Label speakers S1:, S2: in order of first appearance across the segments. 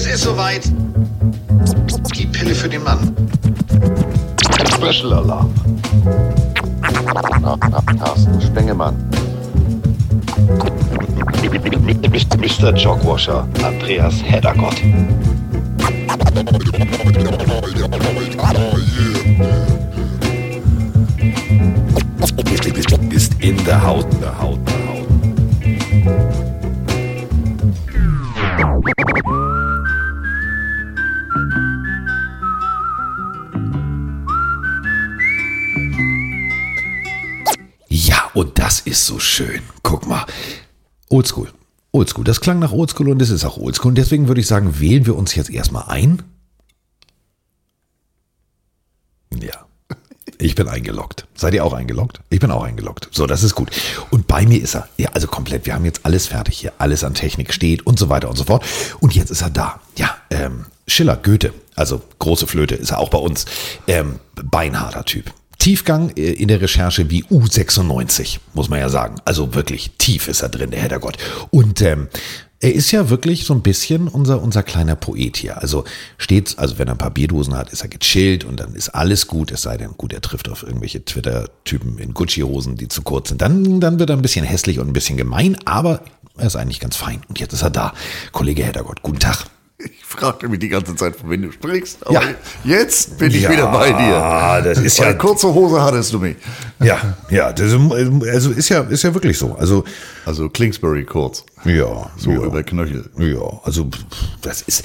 S1: Es ist soweit. Die Pille für den Mann.
S2: Special Alarm. Carsten Spengemann. Mr. Jogwasher, Andreas Heddergott.
S3: Ist in der Haut, der Haut, der Haut. Ist so schön. Guck mal. Oldschool. Oldschool. Das klang nach Oldschool und es ist auch Oldschool. Und deswegen würde ich sagen, wählen wir uns jetzt erstmal ein. Ja. Ich bin eingeloggt. Seid ihr auch eingeloggt? Ich bin auch eingeloggt. So, das ist gut. Und bei mir ist er. Ja, also komplett. Wir haben jetzt alles fertig hier. Alles an Technik steht und so weiter und so fort. Und jetzt ist er da. Ja, ähm, Schiller, Goethe. Also große Flöte ist er auch bei uns. Ähm, beinharter Typ. Tiefgang äh, in der Recherche wie U96, muss man ja sagen. Also wirklich tief ist er drin, der Heddergott. Und ähm, er ist ja wirklich so ein bisschen unser, unser kleiner Poet hier. Also stets, also wenn er ein paar Bierdosen hat, ist er gechillt und dann ist alles gut, es sei denn, gut, er trifft auf irgendwelche Twitter-Typen in Gucci-Hosen, die zu kurz sind. Dann, dann wird er ein bisschen hässlich und ein bisschen gemein, aber er ist eigentlich ganz fein. Und jetzt ist er da. Kollege Heddergott, guten Tag.
S4: Ich fragte mich die ganze Zeit, von wem du sprichst. Aber
S3: Ja.
S4: jetzt bin ich
S3: Ja,
S4: wieder bei dir.
S3: das ist ja-
S4: Weil kurze Hose hattest du mich.
S3: Ja, ja, das, ist- also ist ja, ist ja wirklich so. Also,
S4: Also Kingsbury kurz.
S3: ja,
S4: So
S3: ja.
S4: über Knöchel.
S3: Ja, also das ist,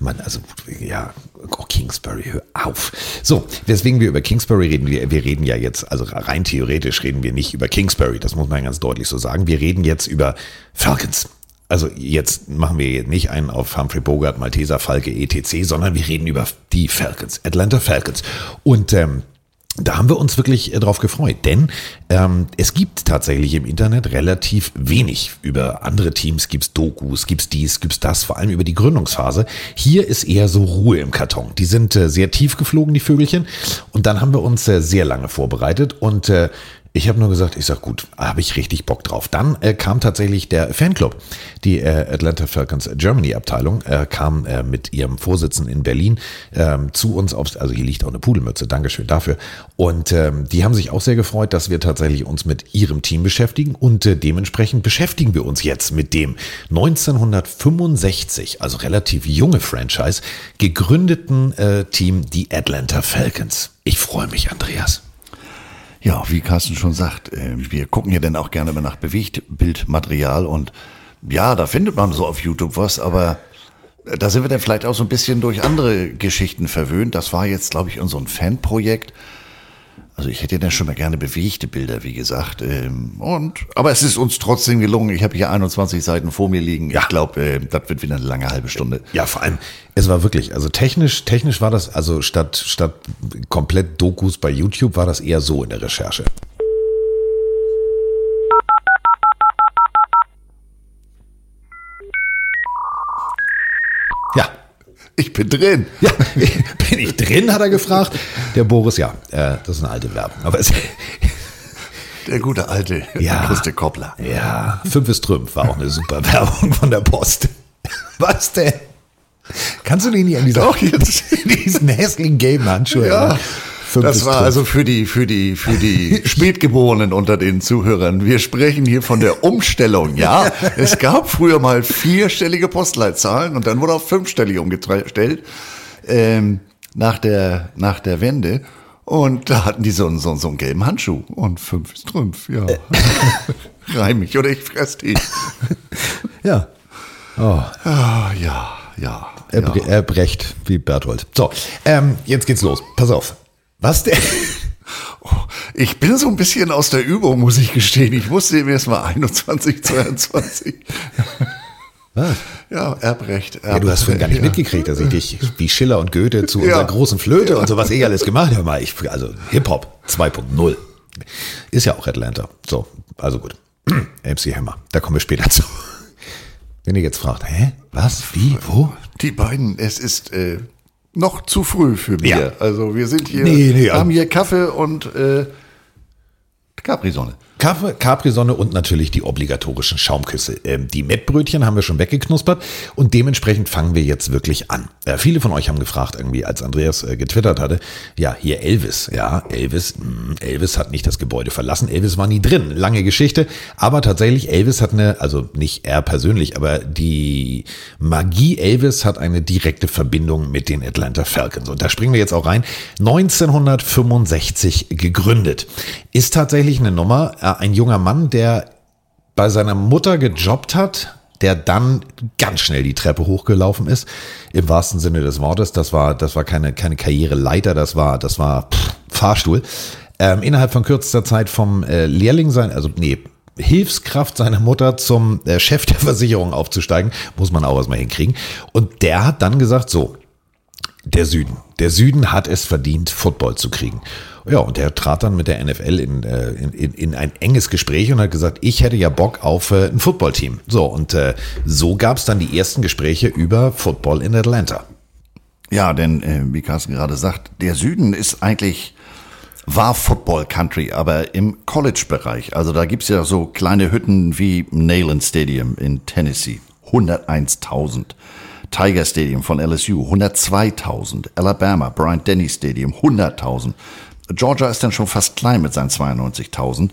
S3: man, also ja, oh, Kingsbury, hör auf. So, weswegen wir über Kingsbury reden, wir, wir reden ja jetzt, also rein theoretisch reden wir nicht über Kingsbury, das muss man ganz deutlich so sagen. Wir reden jetzt über Falcons. Also jetzt machen wir nicht einen auf Humphrey Bogart, Malteser Falke, etc., sondern wir reden über die Falcons, Atlanta Falcons. Und ähm, da haben wir uns wirklich äh, drauf gefreut, denn ähm, es gibt tatsächlich im Internet relativ wenig über andere Teams, gibt's Dokus, gibt's dies, gibt's das, vor allem über die Gründungsphase. Hier ist eher so Ruhe im Karton. Die sind äh, sehr tief geflogen, die Vögelchen. Und dann haben wir uns äh, sehr lange vorbereitet und äh, ich habe nur gesagt, ich sag gut, habe ich richtig Bock drauf. Dann äh, kam tatsächlich der Fanclub, die äh, Atlanta Falcons Germany Abteilung, äh, kam äh, mit ihrem Vorsitzenden in Berlin ähm, zu uns aufs, also hier liegt auch eine Pudelmütze, Dankeschön dafür. Und ähm, die haben sich auch sehr gefreut, dass wir tatsächlich uns mit ihrem Team beschäftigen und äh, dementsprechend beschäftigen wir uns jetzt mit dem 1965, also relativ junge Franchise, gegründeten äh, Team, die Atlanta Falcons. Ich freue mich, Andreas.
S4: Ja, wie Carsten schon sagt, äh, wir gucken ja dann auch gerne mal nach Bewegtbildmaterial und ja, da findet man so auf YouTube was, aber da sind wir dann vielleicht auch so ein bisschen durch andere Geschichten verwöhnt. Das war jetzt, glaube ich, ein Fanprojekt. Also ich hätte ja dann schon mal gerne bewegte Bilder, wie gesagt. ähm, Und aber es ist uns trotzdem gelungen. Ich habe hier 21 Seiten vor mir liegen. Ich glaube, äh, das wird wieder eine lange halbe Stunde.
S3: Ja, vor allem, es war wirklich, also technisch, technisch war das, also statt, statt komplett Dokus bei YouTube war das eher so in der Recherche. Ja.
S4: Ich bin drin.
S3: Ja, bin ich drin, hat er gefragt. Der Boris, ja, äh, das ist eine alte Werbung. Aber es,
S4: Der gute alte
S3: Ja.
S4: Christe Koppler.
S3: ja, fünf ist Trümpf war auch eine super Werbung von der Post. Was denn? Kannst du dich nicht an dieser,
S4: Doch, jetzt.
S3: diesen hässlichen gelben Handschuh
S4: Ja,
S3: erinnern? Fünf
S4: das war also für die, für die, für die Spätgeborenen unter den Zuhörern. Wir sprechen hier von der Umstellung. Ja, es gab früher mal vierstellige Postleitzahlen und dann wurde auf fünfstellige umgestellt, ähm, nach der, nach der Wende. Und da hatten die so, einen- so, so einen gelben Handschuh. Und fünf ist Trümpf, ja. Reim mich oder ich fress dich.
S3: Ja. Oh,
S4: Ah, ja, ja.
S3: er,
S4: ja.
S3: bre- er brecht wie Berthold. So, ähm, jetzt geht's los. Pass auf. Was denn?
S4: Ich bin so ein bisschen aus der Übung, muss ich gestehen. Ich wusste eben erst mal 21, 22.
S3: Was?
S4: Ja, Erbrecht.
S3: Ja, du hast vorhin gar nicht
S4: ja.
S3: mitgekriegt, dass ich dich wie Schiller und Goethe zu
S4: Ja.
S3: unserer großen Flöte und so was ich alles gemacht habe. Ich, also Hip-Hop 2.0. Ist ja auch Atlanta. So, also gut. MC Hammer. Da kommen wir später zu. Wenn ihr jetzt fragt, hä? Was? Wie? Wo?
S4: Die beiden, es ist äh, noch zu früh für Bier.
S3: Ja.
S4: Also wir sind hier,
S3: Nee, nee,
S4: haben
S3: also-
S4: hier Kaffee und äh, Capri-Sonne.
S3: Capri-Sonne und natürlich die obligatorischen Schaumküsse. Ähm, die Mettbrötchen haben wir schon weggeknuspert und dementsprechend fangen wir jetzt wirklich an. Äh, viele von euch haben gefragt, irgendwie, als Andreas äh, getwittert hatte, ja, hier Elvis, ja, Elvis, mh, hm, Elvis hat nicht das Gebäude verlassen, Elvis war nie drin, lange Geschichte, aber tatsächlich, Elvis hat eine, also nicht er persönlich, aber die Magie Elvis hat eine direkte Verbindung mit den Atlanta Falcons und da springen wir jetzt auch rein. 1965 gegründet. Ist tatsächlich eine Nummer, ein junger Mann, der bei seiner Mutter gejobbt hat, der dann ganz schnell die Treppe hochgelaufen ist, im wahrsten Sinne des Wortes. Das war, das war keine, keine Karriereleiter, das war, das war pff, Fahrstuhl. Ähm, innerhalb von kürzester Zeit vom äh, Lehrling sein, also nee, Hilfskraft seiner Mutter zum äh, Chef der Versicherung aufzusteigen, muss man auch erstmal hinkriegen. Und der hat dann gesagt, so, der Süden. Der Süden hat es verdient, Football zu kriegen. Ja, und er trat dann mit der NFL in, äh, in, in, in ein enges Gespräch und hat gesagt, ich hätte ja Bock auf äh, ein Footballteam. So, und äh, so gab es dann die ersten Gespräche über Football in Atlanta.
S4: Ja, denn äh, wie Carsten gerade sagt, der Süden ist eigentlich war Football Country, aber im College-Bereich. Also da gibt's ja so kleine Hütten wie Neyland Stadium in Tennessee, 101.000. Tiger Stadium von LSU, 102.000. Alabama, Bryant Denny Stadium, 100.000. Georgia ist dann schon fast klein mit seinen 92.000.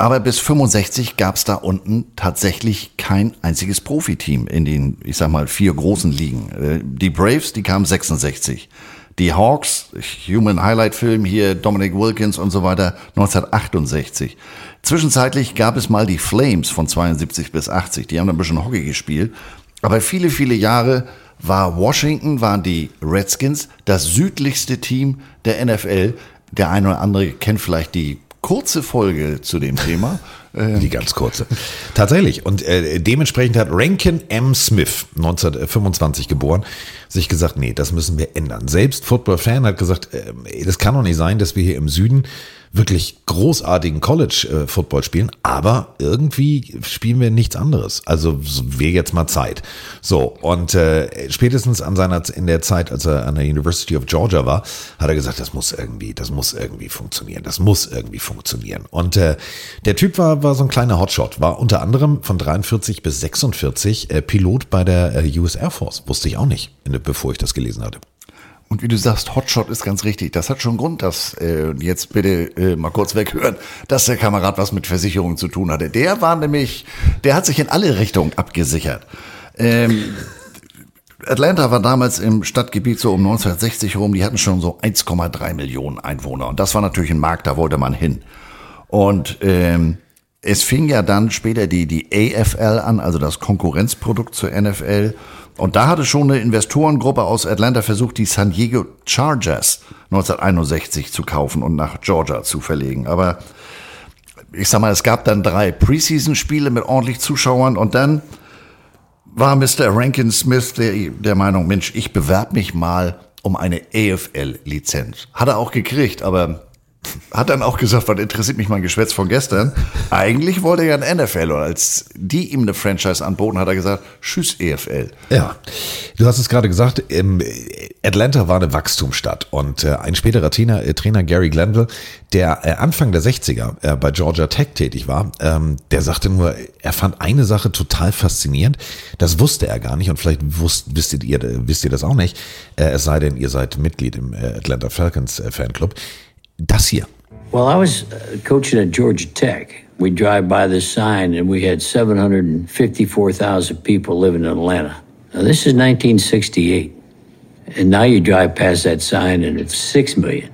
S4: Aber bis 65 gab es da unten tatsächlich kein einziges Profiteam in den, ich sag mal, vier großen Ligen. Äh, die Braves, die kamen 66. Die Hawks, Human Highlight Film hier, Dominic Wilkins und so weiter, 1968. Zwischenzeitlich gab es mal die Flames von 72 bis 80. Die haben ein bisschen Hockey gespielt. Aber viele, viele Jahre war Washington, waren die Redskins das südlichste Team der NFL der eine oder andere kennt vielleicht die kurze Folge zu dem Thema.
S3: Die ganz kurze. Tatsächlich. Und äh, dementsprechend hat Rankin M. Smith, 1925 geboren, sich gesagt, nee, das müssen wir ändern. Selbst Football-Fan hat gesagt, äh, das kann doch nicht sein, dass wir hier im Süden wirklich großartigen College-Football spielen, aber irgendwie spielen wir nichts anderes. Also wäre jetzt mal Zeit. So, und äh, spätestens an seiner, in der Zeit, als er an der University of Georgia war, hat er gesagt, das muss irgendwie, das muss irgendwie funktionieren, das muss irgendwie funktionieren. Und äh, der Typ war, war so ein kleiner Hotshot, war unter anderem von 43 bis 46 äh, Pilot bei der äh, US Air Force. Wusste ich auch nicht, bevor ich das gelesen hatte.
S4: Und wie du sagst, Hotshot ist ganz richtig. Das hat schon Grund, dass äh, jetzt bitte äh, mal kurz weghören, dass der Kamerad was mit Versicherungen zu tun hatte. Der war nämlich, der hat sich in alle Richtungen abgesichert. Ähm, Atlanta war damals im Stadtgebiet so um 1960 herum, die hatten schon so 1,3 Millionen Einwohner. Und das war natürlich ein Markt, da wollte man hin. Und ähm, es fing ja dann später die, die AFL an, also das Konkurrenzprodukt zur NFL. Und da hatte schon eine Investorengruppe aus Atlanta versucht, die San Diego Chargers 1961 zu kaufen und nach Georgia zu verlegen. Aber ich sag mal, es gab dann drei Preseason-Spiele mit ordentlich Zuschauern und dann war Mr. Rankin Smith der, der Meinung, Mensch, ich bewerbe mich mal um eine AFL-Lizenz. Hat er auch gekriegt, aber hat dann auch gesagt, was interessiert mich mein Geschwätz von gestern? Eigentlich wollte er ja ein NFL und als die ihm eine Franchise anboten, hat er gesagt, tschüss EFL.
S3: Ja, du hast es gerade gesagt, Atlanta war eine Wachstumsstadt und äh, ein späterer Trainer, äh, Trainer Gary Glanville, der äh, Anfang der 60er bei Georgia Tech tätig war, ähm, der sagte nur, er fand eine Sache total faszinierend, das wusste er gar nicht und vielleicht wusst, wisst, ihr, wisst ihr das auch nicht, es sei denn, ihr seid Mitglied im Atlanta Falcons Fanclub das hier.
S5: Well, I was uh, coaching at Georgia Tech. We drive by this sign and we had 754,000 people living in Atlanta. Now, this is 1968. And now you drive past that sign and it's 6 million.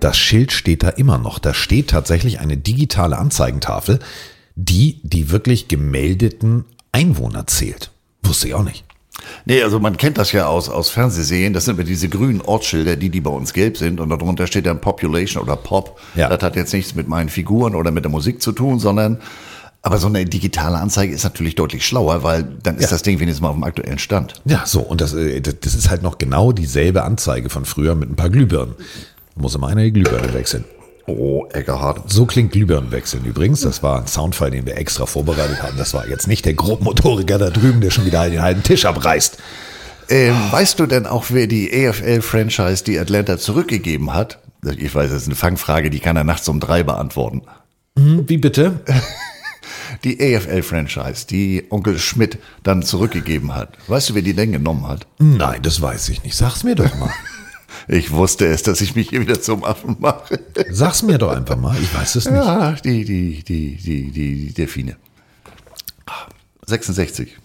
S3: Das Schild steht da immer noch. Da steht tatsächlich eine digitale Anzeigentafel, die die wirklich gemeldeten Einwohner zählt. Wusste ich auch nicht.
S4: Nee, also man kennt das ja aus, aus Fernsehserien. Das sind immer diese grünen Ortsschilder, die, die bei uns gelb sind. Und darunter steht dann Population oder Pop. Ja. Das hat jetzt nichts mit meinen Figuren oder mit der Musik zu tun, sondern aber so eine digitale Anzeige ist natürlich deutlich schlauer, weil dann ist ja. das Ding wenigstens mal auf dem aktuellen Stand.
S3: Ja, so. Und das, äh, das ist halt noch genau dieselbe Anzeige von früher mit ein paar Glühbirnen. Muss immer einer die Glühbirne wechseln.
S4: Oh, Eckerhard.
S3: So klingt Glühbirnenwechseln übrigens. Das war ein Soundfall, den wir extra vorbereitet haben. Das war jetzt nicht der Grobmotoriker da drüben, der schon wieder den halben Tisch abreißt.
S4: Ähm, weißt du denn auch, wer die AFL-Franchise, die Atlanta zurückgegeben hat? Ich weiß, das ist eine Fangfrage, die kann er nachts um drei beantworten.
S3: Hm, wie bitte?
S4: Die AFL-Franchise, die Onkel Schmidt dann zurückgegeben hat. Weißt du, wer die denn genommen hat?
S3: Nein, das weiß ich nicht. Sag's mir doch mal.
S4: Ich wusste es, dass ich mich hier wieder zum Affen mache.
S3: Sag's mir doch einfach mal. Ich weiß es nicht.
S4: Ja, die, die, die, die, die Delfine. 66.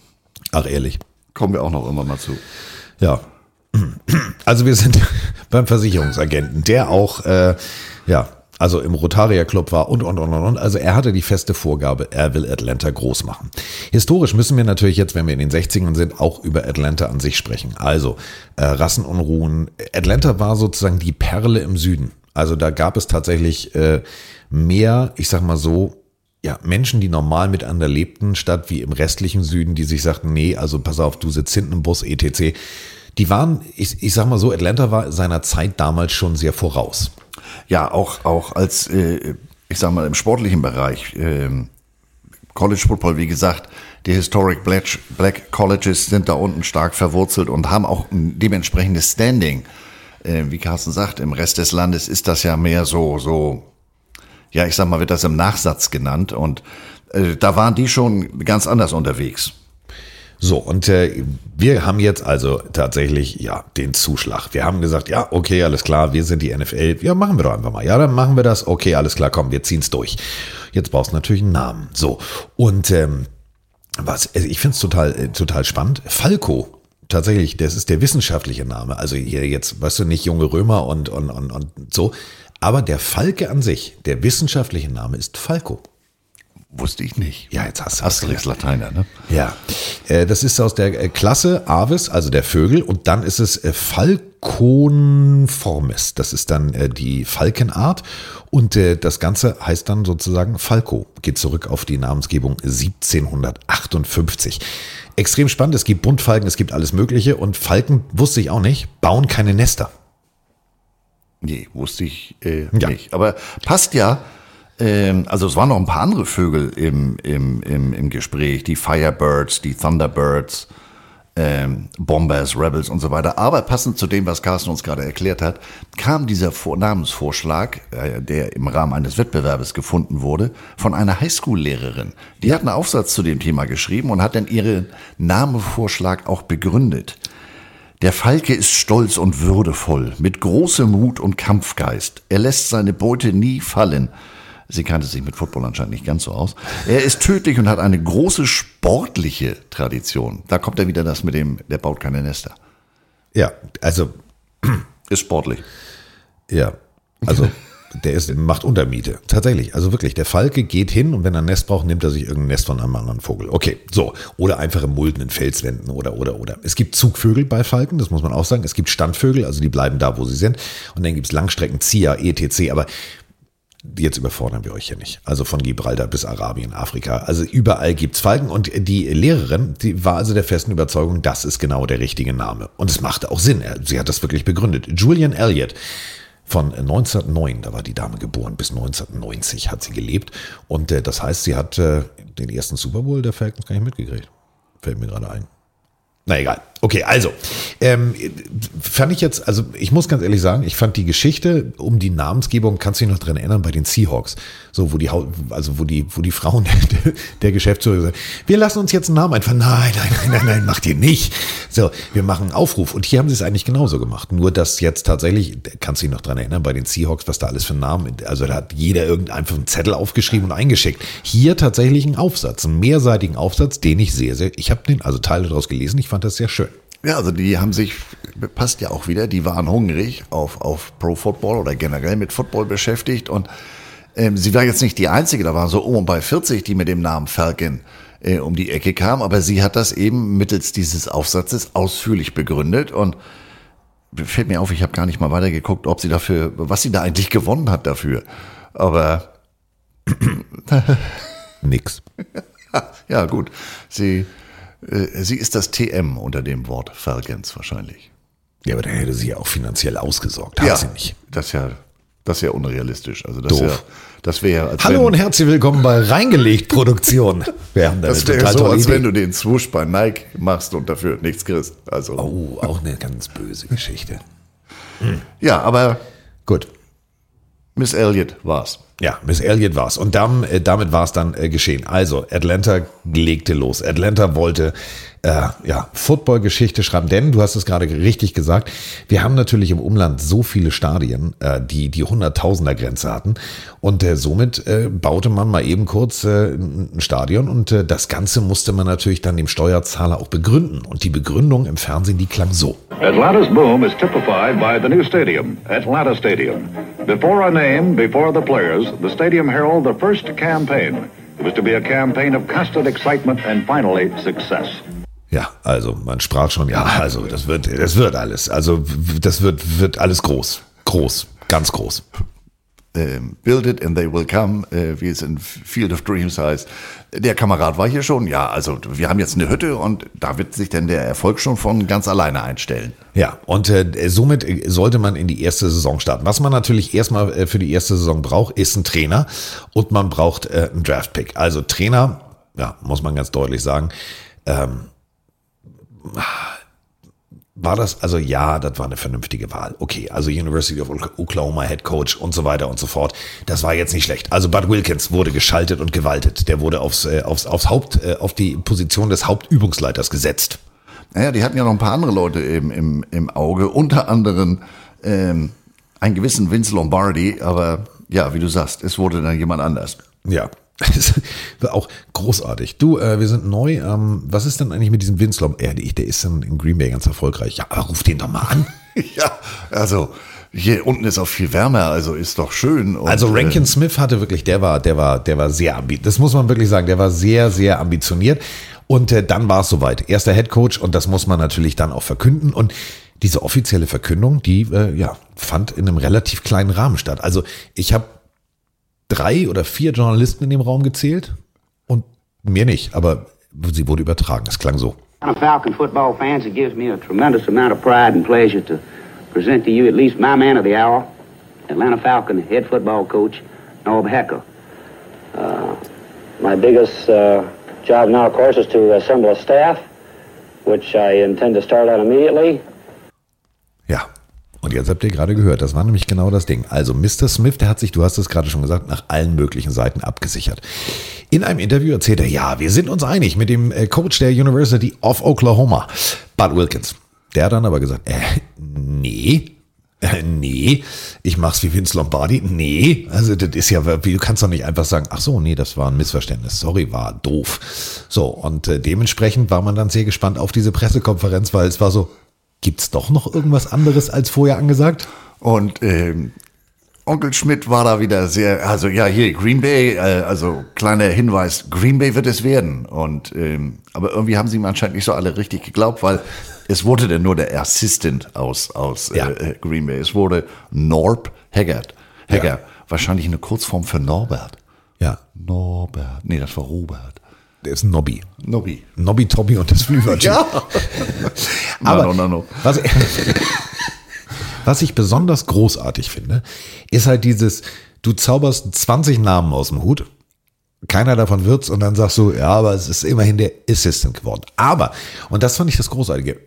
S3: Ach, ehrlich.
S4: Kommen wir auch noch immer mal zu.
S3: Ja. Also wir sind beim Versicherungsagenten, der auch, äh, ja, also im Rotarier Club war und, und, und, und, und. Also er hatte die feste Vorgabe, er will Atlanta groß machen. Historisch müssen wir natürlich jetzt, wenn wir in den 60ern sind, auch über Atlanta an sich sprechen. Also äh, Rassenunruhen. Atlanta war sozusagen die Perle im Süden. Also da gab es tatsächlich äh, mehr, ich sag mal so, ja, Menschen, die normal miteinander lebten, statt wie im restlichen Süden, die sich sagten, nee, also pass auf, du sitzt hinten im Bus, etc. Die waren, ich, ich sag mal so, Atlanta war seiner Zeit damals schon sehr voraus.
S4: Ja, auch, auch als, äh, ich sag mal, im sportlichen Bereich, ähm, College Football, wie gesagt, die Historic Black, Black Colleges sind da unten stark verwurzelt und haben auch ein dementsprechendes Standing. Äh, wie Carsten sagt, im Rest des Landes ist das ja mehr so, so, ja, ich sag mal, wird das im Nachsatz genannt und äh, da waren die schon ganz anders unterwegs.
S3: So, und äh, wir haben jetzt also tatsächlich, ja, den Zuschlag. Wir haben gesagt, ja, okay, alles klar, wir sind die NFL. Ja, machen wir doch einfach mal. Ja, dann machen wir das. Okay, alles klar, komm, wir ziehen's durch. Jetzt brauchst du natürlich einen Namen. So, und ähm, was, also ich find's total, äh, total spannend. Falco, tatsächlich, das ist der wissenschaftliche Name. Also hier jetzt, weißt du, nicht junge Römer und, und, und, und so. Aber der Falke an sich, der wissenschaftliche Name ist Falco.
S4: Wusste ich nicht.
S3: Ja, jetzt hast du
S4: Asterix Lateiner, ne?
S3: Ja, äh, das ist aus der äh, Klasse Avis, also der Vögel, und dann ist es äh, Falconformis. Das ist dann die Falkenart und das Ganze heißt dann sozusagen Falco. Geht zurück auf die Namensgebung 1758. Extrem spannend. Es gibt Buntfalken, es gibt alles Mögliche und Falken wusste ich auch nicht, bauen keine Nester.
S4: Nee, wusste ich äh,
S3: Ja.
S4: nicht. Aber passt ja. Ähm, also es waren noch ein paar andere Vögel im, im, im, im Gespräch. Die Firebirds, die Thunderbirds, ähm, Bombers, Rebels und so weiter. Aber passend zu dem, was Carsten uns gerade erklärt hat, kam dieser Vor Namensvorschlag, äh, der im Rahmen eines Wettbewerbes gefunden wurde, von einer Highschool-Lehrerin. Die hat einen Aufsatz zu dem Thema geschrieben und hat dann ihren Namenvorschlag auch begründet. Der Falke ist stolz und würdevoll, mit großem Mut und Kampfgeist. Er lässt seine Beute nie fallen. Sie kannte sich mit Football anscheinend nicht ganz so aus. Er ist tödlich und hat eine große sportliche Tradition. Da kommt er wieder das mit dem, der baut keine Nester.
S3: Ja, also
S4: Ist sportlich.
S3: Ja, also der ist, macht Untermiete. Tatsächlich. Also wirklich, der Falke geht hin und wenn er ein Nest braucht, nimmt er sich irgendein Nest von einem anderen Vogel. Okay, so. Oder einfach im Mulden in Felswänden oder, oder, oder. Es gibt Zugvögel bei Falken, das muss man auch sagen. Es gibt Standvögel, also die bleiben da, wo sie sind. Und dann gibt's Langstreckenzieher, etc. Aber jetzt überfordern wir euch hier nicht. Also von Gibraltar bis Arabien, Afrika. Also überall gibt's Falken. Und die Lehrerin, die war also der festen Überzeugung, das ist genau der richtige Name. Und es machte auch Sinn. Sie hat das wirklich begründet. Julian Elliott von 1909, da war die Dame geboren, bis 1990 hat sie gelebt. Und äh, das heißt, sie hat äh, den ersten Super Bowl der Falcons gar nicht mitgekriegt. Fällt mir gerade ein. Na egal. Okay, also ähm, fand ich jetzt, also ich muss ganz ehrlich sagen, ich fand die Geschichte um die Namensgebung, kannst du dich noch dran erinnern, bei den Seahawks, so wo die, also wo die, wo die Frauen der, der Geschäftsführer sagen, wir lassen uns jetzt einen Namen einfallen. Nein, nein, nein, nein, nein, macht ihr nicht. So, wir machen einen Aufruf und hier haben sie es eigentlich genauso gemacht. Nur dass jetzt tatsächlich, kannst du dich noch dran erinnern, bei den Seahawks, was da alles für Namen, also da hat jeder irgendeinen einfach einen Zettel aufgeschrieben und eingeschickt. Hier tatsächlich ein Aufsatz, einen mehrseitigen Aufsatz, den ich sehr, sehr, ich habe den also Teile daraus gelesen, ich fand das sehr schön.
S4: Ja, also die haben sich, passt ja auch wieder, die waren hungrig auf, auf Pro Football oder generell mit Football beschäftigt und ähm, sie war jetzt nicht die Einzige, da waren so um und bei 40, die mit dem Namen Falcon äh, um die Ecke kamen, aber sie hat das eben mittels dieses Aufsatzes ausführlich begründet und fällt mir auf, ich habe gar nicht mal weitergeguckt, ob sie dafür, was sie da eigentlich gewonnen hat dafür. Aber
S3: Nix.
S4: ja, gut, sie, sie ist das TM unter dem Wort Falcons wahrscheinlich.
S3: Ja, aber dann hätte sie ja auch finanziell ausgesorgt. Hat sie nicht.
S4: Das ist ja, das ist ja unrealistisch. Also das
S3: Doof.
S4: ja, das wäre,
S3: Hallo
S4: wenn,
S3: und herzlich willkommen bei Reingelegt Produktion. Wir haben da
S4: das wäre so, als
S3: Idee.
S4: wenn du den Swoosh bei Nike machst und dafür nichts kriegst. Also
S3: Oh, auch eine ganz böse Geschichte.
S4: ja, aber
S3: Gut.
S4: Miss Elliot war's.
S3: Ja, Miss Elliott war's. Und äh, damit war es dann äh, geschehen. Also, Atlanta legte los. Atlanta wollte äh, ja, Football-Geschichte schreiben, denn du hast es gerade richtig gesagt, wir haben natürlich im Umland so viele Stadien, äh, die die Hunderttausender-Grenze hatten und äh, somit äh, baute man mal eben kurz äh, ein Stadion und äh, das Ganze musste man natürlich dann dem Steuerzahler auch begründen und die Begründung im Fernsehen, die klang so.
S6: Atlanta's boom is typified by the new stadium, Atlanta Stadium. Before a name, before the players, the stadium heralded the first campaign. It was to be a campaign of constant excitement and finally success.
S3: Ja, also man sprach schon, ja, also das wird, das wird alles. Also das wird, wird alles groß. Groß, ganz groß.
S4: Ähm, build it and they will come, äh, wie es in Field of Dreams heißt. Der Kamerad war hier schon, ja, also wir haben jetzt eine Hütte und da wird sich denn der Erfolg schon von ganz alleine einstellen.
S3: Ja, und äh, somit sollte man in die erste Saison starten. Was man natürlich erstmal äh, für die erste Saison braucht, ist ein Trainer und man braucht äh, einen Draftpick. Also Trainer, ja, muss man ganz deutlich sagen, ähm, war das, also ja, das war eine vernünftige Wahl. Okay, also University of Oklahoma Head Coach und so weiter und so fort. Das war jetzt nicht schlecht. Also Bud Wilkins wurde geschaltet und gewaltet. Der wurde aufs, äh, aufs, aufs Haupt, äh, auf die Position des Hauptübungsleiters gesetzt.
S4: Naja, die hatten ja noch ein paar andere Leute im, im, im Auge, unter anderem ähm, einen gewissen Vince Lombardi, aber ja, wie du sagst, es wurde dann jemand anders.
S3: Ja, auch großartig. Du, äh, wir sind neu. Ähm, was ist denn eigentlich mit diesem Vince Lombardi? Der ist in, in Green Bay ganz erfolgreich. Ja, aber ruf den doch mal an.
S4: ja, also hier unten ist auch viel wärmer, also ist doch schön. Und,
S3: also Rankin äh, Smith hatte wirklich, der war, der war, der war sehr ambitioniert. Das muss man wirklich sagen. Der war sehr, sehr ambitioniert. Und äh, dann war es soweit. Erster Head Coach und das muss man natürlich dann auch verkünden. Und diese offizielle Verkündung, die äh, ja fand in einem relativ kleinen Rahmen statt. Also ich habe drei oder vier Journalisten in dem Raum gezählt und mir nicht, aber sie wurde übertragen. Es klang so.
S7: Falcon football fans, it gives me a tremendous amount of pride and pleasure to present to you at least my man of the hour, Atlanta Falcon head football coach, Norb Hecker. Uh, my biggest uh, job now, of course, is to assemble a staff, which I intend to start out immediately.
S3: Und jetzt habt ihr gerade gehört, das war nämlich genau das Ding. Also Mr. Smith, der hat sich, du hast es gerade schon gesagt, nach allen möglichen Seiten abgesichert. In einem Interview erzählt er, ja, wir sind uns einig mit dem äh, Coach der University of Oklahoma, Bud Wilkins. Der hat dann aber gesagt, äh, nee, äh, nee, ich mach's wie Vince Lombardi. Nee, also das ist ja, du kannst doch nicht einfach sagen, ach so, nee, das war ein Missverständnis. Sorry, war doof. So, und äh, dementsprechend war man dann sehr gespannt auf diese Pressekonferenz, weil es war so, Gibt's doch noch irgendwas anderes als vorher angesagt?
S4: Und ähm, Onkel Schmidt war da wieder sehr, also ja, hier Green Bay, äh, also kleiner Hinweis, Green Bay wird es werden. Und ähm, aber irgendwie haben sie ihm anscheinend nicht so alle richtig geglaubt, weil es wurde denn nur der Assistant aus, aus ja. äh, Green Bay. Es wurde Norb Haggard. Haggard. Ja. Wahrscheinlich eine Kurzform für Norbert.
S3: Ja.
S4: Norbert. Nee, das war Robert
S3: der ist ein Nobby.
S4: Nobby.
S3: Nobby, Tobby und das Flühwörtchen.
S4: Ja.
S3: Aber no, no, no, was, was ich besonders großartig finde, ist halt dieses, du zauberst 20 Namen aus dem Hut, keiner davon wird's und dann sagst du, ja, aber es ist immerhin der Assistant geworden. Aber, und das fand ich das Großartige,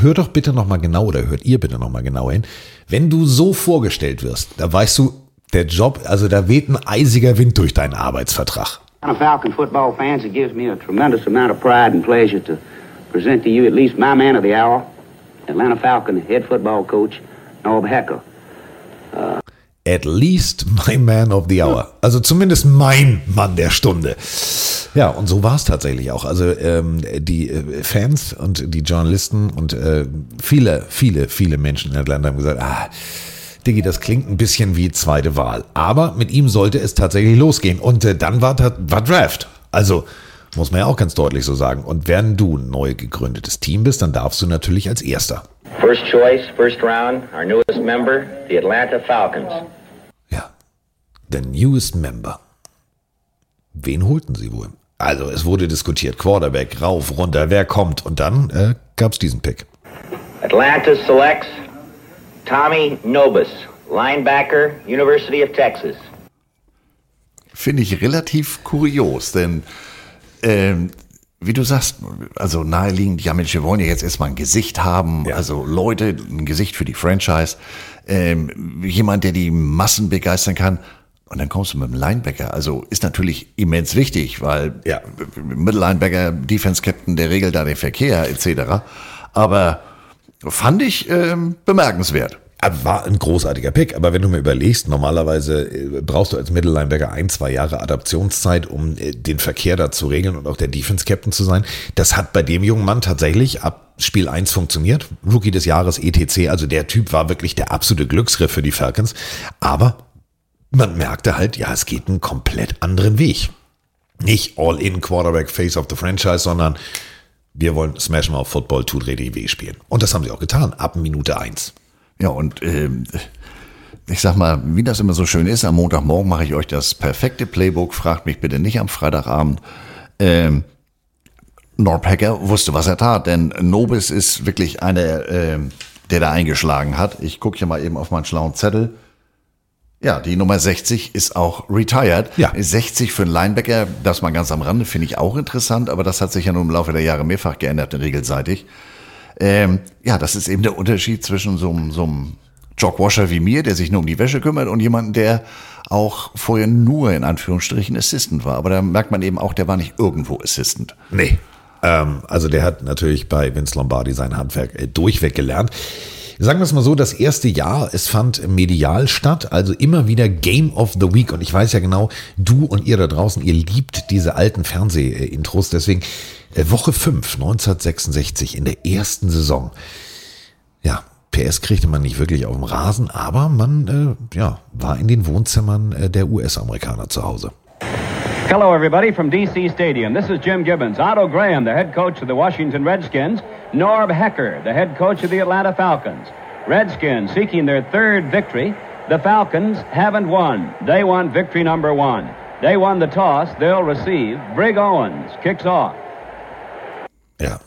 S3: hör doch bitte nochmal genau oder hört ihr bitte nochmal genau hin, wenn du so vorgestellt wirst, da weißt du, der Job, also da weht ein eisiger Wind durch deinen Arbeitsvertrag.
S7: Atlanta Falcon football fans, it gives me a tremendous amount of pride and pleasure to present to you at least my man of the hour, Atlanta Falcon head football coach, Norb Hecker.
S3: Uh, at least my man of the hour. Also zumindest mein Mann der Stunde. Ja, und so war es tatsächlich auch. Also ähm, die äh, Fans und die Journalisten und äh, viele, viele, viele Menschen in Atlanta haben gesagt, ah, Diggi, das klingt ein bisschen wie zweite Wahl. Aber mit ihm sollte es tatsächlich losgehen. Und äh, dann war, war Draft. Also muss man ja auch ganz deutlich so sagen. Und wenn du ein neu gegründetes Team bist, dann darfst du natürlich als Erster.
S8: First choice, first round, our newest member, the Atlanta Falcons.
S3: Ja, the newest member. Wen holten sie wohl? Also es wurde diskutiert, Quarterback, rauf, runter, wer kommt. Und dann äh, gab es diesen Pick.
S8: Atlanta selects Tommy Nobis, Linebacker, University of Texas.
S4: Finde ich relativ kurios, denn ähm, wie du sagst, also naheliegend, ja Mensch, wir wollen ja jetzt erstmal ein Gesicht haben, ja. also Leute, ein Gesicht für die Franchise, ähm, jemand, der die Massen begeistern kann. Und dann kommst du mit dem Linebacker. Also ist natürlich immens wichtig, weil
S3: Ja.
S4: Mittellinebacker, Defense Captain, der regelt da den Verkehr etc. Aber fand ich ähm, bemerkenswert.
S3: Aber War ein großartiger Pick, aber wenn du mir überlegst, normalerweise äh, brauchst du als Mittellinebacker ein, zwei Jahre Adaptionszeit, um äh, den Verkehr da zu regeln und auch der Defense-Captain zu sein. Das hat bei dem jungen Mann tatsächlich ab Spiel 1 funktioniert. Rookie des Jahres, ETC, also der Typ war wirklich der absolute Glücksgriff für die Falcons. Aber man merkte halt, ja, es geht einen komplett anderen Weg. Nicht All-in Quarterback Face of the Franchise, sondern wir wollen Smash Mouth Football tut richtig weh spielen. Und das haben sie auch getan, ab Minute 1.
S4: Ja, und ähm, ich sag mal, wie das immer so schön ist, am Montagmorgen mache ich euch das perfekte Playbook. Fragt mich bitte nicht am Freitagabend. Ähm, Norb Hacker wusste, was er tat, denn Nobis ist wirklich einer, ähm, der da eingeschlagen hat. Ich gucke hier mal eben auf meinen schlauen Zettel. Ja, die Nummer 60 ist auch retired.
S3: Ja.
S4: 60 für einen Linebacker, das mal ganz am Rande, finde ich auch interessant, aber das hat sich ja nun im Laufe der Jahre mehrfach geändert, regelseitig. Ähm, ja, das ist eben der Unterschied zwischen so, einem- so einem Jogwasher wie mir, der sich nur um die Wäsche kümmert, und jemanden, der auch vorher nur in Anführungsstrichen Assistant war. Aber da merkt man eben auch, der war nicht irgendwo Assistant.
S3: Nee. Ähm, also der hat natürlich bei Vince Lombardi sein Handwerk äh, durchweg gelernt. Sagen wir es mal so, das erste Jahr, es fand medial statt, also immer wieder Game of the Week. Und ich weiß ja genau, du und ihr da draußen, ihr liebt diese alten Fernseh-Intros. Deswegen äh, Woche 5, 1966, in der ersten Saison. Ja, PS kriegte man nicht wirklich auf dem Rasen, aber man äh, ja, war in den Wohnzimmern äh, der US-Amerikaner zu Hause.
S9: Hello, everybody, from D.C. Stadium. This is Jim Gibbons. Otto Graham, the head coach of the Washington Redskins. Norb Hecker, the head coach of the Atlanta Falcons. Redskins seeking their third victory. The Falcons haven't won. They want victory number one. They won the toss. They'll receive. Brig Owens kicks off.
S3: Ja.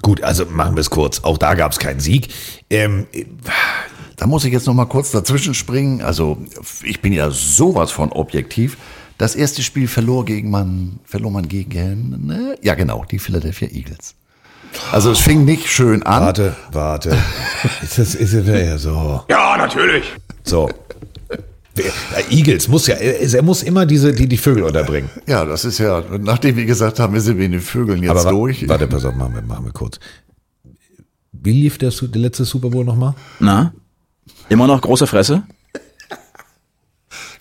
S3: Gut, also machen wir es kurz. Auch da gab es keinen Sieg. Ähm,
S4: Da muss ich jetzt noch mal kurz dazwischen springen. Also ich bin ja sowas von objektiv. Das erste Spiel verlor gegen man, verlor man gegen, ne? ja genau, die Philadelphia Eagles. Also es fing nicht schön an.
S3: warte, warte. ist das ist es ja so.
S1: Ja, natürlich.
S3: So. Eagles muss ja, er, muss immer diese, die, die Vögel unterbringen.
S4: Ja, das ist ja, nachdem wir gesagt haben, wir sind mit den Vögeln jetzt
S3: Aber
S4: durch.
S3: warte, pass auf, machen wir, machen wir kurz. Wie lief der, der letzte Super Bowl nochmal?
S10: Na? Immer noch große Fresse?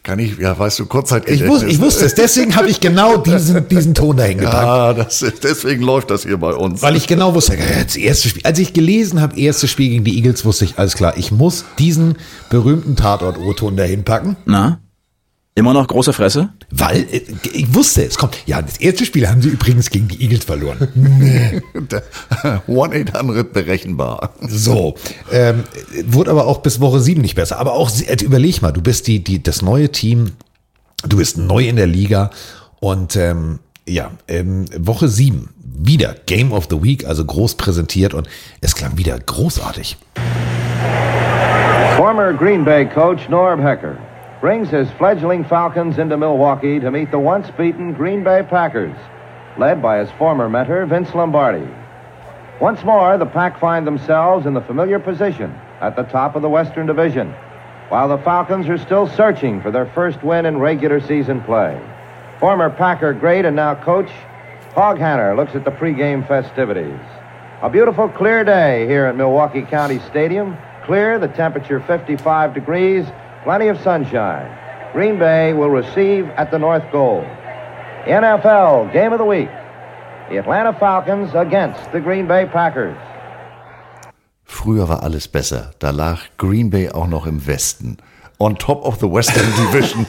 S4: Kann ich, ja, weißt du, Kurzzeit
S3: Ich, wus, ich wusste es, deswegen habe ich genau diesen, diesen Ton dahin gepackt.
S4: Ja, das deswegen läuft das hier bei uns.
S3: Weil ich genau wusste, das erste Spiel, als ich gelesen habe, erstes Spiel gegen die Eagles, wusste ich, alles klar, ich muss diesen berühmten Tatort-O-Ton dahin packen.
S10: Na? Immer noch große Fresse?
S3: Weil äh, ich wusste, es kommt. Ja, das erste Spiel haben sie übrigens gegen die Eagles verloren.
S4: 1-800 berechenbar.
S3: So, ähm, wurde aber auch bis Woche 7 nicht besser. Aber auch, äh, überleg mal, du bist die, die, das neue Team, du bist neu in der Liga und ähm, ja, ähm, Woche 7, wieder Game of the Week, also groß präsentiert und es klang wieder großartig.
S11: Former Green Bay coach Norb Hecker brings his fledgling Falcons into Milwaukee to meet the once beaten Green Bay Packers, led by his former mentor Vince Lombardi. Once more, the Pack find themselves in the familiar position at the top of the Western Division, while the Falcons are still searching for their first win in regular season play. Former Packer great and now coach Hog Hanner looks at the pregame festivities. A beautiful clear day here at Milwaukee County Stadium. Clear, the temperature 55 degrees, plenty of sunshine. Green Bay will receive at the North Goal. NFL Game of the Week. The Atlanta Falcons against the Green Bay Packers.
S4: Früher war alles besser. Da lag Green Bay auch noch im Westen. On top of the Western Division.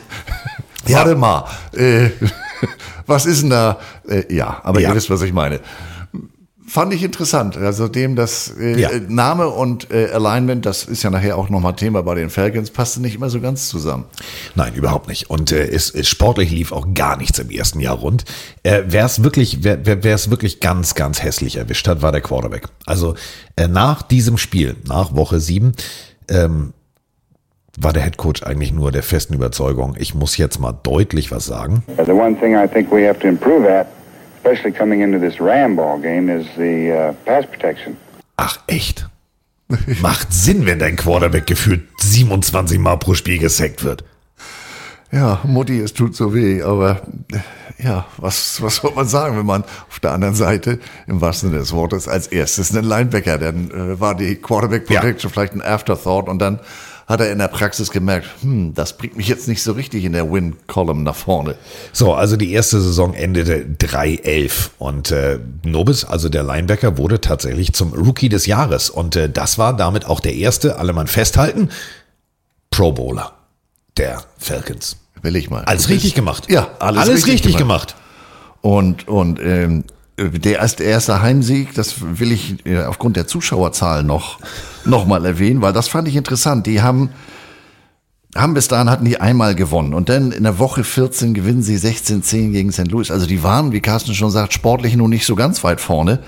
S4: Warte mal. Äh, was ist denn da? Äh, ja, aber
S3: Ja.
S4: ihr wisst, was ich meine. Fand ich interessant. Also dem das äh,
S3: Ja.
S4: Name und äh, Alignment, das ist ja nachher auch nochmal Thema bei den Falcons, passte nicht immer so ganz zusammen.
S3: Nein, überhaupt nicht. Und äh, es, es sportlich lief auch gar nichts im ersten Jahr rund. Äh, wer es wirklich, wer, wer wer es wirklich ganz, ganz hässlich erwischt hat, war der Quarterback. Also äh, nach diesem Spiel, nach Woche sieben, ähm, war der Head Coach eigentlich nur der festen Überzeugung, ich muss jetzt mal deutlich was sagen.
S12: The one thing I think we have to improve at, especially coming into this Ram ball game, is the uh, pass protection.
S3: Ach echt? Macht Sinn, wenn dein Quarterback gefühlt 27 Mal pro Spiel gesackt wird.
S4: Ja, Mutti, es tut so weh, aber äh, ja, was, was soll man sagen, wenn man auf der anderen Seite, im wahrsten Sinne des Wortes, als erstes einen Linebacker, dann äh, war die Quarterback Protection vielleicht ein Afterthought und dann hat er in der Praxis gemerkt, hm, das bringt mich jetzt nicht so richtig in der Win-Column nach vorne.
S3: So, also die erste Saison endete 3-11 und äh, Nobis, also der Linebacker, wurde tatsächlich zum Rookie des Jahres und äh, das war damit auch der erste, alle man festhalten, Pro Bowler der Falcons.
S4: Will ich mal.
S3: Alles richtig gemacht.
S4: Ja, alles,
S3: Alles richtig gemacht.
S4: Und, und ähm, der erste, Heimsieg, das will ich äh, aufgrund der Zuschauerzahl noch, noch mal erwähnen, weil das fand ich interessant. Die haben, haben bis dahin hatten die einmal gewonnen und dann in der Woche 14 gewinnen sie 16-10 gegen St. Louis. Also die waren, wie Carsten schon sagt, sportlich nur nicht so ganz weit vorne.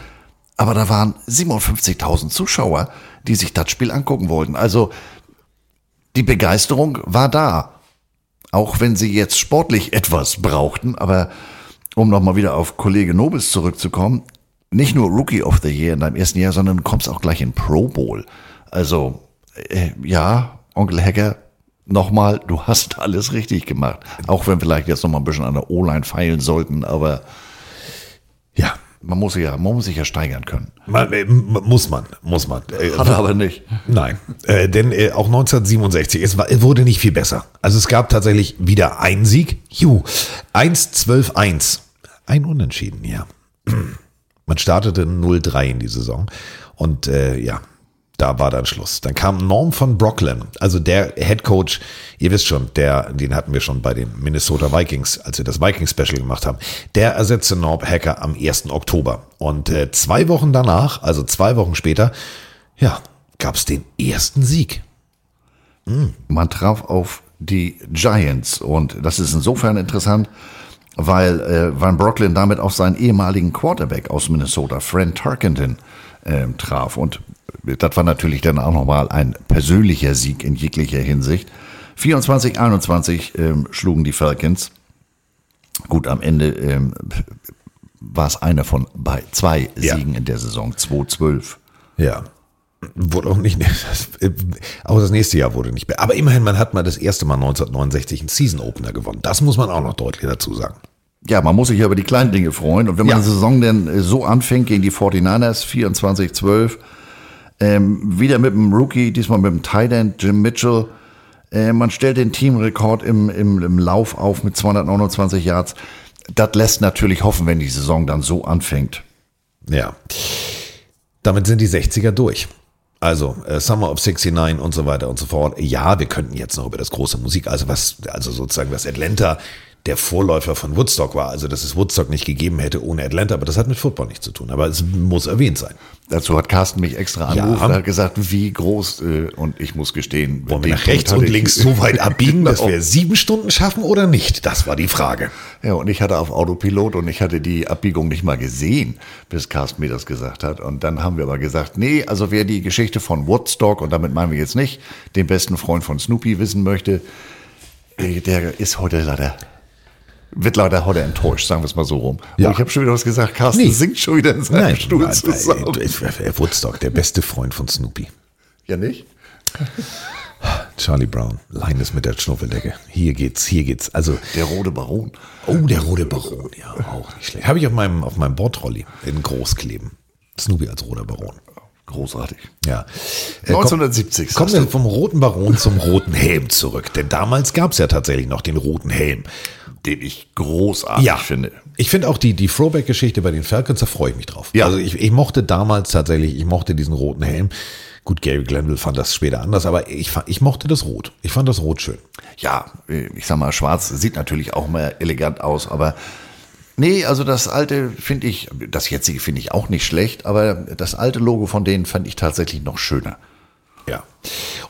S4: Aber da waren 57.000 Zuschauer, die sich das Spiel angucken wollten. Also die Begeisterung war da. Auch wenn sie jetzt sportlich etwas brauchten, aber um nochmal wieder auf Kollege Nobis zurückzukommen, nicht nur Rookie of the Year in deinem ersten Jahr, sondern du kommst auch gleich in Pro Bowl. Also, äh, ja, Onkel Hacker, nochmal, du hast alles richtig gemacht. Auch wenn vielleicht jetzt nochmal ein bisschen an der O-Line feilen sollten, aber
S3: ja.
S4: Man muss sich ja, man muss sich ja steigern können.
S3: Man, äh, muss man, muss man. Äh,
S4: Hat er aber nicht.
S3: Nein, äh, denn äh, auch 1967, es, war, es wurde nicht viel besser. Also es gab tatsächlich wieder einen Sieg. Juhu, 1-12-1. Ein Unentschieden, ja. Man startete 0-3 in die Saison. Und äh, ja, da war dann Schluss. Dann kam Norm von Brocklin, also der Head Coach, ihr wisst schon, der, den hatten wir schon bei den Minnesota Vikings, als wir das Vikings Special gemacht haben. Der ersetzte Norm Hacker am 1. Oktober. Und äh, zwei Wochen danach, also zwei Wochen später, ja, gab es den ersten Sieg.
S4: Mhm. Man traf auf die Giants und das ist insofern interessant, weil äh, Van Brocklin damit auf seinen ehemaligen Quarterback aus Minnesota, Fran Tarkenton, äh, traf. Und das war natürlich dann auch nochmal ein persönlicher Sieg in jeglicher Hinsicht. 24-21 ähm, schlugen die Falcons. Gut, am Ende ähm, war es einer von bei zwei Siegen ja. in der Saison, 2-12.
S3: Ja. Wurde auch nicht, auch das nächste Jahr wurde nicht mehr. Aber immerhin, man hat mal das erste Mal 1969 einen Season Opener gewonnen. Das muss man auch noch deutlich dazu sagen.
S4: Ja, man muss sich ja über die kleinen Dinge freuen. Und wenn man ja. die Saison denn so anfängt gegen die 49ers, 24-12, ähm, wieder mit dem Rookie, diesmal mit dem Tight End Jim Mitchell. Äh, man stellt den Teamrekord im, im, im Lauf auf mit 229 Yards. Das lässt natürlich hoffen, wenn die Saison dann so anfängt.
S3: Ja. Damit sind die 60er durch. Also äh, Summer of 69 und so weiter und so fort. Ja, wir könnten jetzt noch über das große Musik, also was, also sozusagen was Atlanta der Vorläufer von Woodstock war. Also, dass es Woodstock nicht gegeben hätte ohne Atlanta, aber das hat mit Football nichts zu tun. Aber es muss erwähnt sein.
S4: Dazu hat Carsten mich extra angerufen ja. und hat gesagt, wie groß, äh, und ich muss gestehen.
S3: Wollen wir nach rechts und links so weit abbiegen, dass wir sieben Stunden schaffen oder nicht? Das war die Frage.
S4: Ja, und ich hatte auf Autopilot und ich hatte die Abbiegung nicht mal gesehen, bis Carsten mir das gesagt hat. Und dann haben wir aber gesagt, nee, also wer die Geschichte von Woodstock, und damit meinen wir jetzt nicht, den besten Freund von Snoopy wissen möchte, äh, der ist heute leider wird leider heute enttäuscht, sagen wir es mal so rum. Ja. Und ich habe schon wieder was gesagt, Carsten nee. singt schon wieder in seinem Nein, Stuhl nein, zusammen.
S3: Er Woodstock, der beste Freund von Snoopy.
S4: Ja, nicht?
S3: Charlie Brown, Linus mit der Schnuffeldecke. Hier geht's, hier geht's. Also
S4: der rote Baron.
S3: Oh, der rote Baron, ja, auch nicht schlecht. Habe ich auf meinem auf meinem Bordrolli in groß kleben. Snoopy als roter Baron.
S4: Großartig.
S3: Ja.
S4: 1970.
S3: Äh, kommen wir vom roten Baron zum roten Helm zurück. Denn damals gab es ja tatsächlich noch den roten Helm
S4: den ich großartig ja. finde.
S3: Ich finde auch die, die Throwback-Geschichte bei den Falcons, da freue ich mich drauf. Ja. Also ich, ich mochte damals tatsächlich, ich mochte diesen roten Helm. Gut, Gary Glenville fand das später anders, aber ich, ich mochte das Rot. Ich fand das Rot schön.
S4: Ja, ich sag mal, schwarz sieht natürlich auch mehr elegant aus, aber nee, also das alte finde ich, das jetzige finde ich auch nicht schlecht, aber das alte Logo von denen fand ich tatsächlich noch schöner.
S3: Ja.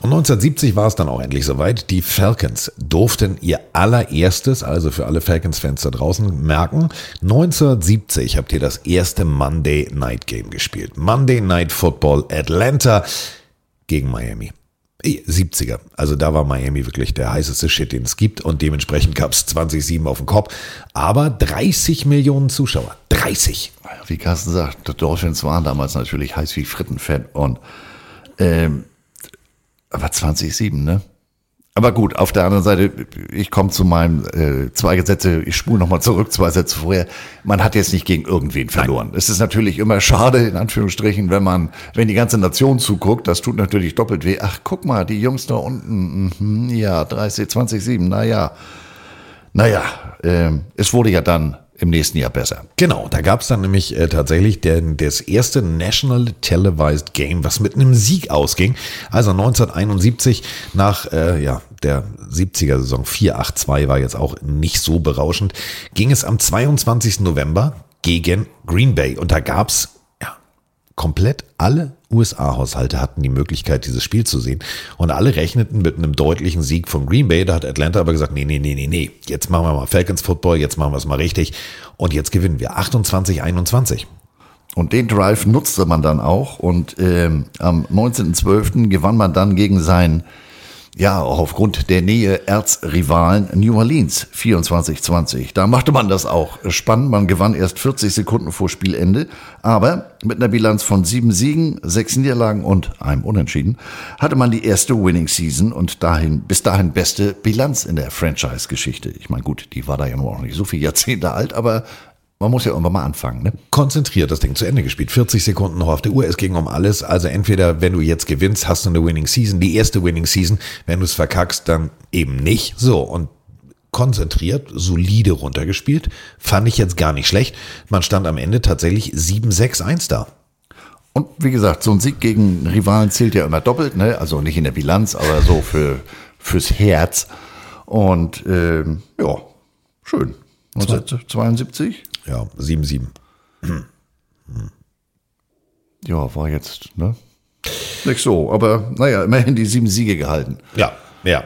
S3: Und 1970 war es dann auch endlich soweit. Die Falcons durften ihr allererstes, also für alle Falcons-Fans da draußen, merken. 1970 habt ihr das erste Monday Night Game gespielt. Monday Night Football Atlanta gegen Miami. 70er. Also da war Miami wirklich der heißeste Shit, den es gibt. Und dementsprechend gab es 20-7 auf dem Kopf. Aber 30 Millionen Zuschauer. 30.
S4: Wie Carsten sagt, die Dolphins waren damals natürlich heiß wie Frittenfett. Und ähm, aber 2007, ne? Aber gut, auf der anderen Seite, ich komme zu meinem äh, zwei Sätze, ich spule nochmal zurück, zwei Sätze vorher. Man hat jetzt nicht gegen irgendwen verloren. Es ist natürlich immer schade, in Anführungsstrichen, wenn man, wenn die ganze Nation zuguckt, das tut natürlich doppelt weh. Ach, guck mal, die Jungs da unten, mhm, ja, 30, 20, 7, naja. Naja, äh, es wurde ja dann im nächsten Jahr besser.
S3: Genau, da gab es dann nämlich äh, tatsächlich den, das erste National Televised Game, was mit einem Sieg ausging. Also 1971 nach ja, ja, der 70er Saison 4-8-2 war jetzt auch nicht so berauschend, ging es am 22. November gegen Green Bay. Und da gab's ja, komplett alle USA-Haushalte hatten die Möglichkeit, dieses Spiel zu sehen. Und alle rechneten mit einem deutlichen Sieg von Green Bay. Da hat Atlanta aber gesagt, nee, nee, nee, nee, nee. Jetzt machen wir mal Falcons Football, jetzt machen wir es mal richtig. Und jetzt gewinnen wir 28-21.
S4: Und den Drive nutzte man dann auch. Und ähm, am 19.12. gewann man dann gegen seinen ja, auch aufgrund der Nähe Erzrivalen New Orleans 24-20. Da machte man das auch spannend. Man gewann erst 40 Sekunden vor Spielende, aber mit einer Bilanz von sieben Siegen, sechs Niederlagen und einem Unentschieden hatte man die erste Winning Season und dahin, bis dahin beste Bilanz in der Franchise-Geschichte. Ich meine, gut, die war da ja noch nicht so viele Jahrzehnte alt, aber man muss ja irgendwann mal anfangen, ne?
S3: Konzentriert das Ding zu Ende gespielt. 40 Sekunden noch auf der Uhr. Es ging um alles. Also entweder, wenn du jetzt gewinnst, hast du eine Winning Season, die erste Winning Season. Wenn du es verkackst, dann eben nicht. So. Und konzentriert, solide runtergespielt. Fand ich jetzt gar nicht schlecht. Man stand am Ende tatsächlich 7-6-1 da.
S4: Und wie gesagt, so ein Sieg gegen Rivalen zählt ja immer doppelt, ne? Also nicht in der Bilanz, aber so für, fürs Herz. Und ähm, ja, schön. 1972?
S3: Ja, 7-7.
S4: Ja, war jetzt, ne? Nicht so, aber naja, immerhin die sieben Siege gehalten.
S3: Ja, ja.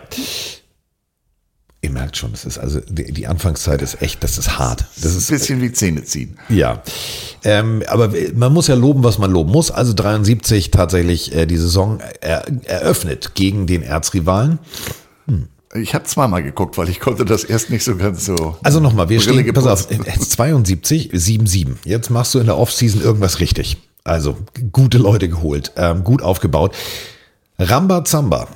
S3: Ihr merkt schon, das ist also die, die Anfangszeit ist echt, das ist hart. Das ist
S4: ein bisschen wie Zähne ziehen.
S3: Ja, ähm, aber man muss ja loben, was man loben muss. Also 73 tatsächlich äh, die Saison er, eröffnet gegen den Erzrivalen.
S4: Ich habe zweimal geguckt, weil ich konnte das erst nicht so ganz so.
S3: Also nochmal, wir stehen, pass auf, 72, 7-7. Jetzt machst du in der Offseason irgendwas richtig. Also gute Leute geholt, ähm, gut aufgebaut. Ramba Zamba.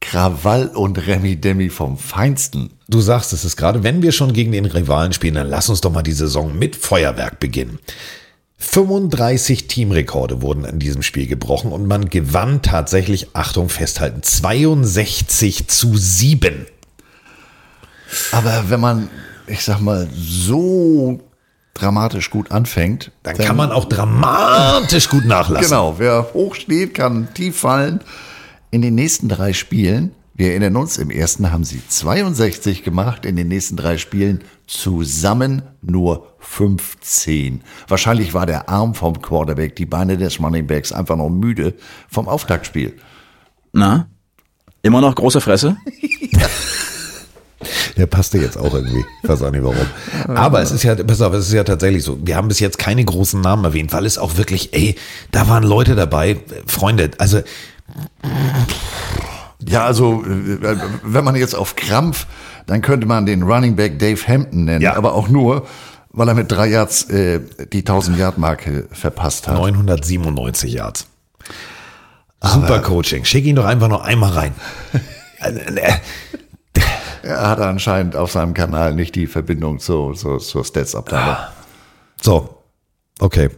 S4: Krawall und Remi Demi vom Feinsten.
S3: Du sagst es ist gerade, wenn wir schon gegen den Rivalen spielen, dann lass uns doch mal die Saison mit Feuerwerk beginnen. 35 Teamrekorde wurden in diesem Spiel gebrochen und man gewann tatsächlich, Achtung, festhalten, 62 zu 7.
S4: Aber wenn man, ich sag mal, so dramatisch gut anfängt,
S3: dann, dann kann man auch dramatisch gut nachlassen.
S4: Genau, wer hoch steht, kann tief fallen. In den nächsten drei Spielen, wir erinnern uns, im ersten haben sie 62 gemacht, in den nächsten drei Spielen zusammen nur 15. Wahrscheinlich war der Arm vom Quarterback, die Beine des Runningbacks einfach noch müde vom Auftaktspiel.
S10: Na? Immer noch große Fresse?
S3: Der passte jetzt auch irgendwie. Ich weiß auch nicht warum. Aber es ist ja, pass auf, es ist ja tatsächlich so. Wir haben bis jetzt keine großen Namen erwähnt, weil es auch wirklich, ey, da waren Leute dabei, Freunde, also.
S4: Ja, also, wenn man jetzt auf Krampf, dann könnte man den Running Back Dave Hampton nennen, ja. aber auch nur, weil er mit drei Yards äh, die 1000-Yard-Marke verpasst hat.
S3: 997 Yards. Super aber Coaching. Schick ihn doch einfach noch einmal rein.
S4: er hat anscheinend auf seinem Kanal nicht die Verbindung zu, zu, zur Stats-Abteilung.
S3: So, okay.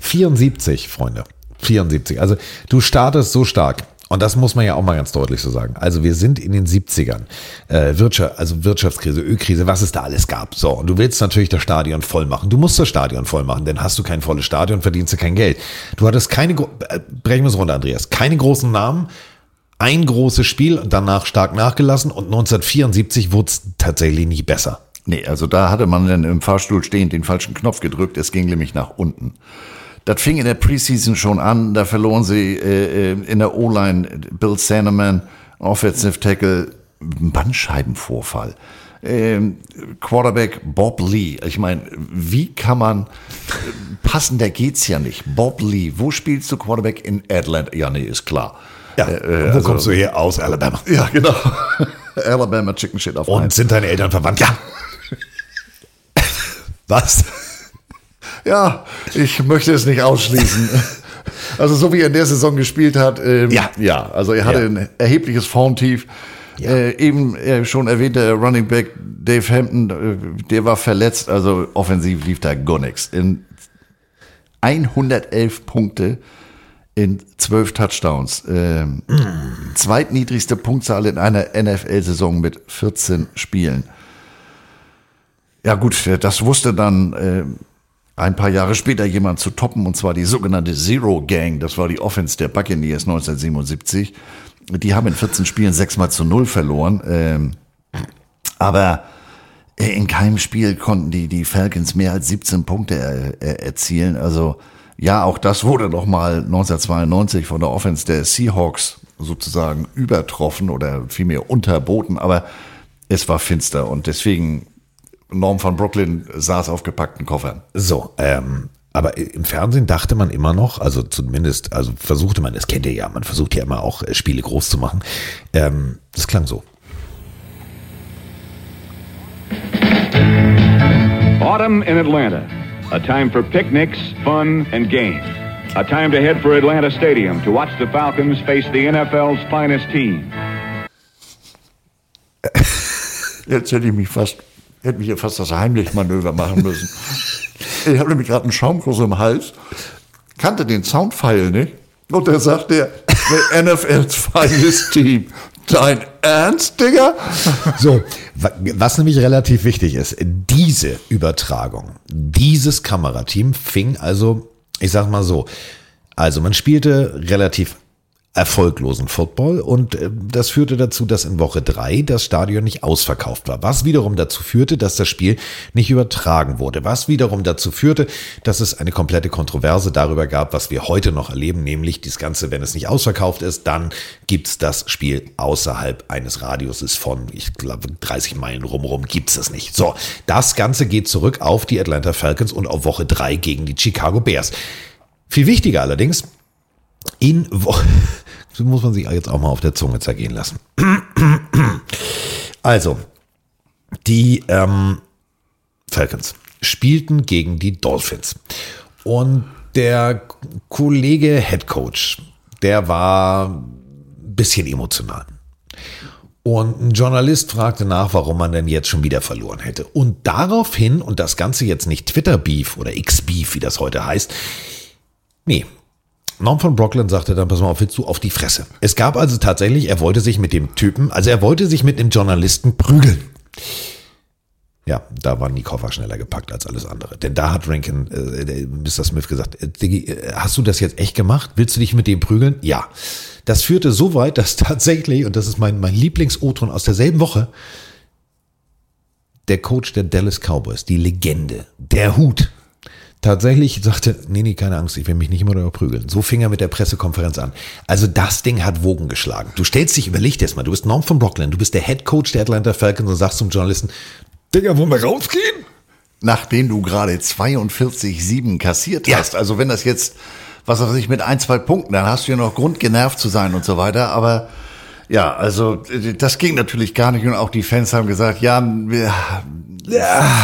S3: 74, Freunde. 74. Also du startest so stark. Und das muss man ja auch mal ganz deutlich so sagen. Also wir sind in den 70ern. Äh, Wirtschaft, also Wirtschaftskrise, Ölkrise, was es da alles gab. So, und du willst natürlich das Stadion voll machen. Du musst das Stadion voll machen, denn hast du kein volles Stadion, verdienst du kein Geld. Du hattest keine, äh, brechen wir es runter, Andreas, keine großen Namen, ein großes Spiel, danach stark nachgelassen und 1974 wurde es tatsächlich nicht besser.
S4: Nee, also da hatte man dann im Fahrstuhl stehend den falschen Knopf gedrückt, es ging nämlich nach unten. Das fing in der Preseason schon an, da verloren sie äh, äh in der O-Line Bill Sandeman, Offensive Tackle, Bandscheibenvorfall. Ähm, Quarterback Bob Lee. Ich meine, wie kann man passender geht's ja nicht. Bob Lee, wo spielst du Quarterback in Atlanta? Ja, nee, ist klar.
S3: Ja, äh, wo also, kommst du her? Aus Alabama.
S4: Ja, genau. Alabama Chicken Shit auf
S3: Und einen. sind deine Eltern verwandt? Ja. Was?
S4: Ja, ich möchte es nicht ausschließen. Also so wie er in der Saison gespielt hat, ähm,
S3: Ja.
S4: ja, also er hatte
S3: Ja.
S4: ein erhebliches Formtief.
S3: Ja.
S4: Äh, eben äh, schon erwähnte Running Back Dave Hampton, äh, der war verletzt, also offensiv lief da gar nichts. In 111 Punkte in 12 Touchdowns. Ähm, Zweitniedrigste Punktzahl in einer NFL-Saison mit 14 Spielen. Ja gut, das wusste dann äh, ein paar Jahre später jemand zu toppen, und zwar die sogenannte Zero Gang. Das war die Offense der Buccaneers 1977. Die haben in 14 Spielen 6 mal zu 0 verloren. Ähm, aber in keinem Spiel konnten die, die Falcons mehr als 17 Punkte er, er, erzielen. Also ja, auch das wurde noch mal 1992 von der Offense der Seahawks sozusagen übertroffen oder vielmehr unterboten. Aber es war finster und deswegen Norm von Brooklyn saß auf gepackten Koffern.
S3: So, ähm, aber im Fernsehen dachte man immer noch, also zumindest, also versuchte man, das kennt ihr ja, man versucht ja immer auch äh, Spiele groß zu machen. Ähm, das klang so.
S6: Autumn in Atlanta. A time for picnics, fun, and games. A time to head for Atlanta Stadium to watch the Falcons face the NFL's finest team.
S4: Jetzt hätte ich mich fast, hätte mich ja fast das Heimlichmanöver machen müssen. ich habe nämlich gerade einen Schaumkuss im Hals, kannte den Soundfile nicht. Und da sagt der, the NFL's finest team. Dein Ernst, Digga?
S3: So, wa- was nämlich relativ wichtig ist, diese Übertragung, dieses Kamerateam fing also, ich sag mal so, also man spielte relativ erfolglosen Football und äh, das führte dazu, dass in Woche drei das Stadion nicht ausverkauft war, was wiederum dazu führte, dass das Spiel nicht übertragen wurde, was wiederum dazu führte, dass es eine komplette Kontroverse darüber gab, was wir heute noch erleben, nämlich das Ganze, wenn es nicht ausverkauft ist, dann gibt's das Spiel außerhalb eines Radiuses von, ich glaube, 30 Meilen rumrum gibt's es nicht. So, das Ganze geht zurück auf die Atlanta Falcons und auf Woche drei gegen die Chicago Bears. Viel wichtiger allerdings, in Woche, das muss man sich jetzt auch mal auf der Zunge zergehen lassen. Also, die ähm, Falcons spielten gegen die Dolphins. Und der Kollege Head Coach, der war ein bisschen emotional. Und ein Journalist fragte nach, warum man denn jetzt schon wieder verloren hätte. Und daraufhin, und das Ganze jetzt nicht Twitter-Beef oder X-Beef, wie das heute heißt, nee, Norm von Brooklyn sagte dann, pass mal auf, willst du auf die Fresse. Es gab also tatsächlich, er wollte sich mit dem Typen, also er wollte sich mit dem Journalisten prügeln. Ja, da waren die Koffer schneller gepackt als alles andere. Denn da hat Rankin, äh, Mr. Smith gesagt, äh, Diggi, äh, hast du das jetzt echt gemacht? Willst du dich mit dem prügeln? Ja. Das führte so weit, dass tatsächlich, und das ist mein, mein Lieblings-O-Ton aus derselben Woche, der Coach der Dallas Cowboys, die Legende, der Hut, tatsächlich sagte, nee, nee, keine Angst, ich will mich nicht immer darüber prügeln. So fing er mit der Pressekonferenz an. Also das Ding hat Wogen geschlagen. Du stellst dich, überleg dir das mal, du bist Norm von Brooklyn, du bist der Head Coach der Atlanta Falcons und sagst zum Journalisten, Digga, wollen wir rausgehen?
S4: Nachdem du gerade 42-7 kassiert
S3: Ja.
S4: hast. Also wenn das jetzt, was weiß ich, mit ein, zwei Punkten, dann hast du ja noch Grund genervt zu sein und so weiter. Aber ja, also äh, das ging natürlich gar nicht. Und auch die Fans haben gesagt, ja, wir,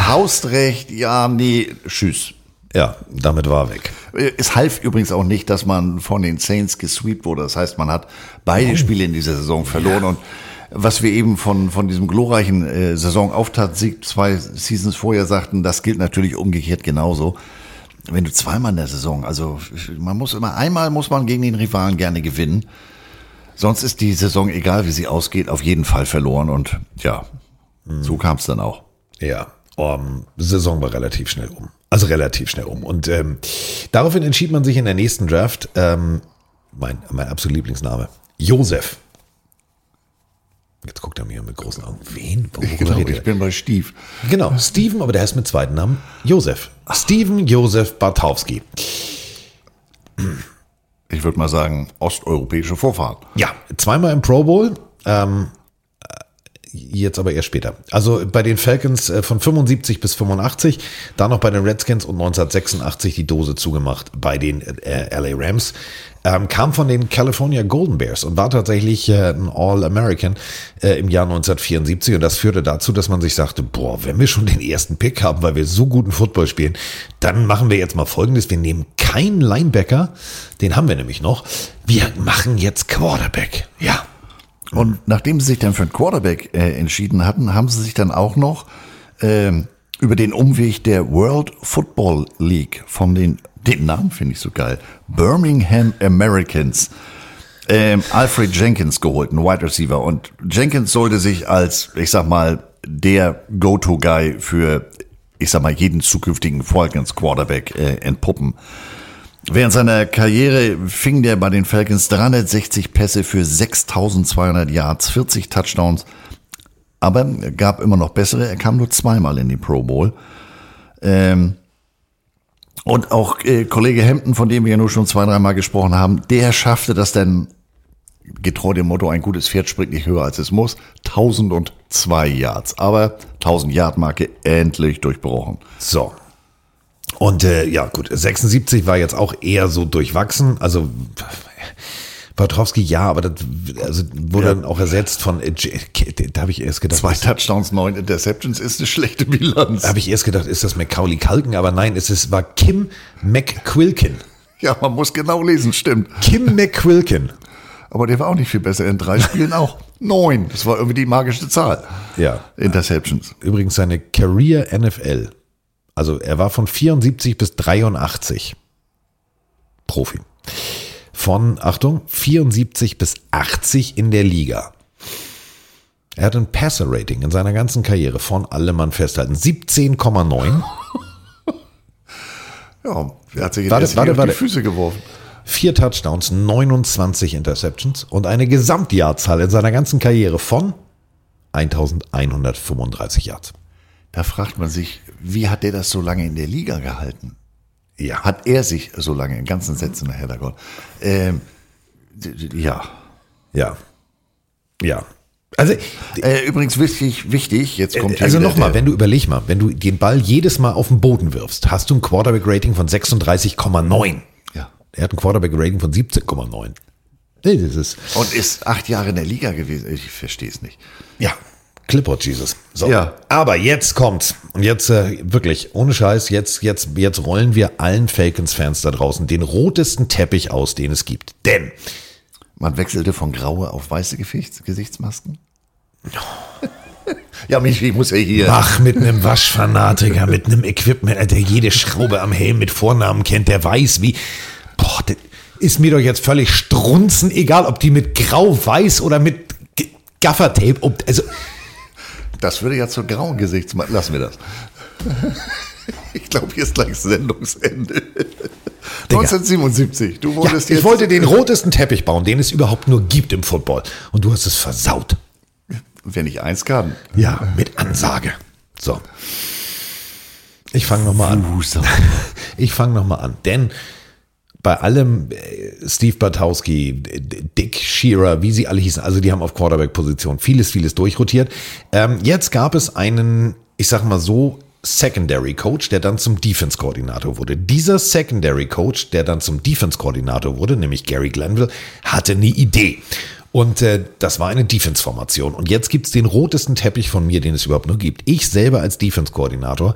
S4: Hausrecht, ja, nee, tschüss.
S3: Ja, damit war er weg.
S4: Es half übrigens auch nicht, dass man von den Saints gesweept wurde. Das heißt, man hat beide Spiele in dieser Saison verloren. Und was wir eben von, von diesem glorreichen äh, Saisonauftakt-Sieg zwei Seasons vorher sagten, das gilt natürlich umgekehrt genauso. Wenn du zweimal in der Saison, also man muss immer, einmal muss man gegen den Rivalen gerne gewinnen. Sonst ist die Saison, egal wie sie ausgeht, auf jeden Fall verloren. Und ja, so kam es dann auch.
S3: Ja, um, Saison war relativ schnell um. Also relativ schnell um. Und ähm, daraufhin entschied man sich in der nächsten Draft, ähm, mein, mein absolut Lieblingsname, Josef. Jetzt guckt er mir mit großen Augen. Wen? Worüber
S4: Genau,
S3: redet
S4: ich bin bei Stief.
S3: Genau, Steven, aber der heißt mit zweiten Namen Josef. Steven Josef Bartowski.
S4: Ich würde mal sagen, osteuropäische Vorfahren.
S3: Ja, zweimal im Pro Bowl. Ähm, jetzt aber erst später. Also bei den Falcons äh, von 75 bis 85, dann noch bei den Redskins und 1986 die Dose zugemacht bei den äh, LA Rams. Ähm, kam von den California Golden Bears und war tatsächlich äh, ein All-American äh, im Jahr 1974 und das führte dazu, dass man sich sagte, boah, wenn wir schon den ersten Pick haben, weil wir so guten Football spielen, dann machen wir jetzt mal folgendes, wir nehmen keinen Linebacker, den haben wir nämlich noch, wir machen jetzt Quarterback. Ja,
S4: Und nachdem sie sich dann für einen Quarterback äh, entschieden hatten, haben sie sich dann auch noch ähm, über den Umweg der World Football League von den, den Namen finde ich so geil, Birmingham Americans, ähm, Alfred Jenkins geholt, ein Wide Receiver. Und Jenkins sollte sich als, ich sag mal, der Go-To-Guy für, ich sag mal, jeden zukünftigen Falcons Quarterback äh, entpuppen. Während seiner Karriere fing der bei den Falcons 360 Pässe für 6200 Yards, 40 Touchdowns. Aber er gab immer noch bessere. Er kam nur zweimal in die Pro Bowl. Ähm, und auch äh, Kollege Hampton, von dem wir ja nur schon zwei, dreimal gesprochen haben, der schaffte das dann getreu dem Motto, ein gutes Pferd springt nicht höher als es muss, 1002 Yards. Aber 1000 Yard Marke endlich durchbrochen.
S3: So. Und äh, ja, gut, 76 war jetzt auch eher so durchwachsen. Also Patrowski ja, aber das also wurde
S4: Ja.
S3: dann auch ersetzt von, äh, da habe ich erst gedacht,
S4: Zwei Touchdowns, neun Interceptions ist eine schlechte Bilanz.
S3: da habe ich erst gedacht, ist das Macaulay Culkin, aber nein, es ist, war Kim McQuilkin.
S4: Ja, man muss genau lesen, stimmt.
S3: Kim McQuilkin.
S4: Aber der war auch nicht viel besser. In drei Spielen auch. Neun. Das war irgendwie die magische Zahl.
S3: Ja.
S4: Interceptions.
S3: Übrigens seine Career NFL. Also er war von 74 bis 83 Profi. Von, Achtung, 74 bis 80 in der Liga. Er hat ein Passer-Rating in seiner ganzen Karriere von allem man festhalten. 17,9.
S4: Ja, er hat sich in
S3: Warte, warte, warte.
S4: die Füße geworfen.
S3: Vier Touchdowns, 29 Interceptions und eine Gesamtjahrzahl in seiner ganzen Karriere von 1135 Yards.
S4: Da fragt man sich, wie hat der das so lange in der Liga gehalten?
S3: Ja.
S4: Hat er sich so lange in ganzen Sätzen nachher da? Ähm, ja.
S3: Ja. Ja. Also,
S4: Äh, übrigens wichtig, wichtig, jetzt kommt hier
S3: also nochmal, wenn du überleg mal, wenn du den Ball jedes Mal auf den Boden wirfst, hast du ein Quarterback-Rating von 36,9.
S4: Ja.
S3: Er hat ein Quarterback-Rating von 17,9. Nee, das ist,
S4: Und ist acht Jahre in der Liga gewesen. Ich verstehe es nicht.
S3: ja, Clipboard Jesus. So.
S4: Ja.
S3: Aber jetzt kommt's. Und jetzt äh, wirklich, ohne Scheiß, jetzt, jetzt, jetzt rollen wir allen Falcons-Fans da draußen den rotesten Teppich aus, den es gibt. Denn
S4: Man wechselte von graue auf weiße Gesichts Gesichtsmasken. ja, mich, ich muss ja hier.
S3: Ach, mit einem Waschfanatiker, mit einem Equipment, der jede Schraube am Helm mit Vornamen kennt, der weiß wie. Boah, das ist mir doch jetzt völlig strunzen, egal ob die mit grau-weiß oder mit Gaffertape, ob, also,
S4: Das würde ja zur grauen Gesichtsmaske. Lassen wir das. Ich glaube, hier ist gleich Sendungsende. 1977. Du
S3: ja,
S4: wurdest
S3: ich
S4: jetzt.
S3: wollte den rotesten Teppich bauen, den es überhaupt nur gibt im Football. Und du hast es versaut.
S4: Wenn ich eins kann.
S3: Ja, mit Ansage. So. Ich fange nochmal an. Ich fange nochmal an, denn bei allem äh, Steve Bartowski, Dick Shearer, wie sie alle hießen, also die haben auf Quarterback-Position vieles, vieles durchrotiert. Ähm, jetzt gab es einen, ich sag mal so, Secondary Coach, der dann zum Defense Koordinator wurde. Dieser Secondary Coach, der dann zum Defense Koordinator wurde, nämlich Gary Glanville, hatte eine Idee. Und äh, das war eine Defense-Formation. Und jetzt gibt's den rotesten Teppich von mir, den es überhaupt nur gibt. Ich selber als Defense-Koordinator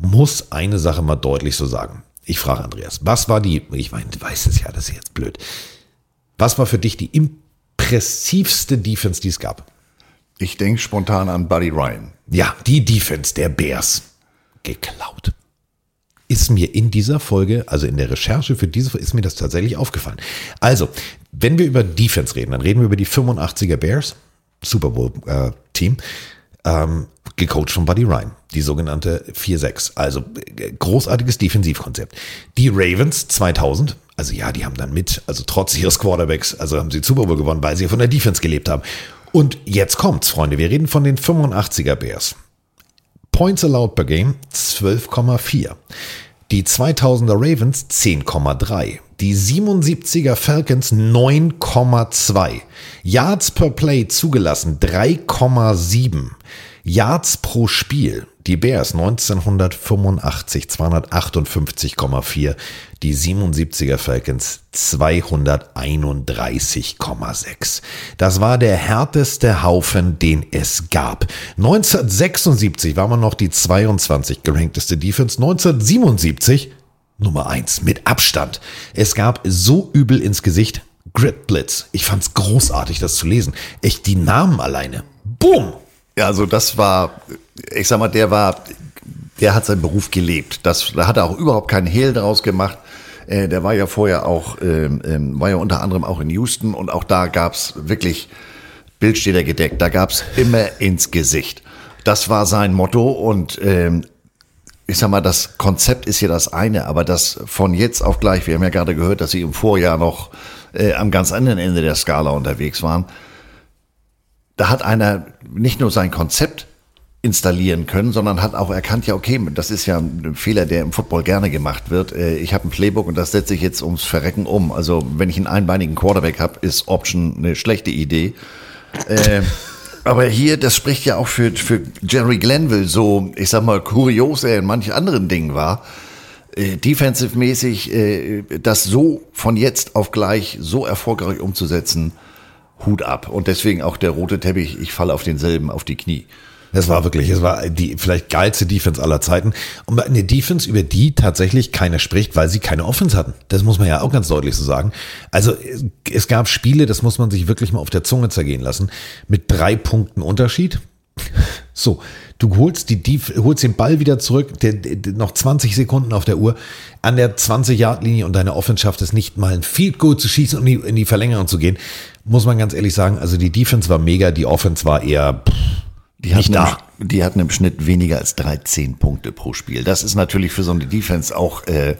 S3: muss eine Sache mal deutlich so sagen. Ich frage Andreas, was war die, ich meine, du weißt es ja, das ist jetzt blöd. Was war für dich die impressivste Defense, die es gab?
S4: Ich denke spontan an Buddy Ryan.
S3: Ja, die Defense der Bears. Geklaut. Ist mir in dieser Folge, also in der Recherche für diese Folge, ist mir das tatsächlich aufgefallen. Also, wenn wir über Defense reden, dann reden wir über die 85er Bears, Super Bowl äh, Team, ähm, gecoacht von Buddy Ryan, die sogenannte 4-6. Also äh, großartiges Defensivkonzept. Die Ravens 2000, also ja, die haben dann mit, also trotz ihres Quarterbacks, also haben sie Super Bowl gewonnen, weil sie von der Defense gelebt haben. Und jetzt kommt's, Freunde, wir reden von den 85er Bears. Points allowed per game 12,4. Die 2000er Ravens 10,3. Die 77er Falcons 9,2. Yards per Play zugelassen 3,7. Yards pro Spiel. Die Bears 1985 258,4. Die 77er Falcons 231,6. Das war der härteste Haufen, den es gab. 1976 war man noch die 22 gerankteste Defense. 1977 Nummer 1 mit Abstand. Es gab so übel ins Gesicht. Grid Blitz. Ich fand's großartig, das zu lesen. Echt die Namen alleine. Boom!
S4: Ja, also das war, ich sag mal, der war, der hat seinen Beruf gelebt. Das, da hat er auch überhaupt keinen Hehl daraus gemacht. Äh, der war ja vorher auch, ähm, ähm, war ja unter anderem auch in Houston und auch da gab's wirklich Bildstäder gedeckt. Da gab's immer ins Gesicht. Das war sein Motto und ähm, ich sag mal, das Konzept ist ja das eine, aber das von jetzt auf gleich, wir haben ja gerade gehört, dass sie im Vorjahr noch äh, am ganz anderen Ende der Skala unterwegs waren da hat einer nicht nur sein Konzept installieren können, sondern hat auch erkannt, ja, okay, das ist ja ein Fehler, der im Football gerne gemacht wird. Äh, ich habe ein Playbook und das setze ich jetzt ums Verrecken um. Also wenn ich einen einbeinigen Quarterback habe, ist Option eine schlechte Idee. Äh, aber hier, das spricht ja auch für, für Jerry Glenville, so, ich sag mal, kurios er in manchen anderen Dingen war. Äh, Defensive-mäßig, äh, das so von jetzt auf gleich so erfolgreich umzusetzen, Hut ab. Und deswegen auch der rote Teppich, ich falle auf denselben, auf die Knie.
S3: Es war wirklich, es war die vielleicht geilste Defense aller Zeiten. Und eine Defense, über die tatsächlich keiner spricht, weil sie keine Offense hatten. Das muss man ja auch ganz deutlich so sagen. Also es gab Spiele, das muss man sich wirklich mal auf der Zunge zergehen lassen, mit drei Punkten Unterschied. So, du holst, die, die, holst den Ball wieder zurück, der, der, noch 20 Sekunden auf der Uhr, an der 20-Yard-Linie und deine Offense schafft es nicht mal ein Field Goal zu schießen die, in die Verlängerung zu gehen. Muss man ganz ehrlich sagen, also die Defense war mega, die Offense war eher pff,
S4: die hatten, im, die hatten im Schnitt weniger als 13 Punkte pro Spiel. Das ist natürlich für so eine Defense auch äh,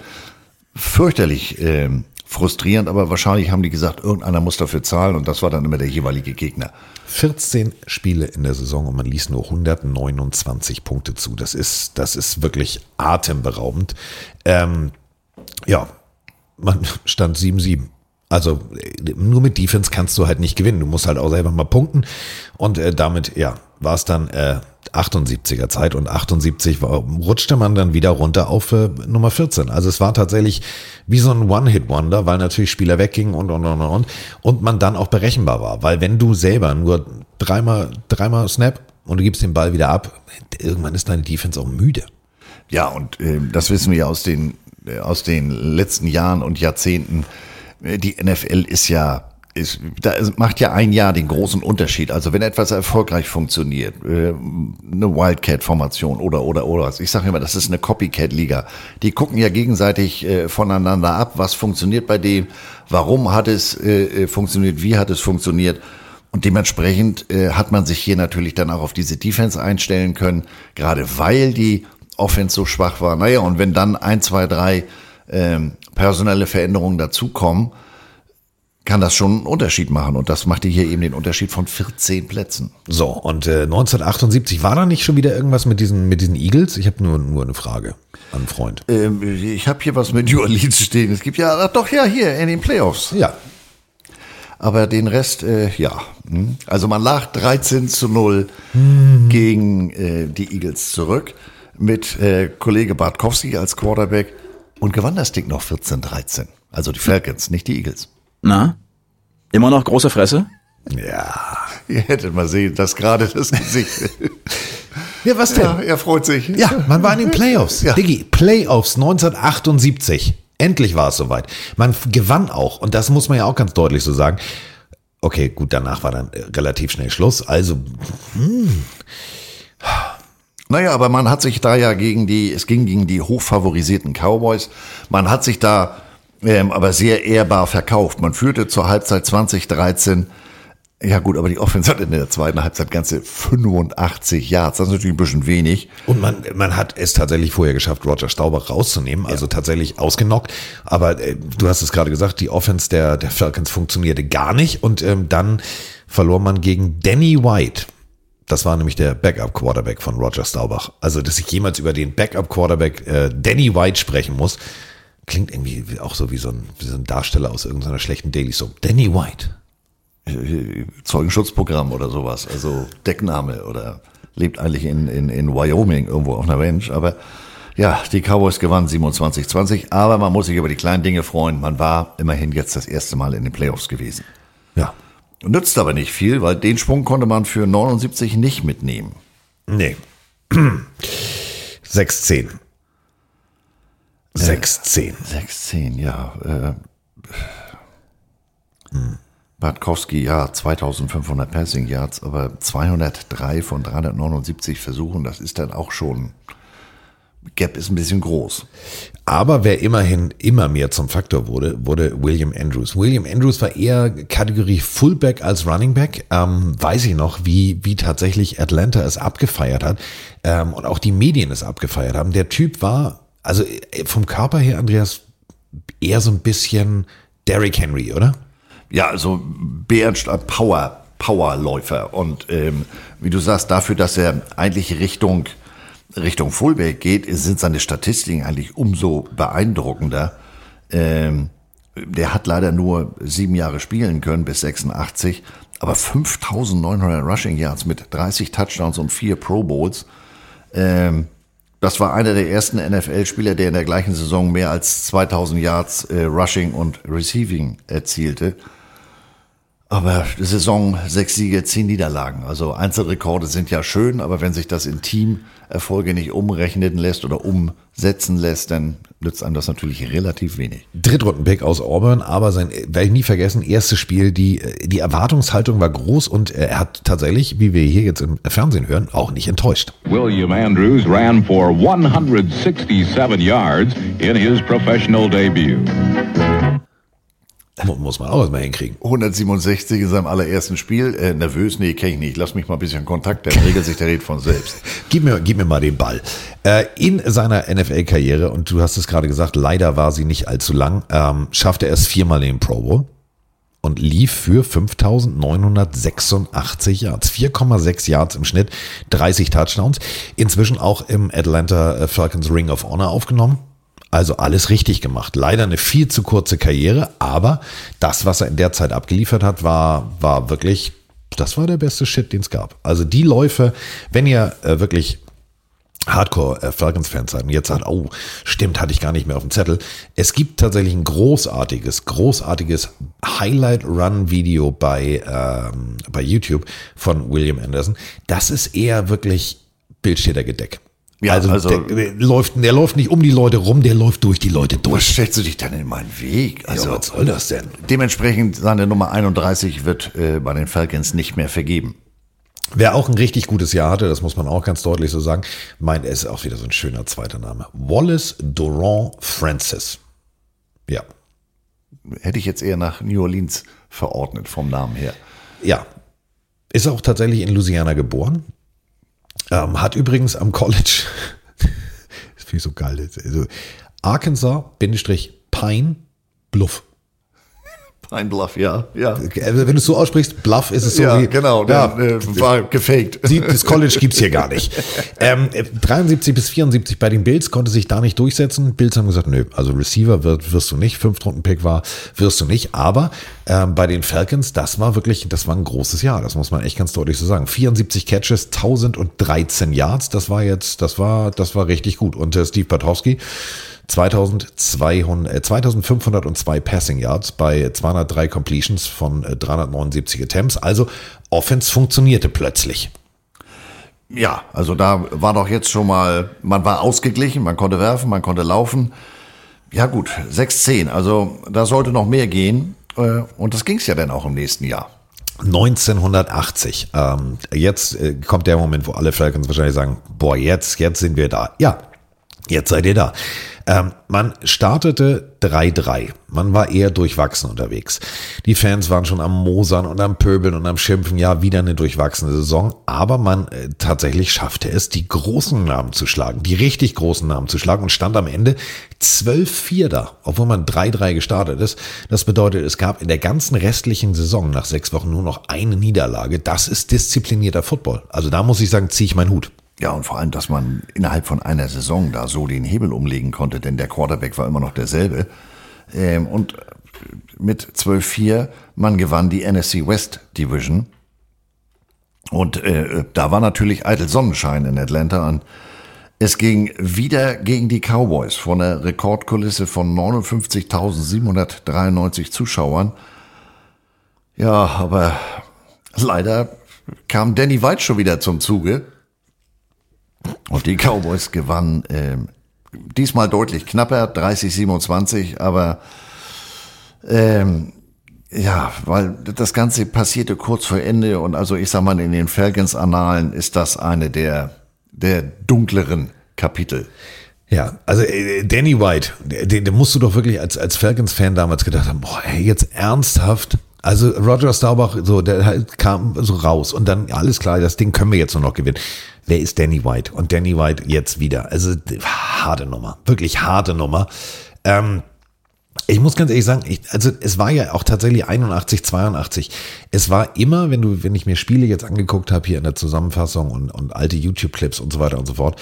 S4: fürchterlich äh, frustrierend, aber wahrscheinlich haben die gesagt, irgendeiner muss dafür zahlen und das war dann immer der jeweilige Gegner.
S3: 14 Spiele in der Saison und man ließ nur 129 Punkte zu. Das ist, das ist wirklich atemberaubend. Ähm, ja, man stand 7-7. Also nur mit Defense kannst du halt nicht gewinnen. Du musst halt auch selber mal punkten. Und äh, damit, ja, war es dann äh, 78er Zeit und 78 war, rutschte man dann wieder runter auf äh, Nummer 14. Also es war tatsächlich wie so ein One-Hit-Wonder, weil natürlich Spieler weggingen und und und und und man dann auch berechenbar war. Weil wenn du selber nur dreimal, dreimal Snap und du gibst den Ball wieder ab, irgendwann ist deine Defense auch müde.
S4: Ja, und äh, das wissen wir aus den, äh, aus den letzten Jahren und Jahrzehnten. Äh, die NFL ist ja ist, da macht ja ein Jahr den großen Unterschied. Also wenn etwas erfolgreich funktioniert, äh, eine Wildcat-Formation oder oder oder, ich sage immer, das ist eine Copycat-Liga. Die gucken ja gegenseitig äh, voneinander ab, was funktioniert bei dem, warum hat es funktioniert, wie hat es funktioniert. Und dementsprechend äh, hat man sich hier natürlich dann auch auf diese Defense einstellen können, gerade weil die Offense so schwach war. Naja, und wenn dann ein, zwei, drei ähm, personelle Veränderungen dazukommen, kann das schon einen Unterschied machen. Und das machte hier eben den Unterschied von 14 Plätzen.
S3: So, und äh, 1978 war da nicht schon wieder irgendwas mit diesen, mit diesen Eagles? Ich habe nur, nur eine Frage an einen Freund.
S4: Ähm, ich habe hier was mit New Orleans stehen. Es gibt ja, ach doch, ja, hier in den Playoffs.
S3: Ja.
S4: Aber den Rest, äh, ja. Hm. Also man lag 13 zu 0 hm. gegen äh, die Eagles zurück mit äh, Kollege Bartkowski als Quarterback und gewann das Ding noch 14-13. Also die Falcons, nicht die Eagles.
S10: Na? Immer noch große Fresse?
S4: Ja, ihr hättet mal sehen, das gerade das Gesicht.
S3: ja, was denn? Ja,
S4: er freut sich.
S3: Ja, man war in den Playoffs. Ja. Diggi, Playoffs 1978. Endlich war es soweit. Man gewann auch, und das muss man ja auch ganz deutlich so sagen. Okay, gut, danach war dann relativ schnell Schluss. Also, hm.
S4: Naja, aber man hat sich da ja gegen die, es ging gegen die hochfavorisierten Cowboys. Man hat sich da ähm, aber sehr ehrbar verkauft. Man führte zur Halbzeit 2013 ja gut, aber die Offense hat in der zweiten Halbzeit ganze 85 Yards. Das ist natürlich ein bisschen wenig.
S3: Und man, man hat es tatsächlich vorher geschafft, Roger Staubach rauszunehmen, also ja. tatsächlich ausgenockt. Aber äh, du hast es gerade gesagt, die Offense der, der Falcons funktionierte gar nicht. Und ähm, dann verlor man gegen Danny White, Das war nämlich der Backup-Quarterback von Roger Staubach. Also, dass ich jemals über den Backup-Quarterback äh, Danny White sprechen muss, klingt irgendwie auch so wie so ein, wie so ein Darsteller aus irgendeiner schlechten Daily Soap. Danny White.
S4: Zeugenschutzprogramm oder sowas, also Deckname oder lebt eigentlich in, in, in Wyoming irgendwo auf einer Ranch, aber ja, die Cowboys gewannen 27-20, aber man muss sich über die kleinen Dinge freuen. Man war immerhin jetzt das erste Mal in den Playoffs gewesen. Nützt aber nicht viel, weil den Sprung konnte man für 79 nicht mitnehmen.
S3: Nee. 6-10. 6-10.
S4: 6-10, ja. Äh, Bartkowski, ja, 2500 Passing Yards, aber 203 von 379 Versuchen, das ist dann auch schon, Gap ist ein bisschen groß.
S3: Aber wer immerhin immer mehr zum Faktor wurde, wurde William Andrews. William Andrews war eher Kategorie Fullback als Running Back. Ähm, weiß ich noch, wie, wie tatsächlich Atlanta es abgefeiert hat ähm, und auch die Medien es abgefeiert haben. Der Typ war, also äh, vom Körper her, Andreas, eher so ein bisschen Derrick Henry, oder?
S4: Ja, also Bernstein Power, Powerläufer. Und ähm, wie du sagst, dafür, dass er eigentlich Richtung, Richtung Fullback geht, sind seine Statistiken eigentlich umso beeindruckender. Ähm, der hat leider nur sieben Jahre spielen können bis 86, aber 5900 Rushing Yards mit 30 Touchdowns und vier Pro Bowls. Ähm, das war einer der ersten NFL-Spieler, der in der gleichen Saison mehr als 2000 Yards äh, Rushing und Receiving erzielte. Aber Saison sechs Siege, zehn Niederlagen. Also Einzelrekorde sind ja schön, aber wenn sich das in Teamerfolge nicht umrechnen lässt oder umsetzen lässt, dann nützt einem das natürlich relativ wenig.
S3: Drittrunden-Pick aus Auburn, aber sein, werde ich nie vergessen, erstes Spiel, die, die Erwartungshaltung war groß und er hat tatsächlich, wie wir hier jetzt im Fernsehen hören, auch nicht enttäuscht.
S13: William Andrews ran for 167 yards in his professional debut.
S3: Muss man auch erstmal hinkriegen.
S4: 167 in seinem allerersten Spiel. Äh, nervös? Nee, kenne ich nicht. Lass mich mal ein bisschen Kontakt, dann regelt sich der Red von selbst.
S3: gib, mir, gib mir mal den Ball. Äh, in seiner NFL-Karriere, und du hast es gerade gesagt, leider war sie nicht allzu lang, ähm, schaffte er es viermal in den Pro Bowl und lief für 5986 Yards. 4,6 Yards im Schnitt, 30 Touchdowns. Inzwischen auch im Atlanta Falcons Ring of Honor aufgenommen. Also alles richtig gemacht. Leider eine viel zu kurze Karriere, aber das, was er in der Zeit abgeliefert hat, war, war wirklich, das war der beste Shit, den es gab. Also die Läufe, wenn ihr äh, wirklich Hardcore äh, Falcons-Fans seid und jetzt sagt, oh, stimmt, hatte ich gar nicht mehr auf dem Zettel. Es gibt tatsächlich ein großartiges, großartiges Highlight-Run-Video bei, ähm, bei YouTube von William Anderson. Das ist eher wirklich Bildschädergedeck.
S4: Ja,
S3: also,
S4: also-
S3: der, der läuft, der läuft nicht um die Leute rum, der läuft durch die Leute
S4: Was
S3: durch.
S4: stellst du dich dann in meinen Weg? Also,
S3: ja, was soll das denn?
S4: Dementsprechend seine Nummer 31 wird äh, bei den Falcons nicht mehr vergeben.
S3: Wer auch ein richtig gutes Jahr hatte, das muss man auch ganz deutlich so sagen, meint, er ist auch wieder so ein schöner zweiter Name. Wallace Doran Francis. Ja,
S4: Hätte ich jetzt eher nach New Orleans verordnet vom Namen her.
S3: ja. Ist auch tatsächlich in Louisiana geboren. Ähm, hat übrigens am College, das finde ich so geil, also Arkansas-Pine Bluff.
S4: Pine Bluff, ja, ja.
S3: Also Wenn du es so aussprichst, Bluff ist es so
S4: ja,
S3: wie.
S4: genau,
S3: Ja,
S4: der, äh, war gefaked.
S3: Die, das College gibt's hier gar nicht. Ähm, 73 bis 74 bei den Bills konnte sich da nicht durchsetzen. Bills haben gesagt, nö, also Receiver wird, wirst du nicht, Fünftrunden-Pick war, wirst du nicht. Aber ähm, bei den Falcons, das war wirklich, das war ein großes Jahr. Das muss man echt ganz deutlich so sagen. 74 Catches, 1013 Yards, das war jetzt, das war, das war richtig gut. Und äh, Steve Patowski, 2200, äh, 2502 Passing Yards bei 203 Completions von äh, 379 Attempts. Also Offense funktionierte plötzlich.
S4: Ja, also da war doch jetzt schon mal, man war ausgeglichen, man konnte werfen, man konnte laufen. Ja gut, 6-10, also da sollte noch mehr gehen. äh, Und das ging's ja dann auch im nächsten Jahr.
S3: 1980. Ähm, jetzt äh, kommt der Moment, wo alle Falcons wahrscheinlich sagen, boah, jetzt, jetzt sind wir da. Ja, Jetzt seid ihr da. Ähm, man startete 3-3. Man war eher durchwachsen unterwegs. Die Fans waren schon am Mosern und am Pöbeln und am Schimpfen. Ja, wieder eine durchwachsene Saison. Aber man äh, tatsächlich schaffte es, die großen Namen zu schlagen. Die richtig großen Namen zu schlagen und stand am Ende 12-4 da. Obwohl man 3-3 gestartet ist. Das bedeutet, es gab in der ganzen restlichen Saison nach sechs Wochen nur noch eine Niederlage. Das ist disziplinierter Football. Also da muss ich sagen, ziehe ich meinen Hut.
S4: Ja, und vor allem, dass man innerhalb von einer Saison da so den Hebel umlegen konnte, denn der Quarterback war immer noch derselbe. Ähm, und mit 12-4, man gewann die NFC West Division. Und äh, da war natürlich eitel Sonnenschein in Atlanta. Und es ging wieder gegen die Cowboys von einer Rekordkulisse von 59.793 Zuschauern. Ja, aber leider kam Danny White schon wieder zum Zuge. Und die Cowboys gewannen äh, diesmal deutlich knapper, 30-27, aber ähm, ja, weil das Ganze passierte kurz vor Ende und also ich sag mal, in den Falcons-Annalen ist das eine der, der dunkleren Kapitel.
S3: Ja, also äh, Danny White, den, den musst du doch wirklich als, als Falcons-Fan damals gedacht haben, boah, ey, jetzt ernsthaft? Also Roger Staubach, so, der halt kam so raus und dann, alles klar, das Ding können wir jetzt nur noch gewinnen. Wer ist Danny White? Und Danny White jetzt wieder. Also harte Nummer, wirklich harte Nummer. Ähm, ich muss ganz ehrlich sagen, ich, also es war ja auch tatsächlich 81, 82. Es war immer, wenn du, wenn ich mir Spiele jetzt angeguckt habe hier in der Zusammenfassung und, und alte YouTube-Clips und so weiter und so fort,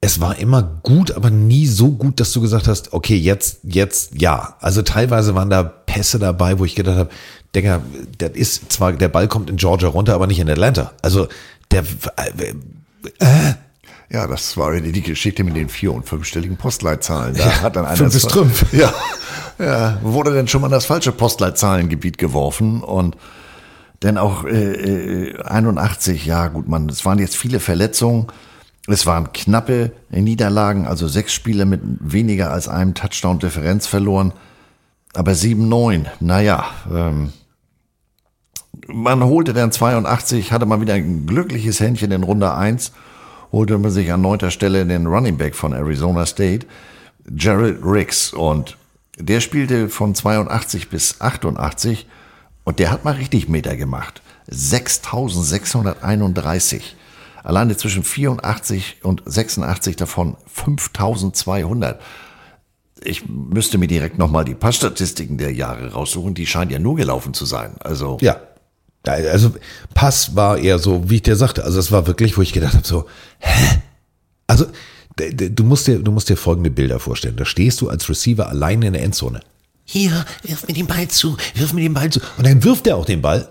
S3: es war immer gut, aber nie so gut, dass du gesagt hast, okay, jetzt, jetzt, ja. Also teilweise waren da Pässe dabei, wo ich gedacht habe, Digga, der ist zwar, der Ball kommt in Georgia runter, aber nicht in Atlanta. Also der, äh,
S4: äh. Ja, das war die Geschichte mit den vier- und fünfstelligen Postleitzahlen. Da
S3: ja,
S4: hat dann einer
S3: fünf bis Trümpf.
S4: Ja, ja, wurde denn schon mal das falsche Postleitzahlengebiet geworfen und denn auch äh, 81, ja gut, man, es waren jetzt viele Verletzungen. Es waren knappe Niederlagen, also sechs Spiele mit weniger als einem Touchdown-Differenz verloren. Aber 7-9, naja, ähm, man holte dann 82, hatte mal wieder ein glückliches Händchen in Runde 1, holte man sich an neunter Stelle den Running Back von Arizona State, Gerald Riggs. Und der spielte von 82 bis 88 und der hat mal richtig Meter gemacht. 6631. Alleine zwischen 84 und 86 davon 5200 ich müsste mir direkt nochmal die Passstatistiken der Jahre raussuchen. Die scheinen ja nur gelaufen zu sein. Also.
S3: Ja. Also Pass war eher so, wie ich dir sagte, also es war wirklich, wo ich gedacht habe, so, hä? Also du musst dir, du musst dir folgende Bilder vorstellen. Da stehst du als Receiver alleine in der Endzone. Hier, wirf mir den Ball zu, wirf mir den Ball zu. Und dann wirft er auch den Ball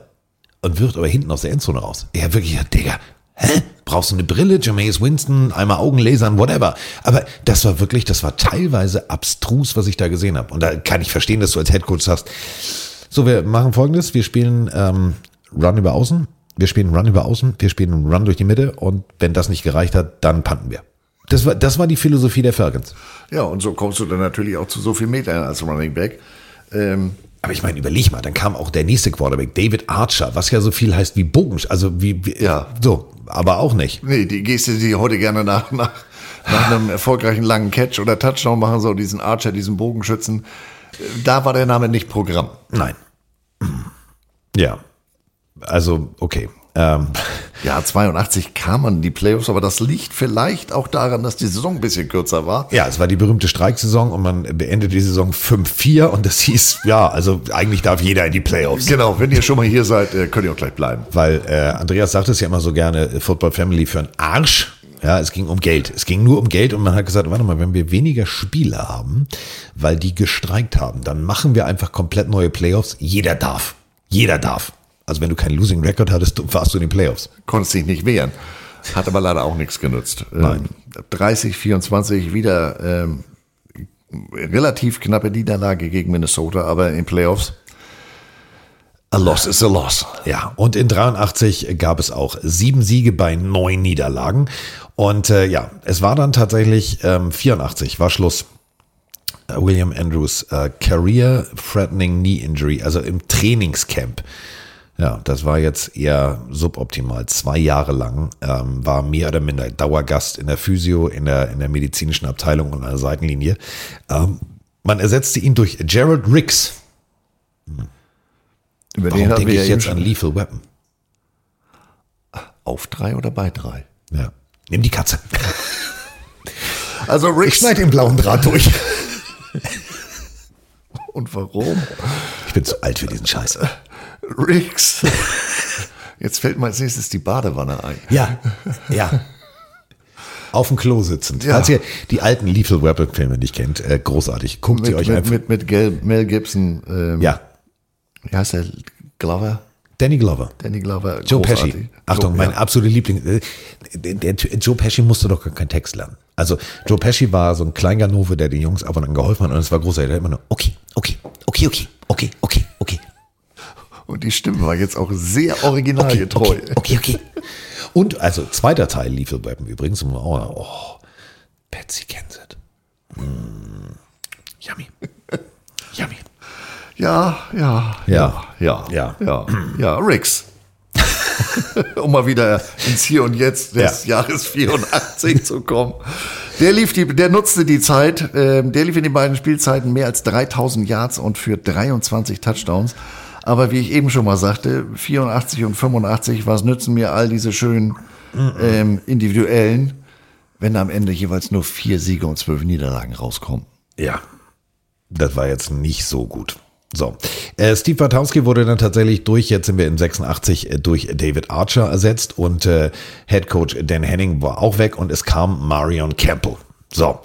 S3: und wirft aber hinten aus der Endzone raus. Ja, wirklich, ja, Digga, hä? Brauchst du eine Brille, Jameis Winston, einmal Augenlasern, whatever. Aber das war wirklich, das war teilweise abstrus, was ich da gesehen habe. Und da kann ich verstehen, dass du als Headcoach sagst, so, wir machen folgendes, wir spielen ähm, Run über Außen, wir spielen Run über Außen, wir spielen Run durch die Mitte und wenn das nicht gereicht hat, dann panten wir. Das war, das war die Philosophie der Falcons.
S4: Ja, und so kommst du dann natürlich auch zu so viel Metern als Running Back. Ähm,
S3: aber ich meine, überleg mal, dann kam auch der nächste Quarterback, David Archer, was ja so viel heißt wie Bogen, also wie, wie ja. so, aber auch nicht.
S4: Nee, die Geste, die heute gerne nach, nach, nach einem erfolgreichen langen Catch oder Touchdown machen, so diesen Archer, diesen Bogenschützen, da war der Name nicht Programm.
S3: Nein. Ja. Also, okay. Ähm.
S4: Ja, 82 kam man in die Playoffs, aber das liegt vielleicht auch daran, dass die Saison ein bisschen kürzer war.
S3: Ja, es war die berühmte Streiksaison und man beendet die Saison 5-4 und das hieß, ja, also eigentlich darf jeder in die Playoffs.
S4: Genau, wenn ihr schon mal hier seid, äh, könnt ihr auch gleich bleiben.
S3: Weil äh, Andreas sagt es ja immer so gerne, Football Family für einen Arsch. Ja, es ging um Geld. Es ging nur um Geld und man hat gesagt, warte mal, wenn wir weniger Spieler haben, weil die gestreikt haben, dann machen wir einfach komplett neue Playoffs. Jeder darf. Jeder darf. Also wenn du keinen Losing Record hattest, warst du in den Playoffs.
S4: Konntest dich nicht wehren. Hat aber leider auch nichts genutzt.
S3: Nein.
S4: 30, 24 wieder ähm, relativ knappe Niederlage gegen Minnesota, aber in Playoffs A loss is a loss.
S3: Ja, und in 83 gab es auch sieben Siege bei neun Niederlagen. Und äh, ja, es war dann tatsächlich ähm, 84, war Schluss. William Andrews, äh, Career Threatening Knee Injury, also im Trainingscamp Ja, das war jetzt eher suboptimal. Zwei Jahre lang ähm, war mehr oder minder Dauergast in der Physio, in der, in der medizinischen Abteilung und an der Seitenlinie. Ähm, man ersetzte ihn durch Gerald Ricks. Hm.
S4: Über
S3: Warum denke
S4: wir
S3: ich jetzt an Lethal Weapon?
S4: Auf drei oder bei drei?
S3: Ja. Nimm die Katze.
S4: Also Rick
S3: Ich schneide den blauen Draht durch.
S4: Und warum?
S3: Ich bin zu alt für diesen Scheiß.
S4: Ricks. Jetzt fällt mir als nächstes die Badewanne ein.
S3: Ja, ja. Auf dem Klo sitzend.
S4: Ja.
S3: Falls ihr die alten Lethal Weapon Filme nicht kennt, äh, großartig. Guckt sie
S4: Mit,
S3: euch
S4: mit,
S3: einfach.
S4: mit, mit Gel, Mel Gibson. Ähm,
S3: ja,
S4: Wie heißt der? Glover?
S3: Danny Glover.
S4: Danny Glover.
S3: Joe
S4: großartig.
S3: Pesci. Achtung, mein
S4: ja.
S3: absoluter Liebling. äh, Der, der, Joe Pesci musste doch gar keinen Text lernen. Also Joe Pesci war so ein Kleinganove, der den Jungs ab und an geholfen hat und es war großartig. Der hat immer nur, okay, okay, okay, okay, okay, okay, okay.
S4: Und die Stimme war jetzt auch sehr originalgetreu.
S3: Okay, okay, okay. Und also zweiter Teil Weapon übrigens. Oh, oh Patsy Kensett. Mm, yummy. Yummy.
S4: Ja, ja,
S3: Ja.
S4: ja,
S3: Ja.
S4: ja, ja, Ricks. um mal wieder ins Hier und Jetzt des Jahres 84 zu kommen. Der lief die, der nutzte die Zeit, ähm, der lief in den beiden Spielzeiten mehr als 3000 Yards und für 23 Touchdowns. Aber wie ich eben schon mal sagte, 84 und 85, was nützen mir all diese schönen ähm, individuellen, wenn am Ende jeweils nur vier Siege und zwölf Niederlagen rauskommen?
S3: Ja, das war jetzt nicht so gut. So, äh, Steve Bartowski wurde dann tatsächlich durch, jetzt sind wir in 86, äh, durch David Archer ersetzt und äh, Head Coach Dan Henning war auch weg und es kam Marion Campbell. So,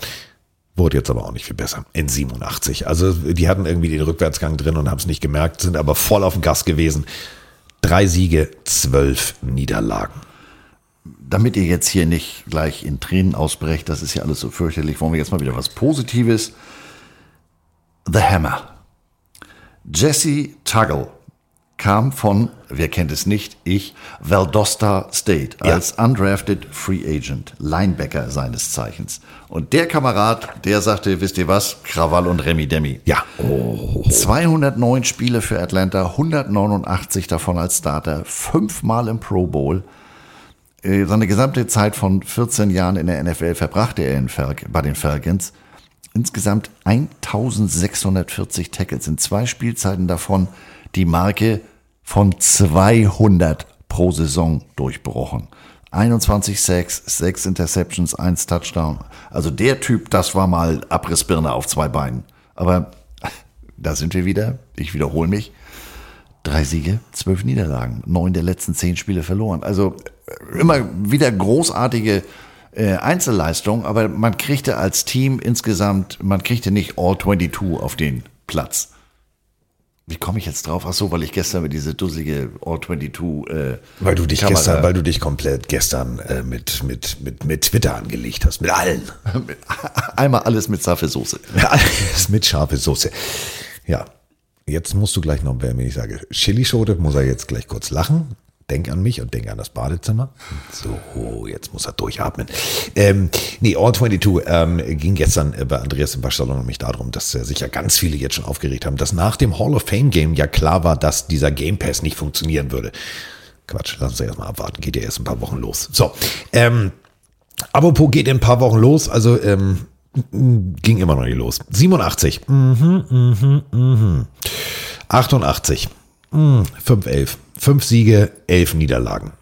S3: wurde jetzt aber auch nicht viel besser in 87. Also die hatten irgendwie den Rückwärtsgang drin und haben es nicht gemerkt, sind aber voll auf dem Gas gewesen. Drei Siege, zwölf Niederlagen.
S4: damit ihr jetzt hier nicht gleich in Tränen ausbrecht, das ist ja alles so fürchterlich, wollen wir jetzt mal wieder was Positives. The Hammer. Jesse Tuggle kam von, wer kennt es nicht, ich, Valdosta State als undrafted Free Agent, Linebacker seines Zeichens. Und der Kamerad, der sagte, wisst ihr was, Krawall und Remi Demi.
S3: Ja.
S4: 209 Spiele für Atlanta, 189 davon als Starter, fünfmal im Pro Bowl. Äh, Seine gesamte Zeit von 14 Jahren in der NFL verbrachte er in Fal bei den Falcons. Insgesamt 1640 Tackles in zwei Spielzeiten davon die Marke von 200 pro Saison durchbrochen. 21 Sacks, 6 Interceptions, 1 Touchdown. Also der Typ, das war mal Abrissbirne auf zwei Beinen. Aber da sind wir wieder. Ich wiederhole mich. Drei Siege, zwölf Niederlagen, neun der letzten zehn Spiele verloren. Also äh, immer wieder großartige äh, Einzelleistungen, aber man kriegte als Team insgesamt, man kriegte nicht All 22 auf den Platz. Wie komme ich jetzt drauf? Ach so, weil ich gestern mit diese dusselige All 22 äh,
S3: Weil du dich
S4: Kamera-
S3: gestern, weil du dich komplett gestern äh, mit, mit, mit, mit Twitter angelegt hast. Mit allen.
S4: einmal alles mit Safesoße.
S3: Ja, alles mit scharfe Soße. Ja. Jetzt musst du gleich noch, wenn ich sage Chilischote, muss er jetzt gleich kurz lachen. Denk an mich und denk an das Badezimmer. So, jetzt muss er durchatmen. Ähm, nee, All 22 ähm, ging gestern äh, bei Andreas im Waschsalon nämlich darum, dass äh, sich ja ganz viele jetzt schon aufgeregt haben, dass nach dem Hall of Fame Game ja klar war, dass dieser Game Pass nicht funktionieren würde. Quatsch, lass uns erstmal abwarten. Geht ja erst ein paar Wochen los. So, ähm, Apropos geht in ein paar Wochen los, also ähm, ging immer noch nicht los. 87. Mhm, mhm, mhm. 88. Mhm, 5-11. Fünf Siege, elf Niederlagen.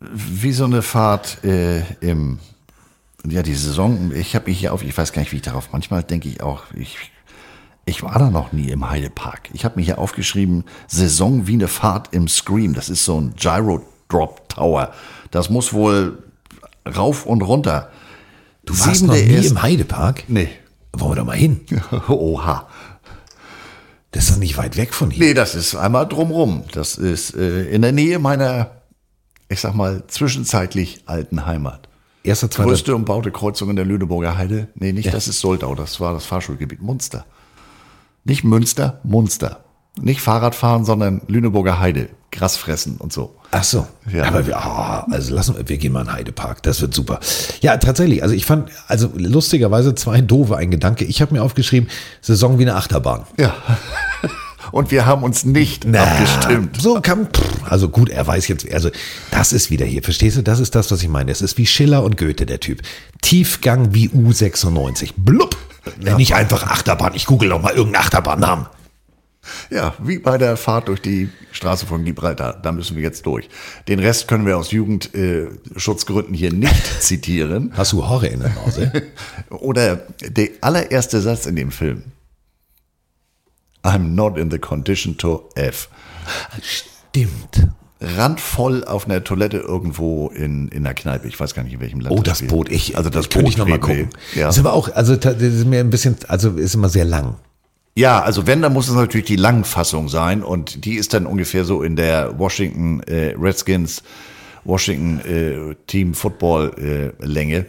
S4: Wie so eine Fahrt äh, im, ja, die Saison, ich habe mich hier auf, ich weiß gar nicht, wie ich darauf, manchmal denke ich auch, ich, ich war da noch nie im Heidepark. Ich habe mir hier aufgeschrieben, Saison wie eine Fahrt im Scream. Das ist so ein Gyro-Drop Tower. Das muss wohl rauf und runter.
S3: Du warst noch nie
S4: erst-
S3: im Heidepark?
S4: Nee.
S3: Wollen wir da mal hin?
S4: Oha.
S3: Das ist doch nicht weit weg von hier.
S4: Nee, das ist einmal drumrum. Das ist äh, in der Nähe meiner, ich sag mal, zwischenzeitlich alten Heimat.
S3: Erster, zweiter.
S4: Größte umbaute Kreuzung in der Lüneburger Heide. Nee, nicht,
S3: Ja.
S4: das ist Soldau, das war das Fahrschulgebiet Munster. Nicht Münster, Munster. Nicht Fahrradfahren, sondern Lüneburger Heide. Gras fressen und so.
S3: Ach so.
S4: Ja.
S3: Aber wir, ah, also lassen wir, wir gehen mal in Heidepark. Das wird super. Ja, tatsächlich. Also ich fand, also lustigerweise zwei doofe ein Gedanke. Ich habe mir aufgeschrieben, Saison wie eine Achterbahn.
S4: Ja. und wir haben uns nicht
S3: Na,
S4: abgestimmt.
S3: So kann, pff, also gut, er weiß jetzt, also das ist wieder hier, verstehst du? Das ist das, was ich meine. Es ist wie Schiller und Goethe, der Typ. Tiefgang wie U96. Blub. Nicht einfach Achterbahn. Ich google noch mal irgendeinen Achterbahnnamen.
S4: Ja, wie bei der Fahrt durch die Straße von Gibraltar. Da müssen wir jetzt durch. Den Rest können wir aus Jugendschutzgründen hier nicht zitieren.
S3: Hast du Horror in der Nase?
S4: Oder der allererste Satz in dem Film. I'm not in the condition to F.
S3: Stimmt.
S4: Randvoll auf einer Toilette irgendwo in, in der Kneipe. Ich weiß gar nicht, in welchem Land.
S3: Oh, das
S4: spielt.
S3: Boot. Ich,
S4: also das
S3: könnte
S4: Boot
S3: ich noch mal
S4: reden wir.
S3: gucken.
S4: Ja.
S3: Ist aber auch, also das ist mir ein bisschen, also ist immer sehr lang.
S4: Ja, also wenn, dann muss es natürlich die Langfassung sein und die ist dann ungefähr so in der Washington äh, Redskins, Washington äh, Team Football äh, Länge.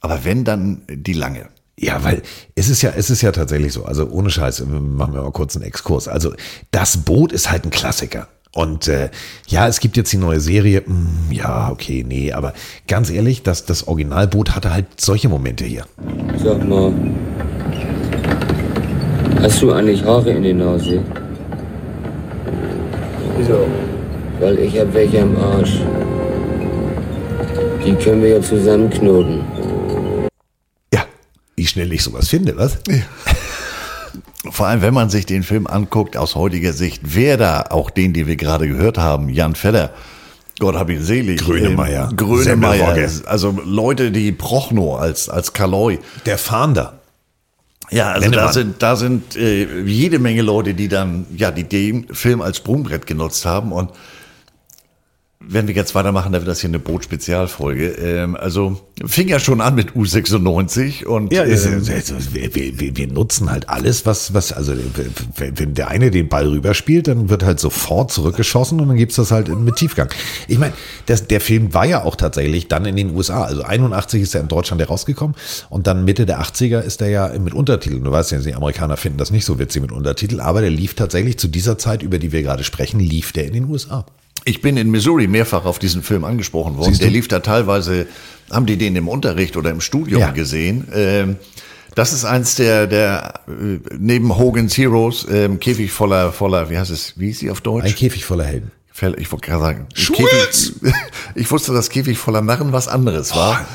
S4: Aber wenn, dann die lange.
S3: Ja, weil es ist ja, es ist ja tatsächlich so. Also ohne Scheiß, machen wir mal kurz einen Exkurs. Also das Boot ist halt ein Klassiker. Und äh, ja, es gibt jetzt die neue Serie. Hm, ja, okay, nee, aber ganz ehrlich, das, das Originalboot hatte halt solche Momente hier.
S14: Sag mal, hast du eigentlich Haare in der Nase? Wieso? Weil ich hab welche am Arsch. Die können wir ja zusammenknoten.
S3: Wie schnell ich sowas finde, was?
S4: Vor allem, wenn man sich den Film anguckt, aus heutiger Sicht, wer da, auch den, den wir gerade gehört haben, Jan Feller, Gott hab ihn selig.
S3: Grönemeyer.
S4: Ähm, Grönemeyer. Also Leute, die Prochnow als, als Kaloi.
S3: Der Fahnder.
S4: Ja, also
S3: Lennemann.
S4: da sind, da sind äh, jede Menge Leute, die dann, ja, die den Film als Sprungbrett genutzt haben und wenn wir jetzt weitermachen, dann wird das hier eine Boot-Spezialfolge. Ähm, also fing ja schon an mit U96 und
S3: Ja,
S4: ähm,
S3: es- es- wir, wir, wir nutzen halt alles, was, was, also wenn der eine den Ball rüberspielt, dann wird halt sofort zurückgeschossen und dann gibt's das halt mit Tiefgang. Ich meine, der Film war ja auch tatsächlich dann in den USA. Also 81 ist er in Deutschland herausgekommen und dann Mitte der 80er ist er ja mit Untertiteln. Du weißt ja, die Amerikaner finden das nicht so witzig mit Untertitel, aber der lief tatsächlich zu dieser Zeit, über die wir gerade sprechen, lief der in den USA.
S4: Ich bin in Missouri mehrfach auf diesen Film angesprochen worden. Der lief da teilweise, haben die den im Unterricht oder im Studium
S3: Ja.
S4: gesehen. Ähm, das ist eins der, der äh, neben Hogan's Heroes, ähm, Käfig voller, voller, wie heißt es, wie ist sie auf Deutsch?
S3: Ein Käfig voller Helden.
S4: Ich wollte gerade sagen! Käfig, ich wusste, dass Käfig voller Narren was anderes war.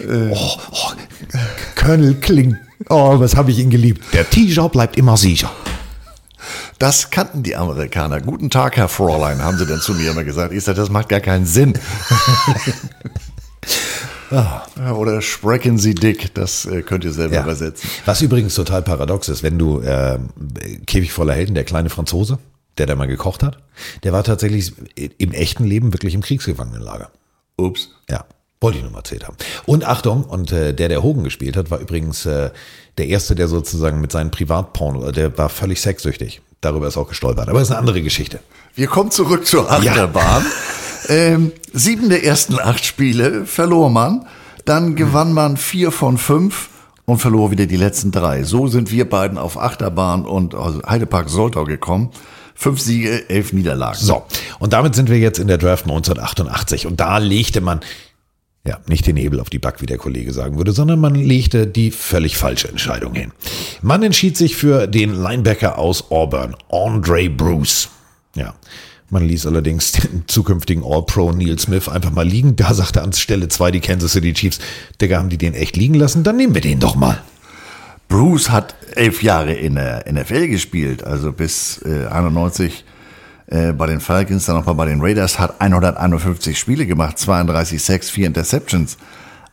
S4: Äh,
S3: Oh, oh, Colonel Kling. Oh, was habe ich ihn geliebt. Der T-Shirt bleibt immer sicher.
S4: Das kannten die Amerikaner. Guten Tag, Herr Fräulein, haben sie dann zu mir immer gesagt. Ich sagte, das macht gar keinen Sinn. Ja, Oder sprechen Sie dick, das äh, könnt ihr selber übersetzen.
S3: Was übrigens total paradox ist, wenn du äh, Käfig voller Helden, der kleine Franzose, der da mal gekocht hat, der war tatsächlich im echten Leben wirklich im Kriegsgefangenenlager.
S4: Ups.
S3: Ja, wollte ich nur mal erzählt haben. Und Achtung, und äh, der, der Hogan gespielt hat, war übrigens äh, der Erste, der sozusagen mit seinen Privatporno, der war völlig sexsüchtig. Darüber ist auch gestolpert. Aber das ist eine andere Geschichte.
S4: Wir kommen zurück zur Achterbahn. Ähm, sieben der ersten acht Spiele verlor man. Dann gewann man vier von fünf und verlor wieder die letzten drei. So sind wir beiden auf Achterbahn und Heidepark Soltau gekommen. Fünf Siege, elf Niederlagen.
S3: So, und damit sind wir jetzt in der Draft 1988. Und da legte man, ja, nicht den Hebel auf die Back, wie der Kollege sagen würde, sondern man legte die völlig falsche Entscheidung hin. Man entschied sich für den Linebacker aus Auburn, Andre Bruce. Ja. Man ließ allerdings den zukünftigen All-Pro Neil Smith einfach mal liegen. Da sagte an Stelle zwei die Kansas City Chiefs, Digga, haben die den echt liegen lassen? Dann nehmen wir den doch mal.
S4: Bruce hat elf Jahre in der NFL gespielt, also bis äh, 91 äh, bei den Falcons, dann nochmal bei den Raiders, hat 151 Spiele gemacht, 32 Sacks, 4 Interceptions.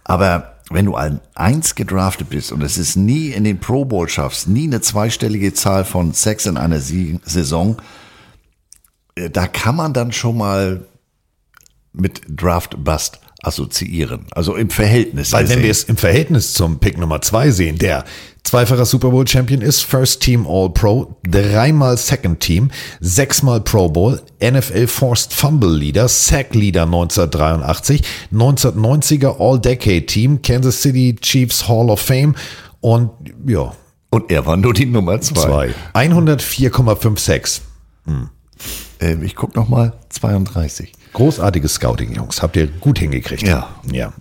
S4: Aber wenn du ein Eins gedraftet bist und es ist nie in den Pro Bowl schaffst, nie eine zweistellige Zahl von Sacks in einer Saison, äh, da kann man dann schon mal mit Draft Bust assoziieren. Also im Verhältnis.
S3: Weil wenn wir es im Verhältnis zum Pick Nummer zwei sehen, der zweifacher Super Bowl Champion ist, First Team All Pro, dreimal Second Team, sechsmal Pro Bowl, NFL Forced Fumble Leader, Sack Leader 1983, 1990er All Decade Team, Kansas City Chiefs Hall of Fame und ja.
S4: Und er war nur die Nummer zwei.
S3: Zwei. 104,56. Hm.
S4: Ähm, ich guck noch mal 32.
S3: Großartiges Scouting, Jungs. Habt ihr gut hingekriegt.
S4: Ja.
S3: Ja.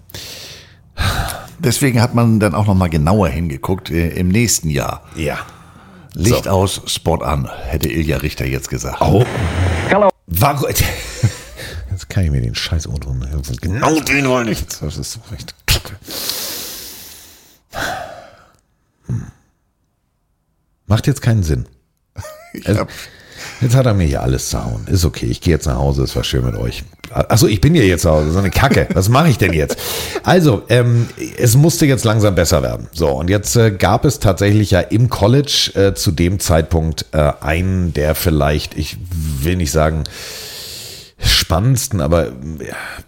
S4: Deswegen hat man dann auch noch mal genauer hingeguckt äh, im nächsten Jahr.
S3: Ja.
S4: Licht aus, Spot an, hätte Ilja Richter jetzt gesagt.
S3: Oh. Warum? Jetzt kann ich mir den Scheiß unten. Genau den wollte ich. Das ist so recht kacke. Hm. Macht jetzt keinen Sinn. Also, jetzt hat er mir hier alles zerhauen. Ist okay, ich gehe jetzt nach Hause, es war schön mit euch. Achso, ich bin ja jetzt zu Hause, so eine Kacke. Was mache ich denn jetzt? Also, ähm, es musste jetzt langsam besser werden. So, und jetzt äh, gab es tatsächlich ja im College äh, zu dem Zeitpunkt äh, einen, der vielleicht, ich will nicht sagen, spannendsten, aber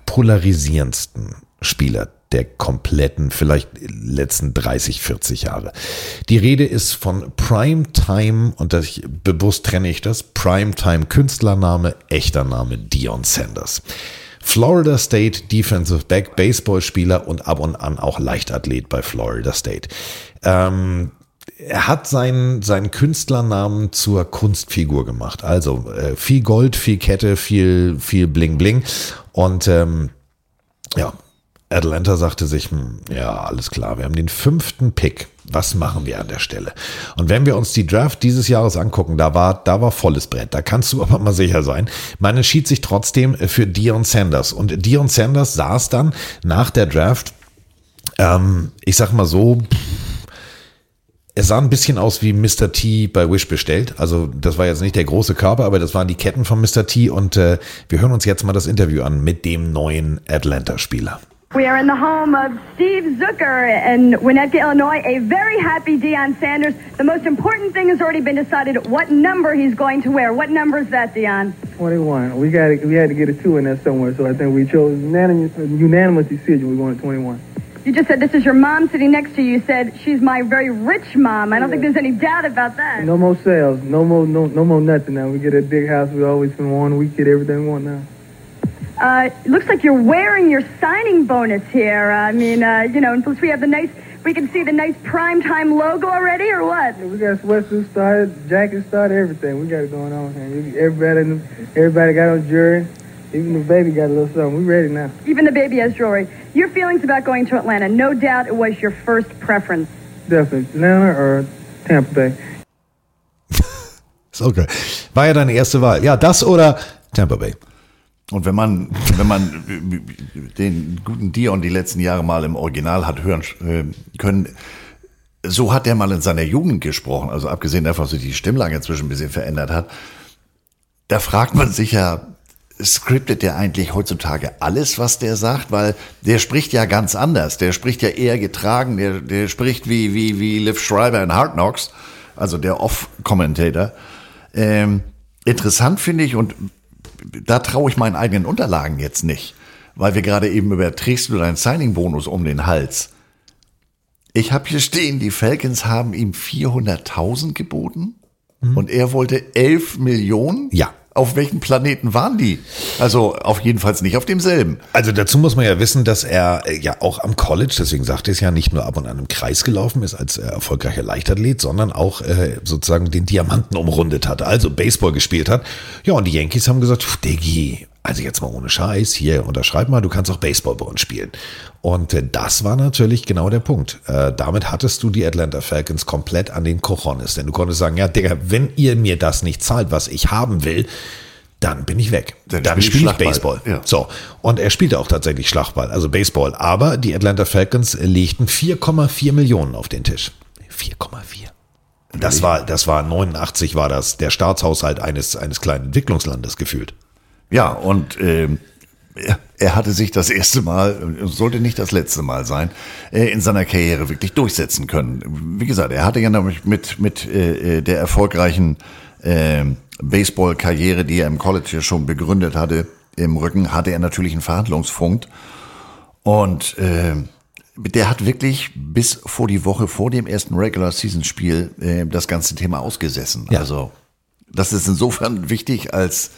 S3: polarisierendsten Spieler der kompletten, vielleicht letzten 30, 40 Jahre. Die Rede ist von Primetime, und das, bewusst trenne ich das, Primetime Künstlername, echter Name Dion Sanders. Florida State Defensive Back, Baseballspieler und ab und an auch Leichtathlet bei Florida State. Ähm, er hat seinen, seinen Künstlernamen zur Kunstfigur gemacht. Also äh, viel Gold, viel Kette, viel, viel Bling Bling. Und ähm, ja, Atlanta sagte sich, hm, ja, alles klar, wir haben den fünften Pick. Was machen wir an der Stelle? Und wenn wir uns die Draft dieses Jahres angucken, da war, da war volles Brett. Da kannst du aber mal sicher sein. Man entschied sich trotzdem für Dion Sanders. Und Dion Sanders saß dann nach der Draft, ähm, ich sag mal so, er sah ein bisschen aus wie Mr. T bei Wish bestellt. Also das war jetzt nicht der große Körper, aber das waren die Ketten von Mr. T. Und äh, wir hören uns jetzt mal das Interview an mit dem neuen Atlanta-Spieler.
S15: We are in the home of Steve Zucker in Winnetka, Illinois. A very happy Deion Sanders. The most important thing has already been decided what number he's going to wear. What number is that, Deion?
S16: 21. We got we had to get a two in there somewhere, so I think we chose unanimous, unanimous decision. We wanted 21.
S15: You just said this is your mom sitting next to you. You said she's my very rich mom. I don't think there's any doubt about that.
S16: No more sales. No more no no more nothing now. We get a big house. We always been wanting. We get everything we want now.
S15: Uh, looks like you're wearing your signing bonus here. I mean, uh, you know, and plus we have the nice, we can see the nice primetime logo already, or what?
S16: Yeah, we got sweatsuits started, jackets started, everything. We got it going on here. Everybody, everybody got on jury. Even the baby got a little something. We ready now.
S15: Even the baby has jewelry. Your feelings about going to Atlanta? No doubt it was your first preference.
S16: Definitely. Atlanta or Tampa Bay.
S3: Ist okay. War ja deine erste Wahl. Ja, das oder Tampa Bay.
S4: Und wenn man, wenn man den guten Dion die letzten Jahre mal im Original hat hören äh, können, so hat er mal in seiner Jugend gesprochen, also abgesehen davon, dass sich die Stimmlage inzwischen ein bisschen verändert hat. Da fragt man sich ja, scriptet der eigentlich heutzutage alles, was der sagt? Weil der spricht ja ganz anders. Der spricht ja eher getragen, der, der spricht wie, wie, wie Liv Schreiber in Hard Knocks, also der Off-Commentator. Ähm, interessant finde ich und da traue ich meinen eigenen Unterlagen jetzt nicht, weil wir gerade eben über trägst du deinen Signing-Bonus um den Hals. Ich habe hier stehen, die Falcons haben ihm 400.000 geboten mhm. und er wollte 11 Millionen.
S3: Ja.
S4: Auf welchen Planeten waren die? Also auf jeden Fall nicht auf demselben.
S3: Also dazu muss man ja wissen, dass er äh, ja auch am College, deswegen sagt er es ja, nicht nur ab und an im Kreis gelaufen ist als äh, erfolgreicher Leichtathlet, sondern auch äh, sozusagen den Diamanten umrundet hat, also Baseball gespielt hat. Ja, und die Yankees haben gesagt, Diggi, also jetzt mal ohne Scheiß, hier unterschreib mal, du kannst auch Baseball bei uns spielen. Und äh, das war natürlich genau der Punkt. Äh, damit hattest du die Atlanta Falcons komplett an den Cojones, denn du konntest sagen, ja, Digga, wenn ihr mir das nicht zahlt, was ich haben will, dann bin ich weg. Dann, dann spiele ich, spiel ich Baseball. Ja. So. Und er spielte auch tatsächlich Schlagball, also Baseball. Aber die Atlanta Falcons legten 4,4 Millionen auf den Tisch. 4,4. Das war, das war 89 war das der Staatshaushalt eines, eines kleinen Entwicklungslandes gefühlt.
S4: Ja, und äh, er hatte sich das erste Mal, sollte nicht das letzte Mal sein, äh, in seiner Karriere wirklich durchsetzen können. Wie gesagt, er hatte ja nämlich mit, mit äh, der erfolgreichen äh, Baseball-Karriere, die er im College ja schon begründet hatte, im Rücken, hatte er natürlich einen Verhandlungsfunk. Und äh, der hat wirklich bis vor die Woche vor dem ersten Regular-Season-Spiel äh, das ganze Thema ausgesessen. Ja. Also das ist insofern wichtig als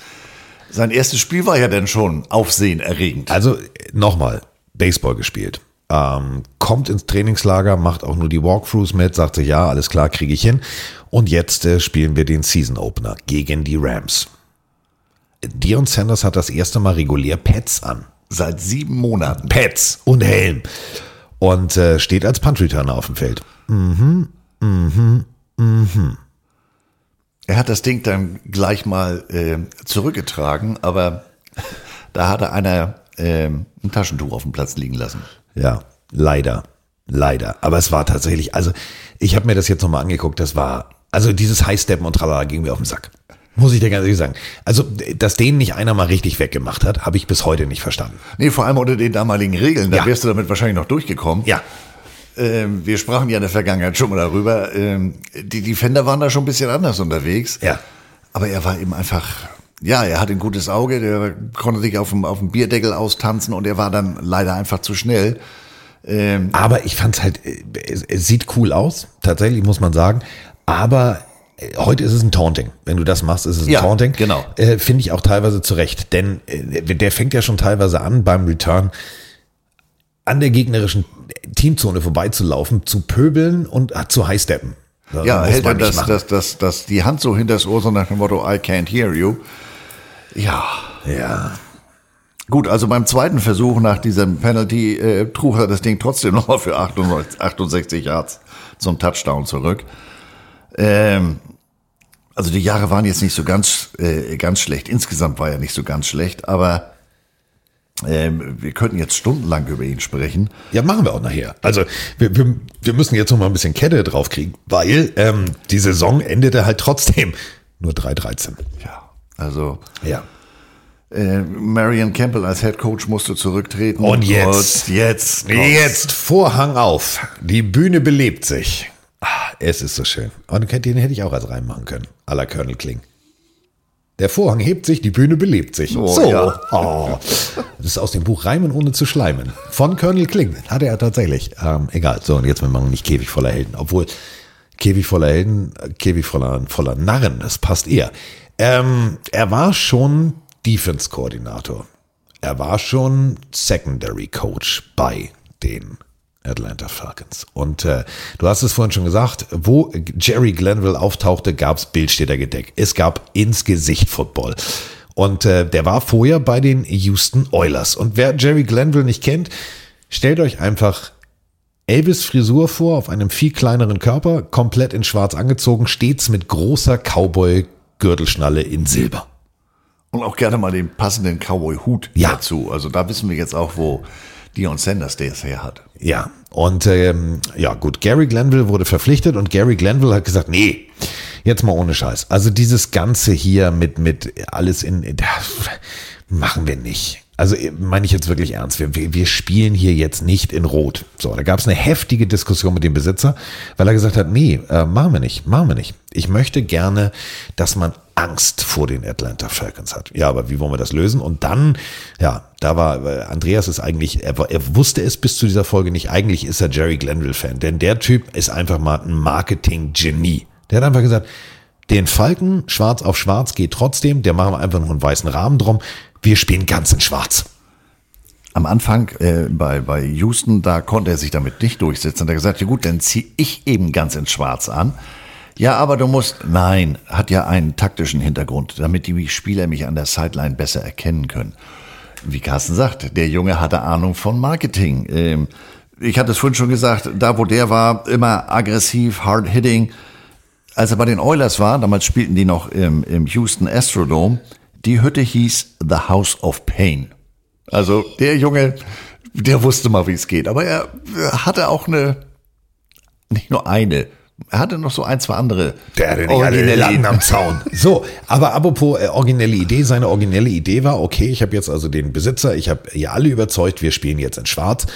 S4: sein erstes Spiel war ja dann schon aufsehenerregend.
S3: Also nochmal, Baseball gespielt. Ähm, kommt ins Trainingslager, macht auch nur die Walkthroughs mit, sagt sich, ja, alles klar, kriege ich hin. Und jetzt äh, spielen wir den Season Opener gegen die Rams. Dion Sanders hat das erste Mal regulär Pets an.
S4: Seit sieben Monaten.
S3: Pets und Helm. Und äh, steht als Punt Returner auf dem Feld. Mhm, mhm, mhm.
S4: Er hat das Ding dann gleich mal äh, zurückgetragen, aber da hatte einer äh, ein Taschentuch auf dem Platz liegen lassen.
S3: Ja, leider. Leider. Aber es war tatsächlich, also ich habe mir das jetzt nochmal angeguckt, das war, also dieses High-Steppen und Tralala ging mir auf den Sack. Muss ich dir ganz ehrlich sagen. Also, dass den nicht einer mal richtig weggemacht hat, habe ich bis heute nicht verstanden.
S4: Nee, vor allem unter den damaligen Regeln, da
S3: Ja.
S4: wärst du damit wahrscheinlich noch durchgekommen.
S3: Ja.
S4: Ähm, wir sprachen ja in der Vergangenheit schon mal darüber. Ähm, die Defender waren da schon ein bisschen anders unterwegs.
S3: Ja.
S4: Aber er war eben einfach, ja, er hat ein gutes Auge, der konnte sich auf dem, auf dem Bierdeckel austanzen und er war dann leider einfach zu schnell. Ähm,
S3: Aber ich fand's halt, äh, es, es sieht cool aus, tatsächlich muss man sagen. Aber äh, heute ist es ein Taunting. Wenn du das machst, ist es ein
S4: Ja,
S3: Taunting.
S4: genau.
S3: Äh, Finde ich auch teilweise zurecht. Denn äh, der fängt ja schon teilweise an beim Return an der gegnerischen Teamzone vorbeizulaufen, zu pöbeln und äh, zu highsteppen. Das
S4: ja, hält er das, das, das, das, die Hand so hinter das Ohr, so nach dem Motto, I can't hear you. Ja.
S3: Ja.
S4: Gut, also beim zweiten Versuch nach diesem Penalty äh, trug er das Ding trotzdem nochmal für 98, 68 Yards zum Touchdown zurück. Ähm, also die Jahre waren jetzt nicht so ganz, äh, ganz schlecht. Insgesamt war er nicht so ganz schlecht, aber ähm, wir könnten jetzt stundenlang über ihn sprechen.
S3: Ja, machen wir auch nachher. Also wir, wir, wir müssen jetzt noch mal ein bisschen Kette draufkriegen, weil ähm, die Saison endete halt trotzdem nur 3-13.
S4: Ja, also
S3: Ja.
S4: äh, Marion Campbell als Head Coach musste zurücktreten.
S3: Und jetzt,
S4: Und jetzt,
S3: jetzt Vorhang auf. Die Bühne belebt sich. Ah, es ist so schön. Und den hätte ich auch als Reim machen können. À la Colonel Kling. Der Vorhang hebt sich, die Bühne belebt sich.
S4: Oh,
S3: so.
S4: ja.
S3: Oh. Das ist aus dem Buch Reimen ohne zu schleimen. Von Colonel Kling. Hatte er tatsächlich. Ähm, egal. So, und jetzt wir machen nicht Käfig voller Helden. Obwohl, Käfig voller Helden, äh, Käfig voller, voller Narren, das passt eher. Ähm, er war schon Defense-Koordinator. Er war schon Secondary Coach bei den Atlanta Falcons. Und äh, du hast es vorhin schon gesagt, wo Jerry Glanville auftauchte, gab's Bildstädter gedeckt. Es gab ins Gesicht Football. Und äh, der war vorher bei den Houston Oilers. Und wer Jerry Glanville nicht kennt, stellt euch einfach Elvis Frisur vor, auf einem viel kleineren Körper, komplett in schwarz angezogen, stets mit großer Cowboy-Gürtelschnalle in Silber.
S4: Und auch gerne mal den passenden Cowboy-Hut
S3: Ja.
S4: dazu. Also da wissen wir jetzt auch, wo Dion Sanders der es her hat.
S3: Ja, und ähm, ja gut, Gary Glanville wurde verpflichtet und Gary Glanville hat gesagt, nee, jetzt mal ohne Scheiß. Also dieses Ganze hier mit, mit alles in, machen wir nicht. Also äh, meine ich jetzt wirklich ernst. Wir, wir, wir spielen hier jetzt nicht in Rot. So, da gab es eine heftige Diskussion mit dem Besitzer, weil er gesagt hat, nee, äh, machen wir nicht, machen wir nicht. Ich möchte gerne, dass man Angst vor den Atlanta Falcons hat. Ja, aber wie wollen wir das lösen? Und dann, ja, da war Andreas ist eigentlich, er, er wusste es bis zu dieser Folge nicht. Eigentlich ist er Jerry Glanville-Fan, denn der Typ ist einfach mal ein Marketing-Genie. Der hat einfach gesagt, den Falken schwarz auf schwarz geht trotzdem, der machen wir einfach nur einen weißen Rahmen drum. Wir spielen ganz in schwarz.
S4: Am Anfang äh, bei, bei Houston, da konnte er sich damit nicht durchsetzen. Da hat er gesagt, ja gut, dann zieh ich eben ganz in Schwarz an. Ja, aber du musst, nein, hat ja einen taktischen Hintergrund, damit die Spieler mich an der Sideline besser erkennen können. Wie Carsten sagt, der Junge hatte Ahnung von Marketing. Ähm, ich hatte es vorhin schon gesagt, da wo der war, immer aggressiv, hard hitting. Als er bei den Oilers war, damals spielten die noch im, im Houston Astrodome, die Hütte hieß The House of Pain. Also der Junge, der wusste mal, wie es geht. Aber er hatte auch eine, nicht nur eine, er hatte noch so ein, zwei andere.
S3: Der hatte nicht alle
S4: originelle
S3: Latten am. Zaun. So, aber apropos äh, originelle Idee, seine originelle Idee war, okay, ich habe jetzt also den Besitzer, ich habe ihr alle überzeugt, wir spielen jetzt in Schwarz.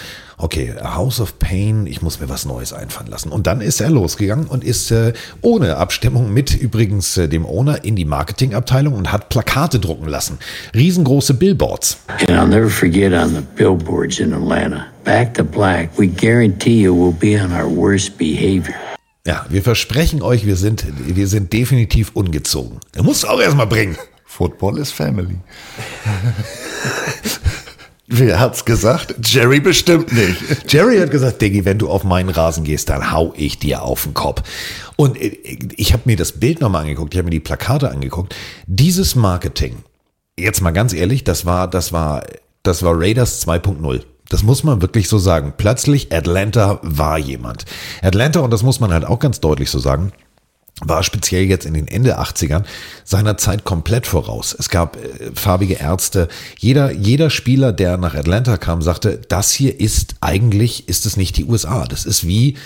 S3: Okay, House of Pain, ich muss mir was Neues einfallen lassen. Und dann ist er losgegangen und ist äh, ohne Abstimmung mit übrigens äh, dem Owner in die Marketingabteilung und hat Plakate drucken lassen. Riesengroße Billboards.
S5: And I'll never forget on the billboards in Atlanta, back to black, we guarantee you we'll be on our worst behavior.
S3: Ja, wir versprechen euch, wir sind, wir sind definitiv ungezogen. Er muss auch erstmal bringen.
S4: Football is family. Wer hat's gesagt? Jerry bestimmt nicht.
S3: Jerry hat gesagt, Diggi, wenn du auf meinen Rasen gehst, dann hau ich dir auf den Kopf. Und äh, ich habe mir das Bild nochmal angeguckt, ich habe mir die Plakate angeguckt. Dieses Marketing, jetzt mal ganz ehrlich, das war, das war, das war Raiders 2.0. Das muss man wirklich so sagen. Plötzlich Atlanta war jemand. Atlanta, und das muss man halt auch ganz deutlich so sagen, war speziell jetzt in den Ende 80ern seiner Zeit komplett voraus. Es gab äh, farbige Ärzte. Jeder, jeder Spieler, der nach Atlanta kam, sagte, das hier ist eigentlich, ist es nicht die USA. Das ist wie,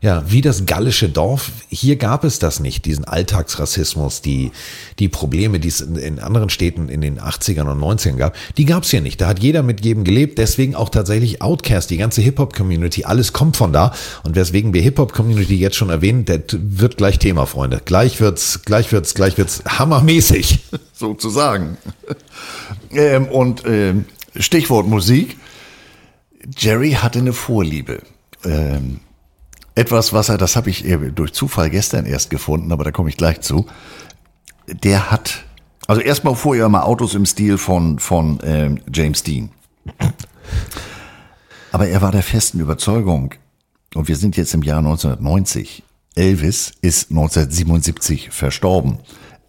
S3: ja, wie das gallische Dorf. Hier gab es das nicht, diesen Alltagsrassismus, die, die Probleme, die es in, in anderen Städten in den 80ern und 90ern gab, die gab es hier nicht. Da hat jeder mit jedem gelebt, deswegen auch tatsächlich Outcast, die ganze Hip-Hop-Community, alles kommt von da. Und weswegen wir Hip-Hop-Community jetzt schon erwähnen, der wird gleich Thema, Freunde. Gleich wird's, gleich wird's, gleich wird's hammermäßig.
S4: Sozusagen. ähm, und ähm, Stichwort Musik. Jerry hatte eine Vorliebe. Ähm, etwas, was er, das habe ich durch Zufall gestern erst gefunden, aber da komme ich gleich zu. Der hat, also erstmal fuhr er mal Autos im Stil von, von ähm, James Dean. Aber er war der festen Überzeugung, und wir sind jetzt im Jahr 1990, Elvis ist 1977 verstorben.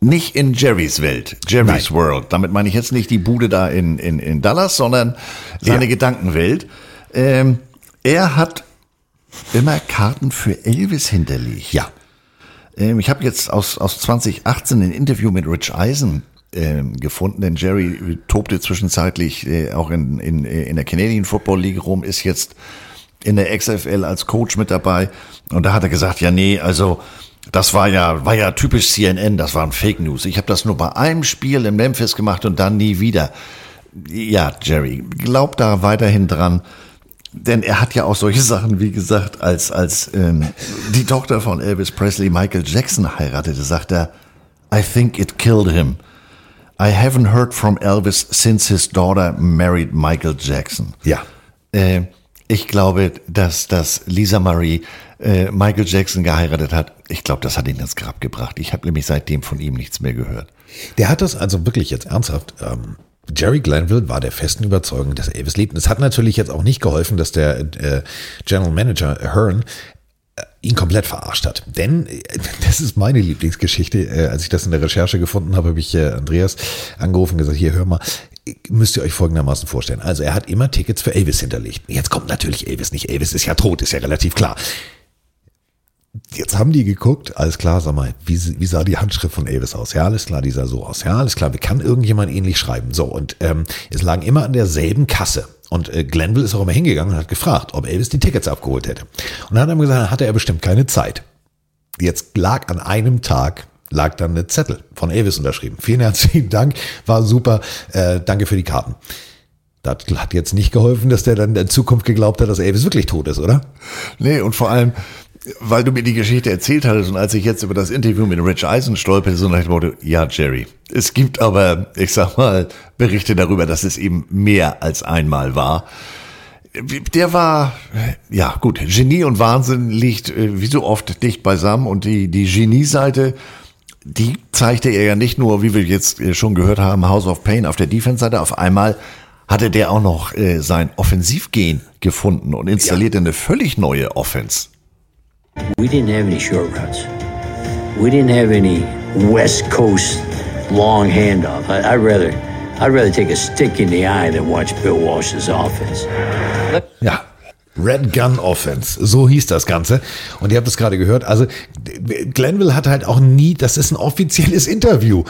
S4: Nicht in Jerrys Welt, Jerry's Nein. World. Damit meine ich jetzt nicht die Bude da in, in, in Dallas, sondern seine ja. Gedankenwelt. Ähm, er hat immer Karten für Elvis hinterlegt.
S3: Ja.
S4: Ähm, ich habe jetzt aus, aus 2018 ein Interview mit Rich Eisen ähm, gefunden, denn Jerry tobte zwischenzeitlich äh, auch in, in, in der Canadian Football League rum, ist jetzt in der XFL als Coach mit dabei. Und da hat er gesagt, ja, nee, also das war ja, war ja typisch CNN, das waren Fake News. Ich habe das nur bei einem Spiel in Memphis gemacht und dann nie wieder. Ja, Jerry, glaub da weiterhin dran. Denn er hat ja auch solche Sachen, wie gesagt, als, als ähm, die Tochter von Elvis Presley Michael Jackson heiratete, sagt er, I think it killed him. I haven't heard from Elvis since his daughter married Michael Jackson.
S3: Ja.
S4: Äh, ich glaube, dass, dass Lisa Marie äh, Michael Jackson geheiratet hat. Ich glaube, das hat ihn ins Grab gebracht. Ich habe nämlich seitdem von ihm nichts mehr gehört.
S3: Der hat das also wirklich jetzt ernsthaft ähm, Jerry Glanville war der festen Überzeugung, dass Elvis lebt. Und es hat natürlich jetzt auch nicht geholfen, dass der äh, General Manager Hearn äh, ihn komplett verarscht hat. Denn, äh, das ist meine Lieblingsgeschichte, äh, als ich das in der Recherche gefunden habe, habe ich Andreas angerufen und gesagt, hier, hör mal, müsst ihr euch folgendermaßen vorstellen. Also er hat immer Tickets für Elvis hinterlegt. Jetzt kommt natürlich Elvis nicht. Elvis ist ja tot, ist ja relativ klar. Jetzt haben die geguckt, alles klar, sag mal, wie, wie sah die Handschrift von Elvis aus? Ja, alles klar, die sah so aus. Ja, alles klar, wie kann irgendjemand ähnlich schreiben? So, und ähm, es lagen immer an derselben Kasse. Und äh, Glenville ist auch immer hingegangen und hat gefragt, ob Elvis die Tickets abgeholt hätte. Und dann hat er gesagt, hatte er bestimmt keine Zeit. Jetzt lag an einem Tag lag dann eine Zettel von Elvis unterschrieben. Vielen herzlichen Dank, war super, äh, danke für die Karten. Das hat jetzt nicht geholfen, dass der dann in Zukunft geglaubt hat, dass Elvis wirklich tot ist, oder?
S4: Nee, und vor allem, weil du mir die Geschichte erzählt hattest und als ich jetzt über das Interview mit Rich Eisen stolperte, so nach dem Motto, ja, Jerry, es gibt aber, ich sag mal, Berichte darüber, dass es eben mehr als einmal war. Der war, ja gut, Genie und Wahnsinn liegt äh, wie so oft dicht beisammen und die, die Genie-Seite, die zeigte er ja nicht nur, wie wir jetzt äh, schon gehört haben, House of Pain auf der Defense-Seite, auf einmal hatte der auch noch äh, sein Offensivgehen gefunden und installierte ja. eine völlig neue Offense.
S5: We didn't have any short routes. We didn't have any West Coast long handoff. I, would rather, I'd rather take a stick in the eye than watch Bill Walsh's offense.
S3: Ja, Red Gun Offense, so hieß das Ganze. Und ihr habt es gerade gehört. Also Glenville hat halt auch nie, das ist ein offizielles Interview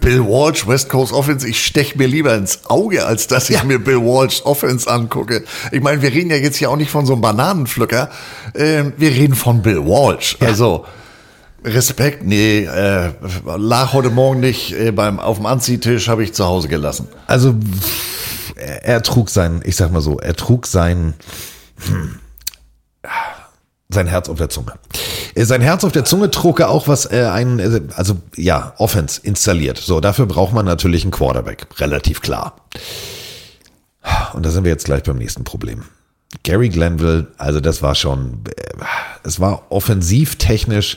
S4: Bill Walsh, West Coast Offense, ich stech mir lieber ins Auge, als dass ich ja. mir Bill Walsh Offense angucke. Ich meine, wir reden ja jetzt hier auch nicht von so einem Bananenpflücker, äh, wir reden von Bill Walsh. Ja. Also Respekt, nee, äh, lag heute Morgen nicht äh, beim auf dem Anziehtisch, habe ich zu Hause gelassen.
S3: Also er, er trug sein, ich sag mal so, er trug sein hm, sein Herz auf der Zunge. Äh, sein Herz auf der Zunge trug er auch was, äh, ein, äh, also ja, Offense installiert. So, dafür braucht man natürlich einen Quarterback. Relativ klar. Und da sind wir jetzt gleich beim nächsten Problem. Gary Glenville, also das war schon, äh, es war offensiv technisch,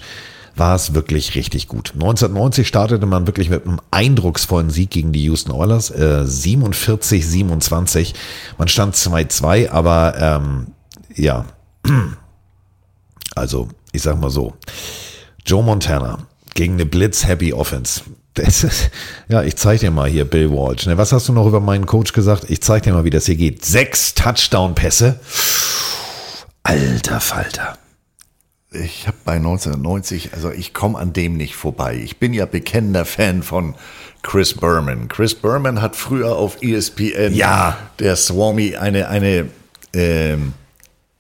S3: war es wirklich richtig gut. 1990 startete man wirklich mit einem eindrucksvollen Sieg gegen die Houston Oilers, äh, 47-27. Man stand 2-2, aber ähm, ja, also ich sag mal so, Joe Montana gegen eine Blitz-Happy Offense. Das ist, ja, ich zeig dir mal hier Bill Walsh. Ne? Was hast du noch über meinen Coach gesagt? Ich zeig dir mal, wie das hier geht. Sechs Touchdown-Pässe. Alter Falter.
S4: Ich habe bei 1990, also ich komme an dem nicht vorbei. Ich bin ja bekennender Fan von Chris Berman. Chris Berman hat früher auf ESPN,
S3: Ja.
S4: der Swami, eine, eine ähm,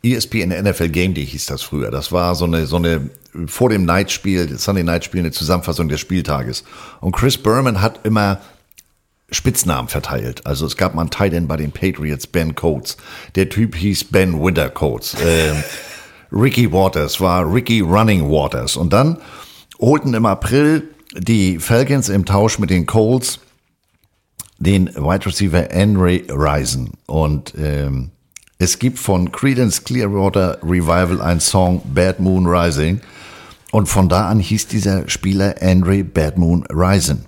S4: ESPN NFL Game Day hieß das früher. Das war so eine, so eine vor dem Nightspiel, Sunday Night Spiel, eine Zusammenfassung des Spieltages. Und Chris Berman hat immer Spitznamen verteilt. Also es gab mal einen Tight End bei den Patriots, Ben Coates. Der Typ hieß Ben Winter Coates. Ähm, Ricky Waters war Ricky Running Waters. Und dann holten im April die Falcons im Tausch mit den Colts den Wide Receiver Henry Risen. Und ähm, es gibt von Credence Clearwater Revival einen Song Bad Moon Rising. Und von da an hieß dieser Spieler Andre Bad Moon Risen.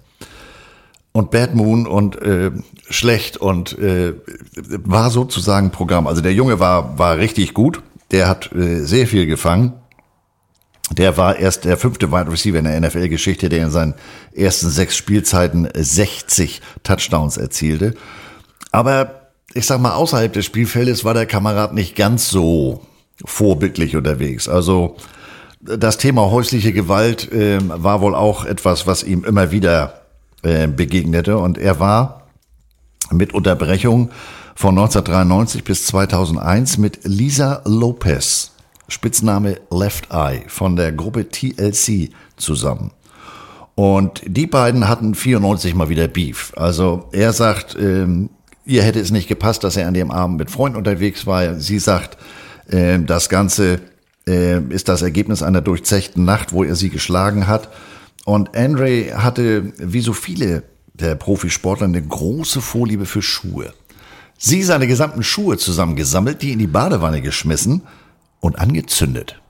S4: Und Bad Moon und äh, schlecht und äh, war sozusagen Programm. Also der Junge war, war richtig gut. Der hat äh, sehr viel gefangen. Der war erst der fünfte Wide Receiver in der NFL-Geschichte, der in seinen ersten sechs Spielzeiten 60 Touchdowns erzielte. Aber ich sag mal, außerhalb des Spielfeldes war der Kamerad nicht ganz so vorbildlich unterwegs. Also das Thema häusliche Gewalt äh, war wohl auch etwas, was ihm immer wieder äh, begegnete. Und er war mit Unterbrechung von 1993 bis 2001 mit Lisa Lopez, Spitzname Left Eye, von der Gruppe TLC zusammen. Und die beiden hatten 94 mal wieder Beef. Also er sagt, ähm, ihr hätte es nicht gepasst, dass er an dem Abend mit Freunden unterwegs war. Sie sagt, ähm, das Ganze äh, ist das Ergebnis einer durchzechten Nacht, wo er sie geschlagen hat. Und Andre hatte, wie so viele der Profisportler, eine große Vorliebe für Schuhe. Sie seine gesamten Schuhe zusammengesammelt, die in die Badewanne geschmissen und angezündet.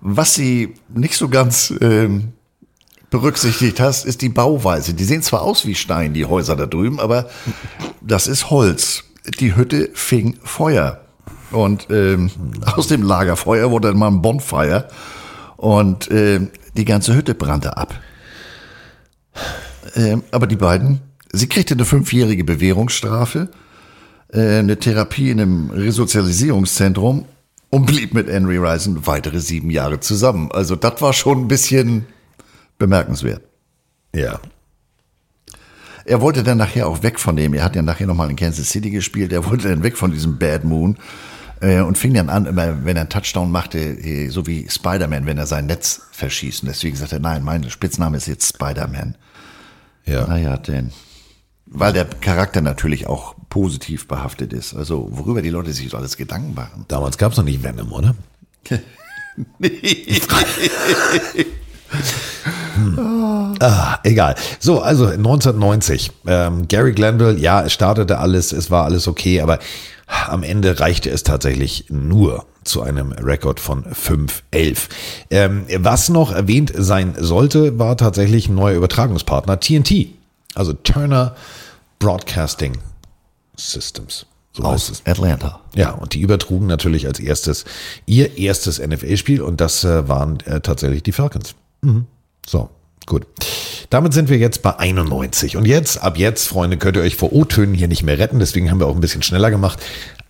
S4: Was sie nicht so ganz ähm, berücksichtigt hast, ist die Bauweise. Die sehen zwar aus wie Stein, die Häuser da drüben, aber das ist Holz. Die Hütte fing Feuer. Und ähm, aus dem Lagerfeuer wurde dann mal ein Bonfire. Und ähm, die ganze Hütte brannte ab. Ähm, aber die beiden, sie kriegte eine fünfjährige Bewährungsstrafe, äh, eine Therapie in einem Resozialisierungszentrum und blieb mit Henry Risen weitere sieben Jahre zusammen. Also das war schon ein bisschen bemerkenswert.
S3: Ja.
S4: Er wollte dann nachher auch weg von dem. Er hat ja nachher nochmal in Kansas City gespielt. Er wollte dann weg von diesem Bad Moon äh, und fing dann an, immer, wenn er einen Touchdown machte, äh, so wie Spider-Man, wenn er sein Netz verschießt. Und deswegen sagte er, nein, mein Spitzname ist jetzt Spider-Man.
S3: Ja.
S4: Naja, denn. Weil der Charakter natürlich auch positiv behaftet ist. Also, worüber die Leute sich so alles Gedanken machen.
S3: Damals gab es noch nicht Venom, oder? Hm. Ah, egal. So, also 1990. Ähm, Gary Glanville, ja, es startete alles, es war alles okay, aber am Ende reichte es tatsächlich nur zu einem Rekord von 5-11. Ähm, was noch erwähnt sein sollte, war tatsächlich ein neuer Übertragungspartner, TNT. Also Turner Broadcasting Systems. So heißt es.
S4: Atlanta.
S3: Ja, und die übertrugen natürlich als erstes ihr erstes NFL-Spiel und das äh, waren äh, tatsächlich die Falcons. Mhm. So, gut. Damit sind wir jetzt bei 91. Und jetzt, ab jetzt, Freunde, könnt ihr euch vor O-Tönen hier nicht mehr retten. Deswegen haben wir auch ein bisschen schneller gemacht.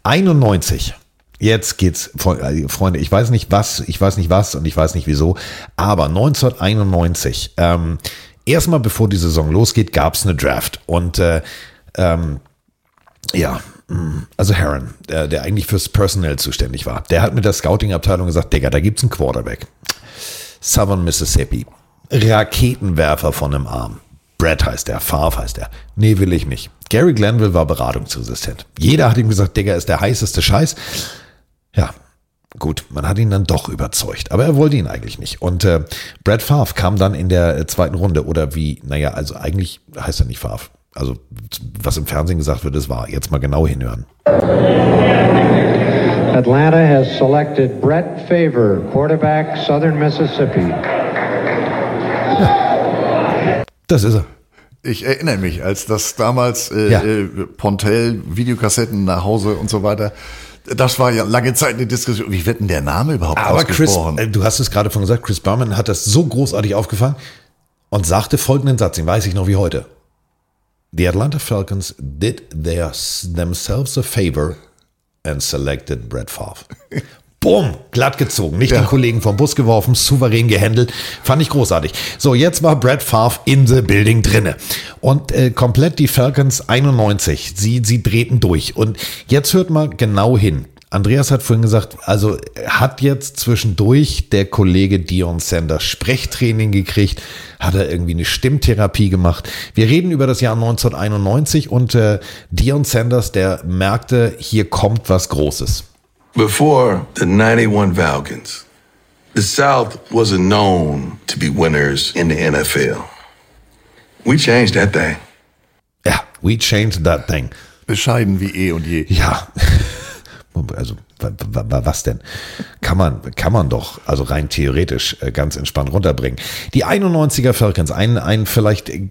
S3: 91. Jetzt geht's, äh, Freunde, ich weiß nicht was, ich weiß nicht was und ich weiß nicht wieso, aber 1991, ähm, erstmal bevor die Saison losgeht, gab's eine Draft. Und äh, ähm, ja, mh, also Heron, der, der eigentlich fürs Personal zuständig war, der hat mit der Scouting-Abteilung gesagt, Digga, da gibt's einen Quarterback. Southern Mississippi. Raketenwerfer von einem Arm. Brad heißt der, Favre heißt der. Nee, will ich nicht. Gary Glanville war beratungsresistent. Jeder hat ihm gesagt, Digga ist der heißeste Scheiß. Ja, gut, man hat ihn dann doch überzeugt, aber er wollte ihn eigentlich nicht. Und äh, Brad Favre kam dann in der äh, zweiten Runde oder wie, naja, also eigentlich heißt er nicht Favre. Also was im Fernsehen gesagt wird, das war jetzt mal genau hinhören.
S17: Atlanta has selected Brett Favor, quarterback, Southern Mississippi.
S3: Das ist er.
S4: Ich erinnere mich, als das damals äh,
S3: Ja.
S4: äh, Pontel, Videokassetten nach Hause und so weiter. Das war ja lange Zeit eine Diskussion. Wie wird denn der Name überhaupt
S3: Aber Chris,
S4: ausgesprochen?
S3: äh, du hast es gerade von gesagt, Chris Berman hat das so großartig aufgefangen und sagte folgenden Satz, den weiß ich noch wie heute. The Atlanta Falcons did their, themselves a favor and selected Brett Favre. Bumm, glatt gezogen. Nicht den Kollegen vom Bus geworfen, souverän gehandelt. Fand ich großartig. So, jetzt war Brad Favre in the building drinne. Und äh, komplett die Falcons 91. Sie, sie drehten durch. Und jetzt hört mal genau hin. Andreas hat vorhin gesagt, also hat jetzt zwischendurch der Kollege Dion Sanders Sprechtraining gekriegt, hat er irgendwie eine Stimmtherapie gemacht. Wir reden über das Jahr 1991 und äh, Dion Sanders, der merkte, hier kommt was Großes.
S18: Before the 91 Falcons, the South wasn't known to be winners in the NFL. We changed that thing.
S3: Ja, we changed that thing.
S4: Bescheiden wie eh und je.
S3: Ja. Also, was denn? Kann man, kann man doch, also rein theoretisch, äh, ganz entspannt runterbringen. Die 91er Falcons, ein, ein vielleicht äh,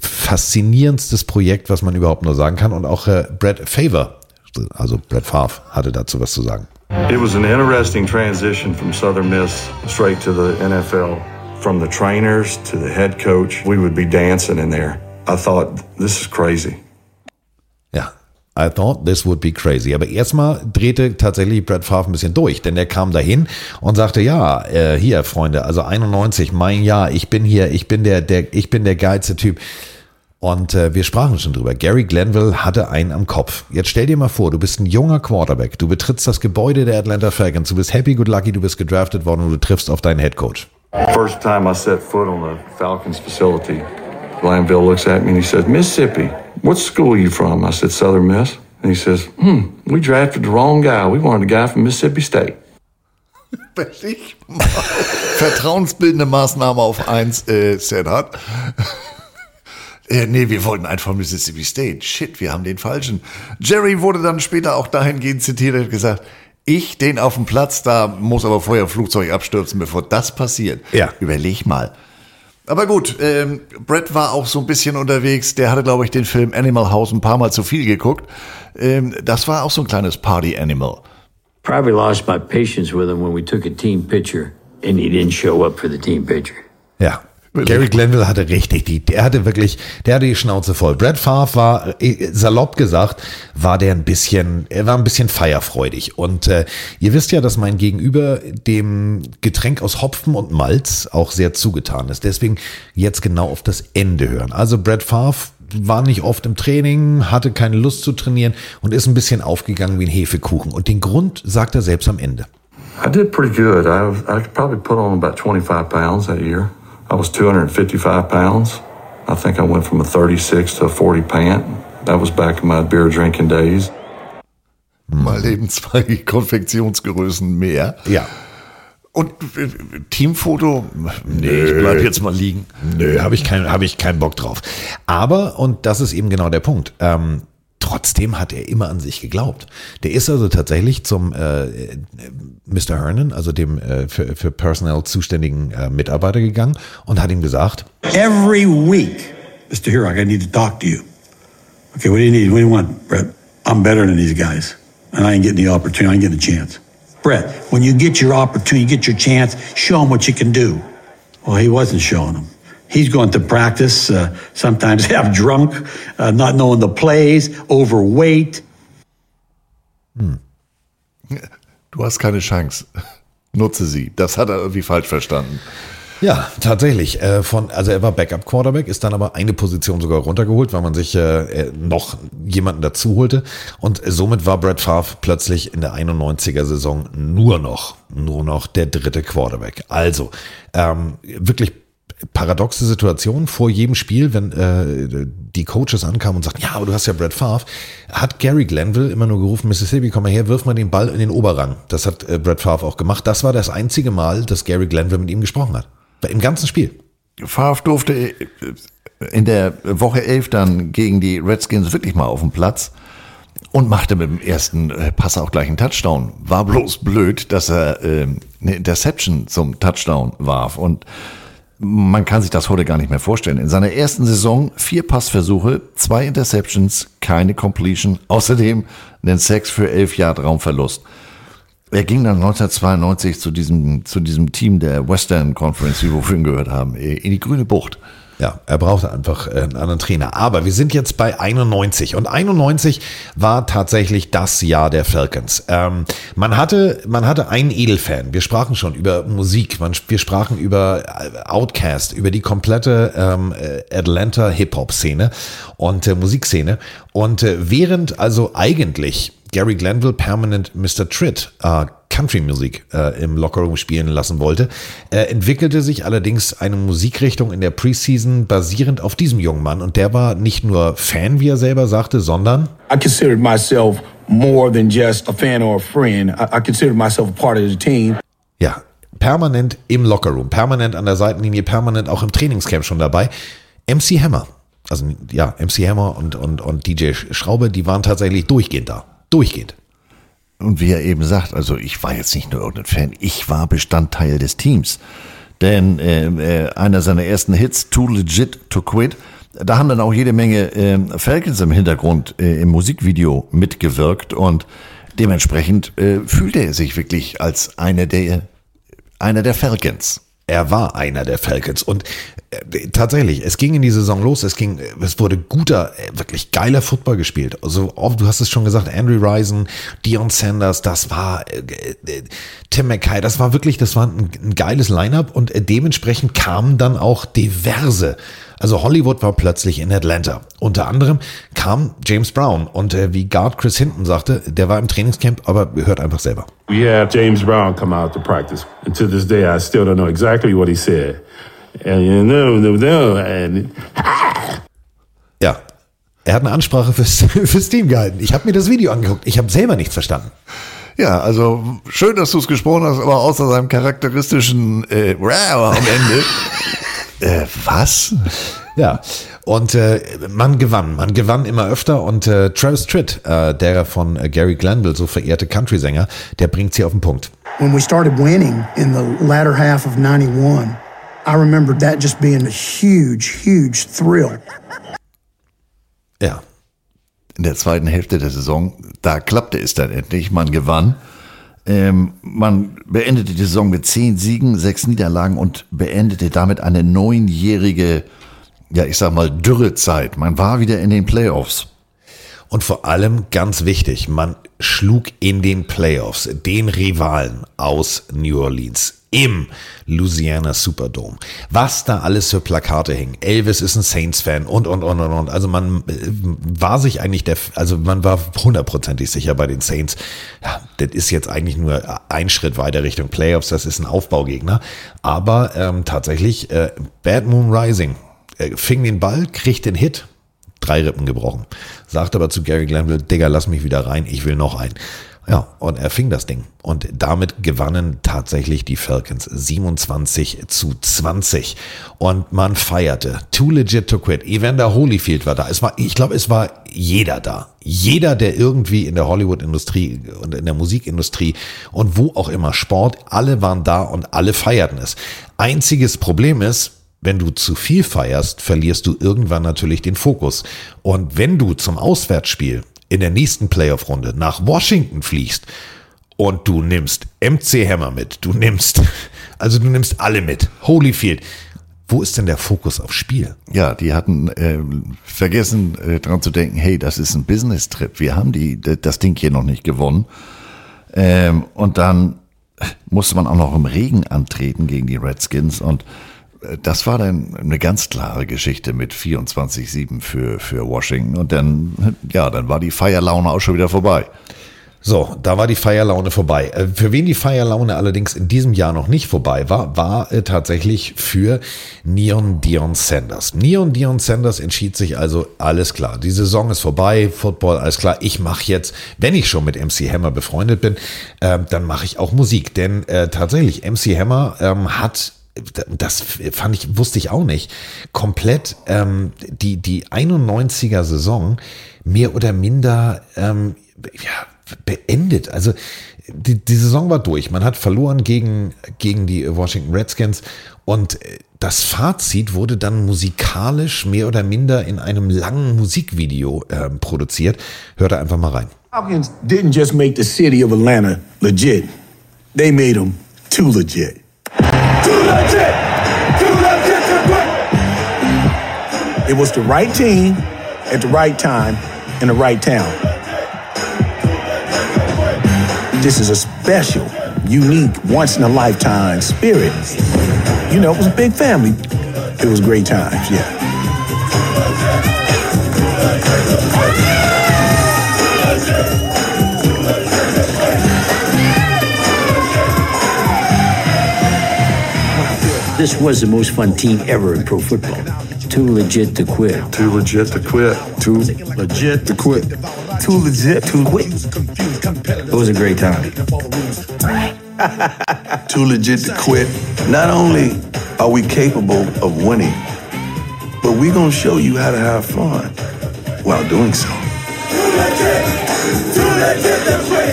S3: faszinierendstes Projekt, was man überhaupt nur sagen kann. Und auch äh, Brad Favor, also Brad Favre, hatte dazu was zu sagen.
S19: It was an interesting transition from Southern Miss straight to the NFL. From the trainers to the head coach, we would be dancing in there. I thought, this is crazy.
S3: I thought this would be crazy. Aber erstmal drehte tatsächlich Brad Favre ein bisschen durch, denn er kam dahin und sagte, ja, äh, hier, Freunde, also 91, mein Jahr, ich bin hier, ich bin der, der, ich bin der geilste Typ. Und äh, wir sprachen schon drüber. Gary Glenville hatte einen am Kopf. Jetzt stell dir mal vor, du bist ein junger Quarterback, du betrittst das Gebäude der Atlanta Falcons, du bist happy, good lucky, du bist gedraftet worden und du triffst auf deinen Head Coach.
S19: First time I set foot on the Falcons facility, Glanville looks at me and he says, Mississippi, what school are you from? I said, Southern Miss. And he says, hmm, we drafted the wrong guy. We wanted a guy from Mississippi State.
S4: Überleg mal. Vertrauensbildende Maßnahme auf eins, äh, Senat. Äh, nee, wir wollten einen von Mississippi State. Shit, wir haben den falschen. Jerry wurde dann später auch dahingehend zitiert und hat gesagt, ich den auf dem Platz, da muss aber vorher ein Flugzeug abstürzen, bevor das passiert.
S3: Ja.
S4: Überleg mal. Aber gut, ähm, Brett war auch so ein bisschen unterwegs. Der hatte, glaube ich, den Film Animal House ein paar Mal zu viel geguckt. Ähm, das war auch so ein kleines Party-Animal.
S5: Probably lost my patience with him when we took a team picture and he didn't show up for the team picture.
S3: Ja. Gary Glenville hatte richtig die, der hatte wirklich, der hatte die Schnauze voll. Brad Favre war, äh, salopp gesagt, war der ein bisschen, er war ein bisschen feierfreudig. Und äh, ihr wisst ja, dass mein Gegenüber dem Getränk aus Hopfen und Malz auch sehr zugetan ist. Deswegen jetzt genau auf das Ende hören. Also Brad Favre war nicht oft im Training, hatte keine Lust zu trainieren und ist ein bisschen aufgegangen wie ein Hefekuchen. Und den Grund sagt er selbst am Ende.
S19: I did pretty good. I, I probably put on about 25 pounds that year. I was 255 pounds. I think I went from a 36 to a 40 pant. That was back in my beer drinking days.
S4: Mal eben zwei Konfektionsgrößen mehr.
S3: Ja.
S4: Und äh, Teamfoto? Nee, ich bleib jetzt mal liegen.
S3: Nö, habe ich, kein, hab ich keinen Bock drauf. Aber, und das ist eben genau der Punkt, ähm, trotzdem hat er immer an sich geglaubt. Der ist also tatsächlich zum äh, Mr. Hernan, also dem äh, für, für Personal zuständigen äh, Mitarbeiter gegangen und hat ihm gesagt,
S20: Every week, Mr. Hero, I need to talk to you. Okay, what do you need? What do you want, Brett? I'm better than these guys, and I ain't getting the opportunity. I ain't getting a chance. Brett, when you get your opportunity, you get your chance, show them what you can do. Well, he wasn't showing them. He's going to practice, uh, sometimes half drunk, uh, not knowing the plays, overweight.
S4: Du hast keine Chance. Nutze sie. Das hat er irgendwie falsch verstanden.
S3: Ja, tatsächlich. Äh, von, also er war Backup Quarterback, ist dann aber eine Position sogar runtergeholt, weil man sich äh, noch jemanden dazu holte. Und somit war Brett Favre plötzlich in der 91er Saison nur noch, nur noch der dritte Quarterback. Also ähm, wirklich paradoxe Situation vor jedem Spiel, wenn äh, die Coaches ankamen und sagten, ja, aber du hast ja Brett Favre, hat Gary Glenville immer nur gerufen, Mississippi, komm mal her, wirf mal den Ball in den Oberrang. Das hat äh, Brett Favre auch gemacht. Das war das einzige Mal, dass Gary Glenville mit ihm gesprochen hat. Im ganzen Spiel.
S4: Favre durfte äh, in der Woche 11 dann gegen die Redskins wirklich mal auf den Platz und machte mit dem ersten äh, Pass auch gleich einen Touchdown. War bloß blöd, dass er äh, eine Interception zum Touchdown warf und man kann sich das heute gar nicht mehr vorstellen. In seiner ersten Saison vier Passversuche, zwei Interceptions, keine Completion, außerdem einen Sex für elf Jahre Raumverlust. Er ging dann 1992 zu diesem, zu diesem Team der Western Conference, wie wir vorhin gehört haben, in die grüne Bucht.
S3: Ja, er brauchte einfach äh, einen anderen Trainer. Aber wir sind jetzt bei 91 und 91 war tatsächlich das Jahr der Falcons. Ähm, man hatte, man hatte einen Edelfan. Wir sprachen schon über Musik, man, wir sprachen über äh, Outcast, über die komplette ähm, äh, Atlanta Hip-Hop-Szene und äh, Musikszene. Und äh, während also eigentlich Gary Glanville permanent Mr. Tritt äh, Country-Musik äh, im Lockerroom spielen lassen wollte, äh, entwickelte sich allerdings eine Musikrichtung in der Preseason basierend auf diesem jungen Mann und der war nicht nur Fan, wie er selber sagte, sondern
S21: I considered myself more than just a fan or a friend. I, I considered myself a part of the team.
S3: ja, permanent im Lockerroom, permanent an der Seitenlinie, permanent auch im Trainingscamp schon dabei. MC Hammer, also ja, MC Hammer und, und, und DJ Schraube, die waren tatsächlich durchgehend da. Durchgehend.
S4: Und wie er eben sagt, also ich war jetzt nicht nur irgendein Fan, ich war Bestandteil des Teams. Denn äh, äh, einer seiner ersten Hits, Too Legit to Quit, da haben dann auch jede Menge äh, Falcons im Hintergrund äh, im Musikvideo mitgewirkt und dementsprechend äh, fühlte er sich wirklich als einer der, einer der Falcons.
S3: Er war einer der Falcons und äh, tatsächlich, es ging in die Saison los, es ging, es wurde guter, äh, wirklich geiler Football gespielt. Also du hast es schon gesagt, Andrew Rison, Dion Sanders, das war äh, äh, Tim McKay, das war wirklich, das war ein, ein geiles Lineup und äh, dementsprechend kamen dann auch diverse. Also Hollywood war plötzlich in Atlanta. Unter anderem kam James Brown und äh, wie Guard Chris Hinton sagte, der war im Trainingscamp, aber hört einfach selber.
S22: We have James Brown come out to practice. And to this day, I still don't know exactly what he said. And you know, no, no, and
S3: Ja, er hat eine Ansprache fürs, fürs Team gehalten. Ich habe mir das Video angeguckt. Ich habe selber nichts verstanden.
S4: Ja, also schön, dass du es gesprochen hast, aber außer seinem charakteristischen äh, Wow am Ende. äh, was?
S3: Ja, und äh, man gewann. Man gewann immer öfter und äh, Travis Tritt, äh, der von äh, Gary Glanville so verehrte Country-Sänger, der bringt sie auf den Punkt.
S23: When we started winning in the latter half of 91, I remember that just being a huge, huge thrill.
S3: Ja.
S4: In der zweiten Hälfte der Saison, da klappte es dann endlich, man gewann. Ähm, man beendete die Saison mit zehn Siegen, sechs Niederlagen und beendete damit eine neunjährige, ja ich sag mal, Dürrezeit. Man war wieder in den Playoffs.
S3: Und vor allem ganz wichtig, man schlug in den Playoffs den Rivalen aus New Orleans im Louisiana Superdome. Was da alles für Plakate hingen. Elvis ist ein Saints-Fan und, und, und, und, und. Also man äh, war sich eigentlich der, also man war hundertprozentig sicher bei den Saints. Ja, das ist jetzt eigentlich nur ein Schritt weiter Richtung Playoffs. Das ist ein Aufbaugegner. Aber ähm, tatsächlich, äh, Bad Moon Rising äh, fing den Ball, kriegt den Hit, drei Rippen gebrochen. Sagt aber zu Gary Glanville, Digga, lass mich wieder rein, ich will noch einen. Ja, und er fing das Ding. Und damit gewannen tatsächlich die Falcons 27 zu 20. Und man feierte. Too legit to quit. Evander Holyfield war da. Es war, ich glaube, es war jeder da. Jeder, der irgendwie in der Hollywood-Industrie und in der Musikindustrie und wo auch immer Sport, alle waren da und alle feierten es. Einziges Problem ist, wenn du zu viel feierst, verlierst du irgendwann natürlich den Fokus. Und wenn du zum Auswärtsspiel in der nächsten Playoff-Runde nach Washington fliegst und du nimmst MC Hammer mit, du nimmst, also du nimmst alle mit, Holyfield, wo ist denn der Fokus aufs Spiel?
S4: Ja, die hatten äh, vergessen äh, dran zu denken, hey, das ist ein Business-Trip. Wir haben die, das Ding hier noch nicht gewonnen. Ähm, und dann musste man auch noch im Regen antreten gegen die Redskins und das war dann eine ganz klare Geschichte mit 24-7 für, für Washington. Und dann, ja, dann war die Feierlaune auch schon wieder vorbei.
S3: So, da war die Feierlaune vorbei. Äh, Für wen die Feierlaune allerdings in diesem Jahr noch nicht vorbei war, war äh, tatsächlich für Neon Dion Sanders. Neon Dion Sanders entschied sich also, alles klar, die Saison ist vorbei, Football, alles klar, ich mache jetzt, wenn ich schon mit MC Hammer befreundet bin, äh, dann mache ich auch Musik. Denn äh, tatsächlich, MC Hammer ähm, hat das fand ich, wusste ich auch nicht, komplett ähm, die, die 91er Saison mehr oder minder ähm, ja, beendet. Also die, die Saison war durch. Man hat verloren gegen, gegen die Washington Redskins und äh, das Fazit wurde dann musikalisch mehr oder minder in einem langen Musikvideo äh, produziert. Hört da einfach mal rein.
S21: Falcons didn't just make the city of Atlanta legit. They made them too legit. It was the right team at the right time in the right town. This is a special, unique, once in a lifetime spirit. You know, it was a big family. It was great times, yeah.
S5: This was the most fun team ever in pro football. Too legit to quit.
S19: Too legit to quit. Too legit to quit.
S21: Too legit to quit.
S5: It was a great time.
S18: Too legit to quit. Not only are we capable of winning, but we're going to show you how to have fun while doing so.
S5: Too legit Too legit to quit.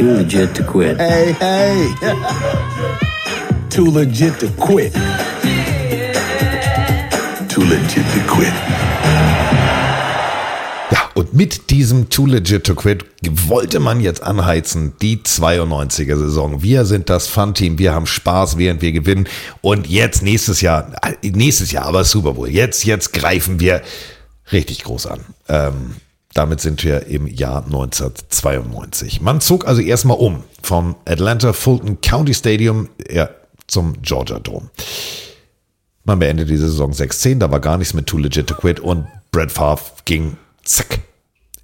S21: Hey, hey. Too legit to quit.
S18: Too legit to quit.
S3: Ja, und mit diesem Too Legit to Quit wollte man jetzt anheizen, die 92er Saison. Wir sind das Fun-Team, wir haben Spaß, während wir gewinnen. Und jetzt nächstes Jahr, äh, nächstes Jahr aber Super Bowl. Jetzt, jetzt greifen wir richtig groß an. Ähm, damit sind wir im Jahr 1992. Man zog also erstmal um vom Atlanta Fulton County Stadium zum Georgia Dome. Man beendet die Saison 6-10, da war gar nichts mit Too Legit to Quit und Brett Favre ging zack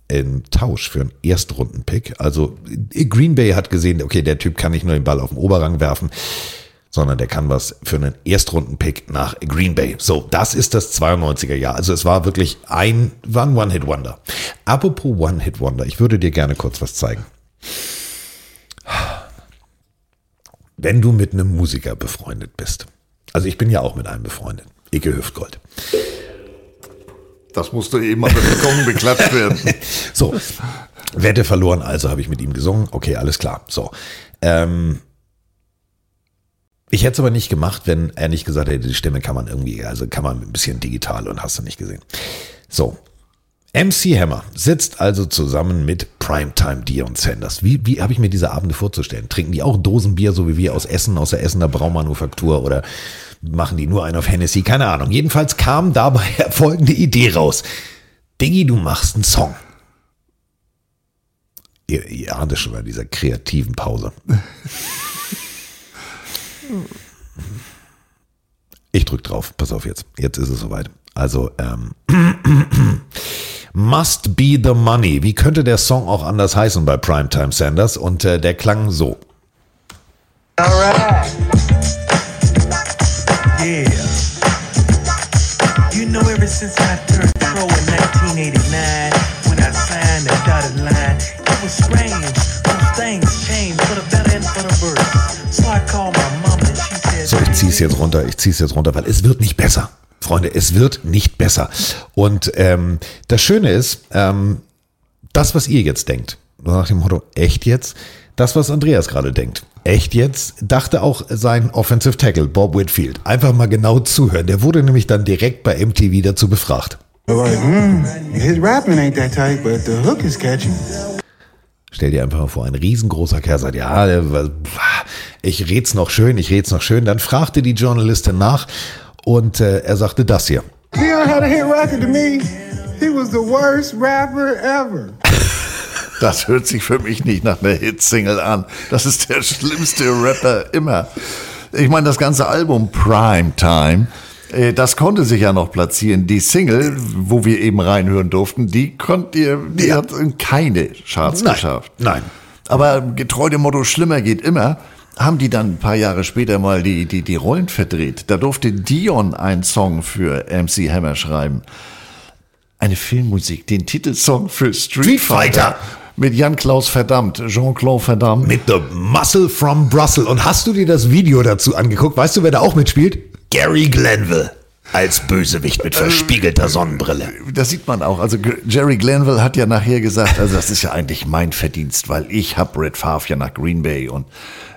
S3: in Tausch für einen Erstrunden-Pick. Also Green Bay hat gesehen, okay, der Typ kann nicht nur den Ball auf den Oberrang werfen, sondern der kann was für einen Erstrunden-Pick nach Green Bay. So, das ist das 92er Jahr. Also es war wirklich ein, war ein One-Hit-Wonder. Apropos One-Hit-Wonder, ich würde dir gerne kurz was zeigen. Wenn du mit einem Musiker befreundet bist, also ich bin ja auch mit einem befreundet, Ike Hüftgold.
S4: Das musste eben mal bekommen, beklatscht werden.
S3: So, Wette verloren, also habe ich mit ihm gesungen. Okay, alles klar. So, ähm, ich hätte es aber nicht gemacht, wenn er nicht gesagt hätte, die Stimme kann man irgendwie, also kann man ein bisschen digital und hast du nicht gesehen. So. MC Hammer sitzt also zusammen mit Primetime Dion Sanders. Wie, wie habe ich mir diese Abende vorzustellen? Trinken die auch Dosenbier, so wie wir aus Essen, aus der Essener Braumanufaktur oder machen die nur einen auf Hennessy? Keine Ahnung. Jedenfalls kam dabei folgende Idee raus. Diggi, du machst einen Song. Ihr, ihr ahnt es schon bei dieser kreativen Pause. Ich drück drauf. Pass auf jetzt. Jetzt ist es soweit. Also, ähm, Must Be the Money. Wie könnte der Song auch anders heißen bei Primetime Sanders? Und äh, der klang so.
S24: Alright. Yeah. You know, ever since I turned pro in 1989, when I signed the dotted line, it was strange.
S3: Ich zieh's jetzt runter. Ich zieh's jetzt runter, weil es wird nicht besser. Freunde, es wird nicht besser. Und ähm, das Schöne ist, ähm, das, was ihr jetzt denkt, nach dem Motto, echt jetzt? Das, was Andreas gerade denkt, echt jetzt? Dachte auch sein Offensive Tackle, Bob Whitfield. Einfach mal genau zuhören. Der wurde nämlich dann direkt bei MTV dazu befragt.
S24: like, mm, his rapping ain't that tight, but the hook is catchy.
S3: Stell dir einfach mal vor, ein riesengroßer Kerl sagt, ja, der war- ich red's noch schön, ich red's noch schön. Dann fragte die Journalistin nach und äh, er sagte das hier.
S24: Dion had a hit record to me. He was the worst rapper ever.
S4: Das hört sich für mich nicht nach einer Hitsingle an. Das ist der schlimmste Rapper immer. Ich meine, das ganze Album Primetime, äh, das konnte sich ja noch platzieren. Die Single, wo wir eben reinhören durften, die konnte ihr, die hat in keine Charts
S3: Nein,
S4: geschafft.
S3: Nein.
S4: Aber getreu dem Motto, schlimmer geht immer, haben die dann ein paar Jahre später mal die, die, die Rollen verdreht. Da durfte Dion einen Song für MC Hammer schreiben. Eine Filmmusik, den Titelsong für Street,
S3: Street
S4: Fighter.
S3: Fighter.
S4: Mit Jan-Klaus Verdammt, Jean-Claude Verdammt.
S3: Mit The Muscle from Brussels. Und hast du dir das Video dazu angeguckt? Weißt du, wer da auch mitspielt? Gary Glanville. Als Bösewicht mit verspiegelter Sonnenbrille.
S4: Das sieht man auch. Also Jerry Glanville hat ja nachher gesagt, also das ist ja eigentlich mein Verdienst, weil ich hab Red Favre ja nach Green Bay und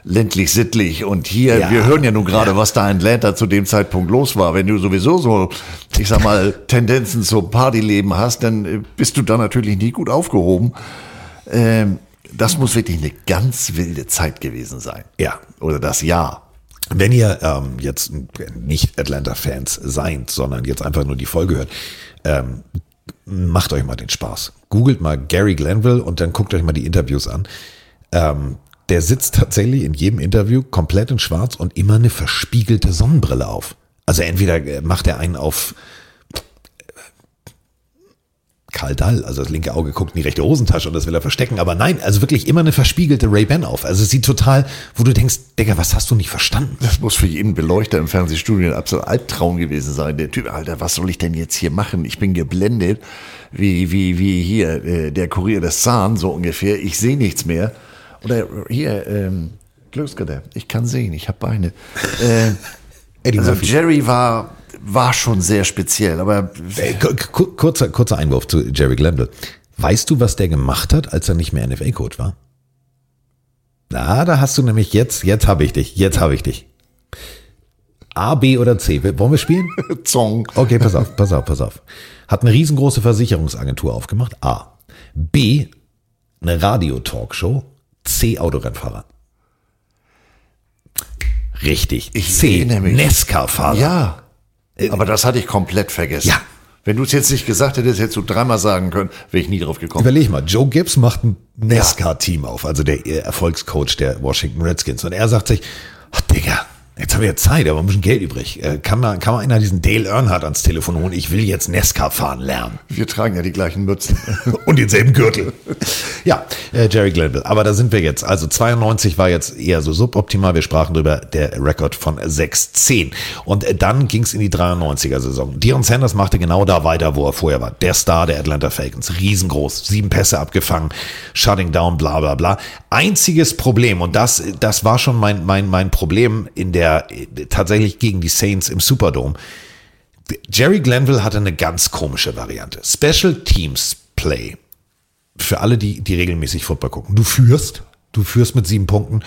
S4: ländlich sittlich und hier,
S3: Ja.
S4: wir hören ja nun gerade, was da in Atlanta zu dem Zeitpunkt los war. Wenn du sowieso so, ich sag mal, Tendenzen zum Partyleben hast, dann äh, bist du da natürlich nie gut aufgehoben. Ähm, Das muss wirklich eine ganz wilde Zeit gewesen sein.
S3: Ja.
S4: Oder das Jahr.
S3: Wenn ihr ähm, jetzt nicht Atlanta-Fans seid, sondern jetzt einfach nur die Folge hört, ähm, macht euch mal den Spaß. Googelt mal Gary Glanville und dann guckt euch mal die Interviews an. Ähm, der sitzt tatsächlich in jedem Interview komplett in Schwarz und immer eine verspiegelte Sonnenbrille auf. Also entweder macht er einen auf Karl Dall, also das linke Auge guckt in die rechte Hosentasche und das will er verstecken. Aber nein, also wirklich immer eine verspiegelte Ray-Ban auf. Also es sieht total, wo du denkst, Digga, was hast du nicht verstanden?
S4: Das muss für jeden Beleuchter im Fernsehstudio ein absoluter Albtraum gewesen sein. Der Typ, Alter, was soll ich denn jetzt hier machen? Ich bin geblendet, wie, wie, wie hier äh, der Kurier des Zahn, so ungefähr. Ich sehe nichts mehr. Oder hier, ähm, Glücksgriff, ich kann sehen, ich habe Beine. Äh, also. Jerry war, war schon sehr speziell, aber
S3: Äh, ku- ku- kurzer, kurzer Einwurf zu Jerry Glanville. Weißt du, was der gemacht hat, als er nicht mehr NFL-Coach war? Na, da hast du nämlich jetzt, jetzt habe ich dich, jetzt habe ich dich. A, B oder C? Wollen wir spielen?
S4: Zong.
S3: Okay, pass auf, pass auf, pass auf. Hat eine riesengroße Versicherungsagentur aufgemacht. A. B. Eine Radio-Talkshow. C. Autorennfahrer. Richtig.
S4: Ich
S3: C. Nesca-Fahrer.
S4: Ja. Aber das hatte ich komplett vergessen.
S3: Ja.
S4: Wenn du es jetzt nicht gesagt hättest, hättest du dreimal sagen können, wäre ich nie drauf gekommen.
S3: Überleg mal, Joe Gibbs macht ein NASCAR-Team auf, also der äh, Erfolgscoach der Washington Redskins. Und er sagt sich, ach Digga, jetzt haben wir Zeit, aber ein bisschen Geld übrig. Äh, Kann mal, kann mal einer diesen Dale Earnhardt ans Telefon holen? Ich will jetzt NASCAR fahren lernen.
S4: Wir tragen ja die gleichen Mützen.
S3: Und denselben Gürtel. Ja, äh, Jerry Glanville. Aber da sind wir jetzt. Also 92 war jetzt eher so suboptimal. Wir sprachen drüber, der Rekord von 6-10. Und äh, dann ging es in die 93er-Saison. Dion Sanders machte genau da weiter, wo er vorher war. Der Star der Atlanta Falcons. Riesengroß. Sieben Pässe abgefangen. Shutting down, bla bla bla. Einziges Problem, und das, das war schon mein, mein, mein Problem in der, äh, tatsächlich gegen die Saints im Superdome. Jerry Glanville hatte eine ganz komische Variante. Special Teams Play. Für alle, die, die regelmäßig Football gucken. Du führst, du führst mit sieben Punkten.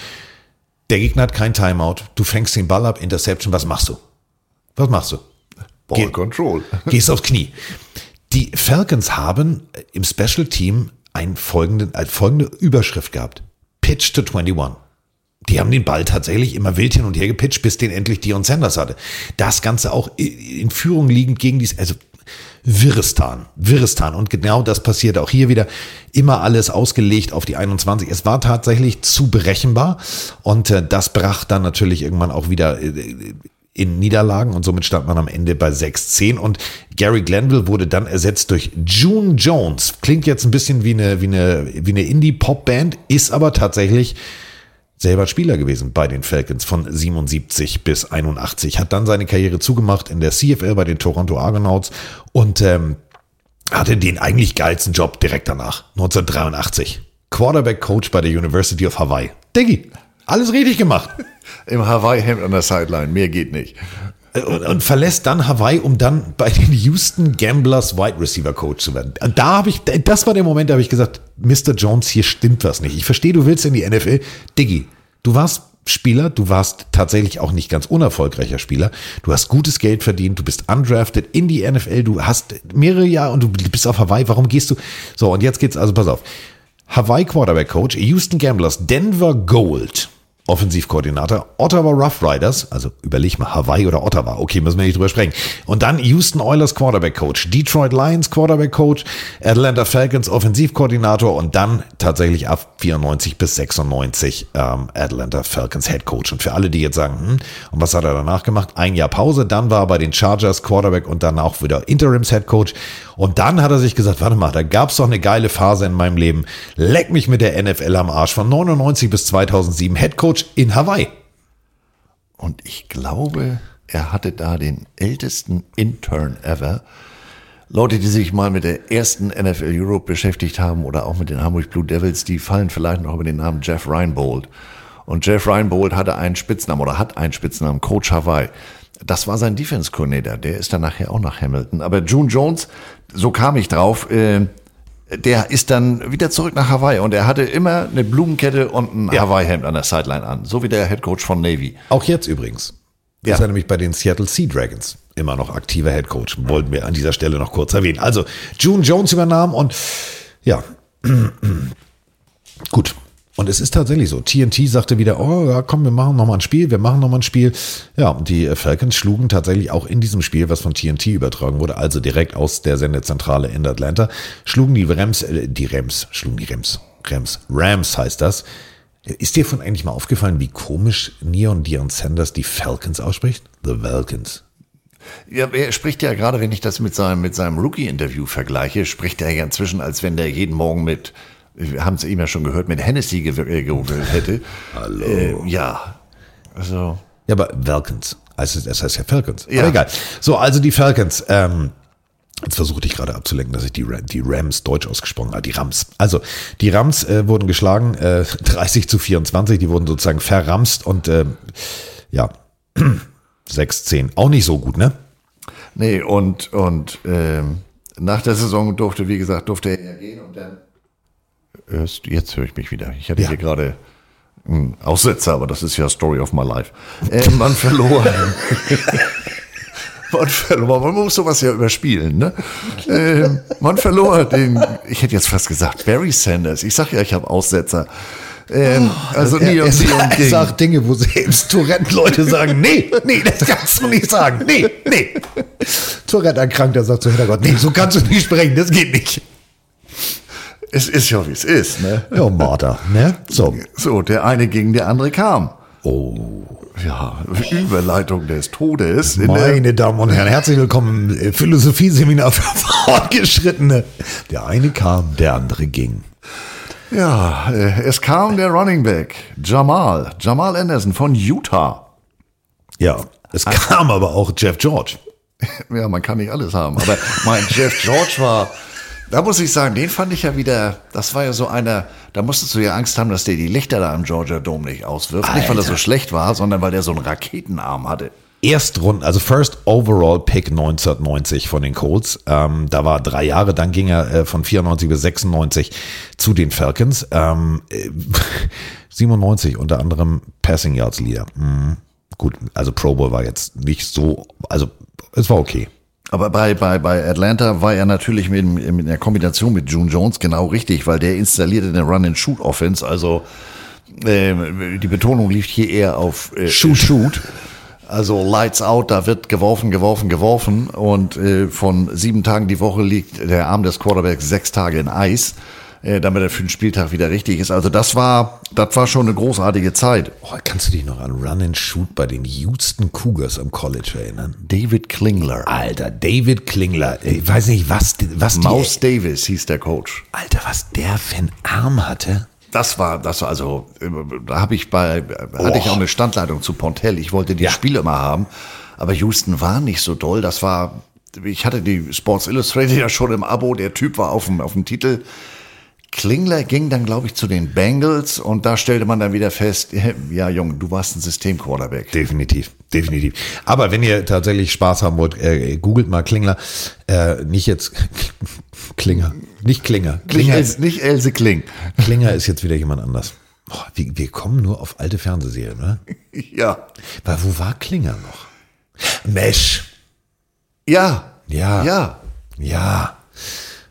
S3: Der Gegner hat kein Timeout. Du fängst den Ball ab, Interception. Was machst du? Was machst du?
S4: Ball Control.
S3: Gehst aufs Knie. Die Falcons haben im Special Team einen folgenden, eine folgende Überschrift gehabt. Pitch to 21. Die haben den Ball tatsächlich immer wild hin und her gepitcht, bis den endlich Dion Sanders hatte. Das Ganze auch in Führung liegend gegen die, also Wirrestan, Wirrestan. Und genau das passiert auch hier wieder. Immer alles ausgelegt auf die 21. Es war tatsächlich zu berechenbar und äh, das brach dann natürlich irgendwann auch wieder äh, in Niederlagen und somit stand man am Ende bei 6-10 und Gary Glanville wurde dann ersetzt durch June Jones. Klingt jetzt ein bisschen wie eine, wie eine, wie eine Indie-Pop-Band, ist aber tatsächlich selber Spieler gewesen bei den Falcons von 77 bis 81. Hat dann seine Karriere zugemacht in der CFL bei den Toronto Argonauts und ähm, hatte den eigentlich geilsten Job direkt danach, 1983. Quarterback-Coach bei der University of Hawaii. Diggi, alles richtig gemacht.
S4: Im Hawaii-Hemd an der Sideline, mehr geht nicht.
S3: Und, und verlässt dann Hawaii, um dann bei den Houston Gamblers Wide Receiver Coach zu werden. Und da habe ich, das war der Moment, da habe ich gesagt, Mr. Jones, hier stimmt was nicht. Ich verstehe, du willst in die NFL. Diggi, du warst Spieler, du warst tatsächlich auch nicht ganz unerfolgreicher Spieler. Du hast gutes Geld verdient, du bist undrafted in die NFL, du hast mehrere Jahre und du bist auf Hawaii. Warum gehst du? So, und jetzt geht's, also pass auf. Hawaii Quarterback Coach, Houston Gamblers, Denver Gold. Offensivkoordinator, Ottawa Rough Riders, also überleg mal, Hawaii oder Ottawa, okay, müssen wir nicht drüber sprechen. Und dann Houston Oilers Quarterback Coach, Detroit Lions Quarterback Coach, Atlanta Falcons Offensivkoordinator und dann tatsächlich ab 94 bis 96 ähm, Atlanta Falcons Head Coach. Und für alle, die jetzt sagen, hm, und was hat er danach gemacht? Ein Jahr Pause, dann war er bei den Chargers Quarterback und dann auch wieder Interims Head Coach. Und dann hat er sich gesagt, warte mal, da gab's doch eine geile Phase in meinem Leben. Leck mich mit der NFL am Arsch von 99 bis 2007 Head Coach in Hawaii.
S4: Und ich glaube, er hatte da den ältesten Intern ever. Leute, die sich mal mit der ersten NFL Europe beschäftigt haben oder auch mit den Hamburg Blue Devils, die fallen vielleicht noch über den Namen Jeff Reinbold. Und Jeff Reinbold hatte einen Spitznamen oder hat einen Spitznamen, Coach Hawaii. Das war sein Defense Coordinator. Der ist dann nachher auch nach Hamilton. Aber June Jones, so kam ich drauf, äh, der ist dann wieder zurück nach Hawaii und er hatte immer eine Blumenkette und ein Hawaii-Hemd an der Sideline an. So wie der Head Coach von Navy.
S3: Auch jetzt übrigens.
S4: Ja.
S3: Ist er nämlich bei den Seattle Sea Dragons immer noch aktiver Head Coach. Wollten wir an dieser Stelle noch kurz erwähnen. Also, June Jones übernahm und ja, Gut. Und es ist tatsächlich so. TNT sagte wieder, oh ja, komm, wir machen nochmal ein Spiel, wir machen nochmal ein Spiel. Ja, und die äh, Falcons schlugen tatsächlich auch in diesem Spiel, was von TNT übertragen wurde, also direkt aus der Sendezentrale in Atlanta, schlugen die Rams, äh, die Rams, schlugen die Rams, Rams, Rams heißt das. Ist dir von eigentlich mal aufgefallen, wie komisch Neon Dion Sanders die Falcons ausspricht? The Falcons.
S4: Ja, er spricht ja gerade, wenn ich das mit seinem, mit seinem Rookie-Interview vergleiche, spricht er ja inzwischen, als wenn der jeden Morgen mit, wir haben es eben ja schon gehört, mit Hennessy gew- äh, hätte.
S3: Hallo.
S4: Äh, ja, also.
S3: Ja, aber Falcons. Also, das heißt ja Falcons.
S4: Ja.
S3: Aber egal. So, also die Falcons. Ähm, jetzt versuchte ich gerade abzulenken, dass ich die, Ra- die Rams deutsch ausgesprochen habe. Die Rams. Also, die Rams äh, wurden geschlagen, äh, 30 zu 24. Die wurden sozusagen verramst und ähm, ja, 6-10. Auch nicht so gut, ne?
S4: Nee, und, und ähm, nach der Saison durfte, wie gesagt, durfte er gehen und dann. Hörst, jetzt höre ich mich wieder. Ich hatte hier gerade einen Aussetzer, aber das ist ja Story of my life. Äh, man verlor. man verlor. Man muss sowas ja überspielen, ne? Äh, man verlor den, ich hätte jetzt fast gesagt, Barry Sanders. Ich sag ja, ich habe Aussetzer. Ähm, also
S3: er,
S4: Neon
S3: er,
S4: Neon
S3: er
S4: King.
S3: sagt Dinge, wo selbst Tourette-Leute sagen, nee, nee, das kannst du nicht sagen, nee, nee. Tourette-Erkrankter sagt zu Hintergott, nee, so kannst du nicht sprechen, das geht nicht.
S4: Es ist ja, wie es ist, ne?
S3: Ja, Martha, ne? So.
S4: So, der eine ging, der andere kam.
S3: Oh.
S4: Ja, Überleitung des Todes.
S3: Meine Damen und Herren, herzlich willkommen im äh, Philosophieseminar für Fortgeschrittene. Der eine kam, der andere ging.
S4: Ja, äh, es kam der Running Back, Jamal, Jamal Anderson von Utah.
S3: Ja, es kam aber auch Jeff George.
S4: Ja, man kann nicht alles haben, aber mein Jeff George war, da muss ich sagen, den fand ich ja wieder, das war ja so einer, da musstest du ja Angst haben, dass der die Lichter da im Georgia Dome nicht auswirft. Nicht, weil er so
S3: Alter.
S4: schlecht war, sondern weil der so einen Raketenarm hatte.
S3: Erstrunden, also First Overall Pick 1990 von den Colts. Ähm, da war drei Jahre, dann ging er äh, von 94 bis 96 zu den Falcons. Ähm, äh, 97 unter anderem Passing Yards Leader. Mhm. Gut, also Pro Bowl war jetzt nicht so, also es war okay.
S4: Aber bei, bei, bei Atlanta war er natürlich mit, mit der Kombination mit June Jones genau richtig, weil der installierte eine Run-and-Shoot-Offense. Also ähm, die Betonung liegt hier eher auf äh,
S3: Shoot, Shoot.
S4: Also Lights out, da wird geworfen, geworfen, geworfen. Und äh, von sieben Tagen die Woche liegt der Arm des Quarterbacks sechs Tage in Eis, äh, damit er für den Spieltag wieder richtig ist. Also das war, das war schon eine großartige Zeit.
S3: Oh, kannst du dich noch an Run and Shoot bei den Houston Cougars am College erinnern?
S4: David Klingler.
S3: Alter, David Klingler. Ich weiß nicht, was, was die,
S4: Maus Davis hieß der Coach.
S3: Alter, was der für einen Arm hatte.
S4: Das war, das war also, äh, da habe ich bei, hatte ich auch eine Standleitung zu Pontel. Ich wollte die Spiele immer haben, aber Houston war nicht so doll. Das war, ich hatte die Sports Illustrated ja schon im Abo. Der Typ war auf dem, auf dem Titel. Klingler ging dann, glaube ich, zu den Bengals und da stellte man dann wieder fest, ja, Junge, du warst ein System-Quarterback.
S3: Definitiv, definitiv. Aber wenn ihr tatsächlich Spaß haben wollt, äh, googelt mal Klingler. Äh, nicht jetzt Klinger, nicht Klinger.
S4: Nicht,
S3: Klinger,
S4: Els, nicht Else Kling.
S3: Klinger ist jetzt wieder jemand anders. Boah, wir, wir kommen nur auf alte Fernsehserien, oder?
S4: Ja.
S3: Weil wo war Klinger noch? Mesh.
S4: Ja.
S3: Ja.
S4: Ja.
S3: Ja.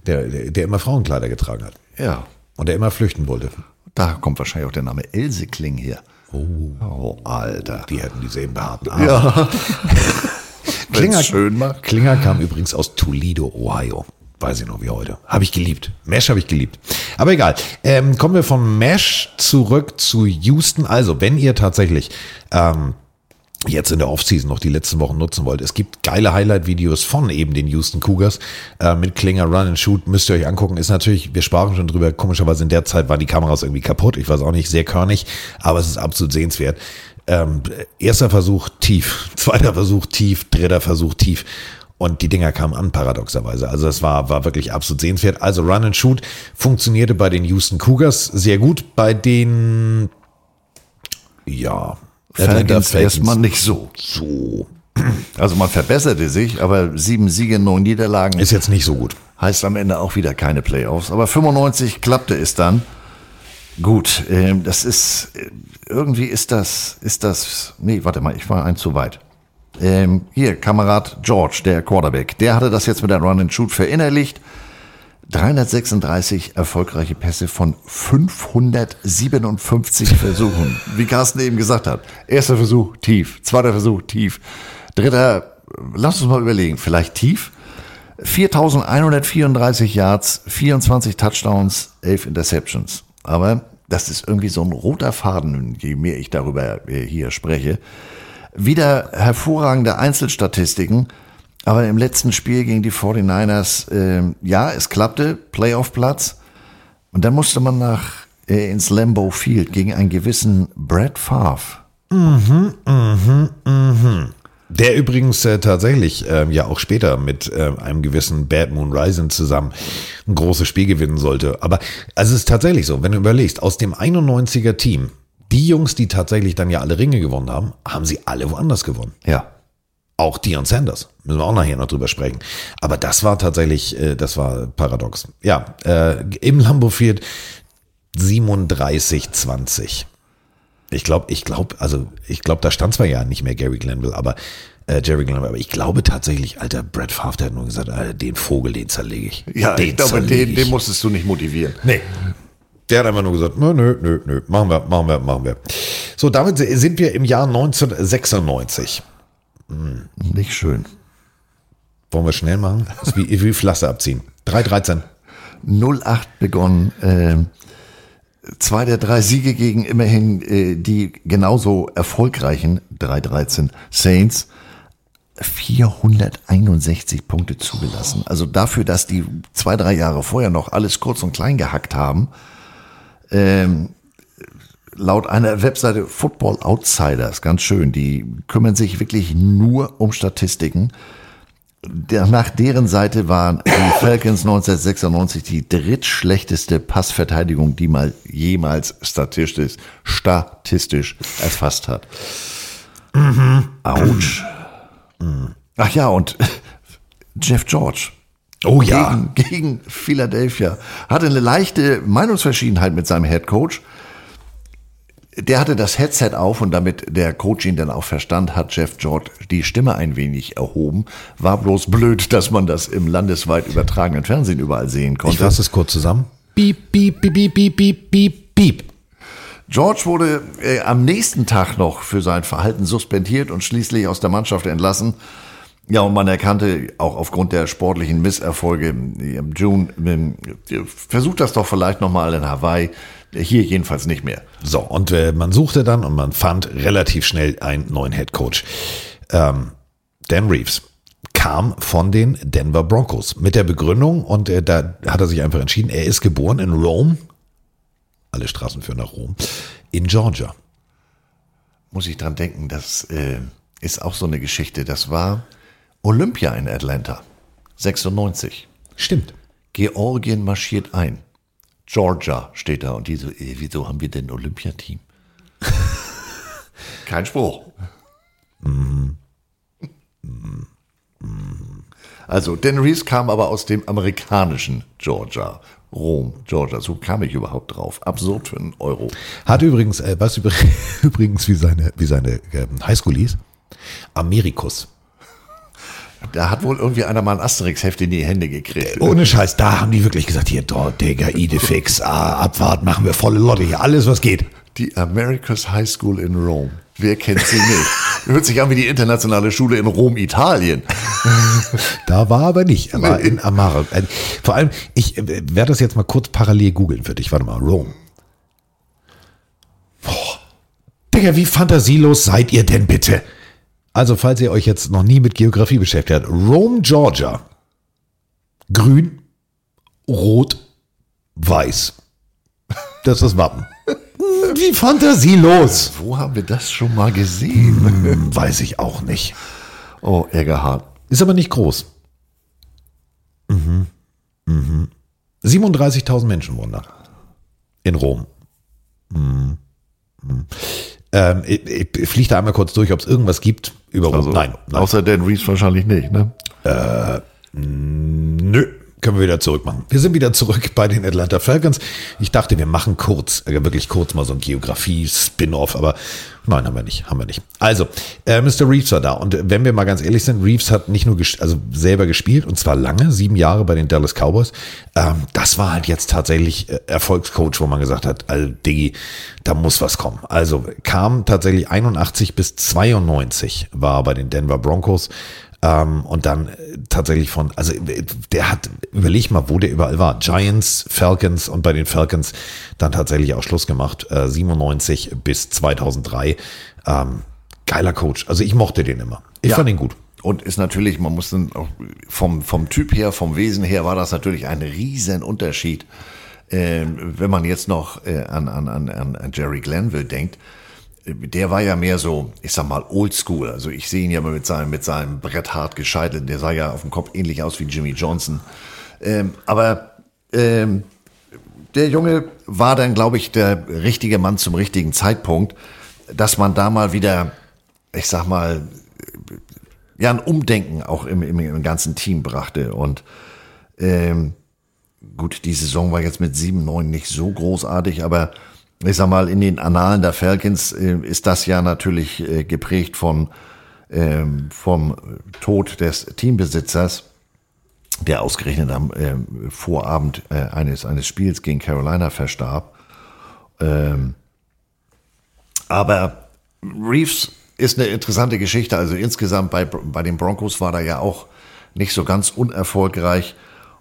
S3: Der, der, der immer Frauenkleider getragen hat.
S4: Ja.
S3: Und der immer flüchten wollte.
S4: Da kommt wahrscheinlich auch der Name Else Kling her.
S3: Oh,
S4: oh Alter.
S3: Die hätten dieselben behaarten Arme.
S4: Ja.
S3: Klinger,
S4: Wenn's schön macht.
S3: Klinger kam übrigens aus Toledo, Ohio. Weiß ich noch wie heute. Habe ich geliebt. Mesh habe ich geliebt. Aber egal. Ähm, kommen wir von Mesh zurück zu Houston. Also, wenn ihr tatsächlich ähm, jetzt in der Offseason noch die letzten Wochen nutzen wollt, es gibt geile Highlight-Videos von eben den Houston Cougars äh, mit Klinger Run and Shoot. Müsst ihr euch angucken. Ist natürlich, wir sprachen schon drüber, komischerweise in der Zeit waren die Kameras irgendwie kaputt. Ich weiß auch nicht, sehr körnig, aber es ist absolut sehenswert. Ähm, erster Versuch tief, zweiter Versuch tief, dritter Versuch tief. Und die Dinger kamen an, paradoxerweise. Also das war, war wirklich absolut sehenswert. Also Run and Shoot funktionierte bei den Houston Cougars sehr gut. Bei den, ja,
S4: Falcons erstmal nicht so.
S3: So.
S4: Also man verbesserte sich, aber sieben Siege, neun Niederlagen.
S3: Ist jetzt nicht so gut.
S4: Heißt am Ende auch wieder keine Playoffs. Aber 95 klappte es dann. Gut, ähm, das ist, äh, irgendwie ist das, ist das, nee, warte mal, ich war ein zu weit. Ähm, hier, Kamerad George, der Quarterback, der hatte das jetzt mit der Run and Shoot verinnerlicht. 336 erfolgreiche Pässe von 557 Versuchen. Wie Carsten eben gesagt hat. Erster Versuch tief, zweiter Versuch tief, dritter, lass uns mal überlegen, vielleicht tief. 4134 Yards, 24 Touchdowns, 11 Interceptions. Aber das ist irgendwie so ein roter Faden, je mehr ich darüber äh, hier spreche. Wieder hervorragende Einzelstatistiken. Aber im letzten Spiel gegen die 49ers, äh, ja, es klappte, Playoff-Platz. Und dann musste man nach äh, ins Lambeau Field gegen einen gewissen Brad Favre.
S3: Mhm, mhm, mhm. Der übrigens äh, tatsächlich äh, ja auch später mit äh, einem gewissen Bad Moon Rising zusammen ein großes Spiel gewinnen sollte. Aber also es ist tatsächlich so, wenn du überlegst, aus dem 91er Team, die Jungs, die tatsächlich dann ja alle Ringe gewonnen haben, haben sie alle woanders gewonnen.
S4: Ja.
S3: Auch Dion Sanders. Müssen wir auch nachher noch drüber sprechen. Aber das war tatsächlich, äh, das war paradox. Ja, äh, im Lambo Field 37-20. Ich glaube, ich glaube, also ich glaube, da stand zwar ja nicht mehr Gary Glanville, aber äh, Jerry Glanville, aber ich glaube tatsächlich, alter Brad Favre, der hat nur gesagt, Alter, den Vogel, den zerlege ich.
S4: Ja,
S3: den
S4: ich glaube, den, den musstest du nicht motivieren.
S3: Nee. Der hat einfach nur gesagt, nö, nö, nö, nö, machen wir, machen wir, machen wir. So, damit sind wir im Jahr 1996. Hm.
S4: Nicht schön.
S3: Wollen wir schnell machen? Das ist wie, wie abziehen. 3-13.
S4: 08 begonnen. Äh, zwei der drei Siege gegen immerhin äh, die genauso erfolgreichen 3-13 Saints. 461 Punkte zugelassen. Also dafür, dass die zwei, drei Jahre vorher noch alles kurz und klein gehackt haben, ähm, laut einer Webseite Football Outsiders, ganz schön, die kümmern sich wirklich nur um Statistiken. Nach deren Seite waren die Falcons 1996 die drittschlechteste Passverteidigung, die mal jemals statistisch, statistisch erfasst hat.
S3: Mhm.
S4: Autsch. Ach ja, und Jeff George.
S3: Oh ja.
S4: Gegen, gegen Philadelphia. Hatte eine leichte Meinungsverschiedenheit mit seinem Head Coach. Der hatte das Headset auf und damit der Coach ihn dann auch verstand, hat Jeff George die Stimme ein wenig erhoben. War bloß blöd, dass man das im landesweit übertragenen Fernsehen überall sehen konnte.
S3: Ich fasse es kurz zusammen. Piep, piep, piep, piep, piep, piep, piep, piep.
S4: George wurde äh, am nächsten Tag noch für sein Verhalten suspendiert und schließlich aus der Mannschaft entlassen. Ja, und man erkannte auch aufgrund der sportlichen Misserfolge im June, äh, versucht das doch vielleicht nochmal in Hawaii. Hier jedenfalls nicht mehr.
S3: So, und äh, man suchte dann und man fand relativ schnell einen neuen Head Coach. Ähm, Dan Reeves kam von den Denver Broncos mit der Begründung und äh, da hat er sich einfach entschieden, er ist geboren in Rome. Alle Straßen führen nach Rom. In Georgia.
S4: Muss ich dran denken, das äh, ist auch so eine Geschichte. Das war Olympia in Atlanta. 96.
S3: Stimmt.
S4: Georgien marschiert ein. Georgia steht da und die so, ey, wieso haben wir denn ein Olympiateam? Kein Spruch.
S3: Mhm.
S4: Also, Dan Reeves kam aber aus dem amerikanischen Georgia. Rom, Georgia. So kam ich überhaupt drauf. Absurd für einen Euro.
S3: Hat übrigens, äh, du übrigens, wie seine, wie seine äh, Highschool hieß? Amerikus.
S4: Da hat wohl irgendwie einer mal ein Asterix-Heft in die Hände gekriegt.
S3: Ohne Scheiß, da haben die wirklich gesagt, hier, dort, Digga, Idefix, ah, Abfahrt, machen wir volle Lotte hier, alles was geht.
S4: Die America's High School in Rome. Wer kennt sie nicht? Hört sich an wie die internationale Schule in Rom, Italien.
S3: Da war aber nicht, er war in Amara. Äh, Vor allem, ich äh, werde das jetzt mal kurz parallel googeln für dich. Warte mal, Rome. Boah. Digga, wie fantasielos seid ihr denn bitte? Also, falls ihr euch jetzt noch nie mit Geografie beschäftigt habt, Rome, Georgia. Grün, rot, weiß. Das ist das Wappen. Wie fantasielos.
S4: Wo haben wir das schon mal gesehen?
S3: Hm, weiß ich auch nicht.
S4: Oh, Ärgerhart.
S3: Ist aber nicht groß. Mhm. Mhm. 37.000 Menschen wohnen da. In Rom. Mhm. Ähm, ich, ich fliege da einmal kurz durch, ob es irgendwas gibt über.
S4: Also,
S3: nein, nein.
S4: Außer Dan Reeves wahrscheinlich nicht, ne?
S3: Äh, nö. Können wir wieder zurück machen. Wir sind wieder zurück bei den Atlanta Falcons. Ich dachte, wir machen kurz, äh, wirklich kurz mal so ein Geografie-Spin-Off, aber nein, haben wir nicht, haben wir nicht. Also, äh, Mr. Reeves war da und äh, wenn wir mal ganz ehrlich sind, Reeves hat nicht nur ges also selber gespielt und zwar lange, sieben Jahre bei den Dallas Cowboys. Ähm, das war halt jetzt tatsächlich äh, Erfolgscoach, wo man gesagt hat, also Diggi, da muss was kommen. Also kam tatsächlich 81 bis 92 war bei den Denver Broncos. Ähm, und dann äh, tatsächlich von, also äh, der hat, überleg mal, wo der überall war. Giants, Falcons und bei den Falcons dann tatsächlich auch Schluss gemacht. Äh, 97 bis 2003. Ähm, geiler Coach. Also ich mochte den immer. Ich
S4: Ja.
S3: fand ihn gut.
S4: Und ist natürlich, man muss dann auch vom, vom Typ her, vom Wesen her, war das natürlich ein riesen Unterschied. Ähm, wenn man jetzt noch äh, an, an, an, an Jerry Glanville denkt, der war ja mehr so, ich sag mal, oldschool. Also ich sehe ihn ja mal mit seinem, mit seinem Brett hart gescheitelt. Der sah ja auf dem Kopf ähnlich aus wie Jimmy Johnson. Ähm, aber ähm, der Junge war dann, glaube ich, der richtige Mann zum richtigen Zeitpunkt, dass man da mal wieder, ich sag mal, ja, ein Umdenken auch im, im, im ganzen Team brachte. Und ähm, gut, die Saison war jetzt mit 7-9 nicht so großartig, aber ich sag mal, in den Annalen der Falcons äh, ist das ja natürlich äh, geprägt von ähm, vom Tod des Teambesitzers, der ausgerechnet am ähm, Vorabend äh, eines, eines Spiels gegen Carolina verstarb. Ähm, aber Reeves ist eine interessante Geschichte. Also insgesamt bei, bei den Broncos war er ja auch nicht so ganz unerfolgreich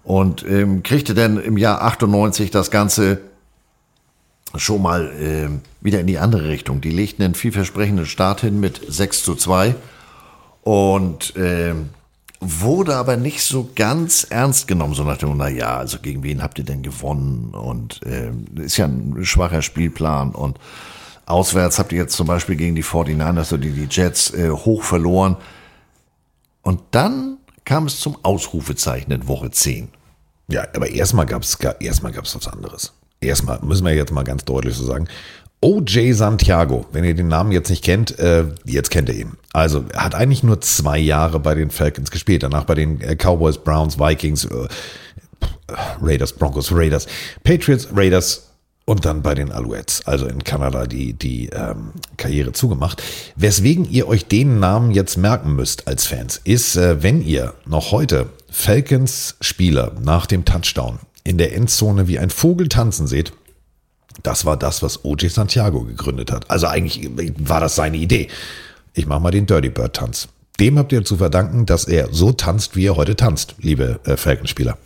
S4: und ähm, kriegte dann im Jahr 98 das Ganze schon mal ähm, wieder in die andere Richtung. Die legten einen vielversprechenden Start hin mit 6 zu 2 und ähm, wurde aber nicht so ganz ernst genommen, so nach dem, na ja, also gegen wen habt ihr denn gewonnen? Und ähm, ist ja ein schwacher Spielplan und auswärts habt ihr jetzt zum Beispiel gegen die 49ers oder die Jets äh, hoch verloren. Und dann kam es zum Ausrufezeichen in Woche 10.
S3: Ja, aber erstmal gab's erstmal gab's was anderes. Erstmal müssen wir jetzt mal ganz deutlich so sagen. OJ Santiago, wenn ihr den Namen jetzt nicht kennt, äh, jetzt kennt ihr ihn. Also er hat eigentlich nur zwei Jahre bei den Falcons gespielt, danach bei den äh, Cowboys, Browns, Vikings, äh, Raiders, Broncos, Raiders, Patriots, Raiders und dann bei den Alouettes, also in Kanada, die, die ähm, Karriere zugemacht. Weswegen ihr euch den Namen jetzt merken müsst als Fans, ist, äh, wenn ihr noch heute Falcons Spieler nach dem Touchdown in der Endzone wie ein Vogel tanzen seht, das war das, was OJ Santiago gegründet hat. Also eigentlich war das seine Idee. Ich mache mal den Dirty Bird Tanz. Dem habt ihr zu verdanken, dass er so tanzt, wie er heute tanzt, liebe äh, Falcons-Spieler.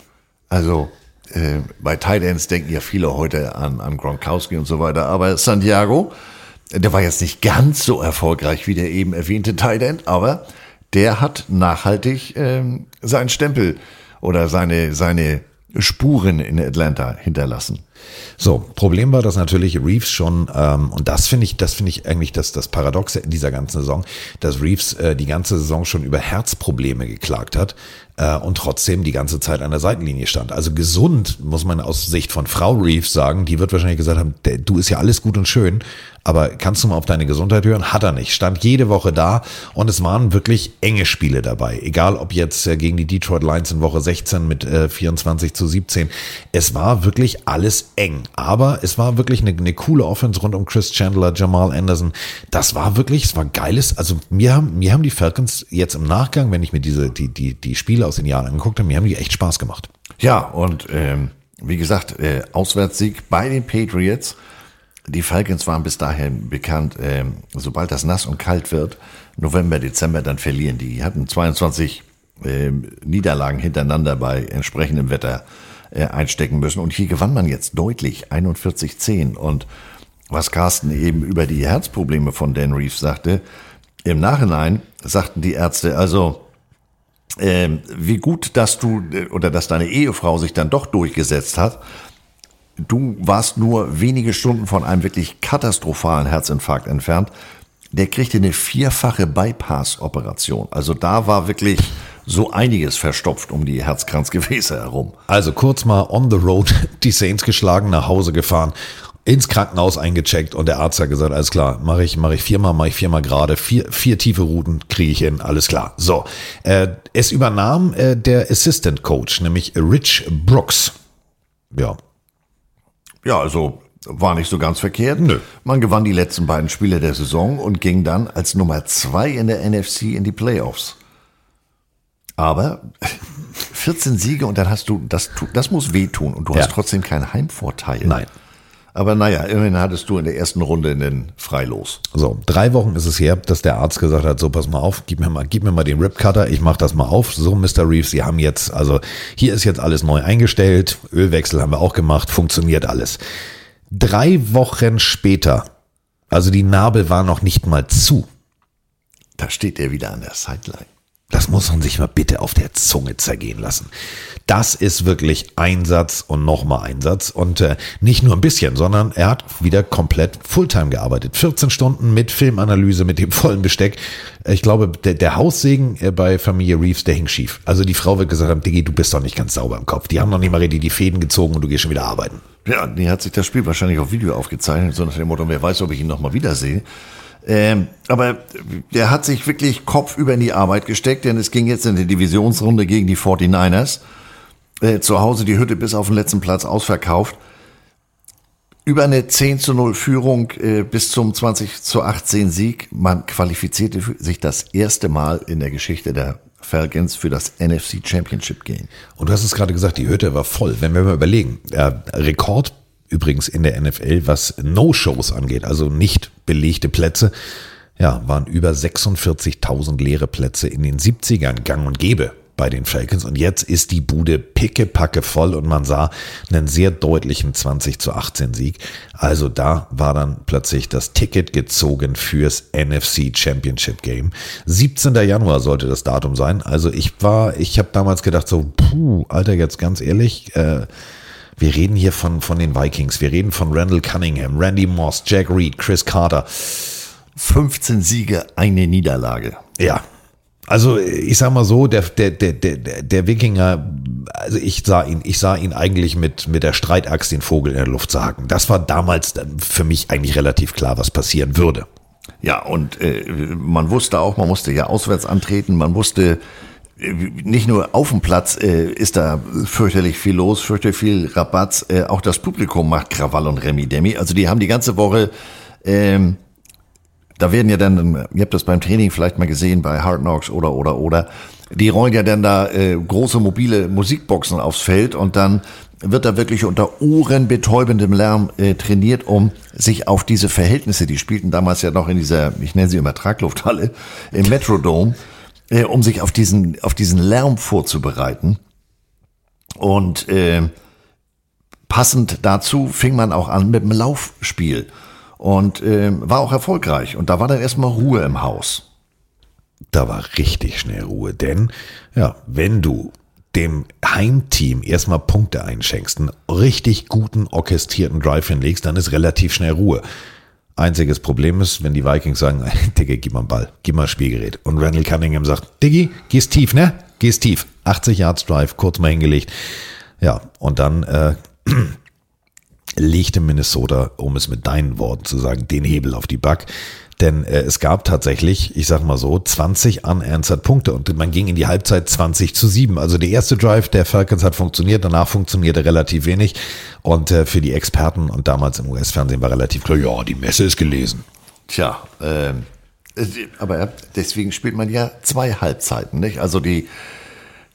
S4: Also äh, bei Tight denken ja viele heute an, an Gronkowski und so weiter, aber Santiago, der war jetzt nicht ganz so erfolgreich wie der eben erwähnte Tight aber der hat nachhaltig ähm, seinen Stempel oder seine, seine Spuren in Atlanta hinterlassen.
S3: So, Problem war, dass natürlich Reeves schon, ähm, und das finde ich, das finde ich eigentlich das, das Paradoxe in dieser ganzen Saison, dass Reeves äh, die ganze Saison schon über Herzprobleme geklagt hat äh, und trotzdem die ganze Zeit an der Seitenlinie stand. Also gesund, muss man aus Sicht von Frau Reeves sagen, die wird wahrscheinlich gesagt haben, du ist ja alles gut und schön, aber kannst du mal auf deine Gesundheit hören? Hat er nicht. Stand jede Woche da und es waren wirklich enge Spiele dabei. Egal ob jetzt äh, gegen die Detroit Lions in Woche 16 mit äh, 24 zu 17. Es war wirklich alles eng. Aber es war wirklich eine, eine coole Offense rund um Chris Chandler, Jamal Anderson. Das war wirklich, es war geiles. Also mir haben, mir haben die Falcons jetzt im Nachgang, wenn ich mir diese, die, die, die Spiele aus den Jahren angeguckt habe, mir haben die echt Spaß gemacht.
S4: Ja, und ähm, wie gesagt, äh, Auswärtssieg bei den Patriots. Die Falcons waren bis dahin bekannt, ähm, sobald das nass und kalt wird, November, Dezember, dann verlieren die. Die hatten 22 ähm, Niederlagen hintereinander bei entsprechendem Wetter äh, einstecken müssen. Und hier gewann man jetzt deutlich 41-10. Und was Carsten eben über die Herzprobleme von Dan Reeves sagte, im Nachhinein sagten die Ärzte, also ähm, wie gut, dass du äh, oder dass deine Ehefrau sich dann doch durchgesetzt hat. Du warst nur wenige Stunden von einem wirklich katastrophalen Herzinfarkt entfernt. Der kriegte eine vierfache Bypass-Operation. Also da war wirklich so einiges verstopft um die Herzkranzgefäße herum.
S3: Also kurz mal on the road die Saints geschlagen, nach Hause gefahren ins Krankenhaus eingecheckt und der Arzt hat gesagt, alles klar, mache ich, mache ich viermal, mache ich viermal gerade, vier, vier tiefe Routen kriege ich hin, alles klar. So, äh, es übernahm äh, der Assistant Coach, nämlich Rich Brooks. Ja.
S4: Ja, also war nicht so ganz verkehrt. Nö. Man gewann die letzten beiden Spiele der Saison und ging dann als Nummer zwei in der NFC in die Playoffs. Aber 14 Siege und dann hast du, das, das muss wehtun und du
S3: Ja.
S4: hast trotzdem keinen Heimvorteil.
S3: Nein.
S4: Aber naja, immerhin hattest du in der ersten Runde einen Freilos.
S3: So, drei Wochen ist es her, dass der Arzt gesagt hat, so pass mal auf, gib mir mal, gib mir mal den Rip Cutter, ich mach das mal auf. So, Mr. Reeves, Sie haben jetzt, also hier ist jetzt alles neu eingestellt, Ölwechsel haben wir auch gemacht, funktioniert alles. Drei Wochen später, also die Narbe war noch nicht mal zu.
S4: Da steht er wieder an der Sideline.
S3: Das muss man sich mal bitte auf der Zunge zergehen lassen. Das ist wirklich Einsatz und nochmal Einsatz. Und äh, nicht nur ein bisschen, sondern er hat wieder komplett Fulltime gearbeitet. 14 Stunden mit Filmanalyse, mit dem vollen Besteck. Ich glaube, der, der Haussegen äh, bei Familie Reeves, der hing schief. Also die Frau wird gesagt haben, Diggi, du bist doch nicht ganz sauber im Kopf. Die haben noch nicht mal richtig die Fäden gezogen und du gehst schon wieder arbeiten.
S4: Ja, die hat sich das Spiel wahrscheinlich auf Video aufgezeichnet, so nach dem Motto, wer weiß, ob ich ihn nochmal wiedersehe. Ähm, aber der hat sich wirklich kopfüber in die Arbeit gesteckt, denn es ging jetzt in die Divisionsrunde gegen die 49ers. Äh, zu Hause die Hütte bis auf den letzten Platz ausverkauft. Über eine 10 zu 0 Führung äh, bis zum 20 zu 18 Sieg. Man qualifizierte sich das erste Mal in der Geschichte der Falcons für das NFC Championship Game.
S3: Und du hast es gerade gesagt, die Hütte war voll. Wenn wir mal überlegen, äh, Rekord übrigens in der NFL, was No-Shows angeht, also nicht belegte Plätze, ja, waren über 46.000 leere Plätze in den 70ern gang und gäbe bei den Falcons. Und jetzt ist die Bude pickepacke voll und man sah einen sehr deutlichen 20 zu 18 Sieg. Also da war dann plötzlich das Ticket gezogen fürs NFC Championship Game. 17. Januar sollte das Datum sein. Also ich war, ich habe damals gedacht so, puh, Alter, jetzt ganz ehrlich, äh, wir reden hier von, von den Vikings, wir reden von Randall Cunningham, Randy Moss, Jack Reed, Chris Carter.
S4: 15 Siege, eine Niederlage.
S3: Ja. Also ich sag mal so, der, der, der, der, der Wikinger, also ich sah ihn, ich sah ihn eigentlich mit, mit der Streitaxt den Vogel in der Luft sagen. Das war damals für mich eigentlich relativ klar, was passieren würde.
S4: Ja, und äh, man wusste auch, man musste ja auswärts antreten, man wusste, nicht nur auf dem Platz äh, ist da fürchterlich viel los, fürchterlich viel Rabatz, äh, auch das Publikum macht Krawall und Remi Demi. Also die haben die ganze Woche, ähm, da werden ja dann, ihr habt das beim Training vielleicht mal gesehen bei Hard Knocks oder oder oder, die rollen ja dann da äh, große mobile Musikboxen aufs Feld und dann wird da wirklich unter ohrenbetäubendem Lärm äh, trainiert, um sich auf diese Verhältnisse, die spielten damals ja noch in dieser, ich nenne sie immer Traglufthalle, im Metrodome, äh, um sich auf diesen, auf diesen Lärm vorzubereiten. Und äh, passend dazu fing man auch an mit dem Laufspiel und äh, war auch erfolgreich. Und da war dann erstmal Ruhe im Haus.
S3: Da war richtig schnell Ruhe, denn ja, wenn du dem Heimteam erstmal Punkte einschenkst, einen richtig guten orchestrierten Drive hinlegst, dann ist relativ schnell Ruhe. Einziges Problem ist, wenn die Vikings sagen, Diggi, gib mal einen Ball, gib mal ein Spielgerät. Und Randall Cunningham sagt, Diggi, gehst tief, ne? Gehst tief. 80 Yards Drive, kurz mal hingelegt. Ja, und dann äh, legte Minnesota, um es mit deinen Worten zu sagen, den Hebel auf die Back. Denn äh, es gab tatsächlich, ich sag mal so, 20 unanswered Punkte und man ging in die Halbzeit 20 zu 7. Also der erste Drive der Falcons hat funktioniert, danach funktionierte relativ wenig. Und äh, für die Experten und damals im US-Fernsehen war relativ klar, ja, die Messe ist gelesen.
S4: Tja, ähm, aber deswegen spielt man ja zwei Halbzeiten, nicht? Also die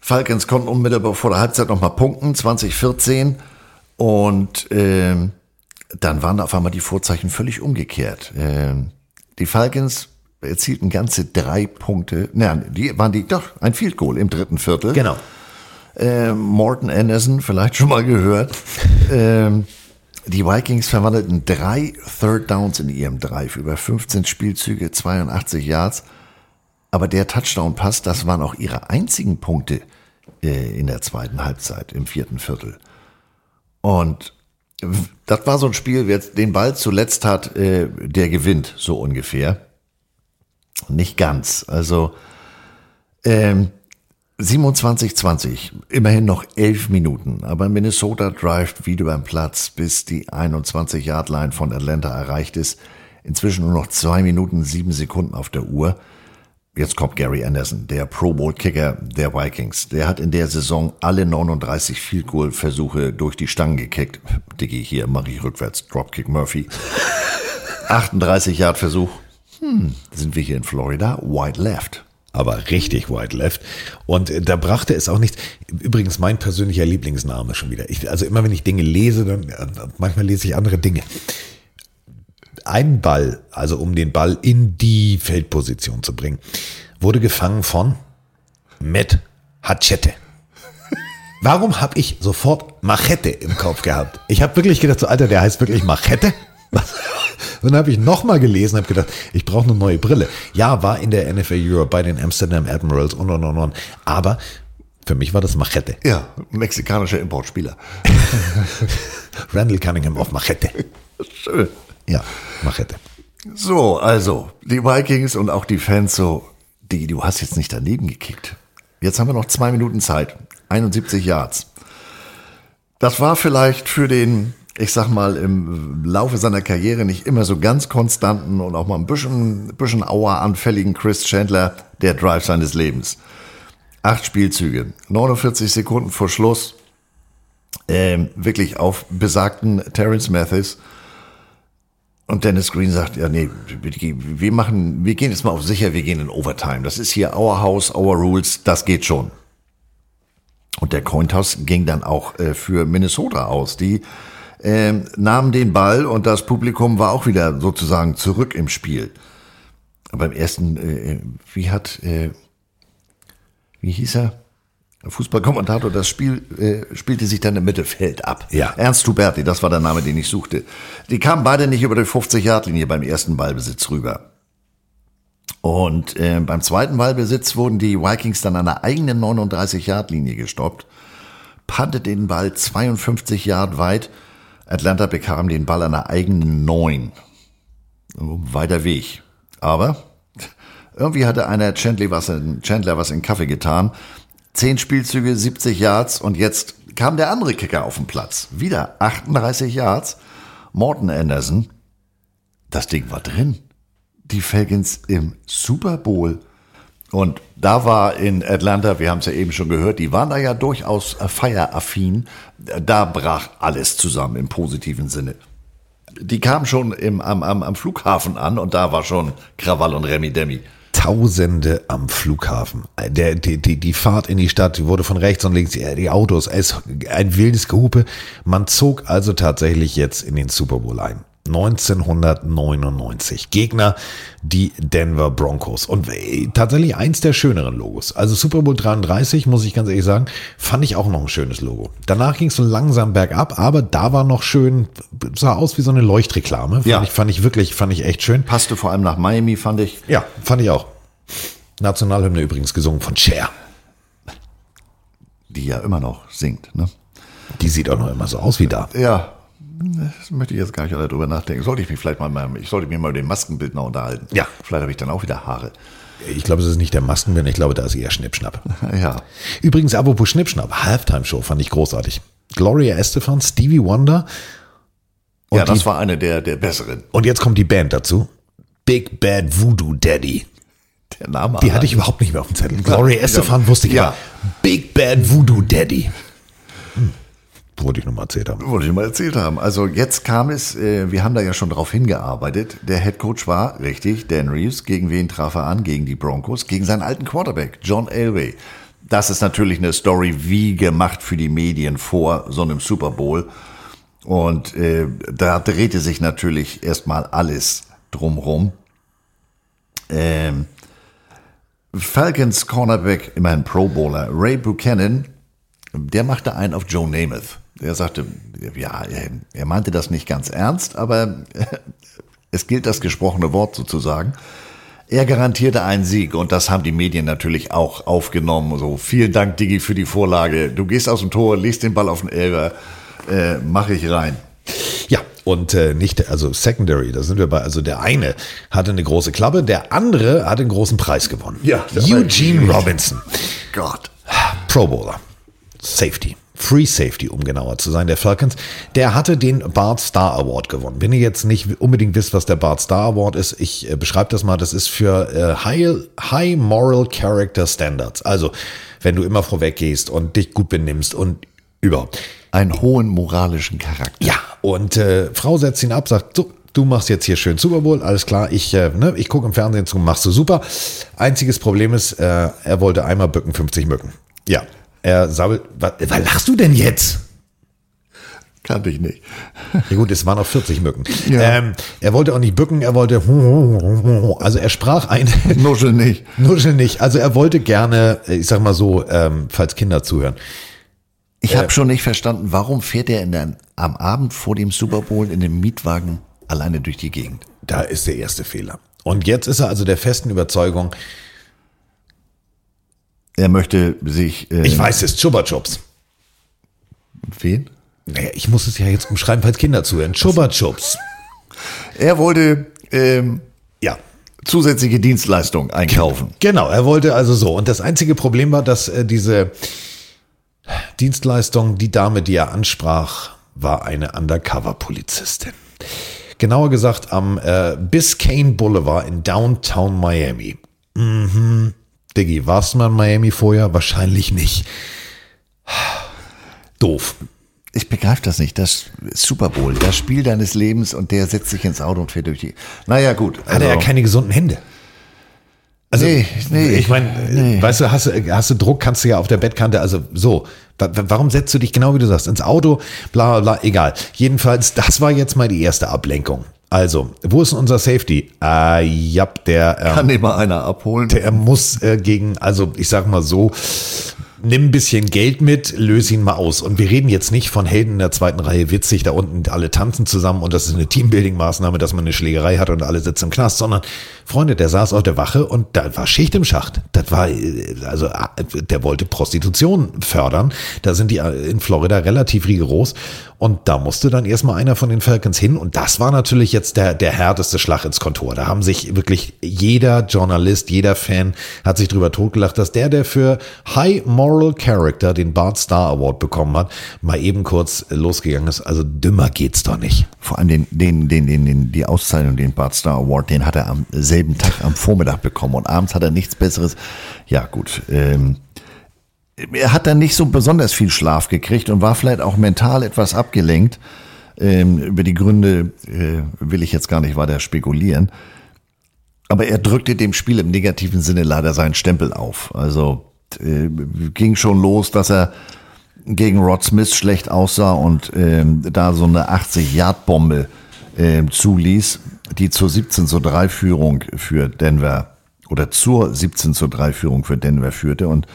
S4: Falcons konnten unmittelbar vor der Halbzeit nochmal punkten, 2014. Und ähm, dann waren auf einmal die Vorzeichen völlig umgekehrt. Ähm, die Falcons erzielten ganze drei Punkte. Nein, die waren die doch ein Field Goal im dritten Viertel.
S3: Genau.
S4: Ähm, Morton Anderson, vielleicht schon mal gehört. ähm, die Vikings verwandelten drei Third Downs in ihrem Drive über 15 Spielzüge, 82 Yards. Aber der Touchdown-Pass, das waren auch ihre einzigen Punkte äh, in der zweiten Halbzeit, im vierten Viertel. Und das war so ein Spiel, wer den Ball zuletzt hat, äh, der gewinnt, so ungefähr. Nicht ganz. Also, ähm, 27-20, immerhin noch elf Minuten, aber Minnesota drivet wieder beim Platz, bis die 21-Yard-Line von Atlanta erreicht ist. Inzwischen nur noch zwei Minuten sieben Sekunden auf der Uhr. Jetzt kommt Gary Anderson, der Pro Bowl Kicker der Vikings. Der hat in der Saison alle 39 Field Goal Versuche durch die Stangen gekickt. Diggi, hier mache ich rückwärts, Dropkick Murphy. 38 Yard Versuch. Hm, sind wir hier in Florida? Wide left
S3: aber richtig White Left. Und äh, da brachte es auch nichts. Übrigens mein persönlicher Lieblingsname schon wieder. Ich, also immer wenn ich Dinge lese, dann äh, manchmal lese ich andere Dinge. Ein Ball, also um den Ball in die Feldposition zu bringen, wurde gefangen von Matt Hachette. Warum habe ich sofort Machete im Kopf gehabt? Ich habe wirklich gedacht, so Alter, der heißt wirklich Machete? Was? Und dann habe ich nochmal gelesen und habe gedacht, ich brauche eine neue Brille. Ja, war in der NFL Europe bei den Amsterdam Admirals und und und und. Aber für mich war das Machete.
S4: Ja, mexikanischer Importspieler.
S3: Randall Cunningham auf Machete.
S4: Schön.
S3: Ja, Machete.
S4: So, also, die Vikings und auch die Fans so, die, du hast jetzt nicht daneben gekickt. Jetzt haben wir noch zwei Minuten Zeit. 71 Yards. Das war vielleicht für den ich sag mal, im Laufe seiner Karriere nicht immer so ganz konstanten und auch mal ein bisschen, bisschen aueranfälligen Chris Chandler der Drive seines Lebens. Acht Spielzüge, 49 Sekunden vor Schluss, ähm, wirklich auf besagten Terence Mathis. Und Dennis Green sagt, ja, nee, wir machen, wir gehen jetzt mal auf sicher, wir gehen in Overtime. Das ist hier our house, our rules, das geht schon. Und der Cointoss ging dann auch äh, für Minnesota aus, die äh, nahmen den Ball und das Publikum war auch wieder sozusagen zurück im Spiel. Beim ersten, äh, wie hat, äh, wie hieß er? Fußballkommentator, das Spiel äh, spielte sich dann im Mittelfeld ab.
S3: Ja.
S4: Ernst Huberti, das war der Name, den ich suchte. Die kamen beide nicht über die 50-Yard-Linie beim ersten Ballbesitz rüber. Und äh, beim zweiten Ballbesitz wurden die Vikings dann an der eigenen 39-Yard-Linie gestoppt, pannte den Ball 52 Yard weit Atlanta bekam den Ball an der eigenen Neun. Weiter Weg. Aber irgendwie hatte einer Chandler was, in, Chandler was in Kaffee getan. Zehn Spielzüge, 70 Yards und jetzt kam der andere Kicker auf den Platz. Wieder 38 Yards. Morton Anderson. Das Ding war drin. Die Falcons im Super Bowl. Und da war in Atlanta, wir haben es ja eben schon gehört, die waren da ja durchaus feieraffin. Da brach alles zusammen im positiven Sinne. Die kamen schon im, am, am, am Flughafen an und da war schon Krawall und Remi Demi.
S3: Tausende am Flughafen. Der, die, die, die Fahrt in die Stadt die wurde von rechts und links, die Autos, es ein wildes Gehupe. Man zog also tatsächlich jetzt in den Super Bowl ein. 1999. Gegner die Denver Broncos. Und äh, tatsächlich eins der schöneren Logos. Also Super Bowl 33, muss ich ganz ehrlich sagen, fand ich auch noch ein schönes Logo. Danach ging es so langsam bergab, aber da war noch schön, sah aus wie so eine Leuchtreklame. Fand,
S4: Ja.
S3: ich, fand ich wirklich, fand ich echt schön.
S4: Passte vor allem nach Miami, fand ich.
S3: Ja, fand ich auch. Nationalhymne übrigens gesungen von Cher.
S4: Die ja immer noch singt, ne?
S3: Die sieht auch noch immer so aus wie da.
S4: Ja, das möchte ich jetzt gar nicht alle drüber nachdenken. Sollte ich mich vielleicht mal, ich sollte mich mal über den Maskenbildner unterhalten.
S3: Ja.
S4: Vielleicht habe ich dann auch wieder Haare.
S3: Ich glaube, es ist nicht der Maskenbild, ich glaube, da ist eher Schnippschnapp.
S4: Ja.
S3: Übrigens, apropos Schnippschnapp, Halftime-Show fand ich großartig. Gloria Estefan, Stevie Wonder. Und
S4: ja, das
S3: die,
S4: war eine der, der besseren.
S3: Und jetzt kommt die Band dazu. Big Bad Voodoo Daddy.
S4: Der Name.
S3: Die hatte ich überhaupt nicht mehr auf dem Zettel. Gloria Estefan wusste ich
S4: Ja.
S3: aber. Big Bad Voodoo Daddy. Wollte ich noch mal erzählt haben.
S4: Wollte ich mal erzählt haben. Also jetzt kam es, äh, wir haben da ja schon drauf hingearbeitet. Der Head Coach war, richtig, Dan Reeves. Gegen wen traf er an? Gegen die Broncos. Gegen seinen alten Quarterback, John Elway. Das ist natürlich eine Story wie gemacht für die Medien vor so einem Super Bowl. Und äh, da drehte sich natürlich erstmal alles drumrum. Ähm, Falcons Cornerback, immerhin Pro Bowler, Ray Buchanan, der machte einen auf Joe Namath. Der sagte, ja, er, er meinte das nicht ganz ernst, aber es gilt das gesprochene Wort sozusagen. Er garantierte einen Sieg und das haben die Medien natürlich auch aufgenommen. So, vielen Dank, Digi, für die Vorlage. Du gehst aus dem Tor, legst den Ball auf den Elber, äh, mach ich rein.
S3: Ja, und äh, nicht, also Secondary, da sind wir bei, also der eine hatte eine große Klappe, der andere hat einen großen Preis gewonnen.
S4: Ja,
S3: Eugene Robinson.
S4: Gott.
S3: Pro Bowler. Safety. Free Safety, um genauer zu sein, der Falcons. Der hatte den Bart Star Award gewonnen. Wenn ihr jetzt nicht unbedingt wisst, was der Bart Star Award ist, ich äh, beschreibe das mal. Das ist für äh, High, High Moral Character Standards. Also, wenn du immer vorweg gehst und dich gut benimmst und überhaupt.
S4: Einen hohen moralischen Charakter.
S3: Ja, und äh, Frau setzt ihn ab, sagt, so, du machst jetzt hier schön Super Bowl, alles klar, ich, äh, ne, ich gucke im Fernsehen zu, machst du super. Einziges Problem ist, äh, er wollte einmal bücken, 50 Mücken. Ja, er sabbelt, was, was lachst du denn jetzt?
S4: Kannte ich nicht.
S3: Ja gut, es waren auch 40 Mücken.
S4: Ja.
S3: Ähm, er wollte auch nicht bücken, er wollte, also er sprach ein.
S4: Nuschel nicht.
S3: Nuschel nicht. Also er wollte gerne, ich sag mal so, ähm, falls Kinder zuhören.
S4: Ich habe schon nicht verstanden, warum fährt er in der, am Abend vor dem Super Bowl in dem Mietwagen alleine durch die Gegend?
S3: Da ist der erste Fehler. Und jetzt ist er also der festen Überzeugung,
S4: Er möchte sich. Äh,
S3: ich weiß es, Chuba Chups.
S4: Wen?
S3: Naja, ich muss es ja jetzt umschreiben, falls Kinder zuhören. Chuba Chups.
S4: Er wollte ähm,
S3: ja.
S4: zusätzliche Dienstleistungen einkaufen.
S3: Genau, er wollte also so. Und das einzige Problem war, dass äh, diese Dienstleistung, die Dame, die er ansprach, war eine Undercover-Polizistin. Genauer gesagt am äh, Biscayne Boulevard in Downtown Miami. Mhm. Diggi, warst du mal in Miami vorher? Wahrscheinlich nicht. Doof.
S4: Ich begreife das nicht. Das Super Bowl, das Spiel deines Lebens und der setzt sich ins Auto und fährt durch die. Naja, gut.
S3: Hat er ja keine gesunden Hände. Also,
S4: Nee, nee,
S3: ich meine,
S4: nee.
S3: weißt du, hast, du- hast du Druck, kannst du ja auf der Bettkante, also so. Wa- wa- Warum setzt du dich genau wie du sagst, ins Auto, bla bla bla, egal. Jedenfalls, das war jetzt mal die erste Ablenkung. Also, wo ist denn unser Safety? Ah, ja, der, ähm,
S4: Kann immer einer abholen.
S3: der muss äh, gegen, also ich sag mal so, nimm ein bisschen Geld mit, löse ihn mal aus. Und wir reden jetzt nicht von Helden in der zweiten Reihe witzig, da unten alle tanzen zusammen und das ist eine Teambuilding-Maßnahme, dass man eine Schlägerei hat und alle sitzen im Knast, sondern Freunde, der saß auf der Wache und da war Schicht im Schacht. Das war, äh, also äh, der wollte Prostitution fördern. Da sind die äh, in Florida relativ rigoros. Und da musste dann erstmal einer von den Falcons hin. Und das war natürlich jetzt der, der härteste Schlag ins Kontor. Da haben sich wirklich jeder Journalist, jeder Fan hat sich drüber totgelacht, dass der, der für High Moral Character den Bart Star Award bekommen hat, mal eben kurz losgegangen ist. Also dümmer geht's doch nicht.
S4: Vor allem den, den, den, den, den, die Auszeichnung, den Bart Star Award, den hat er am selben Tag am Vormittag bekommen und abends hat er nichts Besseres. Ja, gut. Ähm, er hat dann nicht so besonders viel Schlaf gekriegt und war vielleicht auch mental etwas abgelenkt. Ähm, über die Gründe äh, will ich jetzt gar nicht weiter spekulieren. Aber er drückte dem Spiel im negativen Sinne leider seinen Stempel auf. Also äh, ging schon los, dass er gegen Rod Smith schlecht aussah und ähm, da so eine 80-Yard-Bombe ähm, zuließ, die zur 17 zu 3 Führung für Denver oder zur 17 zu 3 Führung für Denver führte und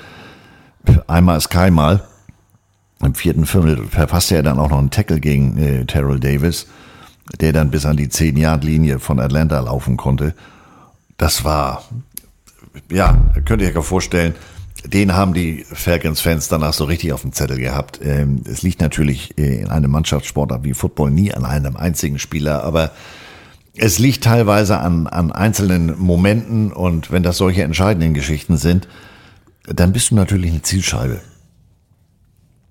S4: einmal ist keinmal. Im vierten Viertel verfasste er dann auch noch einen Tackle gegen äh, Terrell Davis, der dann bis an die 10-Yard-Linie von Atlanta laufen konnte. Das war, ja, könnt ihr euch vorstellen, den haben die Falcons-Fans danach so richtig auf dem Zettel gehabt. Ähm, es liegt natürlich äh, in einem Mannschaftssportart wie Football nie an einem einzigen Spieler, aber es liegt teilweise an, an einzelnen Momenten und wenn das solche entscheidenden Geschichten sind, dann bist du natürlich eine Zielscheibe.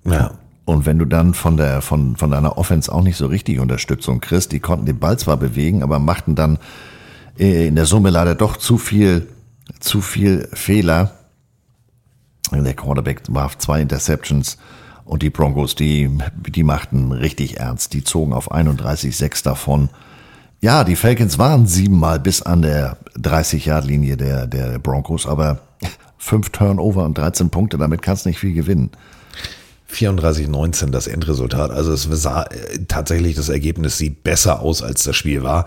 S3: Ja.
S4: Und wenn du dann von der, von, von deiner Offense auch nicht so richtig Unterstützung kriegst, die konnten den Ball zwar bewegen, aber machten dann äh, in der Summe leider doch zu viel, zu viel Fehler. Der Quarterback warf zwei Interceptions und die Broncos, die, die machten richtig ernst. Die zogen auf 31,6 davon. Ja, die Falcons waren siebenmal bis an der 30-Yard-Linie der, der Broncos, aber fünf Turnover und 13 Punkte, damit kannst du nicht viel gewinnen.
S3: 34-19 das Endresultat. Also es sah äh, tatsächlich, das Ergebnis sieht besser aus, als das Spiel war.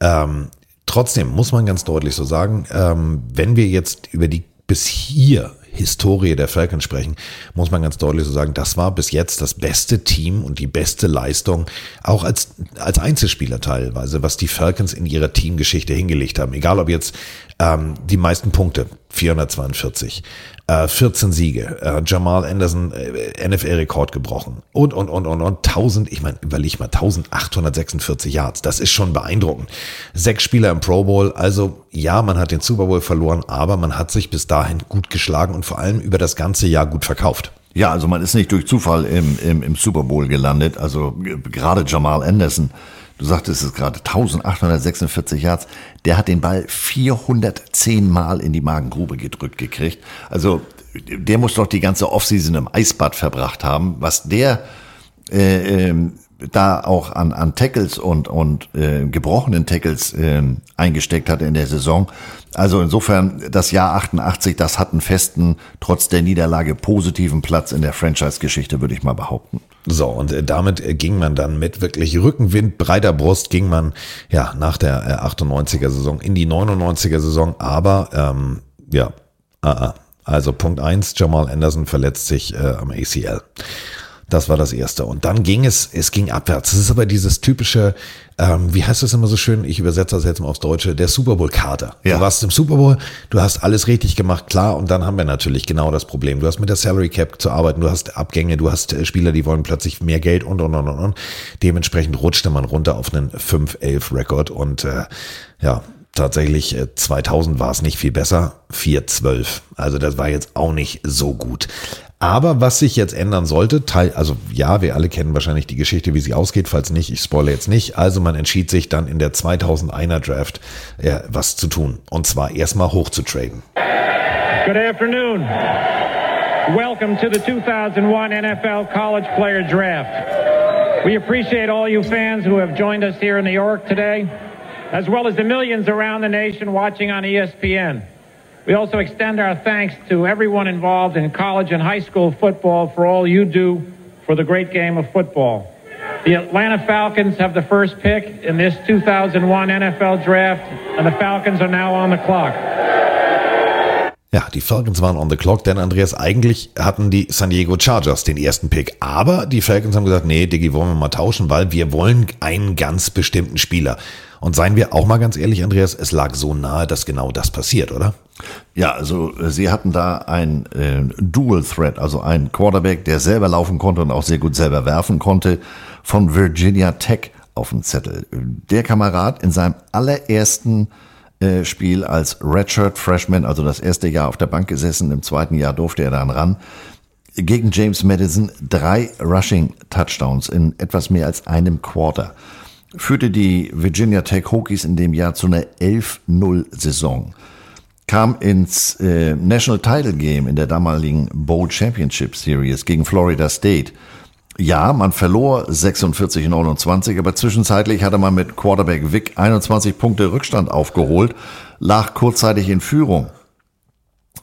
S3: Ähm, trotzdem muss man ganz deutlich so sagen, ähm, wenn wir jetzt über die bis hier Historie der Falcons sprechen, muss man ganz deutlich so sagen, das war bis jetzt das beste Team und die beste Leistung, auch als, als Einzelspieler teilweise, was die Falcons in ihrer Teamgeschichte hingelegt haben. Egal ob jetzt ähm, die meisten Punkte, 442. Äh, 14 Siege. Äh, Jamal Anderson, äh, NFL-Rekord gebrochen. Und, und, und, und, und. 1000, ich meine, überleg mal, 1846 Yards. Das ist schon beeindruckend. Sechs Spieler im Pro Bowl. Also, ja, man hat den Super Bowl verloren, aber man hat sich bis dahin gut geschlagen und vor allem über das ganze Jahr gut verkauft.
S4: Ja, also man ist nicht durch Zufall im, im, im Super Bowl gelandet. Also gerade Jamal Anderson, du sagtest es gerade, 1846 Yards, der hat den Ball 410 Mal in die Magengrube gedrückt gekriegt. Also der muss doch die ganze Offseason im Eisbad verbracht haben. Was der äh, ähm, da auch an, an Tackles und, und äh, gebrochenen Tackles ähm, eingesteckt hat in der Saison. Also insofern, das Jahr 88, das hat einen festen, trotz der Niederlage positiven Platz in der Franchise-Geschichte, würde ich mal behaupten.
S3: So, und äh, damit äh, ging man dann mit wirklich Rückenwind, breiter Brust, ging man ja nach der äh, 98er Saison in die 99er Saison, aber ähm, ja, ah, ah. also Punkt eins, Jamal Anderson verletzt sich äh, am ACL. Das war das Erste. Und dann ging es, es ging abwärts. Es ist aber dieses typische, ähm, wie heißt das immer so schön? Ich übersetze das jetzt mal aufs Deutsche, der Super Bowl-Kater.
S4: Ja.
S3: Du warst im Super Bowl, du hast alles richtig gemacht, klar. Und dann haben wir natürlich genau das Problem. Du hast mit der Salary Cap zu arbeiten, du hast Abgänge, du hast äh, Spieler, die wollen plötzlich mehr Geld und, und, und, und, und. Dementsprechend rutschte man runter auf einen 5-11-Rekord und äh, ja, tatsächlich äh, 2000 war es nicht viel besser, 4-12. Also das war jetzt auch nicht so gut. Aber was sich jetzt ändern sollte, Teil, also ja, wir alle kennen wahrscheinlich die Geschichte, wie sie ausgeht, falls nicht, ich spoilere jetzt nicht. Also man entschied sich dann in der 2001er Draft äh, was zu tun. Und zwar erstmal hochzutraden.
S25: Good afternoon. Welcome to the 2001 NFL College Player Draft. We appreciate all you fans who have joined us here in New York today, as well as the millions around the nation watching on ESPN. We also extend our thanks to everyone involved in college and high school football for all you do for the great game of football. The Atlanta Falcons have the first pick in this 2001 NFL Draft, and the Falcons are now on the clock.
S3: Ja, die Falcons waren on the clock, denn Andreas, eigentlich hatten die San Diego Chargers den ersten Pick. Aber die Falcons haben gesagt, nee, Diggi, wollen wir mal tauschen, weil wir wollen einen ganz bestimmten Spieler. Und seien wir auch mal ganz ehrlich, Andreas, es lag so nahe, dass genau das passiert, oder?
S4: Ja, also äh, sie hatten da ein äh, Dual Threat, also ein Quarterback, der selber laufen konnte und auch sehr gut selber werfen konnte, von Virginia Tech auf dem Zettel. Der Kamerad in seinem allerersten äh, Spiel als Redshirt Freshman, also das erste Jahr auf der Bank gesessen, im zweiten Jahr durfte er dann ran, gegen James Madison drei Rushing Touchdowns in etwas mehr als einem Quarter. Führte die Virginia Tech Hokies in dem Jahr zu einer 11-0-Saison kam ins äh, National Title Game in der damaligen Bowl Championship Series gegen Florida State. Ja, man verlor 46-29, aber zwischenzeitlich hatte man mit Quarterback Vic 21 Punkte Rückstand aufgeholt, lag kurzzeitig in Führung.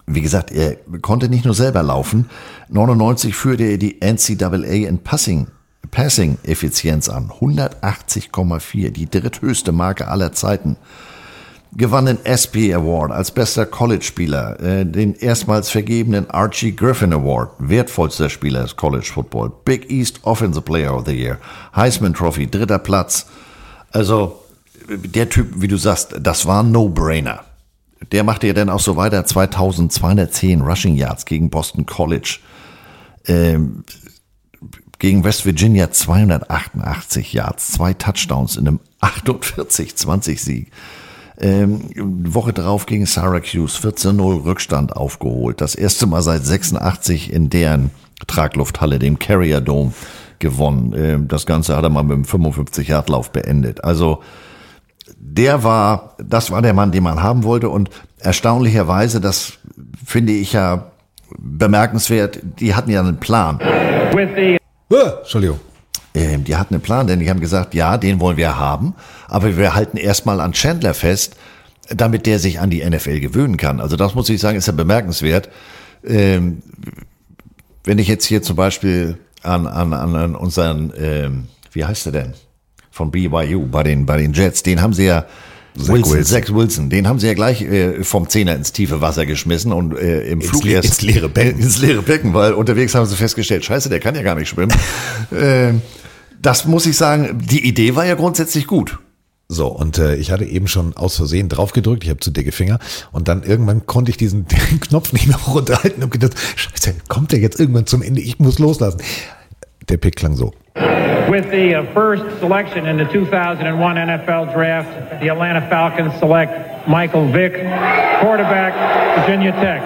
S4: Wie gesagt, er konnte nicht nur selber laufen. 99 führte er die NCAA in Passing, Passing Effizienz an. 180,4, die dritthöchste Marke aller Zeiten gewann den SP Award als bester College-Spieler, äh, den erstmals vergebenen Archie Griffin Award, wertvollster Spieler des College Football, Big East Offensive Player of the Year, Heisman Trophy, dritter Platz. Also der Typ, wie du sagst, das war ein No-Brainer. Der machte ja dann auch so weiter, 2210 Rushing Yards gegen Boston College. Ähm, gegen West Virginia 288 Yards, zwei Touchdowns in einem 48-20 Sieg. Ähm, Woche drauf gegen Syracuse 14-0 Rückstand aufgeholt. Das erste Mal seit 86 in deren Traglufthalle, dem Carrier Dome, gewonnen. Ähm, das Ganze hat er mal mit einem 55-Yard-Lauf beendet. Also der war, das war der Mann, den man haben wollte und erstaunlicherweise, das finde ich ja bemerkenswert, die hatten ja einen Plan.
S25: With the
S3: Entschuldigung.
S4: Ähm, die hatten einen Plan, denn die haben gesagt, ja, den wollen wir haben, aber wir halten erstmal an Chandler fest, damit der sich an die NFL gewöhnen kann. Also das muss ich sagen, ist ja bemerkenswert. Ähm, wenn ich jetzt hier zum Beispiel an, an, an unseren, ähm, wie heißt er denn? Von BYU bei den, bei den Jets, den haben sie ja
S3: Zach
S4: Wilson,
S3: Wilson.
S4: Zach Wilson, den haben sie ja gleich äh, vom Zehner ins tiefe Wasser geschmissen und äh, im
S3: Ins
S4: Flug
S3: le-
S4: erst
S3: ins leere Becken.
S4: ins leere Becken, weil unterwegs haben sie festgestellt, scheiße, der kann ja gar nicht schwimmen. ähm, das muss ich sagen, die Idee war ja grundsätzlich gut.
S3: So, und äh, ich hatte eben schon aus Versehen drauf gedrückt, ich habe zu dicke Finger und dann irgendwann konnte ich diesen Knopf nicht mehr runterhalten und gedacht, scheiße, kommt der jetzt irgendwann zum Ende, ich muss loslassen. Der Pick klang so.
S25: With the uh, first selection in the 2001 NFL Draft, the Atlanta Falcons select Michael Vick, quarterback, Virginia Tech.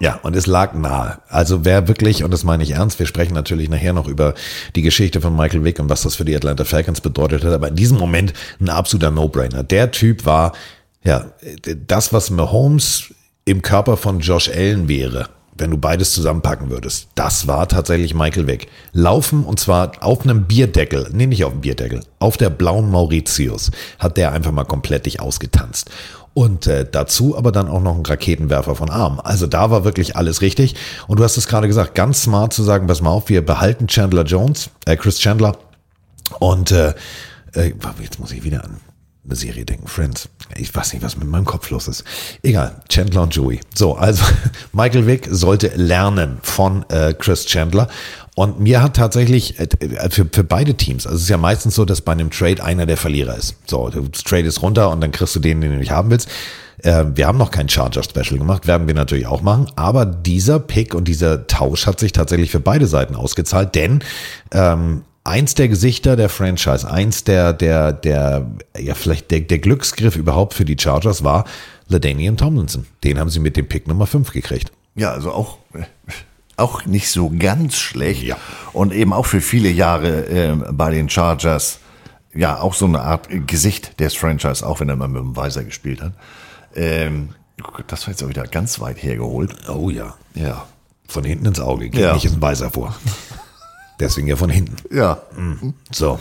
S3: Ja, und es lag nahe. Also wer wirklich, und das meine ich ernst, wir sprechen natürlich nachher noch über die Geschichte von Michael Vick und was das für die Atlanta Falcons bedeutet hat, aber in diesem Moment ein absoluter No-Brainer. Der Typ war, ja, das, was Mahomes im Körper von Josh Allen wäre, wenn du beides zusammenpacken würdest. Das war tatsächlich Michael Vick. Laufen und zwar auf einem Bierdeckel, nee, nicht auf dem Bierdeckel, auf der blauen Mauritius hat der einfach mal komplett dich ausgetanzt. Und äh, dazu aber dann auch noch ein Raketenwerfer von Arm. Also da war wirklich alles richtig. Und du hast es gerade gesagt, ganz smart zu sagen, pass mal auf, wir behalten Chandler Jones, äh, Chris Chandler. Und äh, äh, jetzt muss ich wieder an eine Serie denken, Friends. Ich weiß nicht, was mit meinem Kopf los ist. Egal, Chandler und Joey. So, also Michael Vick sollte lernen von äh, Chris Chandler. Und mir hat tatsächlich äh, für, für beide Teams, also es ist ja meistens so, dass bei einem Trade einer der Verlierer ist. So, du tradest runter und dann kriegst du den, den du nicht haben willst. Äh, wir haben noch kein Charger-Special gemacht, werden wir natürlich auch machen. Aber dieser Pick und dieser Tausch hat sich tatsächlich für beide Seiten ausgezahlt, denn ähm, eins der Gesichter der Franchise, eins der, der, der, ja, vielleicht der, der Glücksgriff überhaupt für die Chargers war LaDainian Tomlinson. Den haben sie mit dem Pick Nummer 5 gekriegt.
S4: Ja, also auch, auch nicht so ganz schlecht. Ja. Und eben auch für viele Jahre äh, bei den Chargers, ja, auch so eine Art Gesicht des Franchise, auch wenn er mal mit dem Weiser gespielt hat. Ähm, das war jetzt auch wieder ganz weit hergeholt.
S3: Oh ja.
S4: Ja.
S3: Von hinten ins Auge, geht
S4: Ja.
S3: nicht ins Weiser vor. Deswegen ja von hinten.
S4: Ja.
S3: Mhm. So.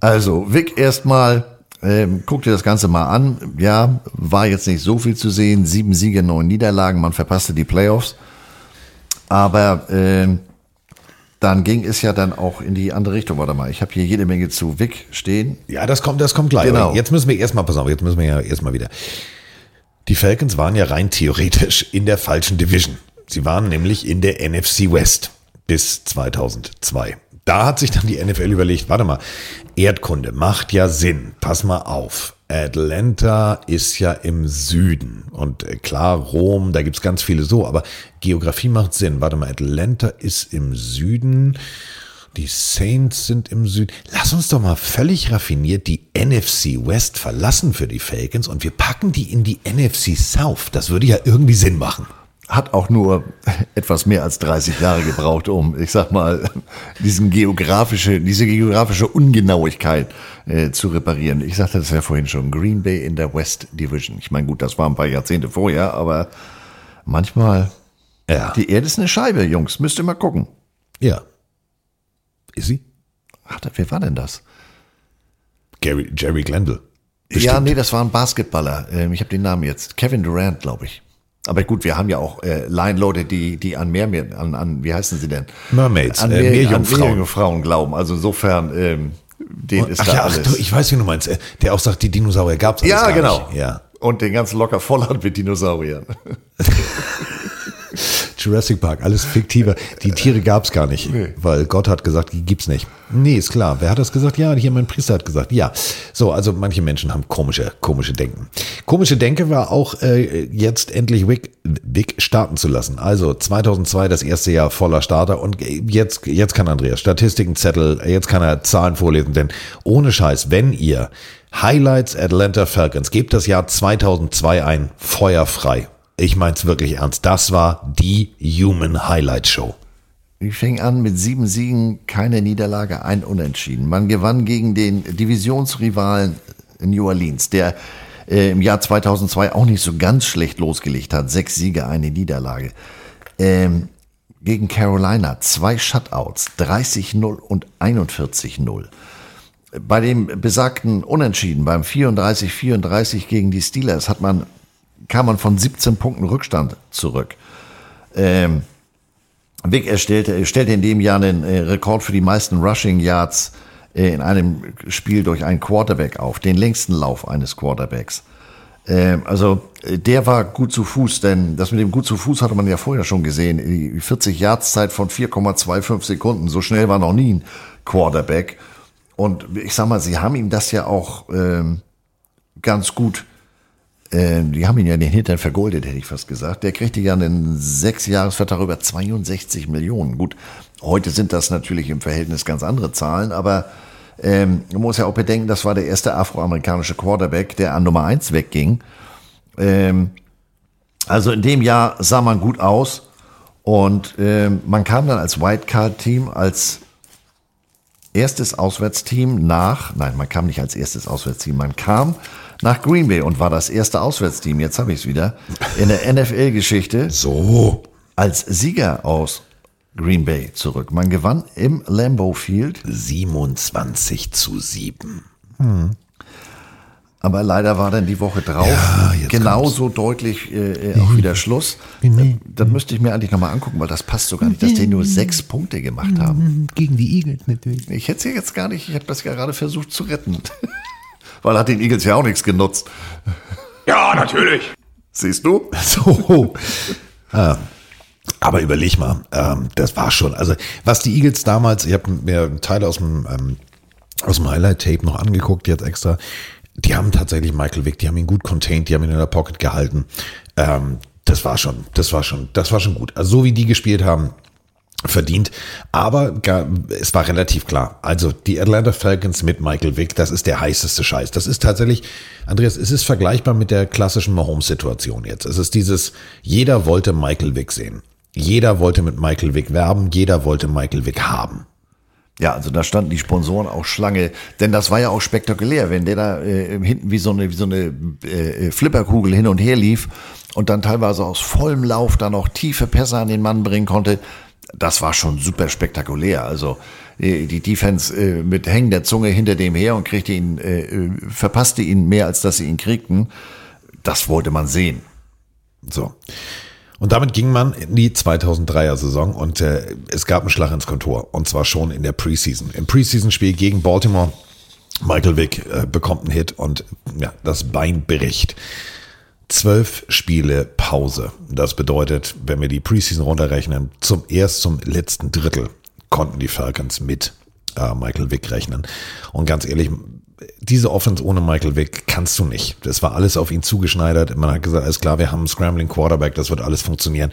S4: Also, Vic erstmal, ähm, guck dir das Ganze mal an. Ja, war jetzt nicht so viel zu sehen. Sieben Siege, neun Niederlagen. Man verpasste die Playoffs. Aber ähm, dann ging es ja dann auch in die andere Richtung. Warte mal, ich habe hier jede Menge zu Vic stehen.
S3: Ja, das kommt, das kommt gleich.
S4: Genau.
S3: Jetzt müssen wir erstmal, pass auf, jetzt müssen wir ja erstmal wieder. Die Falcons waren ja rein theoretisch in der falschen Division. Sie waren nämlich in der NFC West bis 2002. Da hat sich dann die NFL überlegt, warte mal, Erdkunde macht ja Sinn. Pass mal auf. Atlanta ist ja im Süden. Und äh, klar, Rom, da gibt's ganz viele so, aber Geografie macht Sinn. Warte mal, Atlanta ist im Süden. Die Saints sind im Süden. Lass uns doch mal völlig raffiniert die NFC West verlassen für die Falcons und wir packen die in die NFC South. Das würde ja irgendwie Sinn machen.
S4: Hat auch nur etwas mehr als 30 Jahre gebraucht, um, ich sag mal, diesen geografische, diese geografische Ungenauigkeit äh, zu reparieren. Ich sagte das ja vorhin schon, Green Bay in der West Division. Ich meine, gut, das war ein paar Jahrzehnte vorher, aber manchmal,
S3: ja.
S4: die Erde ist eine Scheibe, Jungs, müsst ihr mal gucken.
S3: Ja. Ist sie?
S4: Ach, wer war denn das?
S3: Gary, Jerry Glanville.
S4: Ja, nee, das war ein Basketballer. Ähm, ich habe den Namen jetzt. Kevin Durant, glaube ich. Aber gut, wir haben ja auch äh, Line-Leute, die, die an mehr, mehr an, an, wie heißen sie denn?
S3: Mermaids,
S4: an
S3: äh,
S4: mehr,
S3: Meerjungfrauen.
S4: An Meerjungfrauen glauben. Also insofern, ähm, den ist
S3: Ach
S4: da
S3: ja, ach,
S4: alles.
S3: du, ich weiß, wie du meinst. Äh, Der auch sagt, die Dinosaurier gab's alles
S4: ja, genau.
S3: Nicht. Ja.
S4: Und den ganzen locker voll hat mit Dinosauriern.
S3: Jurassic Park, alles fiktiver. Die Tiere gab's gar nicht, weil Gott hat gesagt, die gibt's nicht. Nee, ist klar. Wer hat das gesagt? Ja, hier mein Priester hat gesagt. Ja. So, also manche Menschen haben komische, komische Denken. Komische Denke war auch äh, jetzt endlich Wick, Wick starten zu lassen. Also 2002 das erste Jahr voller Starter und jetzt, jetzt kann Andreas Statistiken Zettel, jetzt kann er Zahlen vorlesen, denn ohne Scheiß, wenn ihr Highlights Atlanta Falcons, gebt das Jahr 2002 ein, feuerfrei. Ich mein's wirklich ernst. Das war die Human Highlight Show.
S4: Die fing an mit sieben Siegen, keine Niederlage, ein Unentschieden. Man gewann gegen den Divisionsrivalen New Orleans, der äh, im Jahr 2002 auch nicht so ganz schlecht losgelegt hat. Sechs Siege, eine Niederlage. Ähm, gegen Carolina zwei Shutouts, 30-0 und 41-0. Bei dem besagten Unentschieden, beim 34-34 gegen die Steelers, hat man, kam man von 17 Punkten Rückstand zurück. Ähm, Vic erstellte, er stellte in dem Jahr einen äh, Rekord für die meisten Rushing Yards äh, in einem Spiel durch einen Quarterback auf, den längsten Lauf eines Quarterbacks. Ähm, also äh, der war gut zu Fuß, denn das mit dem gut zu Fuß hatte man ja vorher schon gesehen. Die 40 Yards Zeit von 4,25 Sekunden, so schnell war noch nie ein Quarterback. Und ich sag mal, sie haben ihm das ja auch ähm, ganz gut, äh, die haben ihn ja den Hintern vergoldet, hätte ich fast gesagt. Der kriegte ja einen Sechsjahresvertrag über 62 Millionen. Gut, heute sind das natürlich im Verhältnis ganz andere Zahlen, aber ähm, man muss ja auch bedenken, das war der erste afroamerikanische Quarterback, der an Nummer eins wegging. Ähm, also in dem Jahr sah man gut aus und ähm, man kam dann als Wildcard-Team, als erstes Auswärtsteam nach, nein, man kam nicht als erstes Auswärtsteam, man kam nach Green Bay und war das erste Auswärtsteam, jetzt habe ich es wieder, in der NFL-Geschichte.
S3: So.
S4: Als Sieger aus Green Bay zurück. Man gewann im Lambeau Field
S3: 27 zu 7.
S4: Hm. Aber leider war dann die Woche drauf
S3: Ja,
S4: genauso deutlich äh, äh, auch wieder Schluss.
S3: Nee.
S4: Das müsste ich mir eigentlich nochmal angucken, weil das passt so gar nicht, dass die nur sechs Punkte gemacht haben.
S3: Gegen die Eagles natürlich.
S4: Ich hätte es ja jetzt gar nicht, ich habe das ja gerade versucht zu retten. weil hat den Eagles ja auch nichts genutzt.
S22: Ja, natürlich.
S4: Siehst du?
S3: So. Ah. Aber überleg mal, ähm, das war schon, also was die Eagles damals, ich habe mir einen Teil aus dem, ähm, aus dem Highlight-Tape noch angeguckt, jetzt extra, die haben tatsächlich Michael Vick, die haben ihn gut contained, die haben ihn in der Pocket gehalten. Ähm, das war schon, das war schon, das war schon gut. Also so wie die gespielt haben, verdient. Aber es war relativ klar. Also die Atlanta Falcons mit Michael Vick, das ist der heißeste Scheiß. Das ist tatsächlich, Andreas, es ist vergleichbar mit der klassischen Mahomes-Situation jetzt. Es ist dieses, jeder wollte Michael Vick sehen. Jeder wollte mit Michael Vick werben, jeder wollte Michael Vick haben.
S4: Ja, also da standen die Sponsoren auch Schlange, denn das war ja auch spektakulär, wenn der da äh, hinten wie so eine, wie so eine äh, Flipperkugel hin und her lief und dann teilweise aus vollem Lauf da noch tiefe Pässe an den Mann bringen konnte. Das war schon super spektakulär. Also äh, die Defense äh, mit hängender Zunge hinter dem her und kriegte ihn, äh, äh, verpasste ihn mehr, als dass sie ihn kriegten. Das wollte man sehen.
S3: So. Und damit ging man in die 2003er Saison und äh, es gab einen Schlag ins Kontor und zwar schon in der Preseason. Im Preseason-Spiel gegen Baltimore, Michael Vick äh, bekommt einen Hit und ja, das Bein bricht. Zwölf Spiele Pause. Das bedeutet, wenn wir die Preseason runterrechnen, zum erst zum letzten Drittel konnten die Falcons mit äh, Michael Vick rechnen. Und ganz ehrlich, diese Offense ohne Michael Vick kannst du nicht. Das war alles auf ihn zugeschneidert. Man hat gesagt, alles klar, wir haben einen Scrambling Quarterback, das wird alles funktionieren.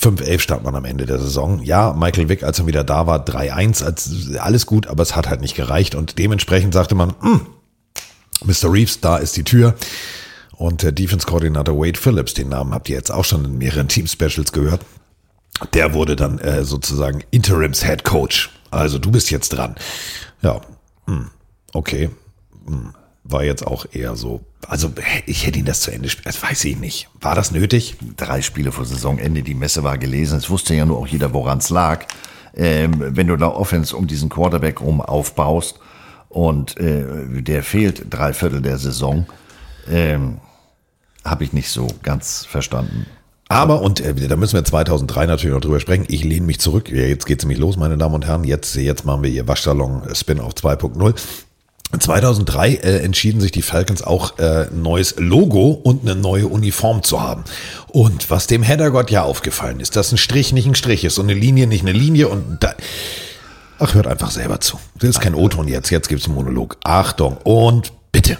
S3: 5-11 stand man am Ende der Saison. Ja, Michael Vick, als er wieder da war, 3-1, als, alles gut, aber es hat halt nicht gereicht. Und dementsprechend sagte man, Mr. Reeves, da ist die Tür. Und der Defense-Koordinator Wade Phillips, den Namen habt ihr jetzt auch schon in mehreren Team-Specials gehört, der wurde dann äh, sozusagen Interims-Head Coach. Also du bist jetzt dran. Ja, hm, okay. Hm, War jetzt auch eher so. Also ich hätte ihn das zu Ende spielen. Das weiß ich nicht. War das nötig?
S4: Drei Spiele vor Saisonende, die Messe war gelesen. Es wusste ja nur auch jeder, woran es lag. Ähm, wenn du da Offense um diesen Quarterback rum aufbaust und äh, der fehlt drei Viertel der Saison, ähm, habe ich nicht so ganz verstanden.
S3: Aber, und äh, da müssen wir 2003 natürlich noch drüber sprechen, ich lehne mich zurück. Jetzt geht's nämlich los, meine Damen und Herren. Jetzt, jetzt machen wir hier Waschsalon Spin-off 2.0. 2003 äh, entschieden sich die Falcons auch äh, ein neues Logo und eine neue Uniform zu haben. Und was dem Headergott ja aufgefallen ist, dass ein Strich nicht ein Strich ist und eine Linie nicht eine Linie und da, ach, hört einfach selber zu. Das ist kein O-Ton jetzt, jetzt gibt's einen Monolog. Achtung und bitte.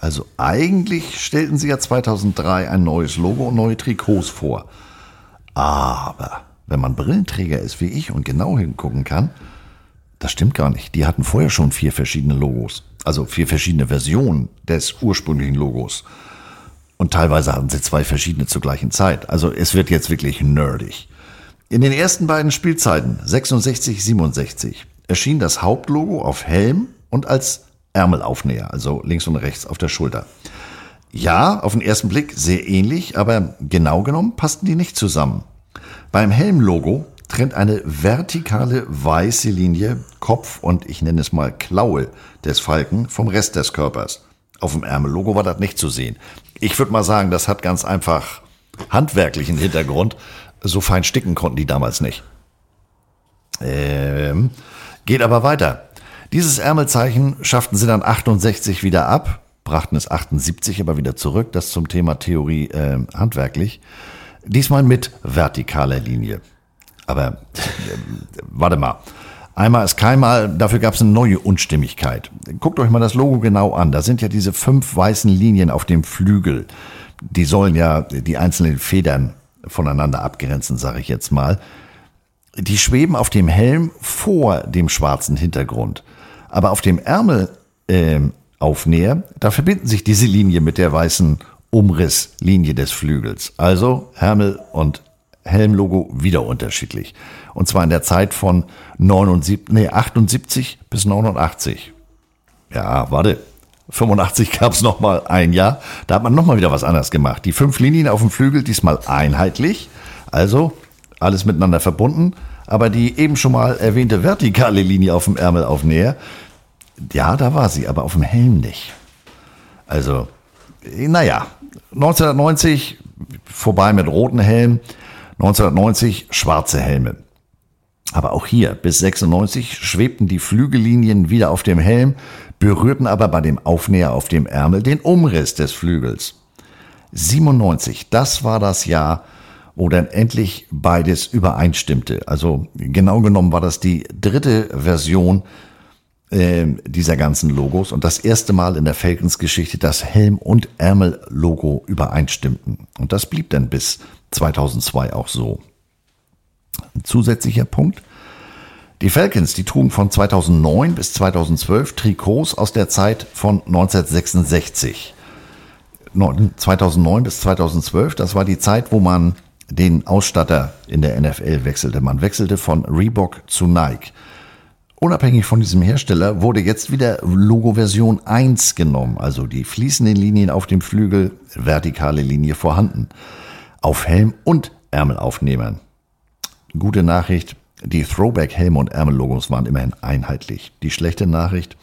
S4: Also eigentlich stellten sie ja 2003 ein neues Logo und neue Trikots vor. Aber wenn man Brillenträger ist wie ich und genau hingucken kann, das stimmt gar nicht. Die hatten vorher schon vier verschiedene Logos. Also vier verschiedene Versionen des ursprünglichen Logos. Und teilweise hatten sie zwei verschiedene zur gleichen Zeit. Also es wird jetzt wirklich nerdig. In den ersten beiden Spielzeiten, 66, 67, erschien das Hauptlogo auf Helm und als Ärmelaufnäher, also links und rechts auf der Schulter. Ja, auf den ersten Blick sehr ähnlich, aber genau genommen passten die nicht zusammen. Beim Helmlogo trennt eine vertikale weiße Linie Kopf und ich nenne es mal Klaue des Falken vom Rest des Körpers. Auf dem Ärmellogo war das nicht zu sehen. Ich würde mal sagen, das hat ganz einfach handwerklichen Hintergrund. So fein sticken konnten die damals nicht. Ähm, geht aber weiter. Dieses Ärmelzeichen schafften sie dann 68 wieder ab, brachten es 78 aber wieder zurück. Das zum Thema Theorie äh, handwerklich. Diesmal mit vertikaler Linie. Aber äh, warte mal. Einmal ist keinmal, dafür gab es eine neue Unstimmigkeit. Guckt euch mal das Logo genau an. Da sind ja diese fünf weißen Linien auf dem Flügel. Die sollen ja die einzelnen Federn voneinander abgrenzen, sage ich jetzt mal. Die schweben auf dem Helm vor dem schwarzen Hintergrund. Aber auf dem Ärmel ähm, Aufnäher, da verbinden sich diese Linien mit der weißen Umrisslinie des Flügels. Also Ärmel und Helmlogo wieder unterschiedlich. Und zwar in der Zeit von 79, nee, 78 bis 89. Ja, warte. 85 gab es nochmal ein Jahr. Da hat man nochmal wieder was anderes gemacht. Die fünf Linien auf dem Flügel diesmal einheitlich. Also alles miteinander verbunden. Aber die eben schon mal erwähnte vertikale Linie auf dem Ärmelaufnäher, ja, da war sie, aber auf dem Helm nicht. Also, naja, 1990 vorbei mit roten Helmen, 1990 schwarze Helme. Aber auch hier, bis 96 schwebten die Flügellinien wieder auf dem Helm, berührten aber bei dem Aufnäher auf dem Ärmel den Umriss des Flügels. 97, das war das Jahr, wo dann endlich beides übereinstimmte. Also genau genommen war das die dritte Version äh, dieser ganzen Logos und das erste Mal in der Falcons-Geschichte, dass Helm- und Ärmel-Logo übereinstimmten. Und das blieb dann bis 2002 auch so. Ein zusätzlicher Punkt. Die Falcons, die trugen von 2009 bis 2012 Trikots aus der Zeit von 1966. 2009 bis 2012, das war die Zeit, wo man den Ausstatter in der NFL wechselte. Man wechselte von Reebok zu Nike. Unabhängig von diesem Hersteller wurde jetzt wieder Logo-Version 1 genommen, also die fließenden Linien auf dem Flügel, vertikale Linie vorhanden, auf Helm und Ärmelaufnehmern. Gute Nachricht, die Throwback-Helm- und Ärmellogos waren immerhin einheitlich. Die schlechte Nachricht,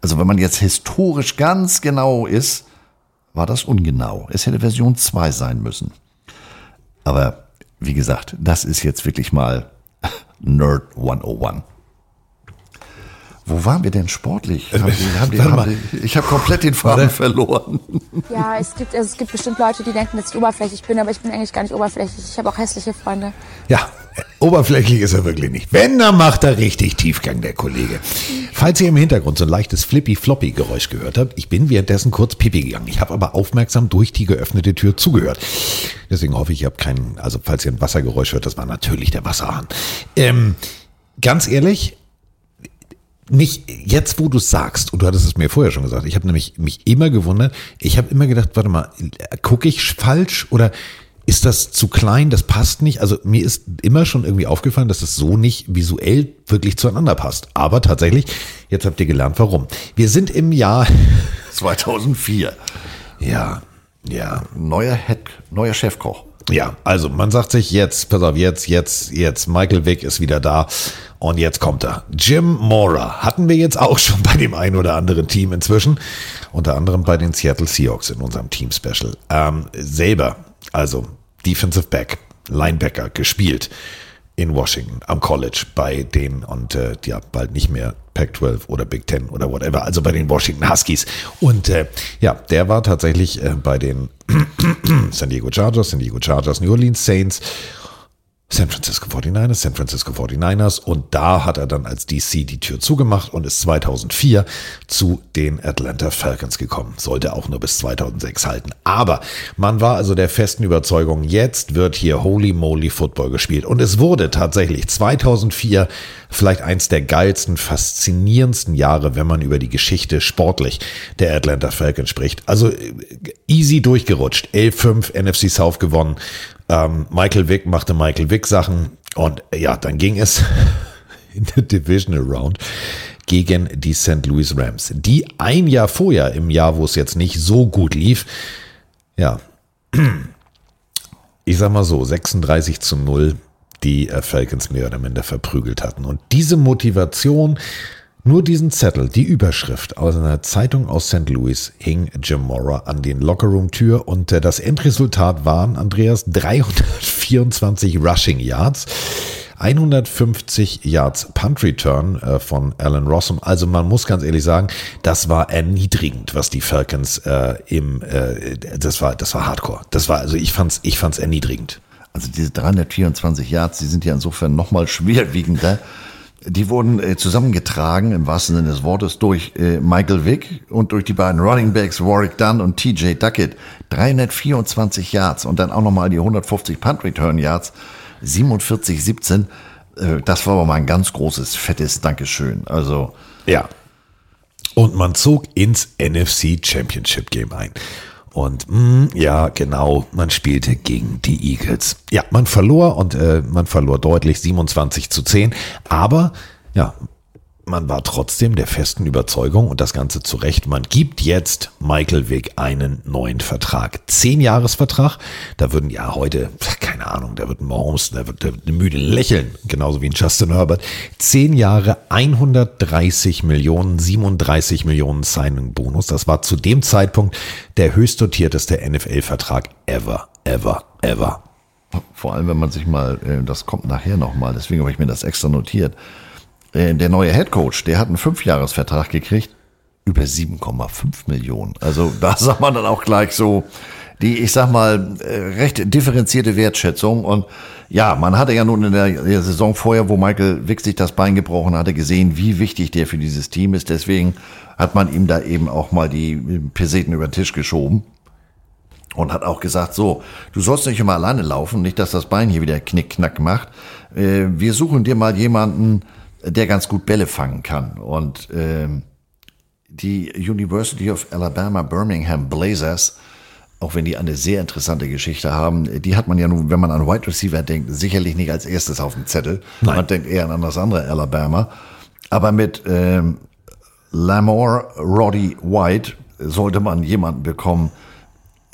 S4: also wenn man jetzt historisch ganz genau ist, war das ungenau. Es hätte Version 2 sein müssen. Aber wie gesagt, das ist jetzt wirklich mal Nerd 101. Wo waren wir denn sportlich? Haben die, haben die, haben die, ich habe komplett den Faden verloren.
S26: Ja, es gibt, also es gibt bestimmt Leute, die denken, dass ich oberflächlich bin, aber ich bin eigentlich gar nicht oberflächlich. Ich habe auch hässliche Freunde.
S3: Ja, oberflächlich ist er wirklich nicht. Wenn, dann macht er richtig Tiefgang, der Kollege. Falls ihr im Hintergrund so ein leichtes Flippy-Floppy-Geräusch gehört habt, ich bin währenddessen kurz pipi gegangen. Ich habe aber aufmerksam durch die geöffnete Tür zugehört. Deswegen hoffe ich, ihr habt keinen, also falls ihr ein Wassergeräusch hört, das war natürlich der Wasserhahn. Ähm, ganz ehrlich, mich jetzt, wo du sagst, und du hattest es mir vorher schon gesagt, ich habe nämlich mich immer gewundert, ich habe immer gedacht, warte mal, gucke ich falsch oder ist das zu klein, das passt nicht? Also mir ist immer schon irgendwie aufgefallen, dass es so nicht visuell wirklich zueinander passt. Aber tatsächlich, jetzt habt ihr gelernt, warum. Wir sind im Jahr
S4: 2004.
S3: Ja, ja.
S4: Neuer Head, neuer Chefkoch.
S3: Ja, also man sagt sich jetzt, pass auf, jetzt, jetzt, jetzt, Michael Vick ist wieder da und jetzt kommt er. Jim Mora hatten wir jetzt auch schon bei dem ein oder anderen Team inzwischen, unter anderem bei den Seattle Seahawks in unserem Team Special. Ähm, selber, also Defensive Back, Linebacker gespielt in Washington am College bei den und äh, ja bald nicht mehr Pac-12 oder Big Ten oder whatever, also bei den Washington Huskies. Und äh, ja, der war tatsächlich äh, bei den San Diego Chargers, San Diego Chargers, New Orleans Saints, San Francisco 49ers, San Francisco 49ers und da hat er dann als DC die Tür zugemacht und ist 2004 zu den Atlanta Falcons gekommen. Sollte auch nur bis 2006 halten. Aber man war also der festen Überzeugung, jetzt wird hier Holy Moly Football gespielt und es wurde tatsächlich 2004 vielleicht eins der geilsten, faszinierendsten Jahre, wenn man über die Geschichte sportlich der Atlanta Falcons spricht. Also easy durchgerutscht, 11-5 NFC South gewonnen, ähm, Michael Vick machte Michael Vick Sachen und ja, dann ging es in der Divisional Round gegen die St. Louis Rams, die ein Jahr vorher, im Jahr, wo es jetzt nicht so gut lief, ja, ich sag mal so, 36 zu 0 die äh, Falcons mehr oder minder verprügelt hatten. Und diese Motivation, nur diesen Zettel, die Überschrift aus einer Zeitung aus St. Louis hing Jim Mora an den Lockerroom-Tür und äh, das Endresultat waren, Andreas, 324 Rushing Yards. 150 Yards Punt Return äh, von Alan Rossum. Also man muss ganz ehrlich sagen, das war erniedrigend, was die Falcons äh, im, äh, das war, das war Hardcore. Das war, also ich fand's, ich fand's erniedrigend.
S4: Also diese 324 Yards, die sind ja insofern nochmal schwerwiegender, die wurden äh, zusammengetragen, im wahrsten Sinne des Wortes, durch äh, Michael Vick und durch die beiden Running Backs Warwick Dunn und TJ Duckett. 324 Yards und dann auch nochmal die 150 Punt Return Yards. 47, 17. Äh, das war aber mal ein ganz großes, fettes Dankeschön. Also.
S3: Ja. Und man zog ins NFC Championship Game ein. Und mh, ja, genau, man spielte gegen die Eagles. Ja, man verlor und äh, man verlor deutlich 27 zu 10. Aber ja, man war trotzdem der festen Überzeugung und das Ganze zu Recht, man gibt jetzt Michael Vick einen neuen Vertrag. Zehn Jahresvertrag, da würden ja heute, keine Ahnung, da wird Mahomes, da wird, wird müde lächeln, genauso wie ein Justin Herbert. Zehn Jahre, 130 Millionen, 37 Millionen Signing-Bonus. Das war zu dem Zeitpunkt der höchst dotierteste NFL-Vertrag ever, ever, ever.
S4: Vor allem, wenn man sich mal, äh, das kommt nachher nochmal, deswegen habe ich mir das extra notiert, äh, der neue Head Coach, der hat einen Fünfjahresvertrag gekriegt, über 7,5 Millionen. Also da sagt man dann auch gleich so, die, ich sag mal, äh, recht differenzierte Wertschätzung. Und ja, man hatte ja nun in der Saison vorher, wo Michael Wick sich das Bein gebrochen hatte, gesehen, wie wichtig der für dieses Team ist. Deswegen hat man ihm da eben auch mal die Peseten über den Tisch geschoben. Und hat auch gesagt, so, du sollst nicht immer alleine laufen, nicht, dass das Bein hier wieder knick-knack macht. Äh, wir suchen dir mal jemanden, der ganz gut Bälle fangen kann. Und ähm, die University of Alabama Birmingham Blazers, auch wenn die eine sehr interessante Geschichte haben, die hat man ja nun, wenn man an Wide Receiver denkt, sicherlich nicht als erstes auf dem Zettel. Nein. Man denkt eher an das andere Alabama. Aber mit ähm, Lamore Roddy White sollte man jemanden bekommen,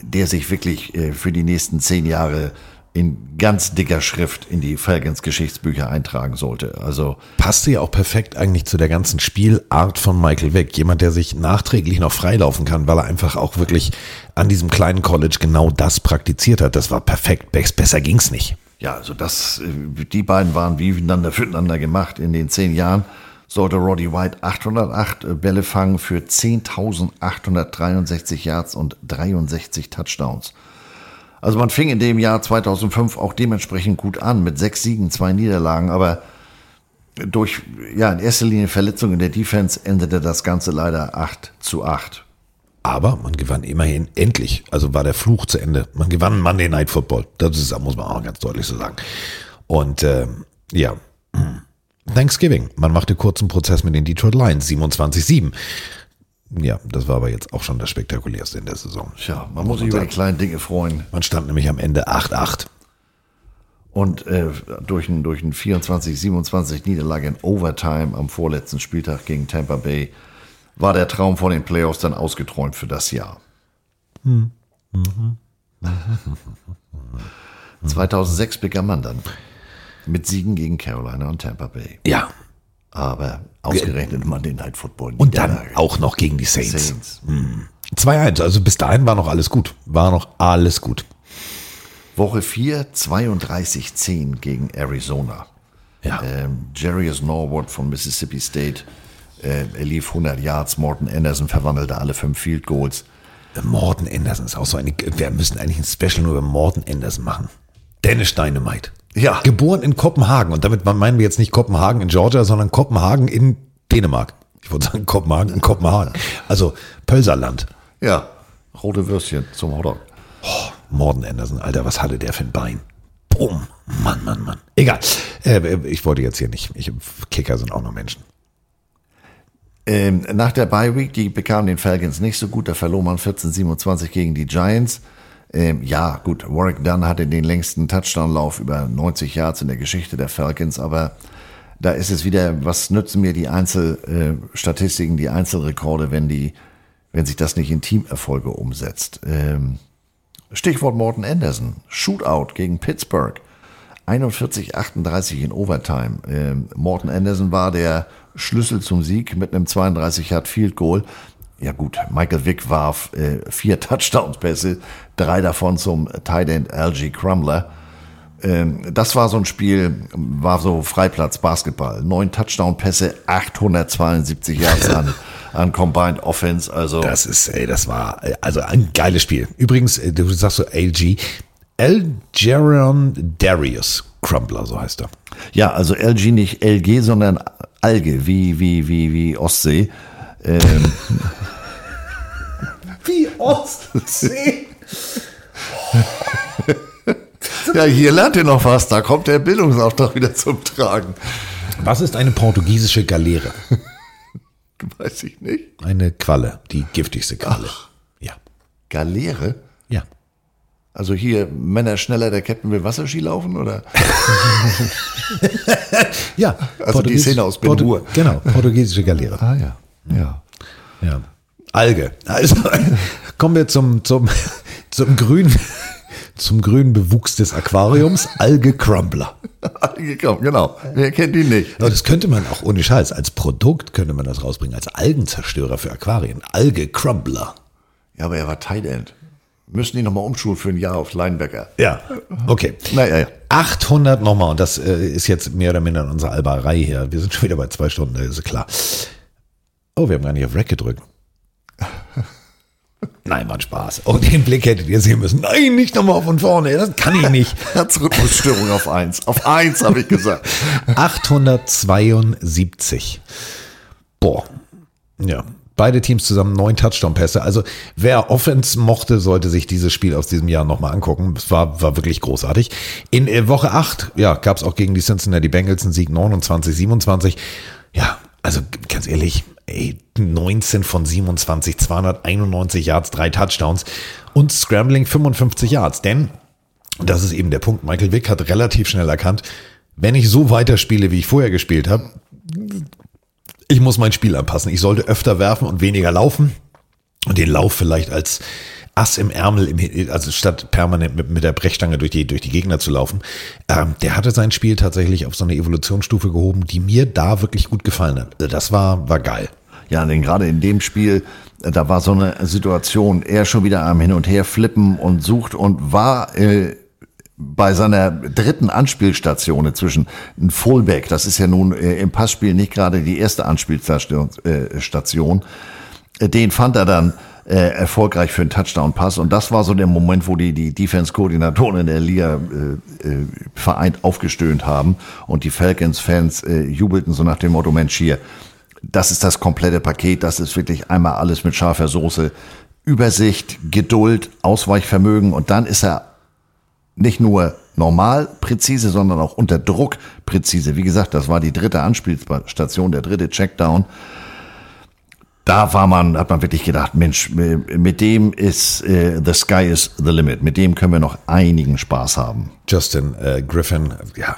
S4: der sich wirklich äh, für die nächsten zehn Jahre in ganz dicker Schrift in die Falcons Geschichtsbücher eintragen sollte. Also
S3: passte ja auch perfekt eigentlich zu der ganzen Spielart von Michael Vick. Jemand, der sich nachträglich noch freilaufen kann, weil er einfach auch wirklich an diesem kleinen College genau das praktiziert hat. Das war perfekt. Besser ging's nicht.
S4: Ja, also das, äh, die beiden waren wie miteinander füreinander gemacht in den zehn Jahren sollte Roddy White 808 Bälle fangen für 10.863 Yards und 63 Touchdowns. Also man fing in dem Jahr 2005 auch dementsprechend gut an mit sechs Siegen, zwei Niederlagen, aber durch ja in erster Linie Verletzungen in der Defense endete das Ganze leider 8 zu 8.
S3: Aber man gewann immerhin endlich, also war der Fluch zu Ende. Man gewann Monday Night Football. Das ist, muss man auch ganz deutlich so sagen. Und ähm, ja, Thanksgiving. Man machte kurzen Prozess mit den Detroit Lions 27-7. Ja, das war aber jetzt auch schon das Spektakulärste in der Saison.
S4: Tja, man muss sich über die kleinen Dinge freuen.
S3: Man stand nämlich am Ende 8-8.
S4: Und äh, durch ein, durch ein 24-27 Niederlage in Overtime am vorletzten Spieltag gegen Tampa Bay war der Traum von den Playoffs dann ausgeträumt für das Jahr. Hm. Mhm. 2006 begann man dann mit Siegen gegen Carolina und Tampa Bay.
S3: Ja,
S4: aber ausgerechnet man den Night Football.
S3: Und dann auch noch gegen die Saints. Saints. Hm. 2-1, also bis dahin war noch alles gut. War noch alles gut.
S4: Woche 4, 32-10 gegen Arizona.
S3: Ja.
S4: Ähm, Jarius Norwood von Mississippi State. Äh, er lief 100 Yards. Morton Anderson verwandelte alle fünf Field Goals.
S3: Morton Anderson ist auch so eine. Wir müssen eigentlich ein Special nur über Morton Anderson machen. Dennis Dynamite.
S4: Ja.
S3: Geboren in Kopenhagen. Und damit meinen wir jetzt nicht Kopenhagen in Georgia, sondern Kopenhagen in Dänemark. Ich würde sagen Kopenhagen in Kopenhagen. Also Pölserland.
S4: Ja. Rote Würstchen zum Hotdog.
S3: Oh, Morden Anderson, Alter, was hatte der für ein Bein? Boom. Mann, Mann, Mann. Egal. Äh, ich wollte jetzt hier nicht. Ich, Kicker sind auch nur Menschen.
S4: Ähm, nach der Bye Week, die bekamen den Falcons nicht so gut. Da verlor man 14-27 gegen die Giants. Ähm, ja, gut, Warwick Dunn hatte den längsten Touchdown-Lauf über 90 Yards in der Geschichte der Falcons, aber da ist es wieder, was nützen mir die Einzelstatistiken, die Einzelrekorde, wenn die, wenn sich das nicht in Teamerfolge umsetzt. Ähm, Stichwort Morton Anderson, Shootout gegen Pittsburgh. 41-38 in Overtime. Ähm, Morton Anderson war der Schlüssel zum Sieg mit einem 32 Yard Field Goal ja gut, Michael Vick warf äh, vier Touchdowns-Pässe, drei davon zum Tight End LG Crumbler. Ähm, das war so ein Spiel, war so Freiplatz Basketball. Neun Touchdown-Pässe, 872 Yards an, an Combined Offense. Also
S3: das ist, ey, das war also ein geiles Spiel. Übrigens, äh, du sagst so LG, L. Jaron Darius Crumbler, so heißt er.
S4: Ja, also LG nicht LG, sondern Alge, wie, wie, wie, wie Ostsee. Ähm,
S3: Wie Ostsee.
S4: ja, hier lernt ihr noch was, da kommt der Bildungsauftrag wieder zum Tragen.
S3: Was ist eine portugiesische Galeere?
S4: Weiß ich nicht.
S3: Eine Qualle, die giftigste Qualle. Ja.
S4: Galeere?
S3: Ja.
S4: Also hier Männer schneller, der Captain will Wasserski laufen, oder?
S3: Ja.
S4: Also die Szene aus Ben
S3: Portu-
S4: Hur.
S3: Genau, portugiesische Galeere.
S4: Ah ja, ja.
S3: Ja. Alge. Also kommen wir zum, zum, zum grünen, zum grünen Bewuchs des Aquariums. Alge Crumbler.
S4: Alge, komm, genau. Wer kennt ihn nicht?
S3: Aber das könnte man auch ohne Scheiß. Als Produkt könnte man das rausbringen. Als Algenzerstörer für Aquarien. Alge Crumbler.
S4: Ja, aber er war Tight End. Müssen die nochmal umschulen für ein Jahr auf Linebacker.
S3: Ja. Okay.
S4: Naja, ja.
S3: 800 nochmal. Und das äh, ist jetzt mehr oder minder in unserer Alberei hier. Wir sind schon wieder bei zwei Stunden, das ist klar. Oh, wir haben gar nicht auf Rack gedrückt. Nein, war ein Spaß. Oh, den Blick hättet ihr sehen müssen. Nein, nicht nochmal von vorne. Das kann ich nicht.
S4: Herzrhythmusstörung auf eins. Auf eins habe ich gesagt.
S3: 872. Boah. Ja. Beide Teams zusammen neun Touchdown-Pässe. Also wer Offense mochte, sollte sich dieses Spiel aus diesem Jahr nochmal angucken. Es war, war wirklich großartig. In äh, Woche 8 ja, gab es auch gegen die Cincinnati Bengals einen Sieg 29, 27. Ja, also ganz ehrlich, ey, 19 von 27, 291 Yards, drei Touchdowns und Scrambling 55 Yards. Denn, das ist eben der Punkt, Michael Vick hat relativ schnell erkannt, wenn ich so weiterspiele, wie ich vorher gespielt habe, ich muss mein Spiel anpassen. Ich sollte öfter werfen und weniger laufen und den Lauf vielleicht als Ass im Ärmel, im, also statt permanent mit, mit der Brechstange durch die, durch die Gegner zu laufen. Ähm, der hatte sein Spiel tatsächlich auf so eine Evolutionsstufe gehoben, die mir da wirklich gut gefallen hat. Also Das war, war geil.
S4: Ja, denn gerade in dem Spiel, äh, da war so eine Situation, er schon wieder am Hin und Her flippen und sucht und war äh, bei seiner dritten Anspielstation inzwischen ein Fullback. Das ist ja nun äh, im Passspiel nicht gerade die erste Anspielstation. Äh, Station. Äh, Den fand er dann äh, erfolgreich für einen Touchdown-Pass. Und das war so der Moment, wo die, die Defense-Koordinatoren in der Liga äh, äh, vereint aufgestöhnt haben und die Falcons-Fans äh, jubelten so nach dem Motto, Mensch hier, das ist das komplette Paket, das ist wirklich einmal alles mit scharfer Soße. Übersicht, Geduld, Ausweichvermögen und dann ist er nicht nur normal präzise, sondern auch unter Druck präzise. Wie gesagt, das war die dritte Anspielstation, der dritte Checkdown. Da war man, hat man wirklich gedacht, Mensch, mit dem ist äh, the sky is the limit. Mit dem können wir noch einigen Spaß haben.
S3: Justin äh, Griffin, ja,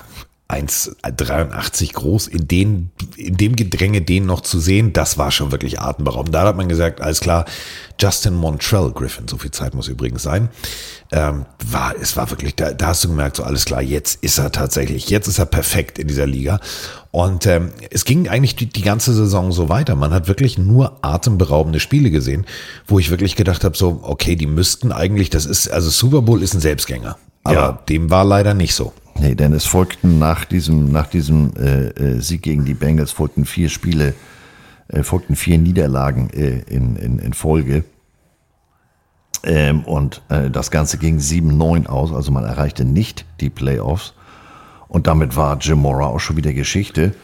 S3: 1,83 groß, in, den, in dem Gedränge den noch zu sehen, das war schon wirklich atemberaubend. Da hat man gesagt, alles klar, Justin Montrell Griffin, so viel Zeit muss übrigens sein, ähm, war, es war wirklich, da, da hast du gemerkt, so alles klar, jetzt ist er tatsächlich, jetzt ist er perfekt in dieser Liga. Und ähm, es ging eigentlich die, die ganze Saison so weiter. Man hat wirklich nur atemberaubende Spiele gesehen, wo ich wirklich gedacht habe, so, okay, die müssten eigentlich, das ist, also Super Bowl ist ein Selbstgänger. Aber
S4: Ja.
S3: dem war leider nicht so.
S4: Nee, denn es folgten nach diesem, nach diesem äh, äh, Sieg gegen die Bengals folgten vier Spiele, äh, folgten vier Niederlagen äh, in, in, in Folge. Ähm, und äh, das Ganze ging 7-9 aus, also man erreichte nicht die Playoffs. Und damit war Jim Mora auch schon wieder Geschichte.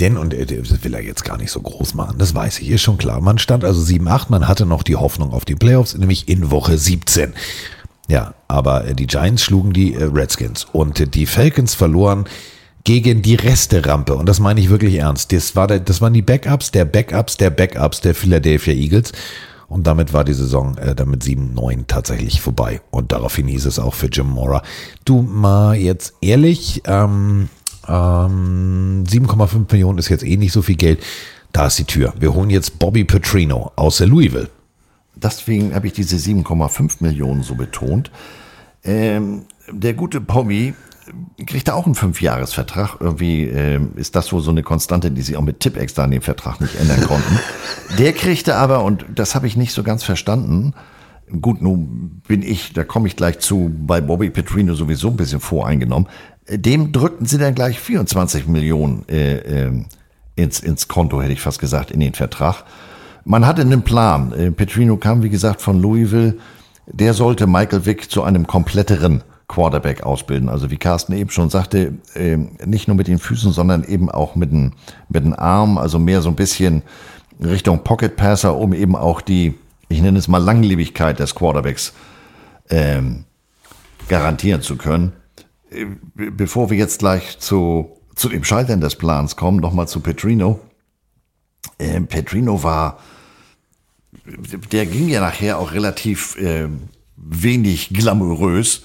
S3: Denn, und äh, das will er jetzt gar nicht so groß machen, das weiß ich, ist schon klar. Man stand also 7-8, man hatte noch die Hoffnung auf die Playoffs, nämlich in Woche 17. Ja, aber äh, die Giants schlugen die äh, Redskins und äh, die Falcons verloren gegen die Resterampe. Und das meine ich wirklich ernst. Das, war der, das waren die Backups der Backups der Backups der Philadelphia Eagles. Und damit war die Saison äh, damit 7-9 tatsächlich vorbei. Und daraufhin hieß es auch für Jim Mora, du mal jetzt ehrlich, ähm, ähm, 7,5 Millionen ist jetzt eh nicht so viel Geld. Da ist die Tür. Wir holen jetzt Bobby Petrino aus der Louisville.
S4: Deswegen habe ich diese 7,5 Millionen so betont. Ähm, der gute Bobby kriegt da auch einen Fünfjahresvertrag. Irgendwie ähm, ist das wohl so eine Konstante, die sie auch mit Tipex da in dem Vertrag nicht ändern konnten. Der kriegte aber, und das habe ich nicht so ganz verstanden, gut, nun bin ich, da komme ich gleich zu, bei Bobby Petrino sowieso ein bisschen voreingenommen. Äh, Dem drückten sie dann gleich 24 Millionen äh, ähm, ins, ins Konto, hätte ich fast gesagt, in den Vertrag. Man hatte einen Plan. Äh, Petrino kam, wie gesagt, von Louisville. Der sollte Michael Vick zu einem kompletteren Quarterback ausbilden. Also wie Carsten eben schon sagte, äh, nicht nur mit den Füßen, sondern eben auch mit den, mit den Armen, also mehr so ein bisschen Richtung Pocket Passer, um eben auch die, ich nenne es mal Langlebigkeit des Quarterbacks ähm, garantieren zu können. Äh, Bevor wir jetzt gleich zu, zu dem Scheitern des Plans kommen, nochmal zu Petrino. Äh, Petrino war, der ging ja nachher auch relativ äh, wenig glamourös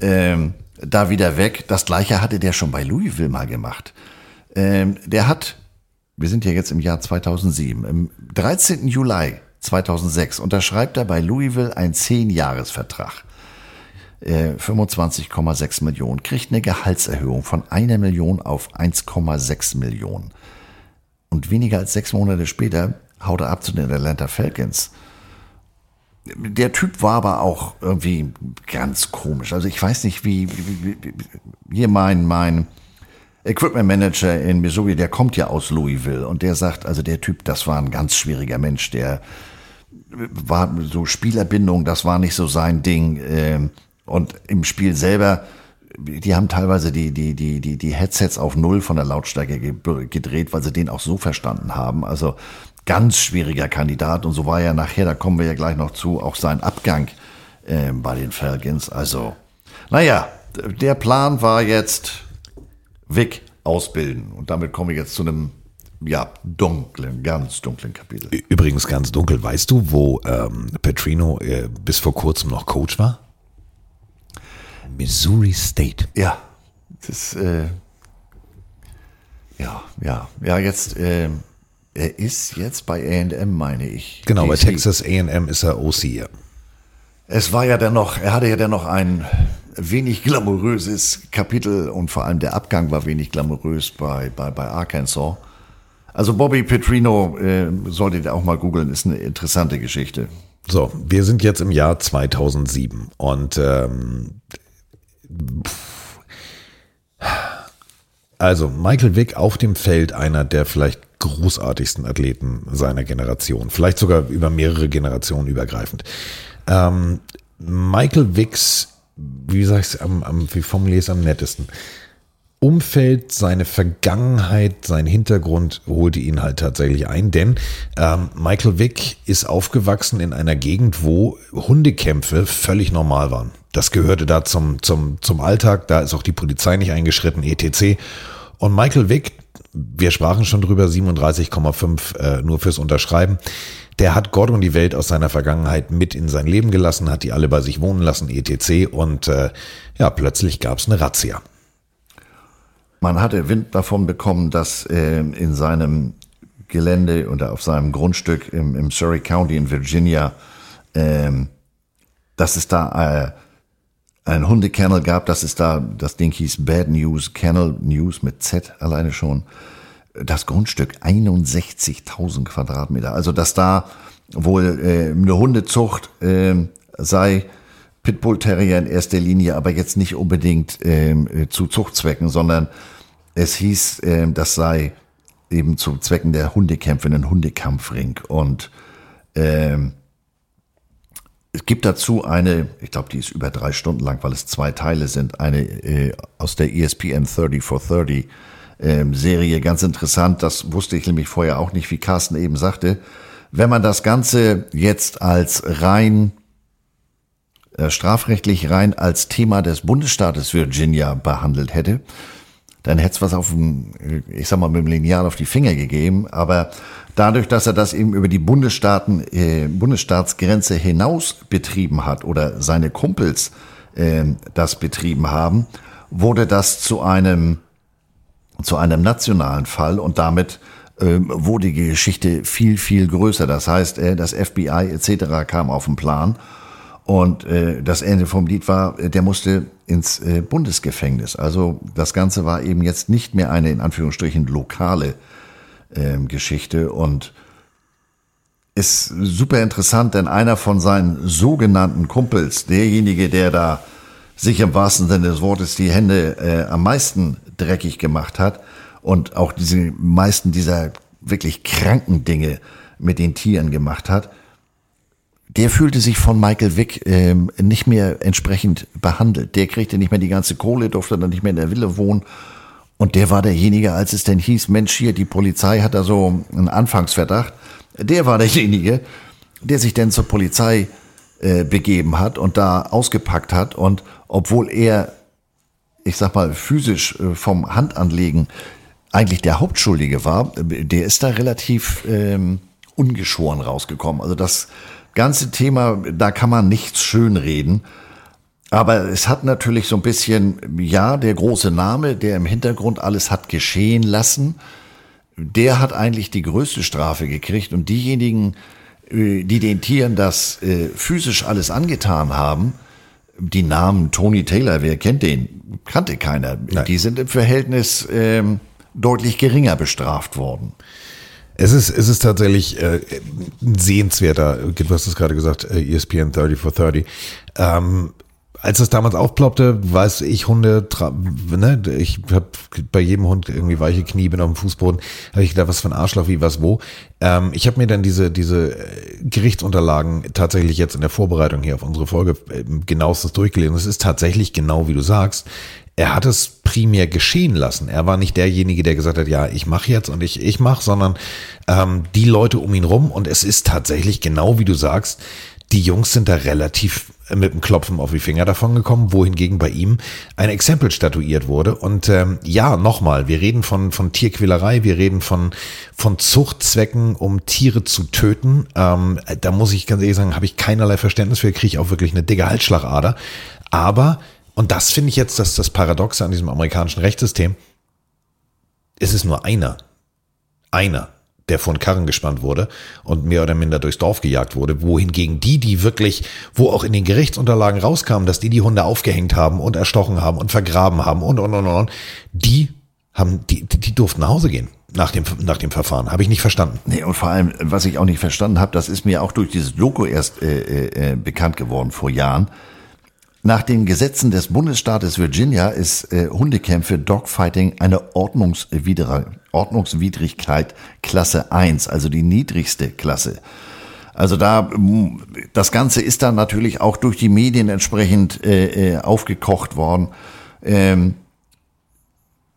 S4: ähm, da wieder weg. Das gleiche hatte der schon bei Louisville mal gemacht. Ähm, der hat, wir sind ja jetzt im Jahr 2007, im 13. Juli 2006 unterschreibt er bei Louisville einen 10-Jahres-Vertrag. Äh, 25,6 Millionen, kriegt eine Gehaltserhöhung von einer Million auf 1,6 Millionen. Und weniger als sechs Monate später haut er ab zu den Atlanta Falcons. Der Typ war aber auch irgendwie ganz komisch. Also ich weiß nicht, wie, wie, wie hier mein, mein Equipment Manager in Missouri, der kommt ja aus Louisville und der sagt, also der Typ, das war ein ganz schwieriger Mensch, der war so Spielerbindung, das war nicht so sein Ding. ähm, Und im Spiel selber, die haben teilweise die, die, die, die, die Headsets auf Null von der Lautstärke ge- gedreht, weil sie den auch so verstanden haben. Also ganz schwieriger Kandidat. Und so war ja nachher, da kommen wir ja gleich noch zu, auch sein Abgang äh, bei den Falcons. Also, naja, der Plan war jetzt Vic ausbilden. Und damit komme ich jetzt zu einem, ja, dunklen, ganz dunklen Kapitel.
S3: Übrigens ganz dunkel. Weißt du, wo ähm, Petrino äh, bis vor kurzem noch Coach war? Missouri State.
S4: Ja, das, äh, ja, ja, ja, jetzt, äh, er ist jetzt bei A&M, meine ich.
S3: Genau, bei. Texas A&M ist er OC. Ja.
S4: Es war ja dennoch, er hatte ja dennoch ein wenig glamouröses Kapitel und vor allem der Abgang war wenig glamourös bei, bei, bei Arkansas. Also Bobby Petrino, äh, solltet ihr auch mal googeln, ist eine interessante Geschichte.
S3: So, wir sind jetzt im Jahr 2007 und ähm, also Michael Vick auf dem Feld einer der vielleicht großartigsten Athleten seiner Generation, vielleicht sogar über mehrere Generationen übergreifend. Ähm, Michael Wicks, wie sag ich's am, am wie formuliere ich es am nettesten? Umfeld, seine Vergangenheit, sein Hintergrund holte ihn halt tatsächlich ein, denn ähm, Michael Vick ist aufgewachsen in einer Gegend, wo Hundekämpfe völlig normal waren. Das gehörte da zum, zum, zum Alltag, da ist auch die Polizei nicht eingeschritten, etc. Und Michael Vick, wir sprachen schon drüber, 37,5 äh, nur fürs Unterschreiben, der hat Gott und die Welt aus seiner Vergangenheit mit in sein Leben gelassen, hat die alle bei sich wohnen lassen, etc. Und äh, ja, plötzlich gab es eine Razzia.
S4: Man hatte Wind davon bekommen, dass äh, in seinem Gelände oder auf seinem Grundstück im, im Surrey County in Virginia, ähm, dass es da äh, ein Hundekennel gab, dass es da, das Ding hieß Bad News, Kennel News mit Z alleine schon. Das Grundstück 61.000 Quadratmeter. Also, dass da wohl äh, eine Hundezucht äh, sei, Pitbull Terrier in erster Linie, aber jetzt nicht unbedingt ähm, äh, zu Zuchtzwecken, sondern es hieß, ähm, das sei eben zu Zwecken der Hundekämpfe ein Hundekampfring. Und ähm, es gibt dazu eine, ich glaube, die ist über drei Stunden lang, weil es zwei Teile sind, eine äh, aus der ESPN 30 for 30 ähm, Serie. Ganz interessant, das wusste ich nämlich vorher auch nicht, wie Carsten eben sagte. Wenn man das Ganze jetzt als rein äh, strafrechtlich rein als Thema des Bundesstaates Virginia behandelt hätte, dann hätte es was auf dem, ich sag mal, mit dem Lineal auf die Finger gegeben. Aber dadurch, dass er das eben über die Bundesstaaten, äh, Bundesstaatsgrenze hinaus betrieben hat oder seine Kumpels äh, das betrieben haben, wurde das zu einem, zu einem nationalen Fall und damit äh, wurde die Geschichte viel, viel größer. Das heißt, äh, das FBI etc. kam auf den Plan. Und äh, das Ende vom Lied war, äh, der musste ins äh, Bundesgefängnis. Also das Ganze war eben jetzt nicht mehr eine in Anführungsstrichen lokale ähm, Geschichte und ist super interessant, denn einer von seinen sogenannten Kumpels, derjenige, der da sich im wahrsten Sinne des Wortes die Hände äh, am meisten dreckig gemacht hat und auch diese meisten dieser wirklich kranken Dinge mit den Tieren gemacht hat, der fühlte sich von Michael Wick ähm, nicht mehr entsprechend behandelt. Der kriegte nicht mehr die ganze Kohle, durfte dann nicht mehr in der Villa wohnen. Und der war derjenige, als es denn hieß, Mensch, hier, die Polizei hat da so einen Anfangsverdacht. Der war derjenige, der sich denn zur Polizei äh, begeben hat und da ausgepackt hat. Und obwohl er, ich sag mal, physisch äh, vom Handanlegen eigentlich der Hauptschuldige war, äh, der ist da relativ ähm, ungeschoren rausgekommen. Also das ganze Thema, da kann man nichts schönreden. Aber es hat natürlich so ein bisschen, ja, der große Name, der im Hintergrund alles hat geschehen lassen, der hat eigentlich die größte Strafe gekriegt. Und diejenigen, äh, die den Tieren das äh, physisch alles angetan haben, die Namen Tony Taylor, wer kennt den? Kannte keiner.
S3: Nein.
S4: Die sind im Verhältnis ähm, deutlich geringer bestraft worden.
S3: Es ist, es ist tatsächlich äh, sehenswerter, du hast es gerade gesagt, ESPN 30 for 30. Ähm, als das damals aufploppte, weiß ich Hunde, ne, ich habe bei jedem Hund irgendwie weiche Knie, bin auf dem Fußboden, habe ich gedacht, was für ein Arschloch, wie was wo. Ähm, ich habe mir dann diese diese äh, Gerichtsunterlagen tatsächlich jetzt in der Vorbereitung hier auf unsere Folge äh, genauestens durchgelesen. Es ist tatsächlich genau wie du sagst. Er hat es primär geschehen lassen. Er war nicht derjenige, der gesagt hat, ja, ich mache jetzt und ich ich mache, sondern ähm, die Leute um ihn rum. Und es ist tatsächlich genau wie du sagst. Die Jungs sind da relativ mit dem Klopfen auf die Finger davon gekommen, wohingegen bei ihm ein Exempel statuiert wurde. Und ähm, ja, nochmal, wir reden von, von Tierquälerei, wir reden von, von Zuchtzwecken, um Tiere zu töten. Ähm, da muss ich ganz ehrlich sagen, habe ich keinerlei Verständnis für, kriege ich auch wirklich eine dicke Halsschlagader. Aber, und das finde ich jetzt das, das Paradoxe an diesem amerikanischen Rechtssystem, es ist nur einer. Einer der von Karren gespannt wurde und mehr oder minder durchs Dorf gejagt wurde, wohingegen die, die wirklich, wo auch in den Gerichtsunterlagen rauskamen, dass die die Hunde aufgehängt haben und erstochen haben und vergraben haben und und und und, die haben, die, die, durften nach Hause gehen nach dem, nach dem Verfahren. Habe ich nicht verstanden.
S4: Nee, und vor allem, was ich auch nicht verstanden habe, das ist mir auch durch dieses Doku erst äh, äh, bekannt geworden vor Jahren. Nach den Gesetzen des Bundesstaates Virginia ist äh, Hundekämpfe Dogfighting eine Ordnungswidrigkeit Klasse 1, also die niedrigste Klasse. Also da, das Ganze ist dann natürlich auch durch die Medien entsprechend äh, äh, aufgekocht worden. Ähm,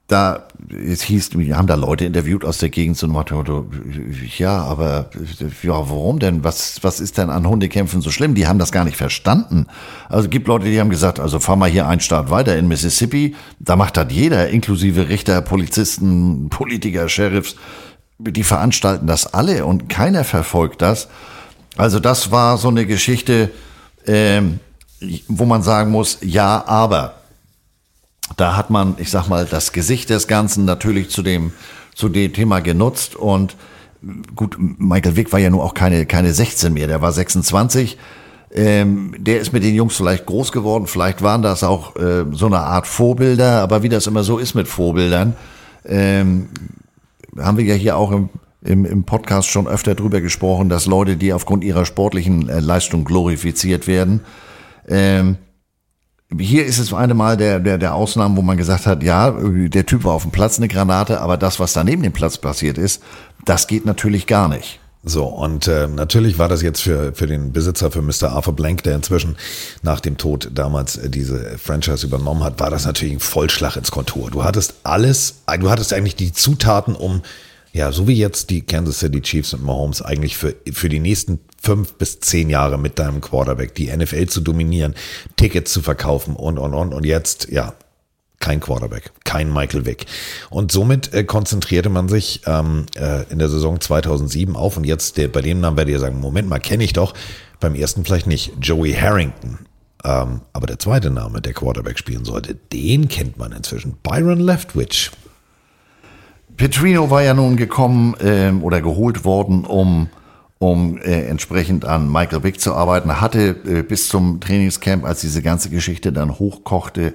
S4: da, es hieß, wir haben da Leute interviewt aus der Gegend so nach Motto, ja, aber ja, warum denn? Was, was ist denn an Hundekämpfen so schlimm? Die haben das gar nicht verstanden. Also es gibt Leute, die haben gesagt, also fahr mal hier einen Staat weiter in Mississippi, da macht das jeder, inklusive Richter, Polizisten, Politiker, Sheriffs, die veranstalten das alle und keiner verfolgt das. Also das war so eine Geschichte, ähm, wo man sagen muss, ja, aber da hat man, ich sag mal, das Gesicht des Ganzen natürlich zu dem, zu dem Thema genutzt. Und gut, Michael Wick war ja nur auch keine, keine 16 mehr, der war 26. Ähm, der ist mit den Jungs vielleicht groß geworden, vielleicht waren das auch äh, so eine Art Vorbilder, aber wie das immer so ist mit Vorbildern, ähm, haben wir ja hier auch im, im, im Podcast schon öfter drüber gesprochen, dass Leute, die aufgrund ihrer sportlichen äh, Leistung glorifiziert werden, ähm, hier ist es eine Mal der, der, der Ausnahmen, wo man gesagt hat, ja, der Typ war auf dem Platz eine Granate, aber das, was da neben dem Platz passiert ist, das geht natürlich gar nicht.
S3: So, und äh, natürlich war das jetzt für, für den Besitzer, für Mr. Arthur Blank, der inzwischen nach dem Tod damals äh, diese Franchise übernommen hat, war das natürlich ein Vollschlag ins Kontor. Du hattest alles, du hattest eigentlich die Zutaten, um, ja, so wie jetzt die Kansas City Chiefs und Mahomes eigentlich für, für die nächsten fünf bis zehn Jahre mit deinem Quarterback die NFL zu dominieren, Tickets zu verkaufen und, und, und. Und jetzt, ja, kein Quarterback, kein Michael Vick. Und somit äh, konzentrierte man sich ähm, äh, in der Saison 2007 auf und jetzt der, bei dem Namen werde ich sagen, Moment mal, kenne ich doch, beim ersten vielleicht nicht, Joey Harrington. Ähm, aber der zweite Name, der Quarterback spielen sollte, den kennt man inzwischen, Byron Leftwich.
S4: Petrino war ja nun gekommen ähm, oder geholt worden, um um äh, entsprechend an Michael Vick zu arbeiten, hatte äh, bis zum Trainingscamp, als diese ganze Geschichte dann hochkochte,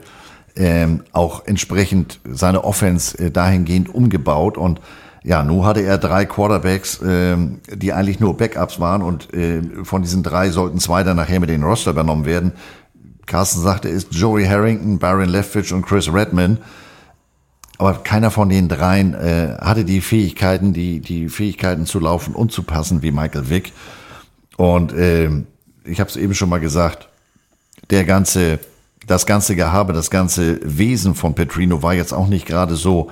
S4: ähm, auch entsprechend seine Offense äh, dahingehend umgebaut und ja, nun hatte er drei Quarterbacks, ähm, die eigentlich nur Backups waren und äh, von diesen drei sollten zwei dann nachher mit den Roster übernommen werden. Carsten sagte, ist Joey Harrington, Byron Leftwich und Chris Redman. Aber keiner von den dreien äh, hatte die Fähigkeiten, die, die Fähigkeiten zu laufen und zu passen wie Michael Vick. Und äh, ich habe es eben schon mal gesagt, der ganze, das ganze Gehabe, das ganze Wesen von Petrino war jetzt auch nicht gerade so,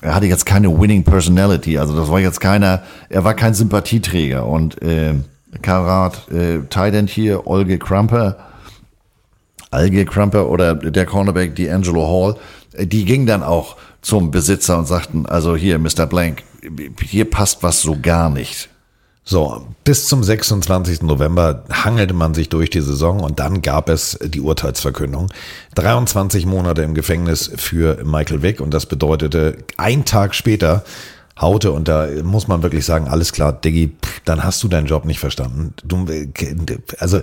S4: er hatte jetzt keine winning personality, also das war jetzt keiner, er war kein Sympathieträger. Und äh, Karat, äh, Tident hier, Olge Crumper, Alge Crumper oder der Cornerback D'Angelo Hall, die gingen dann auch zum Besitzer und sagten, also hier, Mr. Blank, hier passt was so gar nicht.
S3: So, bis zum 26. November hangelte man sich durch die Saison und dann gab es die Urteilsverkündung. 23 Monate im Gefängnis für Michael Vick und das bedeutete, ein Tag später haute und da muss man wirklich sagen, alles klar, Diggi, dann hast du deinen Job nicht verstanden. Du, also,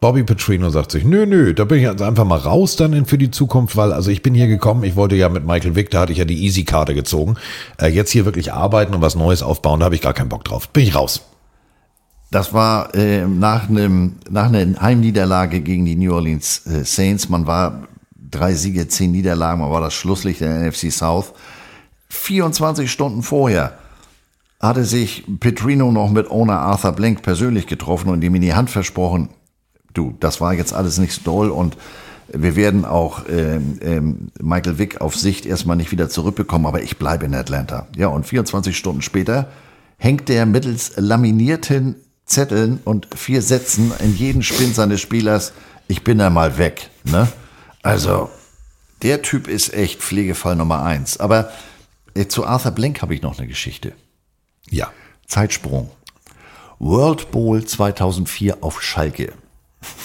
S3: Bobby Petrino sagt sich, nö, nö, da bin ich jetzt einfach mal raus dann für die Zukunft, weil also ich bin hier gekommen, ich wollte ja mit Michael Vick, da hatte ich ja die Easy-Karte gezogen. Äh, jetzt hier wirklich arbeiten und was Neues aufbauen, da habe ich gar keinen Bock drauf. Bin ich raus.
S4: Das war äh, nach einem nach einer Heimniederlage gegen die New Orleans äh, Saints. Man war drei Siege, zehn Niederlagen. Man war das Schlusslicht der NFC South. 24 Stunden vorher hatte sich Petrino noch mit Owner Arthur Blank persönlich getroffen und ihm in die Hand versprochen, du, das war jetzt alles nicht so doll und wir werden auch ähm, ähm, Michael Vick auf Sicht erstmal nicht wieder zurückbekommen, aber ich bleibe in Atlanta. Ja, und 24 Stunden später hängt der mittels laminierten Zetteln und vier Sätzen in jeden Spind seines Spielers, ich bin da mal weg. Ne? Also, der Typ ist echt Pflegefall Nummer eins. Aber äh, zu Arthur Blank habe ich noch eine Geschichte.
S3: Ja.
S4: Zeitsprung. World Bowl 2004 auf Schalke.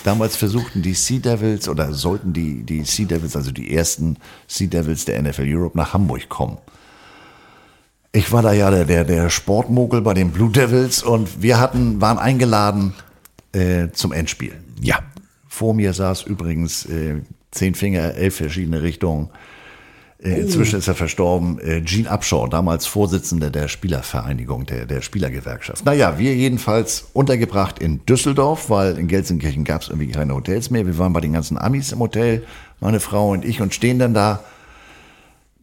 S4: Damals versuchten die Sea Devils oder sollten die, die Sea Devils, also die ersten Sea Devils der NFL Europe, nach Hamburg kommen. Ich war da ja der, der, der Sportmogel bei den Blue Devils und wir hatten, waren eingeladen äh, zum Endspiel.
S3: Ja.
S4: Vor mir saß übrigens äh, zehn Finger, elf verschiedene Richtungen. Äh, inzwischen ist er verstorben. Äh, Gene Upshaw, damals Vorsitzender der Spielervereinigung, der, der Spielergewerkschaft. Naja, wir jedenfalls untergebracht in Düsseldorf, weil in Gelsenkirchen gab es irgendwie keine Hotels mehr. Wir waren bei den ganzen Amis im Hotel, meine Frau und ich, und stehen dann da.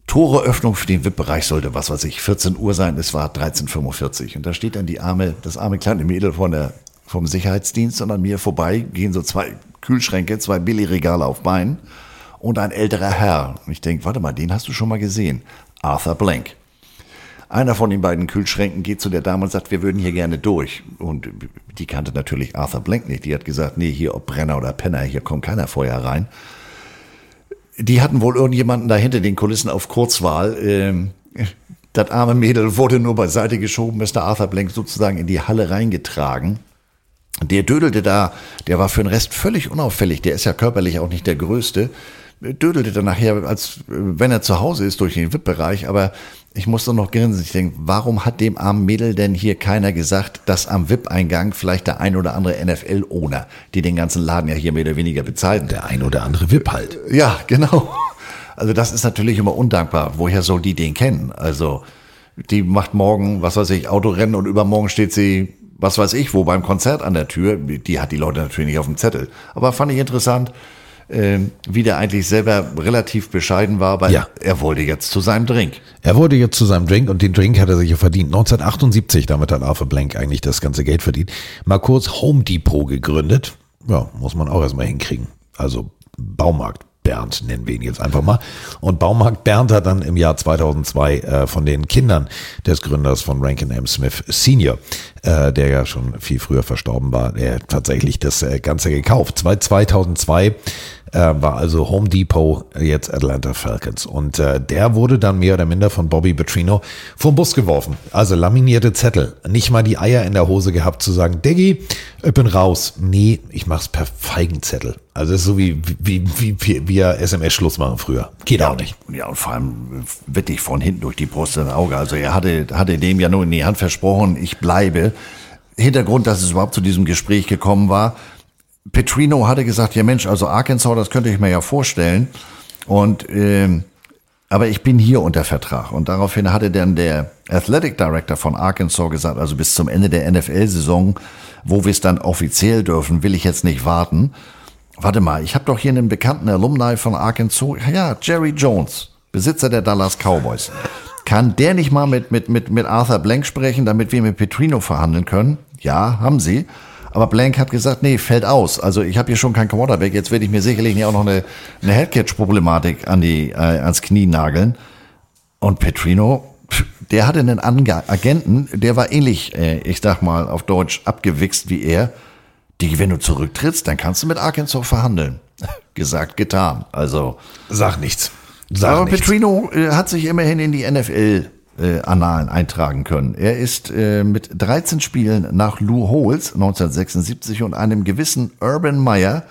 S4: Toreöffnung für den VIP-Bereich sollte, was weiß ich, 14 Uhr sein, es war 13.45 Und da steht dann die arme, das arme kleine Mädel von der, vom Sicherheitsdienst und an mir vorbei, gehen so zwei Kühlschränke, zwei Billigregale auf Beinen und ein älterer Herr. Und ich denke, warte mal, den hast du schon mal gesehen. Arthur Blank. Einer von den beiden Kühlschränken geht zu der Dame und sagt, wir würden hier gerne durch. Und die kannte natürlich Arthur Blank nicht. Die hat gesagt, nee, hier ob Brenner oder Penner, hier kommt keiner vorher rein. Die hatten wohl irgendjemanden da hinter den Kulissen auf Kurzwahl. Ähm, das arme Mädel wurde nur beiseite geschoben, Mr. Arthur Blank sozusagen in die Halle reingetragen. Der dödelte da, der war für den Rest völlig unauffällig. Der ist ja körperlich auch nicht der Größte dödelte dann nachher, als wenn er zu Hause ist, durch den VIP-Bereich. Aber ich musste noch grinsen. Ich denke, warum hat dem armen Mädel denn hier keiner gesagt, dass am VIP-Eingang vielleicht der ein oder andere NFL-Owner, die den ganzen Laden ja hier mehr oder weniger bezahlen.
S3: Der ein oder andere VIP halt.
S4: Ja, genau. Also das ist natürlich immer undankbar. Woher soll die den kennen? Also die macht morgen, was weiß ich, Autorennen und übermorgen steht sie, was weiß ich, wo beim Konzert an der Tür. Die hat die Leute natürlich nicht auf dem Zettel. Aber fand ich interessant äh, wie der eigentlich selber relativ bescheiden war, weil
S3: Ja.
S4: er wollte jetzt zu seinem Drink.
S3: Er wurde jetzt zu seinem Drink und den Drink hat er sich ja verdient. 1978, damit hat Arthur Blank eigentlich das ganze Geld verdient. Mal kurz Home Depot gegründet. Ja, muss man auch erstmal hinkriegen. Also Baumarkt Bernd nennen wir ihn jetzt einfach mal. Und Baumarkt Bernd hat dann im Jahr 2002 äh, von den Kindern des Gründers von Rankin M. Smith Senior, äh, der ja schon viel früher verstorben war, der hat tatsächlich das äh, Ganze gekauft. Zwei- 2002 äh, war also Home Depot jetzt Atlanta Falcons. Und äh, der wurde dann mehr oder minder von Bobby Petrino vom Bus geworfen. Also laminierte Zettel. Nicht mal die Eier in der Hose gehabt zu sagen, Diggi, ich bin raus. Nee, ich mach's per Feigenzettel. Also das ist so wie, wie, wie, wie, wie er SMS-Schluss machen früher. Geht auch nicht.
S4: Ja, und vor allem wirklich von hinten durch die Brust ins Auge. Also er hatte, hatte dem ja nur in die Hand versprochen, ich bleibe. Hintergrund, dass es überhaupt zu diesem Gespräch gekommen war. Petrino hatte gesagt, ja Mensch, also Arkansas, das könnte ich mir ja vorstellen. Und ähm, aber ich bin hier unter Vertrag. Und daraufhin hatte dann der Athletic Director von Arkansas gesagt, also bis zum Ende der NFL-Saison, wo wir es dann offiziell dürfen, will ich jetzt nicht warten. Warte mal, ich habe doch hier einen bekannten Alumni von Arkansas. Ja, Jerry Jones, Besitzer der Dallas Cowboys. Kann der nicht mal mit, mit, mit, mit Arthur Blank sprechen, damit wir mit Petrino verhandeln können? Ja, haben sie. Aber Blank hat gesagt, nee, fällt aus. Also ich habe hier schon keinen Quarterback. Jetzt werde ich mir sicherlich auch noch eine, eine Headcatch-Problematik an die, äh, ans Knie nageln. Und Petrino, der hatte einen Ange Agenten, der war ähnlich, äh, ich sag mal auf Deutsch, abgewichst wie er. Die, wenn du zurücktrittst, dann kannst du mit Arkansas verhandeln. Gesagt, getan. Also.
S3: Sag nichts. Nichts.
S4: Petrino äh, hat sich immerhin in die NFL äh, Annalen eintragen können. Er ist äh, mit 13 Spielen nach Lou Holtz 1976 und einem gewissen Urban Meyer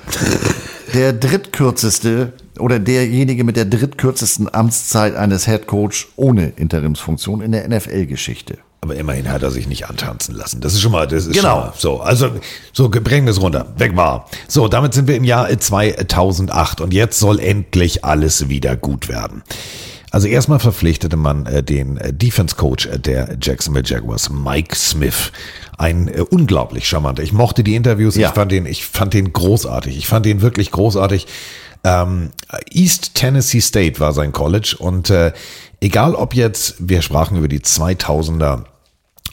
S4: der drittkürzeste oder derjenige mit der drittkürzesten Amtszeit eines Head Coach ohne Interimsfunktion in der NFL-Geschichte.
S3: Aber immerhin hat er sich nicht antanzen lassen. Das ist schon mal, das ist
S4: Genau.
S3: schon mal so. Also, so, bringen wir es runter. Weg war. So, damit sind wir im Jahr 2008 und jetzt soll endlich alles wieder gut werden. Also erstmal verpflichtete man äh, den äh, Defense Coach äh, der Jacksonville Jaguars, Mike Smith. Ein äh, unglaublich charmanter. Ich mochte die Interviews,
S4: Ja.
S3: ich fand den, ich fand den großartig. Ich fand den wirklich großartig. Ähm, East Tennessee State war sein College und äh, egal ob jetzt, wir sprachen über die 2000er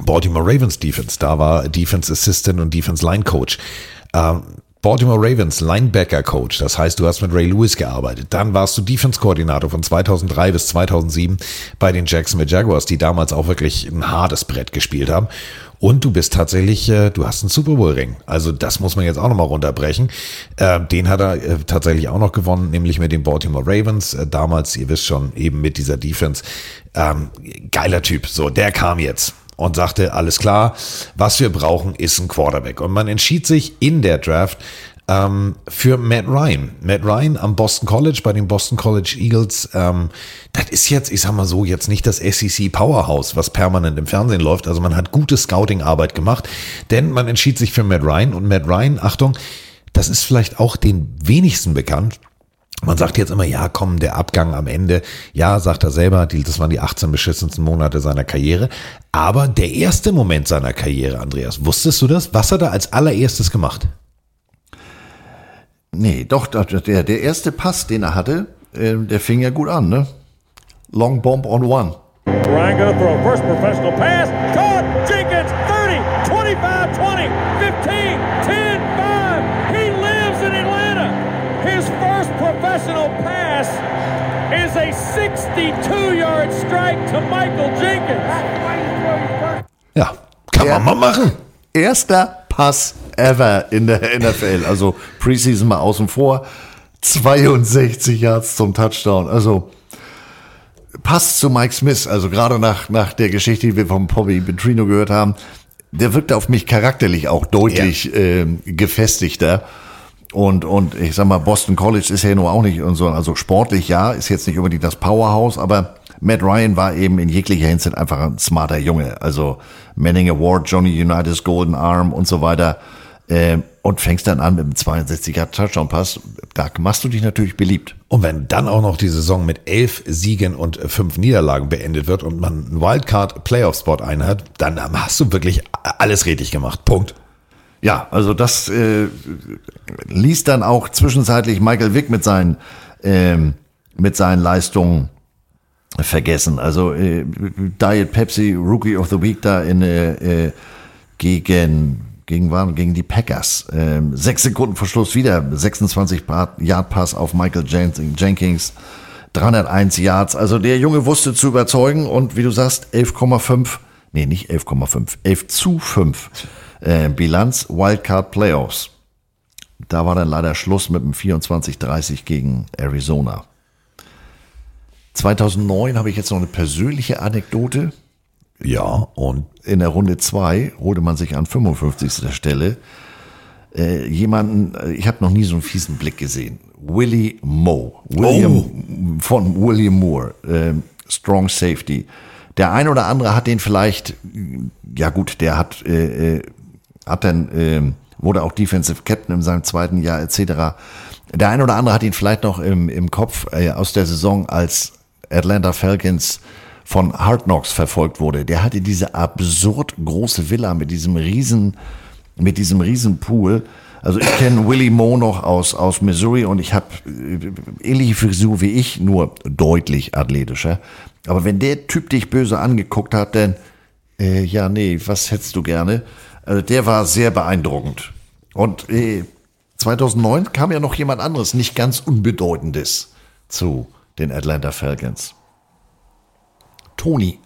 S3: Baltimore Ravens Defense, da war Defense Assistant und Defense Line Coach. Ähm, Baltimore Ravens Linebacker Coach, das heißt, du hast mit Ray Lewis gearbeitet. Dann warst du Defense Koordinator von 2003 bis 2007 bei den Jacksonville Jaguars, die damals auch wirklich ein hartes Brett gespielt haben. Und du bist tatsächlich, äh, du hast einen Super Bowl Ring. Also das muss man jetzt auch nochmal runterbrechen. Äh, den hat er äh, tatsächlich auch noch gewonnen, nämlich mit den Baltimore Ravens. Äh, damals, ihr wisst schon, eben mit dieser Defense. Ähm, geiler Typ. So, der kam jetzt und sagte, alles klar, was wir brauchen, ist ein Quarterback. Und man entschied sich in der Draft ähm, für Matt Ryan. Matt Ryan am Boston College, bei den Boston College Eagles. Ähm, das ist jetzt, ich sag mal so, jetzt nicht das SEC Powerhouse, was permanent im Fernsehen läuft. Also man hat gute Scouting-Arbeit gemacht, denn man entschied sich für Matt Ryan. Und Matt Ryan, Achtung, das ist vielleicht auch den wenigsten bekannt. Man sagt jetzt immer, ja, komm, der Abgang am Ende. Ja, sagt er selber, die- das waren die 18 beschissensten Monate seiner Karriere. Aber der erste Moment seiner Karriere, Andreas, wusstest du das? Was hat er als allererstes gemacht?
S4: Nee, doch, der, der erste Pass, den er hatte, äh, der fing ja gut an, ne? Long Bomb on One.
S27: Ryan gonna throw. First professional pass. Caught.
S3: Ja, kann man mal machen.
S4: Erster Pass ever in der NFL. Also Preseason mal außen vor. 62 Yards zum Touchdown. Also passt zu Mike Smith. Also gerade nach, nach der Geschichte, die wir vom Bobby Petrino gehört haben, der wirkte auf mich charakterlich auch deutlich ähm, gefestigter. Und, und ich sag mal, Boston College ist ja nur auch nicht und so, also sportlich ja, ist jetzt nicht unbedingt das Powerhouse, aber Matt Ryan war eben in jeglicher Hinsicht einfach ein smarter Junge. Also Manning Award, Johnny Unitas Golden Arm und so weiter. Ähm, und fängst dann an mit einem 62er Touchdown-Pass. Da machst du dich natürlich beliebt.
S3: Und wenn dann auch noch die Saison mit elf Siegen und fünf Niederlagen beendet wird und man einen Wildcard-Playoff-Spot einhat, dann hast du wirklich alles richtig gemacht. Punkt.
S4: Ja, also das äh, ließ dann auch zwischenzeitlich Michael Vick mit seinen, ähm, mit seinen Leistungen vergessen. Also äh, Diet Pepsi Rookie of the Week da in äh, äh, gegen gegen waren gegen die Packers. Ähm, sechs Sekunden vor Schluss wieder 26 Yard Pass auf Michael Jen- Jenkins. 301 Yards. Also der Junge wusste zu überzeugen und wie du sagst 11,5 nee, nicht 11,5, 11 zu 5 äh, Bilanz Wildcard Playoffs. Da war dann leider Schluss mit dem 24-30 gegen Arizona. 2009 habe ich jetzt noch eine persönliche Anekdote.
S3: Ja, und
S4: in der Runde 2 holte man sich an 55. Stelle äh, jemanden, äh, ich habe noch nie so einen fiesen Blick gesehen. Willie Moe. William, Von William Moore. Äh, Strong Safety. Der ein oder andere hat den vielleicht, ja gut, der hat, äh, äh, hat dann, äh, wurde auch Defensive Captain in seinem zweiten Jahr etc. Der ein oder andere hat ihn vielleicht noch im, im Kopf äh, aus der Saison als Atlanta Falcons von Hard Knocks verfolgt wurde. Der hatte diese absurd große Villa mit diesem riesen, mit diesem riesen Pool. Also ich kenne Willie Moe noch aus, aus Missouri und ich habe äh, ähnliche Frisur wie ich, nur deutlich athletischer. Aber wenn der Typ dich böse angeguckt hat, dann, äh, ja, nee, was hättest du gerne? Also der war sehr beeindruckend. Und äh, 2009 kam ja noch jemand anderes, nicht ganz unbedeutendes zu den Atlanta Falcons. Tony.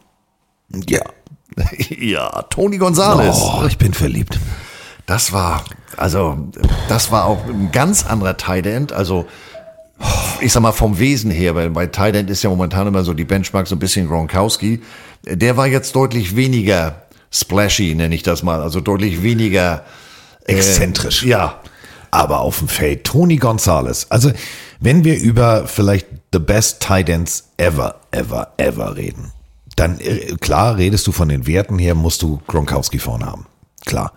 S3: Ja.
S4: ja, Tony Gonzalez.
S3: Oh, ich bin verliebt.
S4: Das war, also, das war auch ein ganz anderer Tight End. Also, ich sag mal vom Wesen her, weil bei Tight End ist ja momentan immer so die Benchmark so ein bisschen Gronkowski. Der war jetzt deutlich weniger splashy, nenne ich das mal. Also deutlich weniger äh,
S3: Exzentrisch.
S4: ja.
S3: Aber auf dem Feld, Tony Gonzalez. Also, wenn wir über vielleicht the best tight ends ever, ever, ever reden, dann äh, klar redest du von den Werten her, musst du Gronkowski vorne haben. Klar.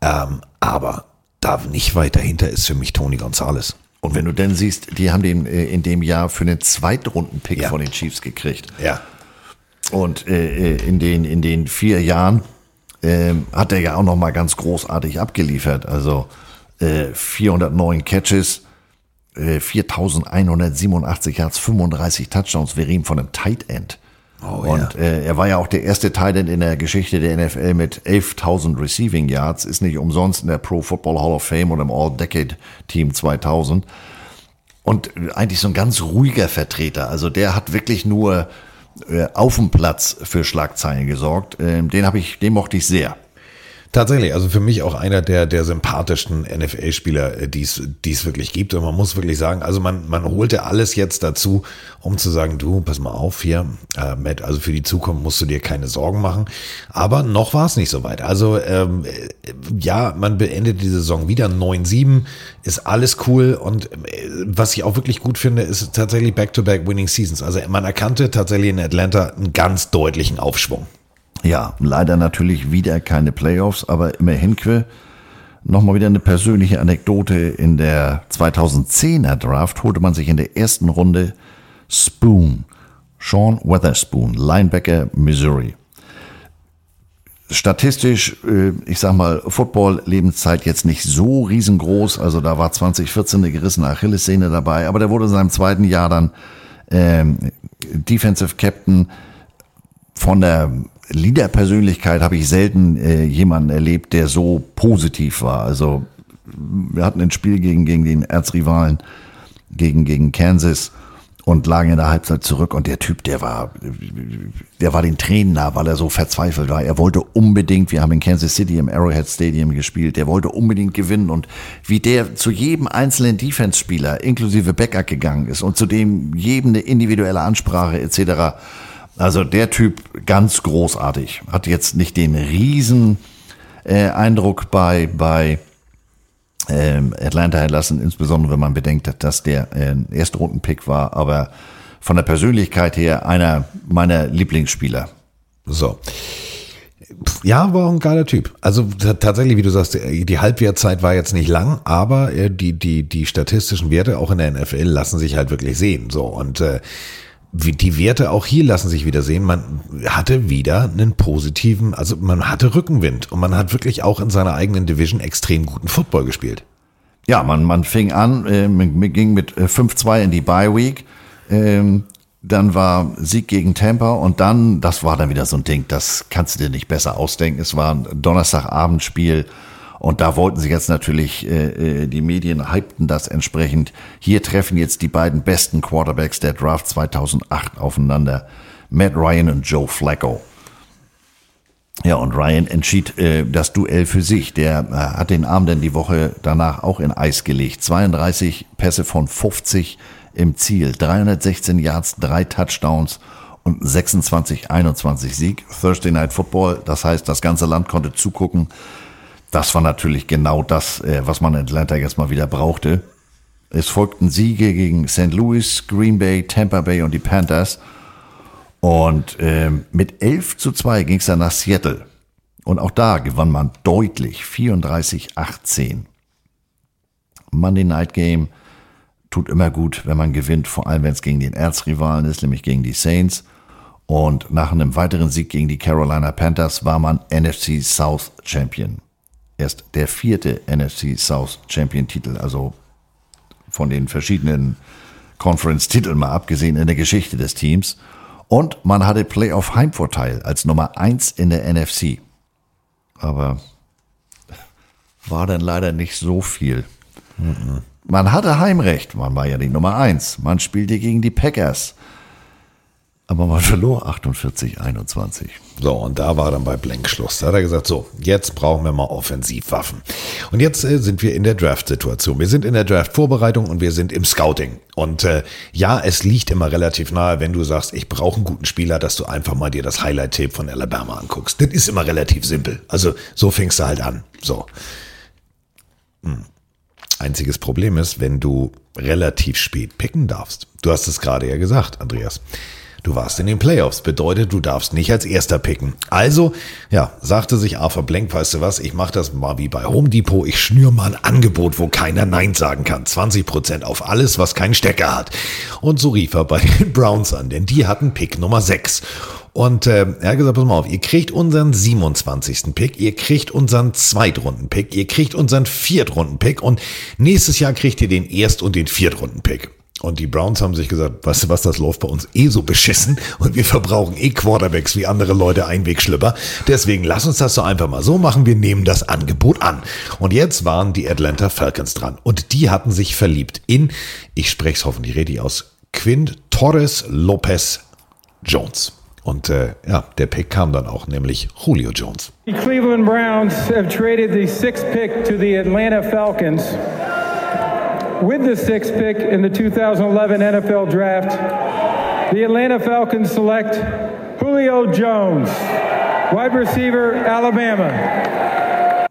S3: Ähm, aber da nicht weit dahinter ist für mich Tony Gonzalez.
S4: Und wenn du denn siehst, die haben den äh, in dem Jahr für einen Zweitrunden-Pick von den Chiefs gekriegt.
S3: Ja.
S4: Und äh, äh, in, den, in den vier Jahren ähm, hat er ja auch noch mal ganz großartig abgeliefert. Also äh, 409 Catches, äh, 4187 Yards, 35 Touchdowns. Wir reden von einem Tight End.
S3: Oh,
S4: Und äh, er war ja auch der erste Tight End in der Geschichte der NFL mit 11.000 Receiving Yards. Ist nicht umsonst in der Pro Football Hall of Fame und im All-Decade Team 2000. Und eigentlich so ein ganz ruhiger Vertreter. Also der hat wirklich nur äh, auf dem Platz für Schlagzeilen gesorgt. Ähm, den habe ich, den mochte ich sehr.
S3: Tatsächlich, also für mich auch einer der, der sympathischsten NFL-Spieler, äh, die es wirklich gibt. Und man muss wirklich sagen, also man, man holte alles jetzt dazu, um zu sagen, du, pass mal auf hier, äh, Matt, also für die Zukunft musst du dir keine Sorgen machen. Aber noch war es nicht so weit. Also ähm, äh, ja, man beendet die Saison wieder 9-7, ist alles cool. Und äh, was ich auch wirklich gut finde, ist tatsächlich Back-to-Back Winning Seasons. Also man erkannte tatsächlich in Atlanta einen ganz deutlichen Aufschwung.
S4: Ja, leider natürlich wieder keine Playoffs, aber immerhin que nochmal wieder eine persönliche Anekdote. In der 2010er Draft holte man sich in der ersten Runde Spoon, Sean Weatherspoon, Linebacker Missouri. Statistisch, äh, ich sag mal, Football-Lebenszeit jetzt nicht so riesengroß. Also da war 2014 eine gerissene Achillessehne dabei, aber der wurde in seinem zweiten Jahr dann ähm, Defensive Captain von der Leader-Persönlichkeit habe ich selten äh, jemanden erlebt, der so positiv war. Also wir hatten ein Spiel gegen, gegen den Erzrivalen, gegen, gegen Kansas und lagen in der Halbzeit zurück und der Typ, der war, der war den Tränen nah, weil er so verzweifelt war. Er wollte unbedingt, wir haben in Kansas City im Arrowhead Stadium gespielt, der wollte unbedingt gewinnen und wie der zu jedem einzelnen Defense-Spieler inklusive Backup gegangen ist und zu dem jedem eine individuelle Ansprache etc., also der Typ ganz großartig. Hat jetzt nicht den riesen äh, Eindruck bei, bei ähm, Atlanta hinterlassen, insbesondere wenn man bedenkt, dass der äh, Erstrunden-Pick war, aber von der Persönlichkeit her einer meiner Lieblingsspieler.
S3: So. Ja, war ein geiler Typ. Also tatsächlich, wie du sagst, die Halbwertzeit war jetzt nicht lang, aber äh, die, die, die statistischen Werte auch in der NFL lassen sich halt wirklich sehen. So und äh, die Werte auch hier lassen sich wieder sehen. Man hatte wieder einen positiven, also man hatte Rückenwind und man hat wirklich auch in seiner eigenen Division extrem guten Football gespielt.
S4: Ja, man, man fing an, äh, man ging mit äh, 5-2 in die Bye Week. Ähm, dann war Sieg gegen Tampa und dann, das war dann wieder so ein Ding, das kannst du dir nicht besser ausdenken. Es war ein Donnerstagabendspiel und da wollten sie jetzt natürlich, äh, äh, die Medien hypten das entsprechend. Hier treffen jetzt die beiden besten Quarterbacks der Draft 2008 aufeinander. Matt Ryan und Joe Flacco. Ja, und Ryan entschied äh, das Duell für sich. Der äh, hat den Arm dann die Woche danach auch in Eis gelegt. 32 Pässe von 50 im Ziel, 316 Yards, drei Touchdowns und 26-21 Sieg. Thursday Night Football, das heißt, das ganze Land konnte zugucken. Das war natürlich genau das, äh, was man in Atlanta jetzt mal wieder brauchte. Es folgten Siege gegen St. Louis, Green Bay, Tampa Bay und die Panthers. Und ähm, mit 11 zu 2 ging es dann nach Seattle. Und auch da gewann man deutlich 34-18. Monday Night Game tut immer gut, wenn man gewinnt, vor allem wenn es gegen den Erzrivalen ist, nämlich gegen die Saints. Und nach einem weiteren Sieg gegen die Carolina Panthers war man NFC South Champion. Erst der vierte NFC South Champion Titel, also von den verschiedenen Conference-Titeln mal abgesehen in der Geschichte des Teams. Und man hatte Playoff-Heimvorteil als Nummer eins in der NFC. Aber war dann leider nicht so viel. Man hatte Heimrecht, man war ja die Nummer eins. Man spielte gegen die Packers. Aber man verlor 48, 21.
S3: So, und da war dann bei Blank Schluss. Da hat er gesagt, so, jetzt brauchen wir mal Offensivwaffen. Und jetzt äh, sind wir in der Draft-Situation. Wir sind in der Draft-Vorbereitung und wir sind im Scouting. Und äh, ja, es liegt immer relativ nahe, wenn du sagst, ich brauche einen guten Spieler, dass du einfach mal dir das Highlight-Tape von Alabama anguckst. Das ist immer relativ simpel. Also so fängst du halt an. So. Hm. Einziges Problem ist, wenn du relativ spät picken darfst. Du hast es gerade ja gesagt, Andreas. Du warst in den Playoffs, bedeutet, du darfst nicht als erster picken. Also, ja, sagte sich Arthur Blank, weißt du was, ich mache das mal wie bei Home Depot, ich schnür mal ein Angebot, wo keiner Nein sagen kann. 20% auf alles, was keinen Stecker hat. Und so rief er bei den Browns an, denn die hatten Pick Nummer 6. Und äh, er hat gesagt, pass mal auf, ihr kriegt unseren 27. Pick, ihr kriegt unseren Zweitrunden-Pick, ihr kriegt unseren Viertrunden-Pick und nächstes Jahr kriegt ihr den Erst- und den Viertrunden-Pick. Und die Browns haben sich gesagt, weißt du was, das läuft bei uns eh so beschissen und wir verbrauchen eh Quarterbacks wie andere Leute Einwegschlipper. Deswegen lass uns das so einfach mal so machen, wir nehmen das Angebot an. Und jetzt waren die Atlanta Falcons dran und die hatten sich verliebt in, ich spreche es hoffentlich richtig aus, Quint Torres Lopez Jones. Und äh, ja, der Pick kam dann auch, nämlich Julio Jones.
S25: The Cleveland Browns have traded the sixth pick to the Atlanta Falcons. With the sixth pick in the 2011 NFL Draft, the Atlanta Falcons select Julio Jones, wide receiver, Alabama.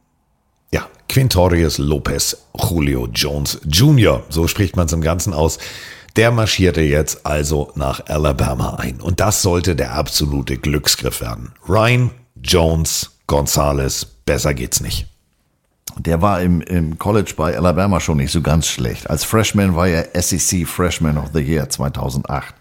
S3: Ja, Quintorius Lopez Julio Jones Jr., so spricht man es im Ganzen aus. Der marschierte jetzt also nach Alabama ein. Und das sollte der absolute Glücksgriff werden. Ryan, Jones, Gonzalez, besser geht's nicht.
S4: Der war im, im College bei Alabama schon nicht so ganz schlecht. Als Freshman war er SEC Freshman of the Year 2008.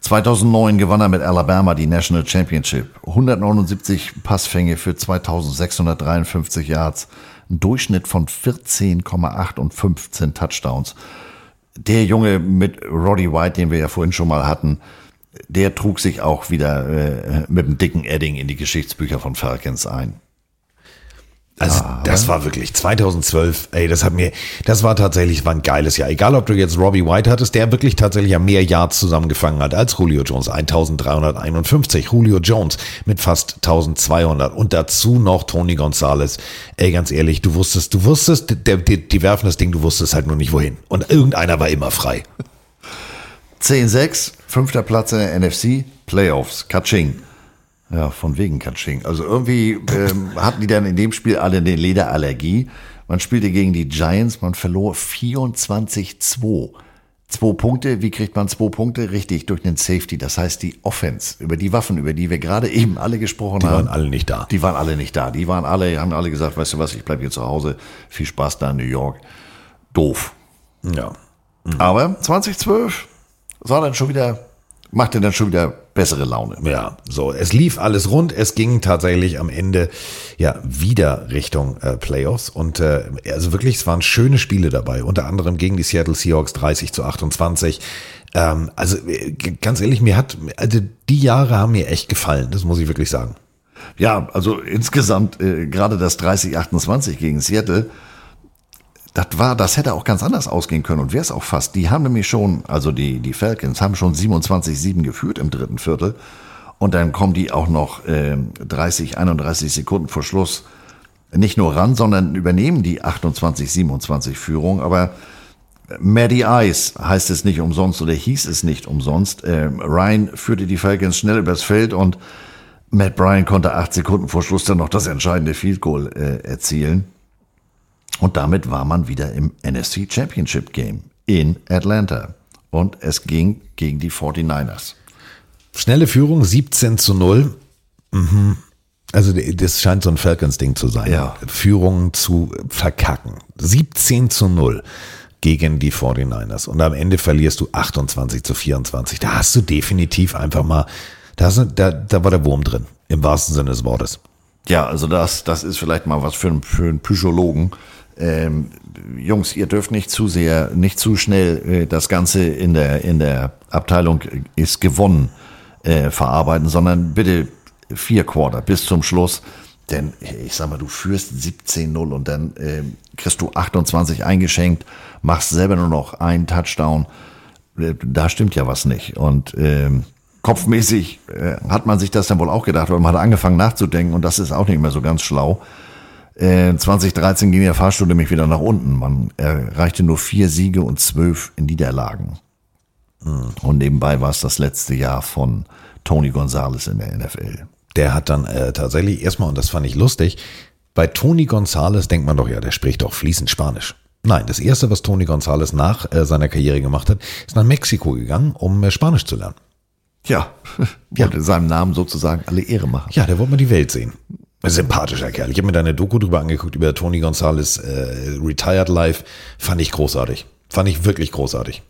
S4: 2009 gewann er mit Alabama die National Championship. 179 Passfänge für 2653 Yards. Ein Durchschnitt von 14,8 und 15 Touchdowns. Der Junge mit Roddy White, den wir ja vorhin schon mal hatten, der trug sich auch wieder äh, mit einem dicken Edding in die Geschichtsbücher von Falcons ein.
S3: Also
S4: Ja,
S3: das war wirklich 2012, ey, das hat mir, das war tatsächlich war ein geiles Jahr. Egal, ob du jetzt Robbie White hattest, der wirklich tatsächlich ja mehr Yards zusammengefangen hat als Julio Jones, 1351. Julio Jones mit fast 1200 und dazu noch Tony Gonzalez. Ey, ganz ehrlich, du wusstest, du wusstest, der, die, die werfen das Ding, du wusstest halt nur nicht wohin. Und irgendeiner war immer frei.
S4: 10-6, fünfter Platz in der NFC, Playoffs, Katsching. Ja, von wegen Katsching. Also irgendwie ähm, hatten die dann in dem Spiel alle eine Lederallergie. Man spielte gegen die Giants, man verlor 24-2. Zwei Punkte, wie kriegt man zwei Punkte? Richtig, durch den Safety. Das heißt, die Offense, über die Waffen, über die wir gerade eben alle gesprochen
S3: Die
S4: haben.
S3: waren alle nicht da.
S4: Die waren alle nicht da. Die waren alle, haben alle gesagt, weißt du was, ich bleibe hier zu Hause. Viel Spaß da in New York. Doof.
S3: Ja.
S4: Aber 2012 war dann schon wieder, machte dann schon wieder bessere Laune.
S3: Ja, so, es lief alles rund. Es ging tatsächlich am Ende ja wieder Richtung äh, Playoffs und äh, also wirklich, es waren schöne Spiele dabei. Unter anderem gegen die Seattle Seahawks 30 zu 28. Ähm, also äh, ganz ehrlich, mir hat, also die Jahre haben mir echt gefallen. Das muss ich wirklich sagen.
S4: Ja, also insgesamt äh, gerade das 30-28 gegen Seattle, das war, das hätte auch ganz anders ausgehen können und wäre es auch fast. Die haben nämlich schon, also die, die Falcons haben schon 27-7 geführt im dritten Viertel und dann kommen die auch noch äh, 30, 31 Sekunden vor Schluss nicht nur ran, sondern übernehmen die 28-27 Führung, aber Maddie Ice heißt es nicht umsonst oder hieß es nicht umsonst. Ähm, Ryan führte die Falcons schnell übers Feld und Matt Bryan konnte acht Sekunden vor Schluss dann noch das entscheidende Field Goal äh, erzielen. Und damit war man wieder im NFC Championship Game in Atlanta. Und es ging gegen die 49ers.
S3: Schnelle Führung 17 zu 0. Mhm. Also das scheint so ein Falcons-Ding zu sein.
S4: Ja.
S3: Führung zu verkacken. 17 zu 0 gegen die 49ers. Und am Ende verlierst du 28 zu 24. Da hast du definitiv einfach mal, da, da, da war der Wurm drin. Im wahrsten Sinne des Wortes.
S4: Ja, also das, das ist vielleicht mal was für, einen- für einen Psychologen. Ähm, Jungs, ihr dürft nicht zu sehr, nicht zu schnell äh, das Ganze in der, in der Abteilung ist gewonnen äh, verarbeiten, sondern bitte vier Quarter bis zum Schluss. Denn ich sag mal, du führst 17-0 und dann äh, kriegst du 28 eingeschenkt, machst selber nur noch einen Touchdown. Äh, Da stimmt ja was nicht. Und ähm, kopfmäßig äh, hat man sich das dann wohl auch gedacht, weil man hat angefangen nachzudenken und das ist auch nicht mehr so ganz schlau. Äh, 2013 ging der Fahrstuhl nämlich wieder nach unten. Man erreichte nur vier Siege und zwölf Niederlagen. Und nebenbei war es das letzte Jahr von Tony Gonzalez in der NFL.
S3: Der hat dann äh, tatsächlich erstmal, und das fand ich lustig, bei Tony Gonzalez denkt man doch, ja, der spricht doch fließend Spanisch. Nein, das erste, was Tony Gonzalez nach äh, seiner Karriere gemacht hat, ist nach Mexiko gegangen, um äh, Spanisch zu lernen.
S4: Ja, wollte seinem Namen sozusagen alle Ehre machen.
S3: Ja, der wollte mal die Welt sehen. Sympathischer Kerl. Ich habe mir da eine Doku drüber angeguckt, über Tony Gonzalez äh, Retired Life. Fand ich großartig. Fand ich wirklich großartig.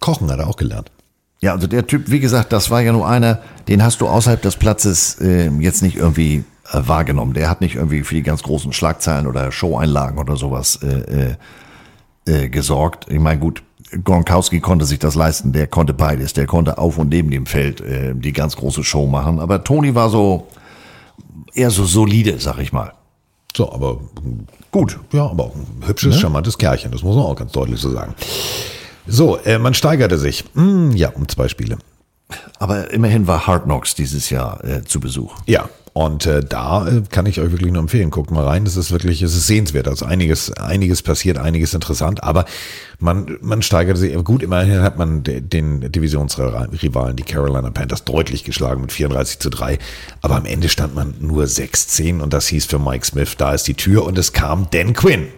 S3: Kochen hat er auch gelernt.
S4: Ja, also der Typ, wie gesagt, das war ja nur einer, den hast du außerhalb des Platzes äh, jetzt nicht irgendwie äh, wahrgenommen. Der hat nicht irgendwie für die ganz großen Schlagzeilen oder Showeinlagen oder sowas äh, äh, äh, gesorgt. Ich meine, gut, Gronkowski konnte sich das leisten, der konnte beides. Der konnte auf und neben dem Feld äh, die ganz große Show machen. Aber Tony war so eher so solide, sag ich mal.
S3: So, aber gut. Ja, aber auch ein hübsches,
S4: Ne?
S3: charmantes Kerlchen. Das muss man auch ganz deutlich so sagen. So, äh, man steigerte sich. Hm, ja, um zwei Spiele.
S4: Aber immerhin war Hard Knocks dieses Jahr äh, zu Besuch.
S3: Ja, und äh, da äh, kann ich euch wirklich nur empfehlen. Guckt mal rein, es ist wirklich, es ist sehenswert. Also einiges, einiges passiert, einiges interessant, aber man, man steigerte sich. Gut, immerhin hat man de- den Divisionsrivalen, die Carolina Panthers, deutlich geschlagen mit 34 zu 3. Aber am Ende stand man nur 6-10 und das hieß für Mike Smith, da ist die Tür und es kam Dan Quinn.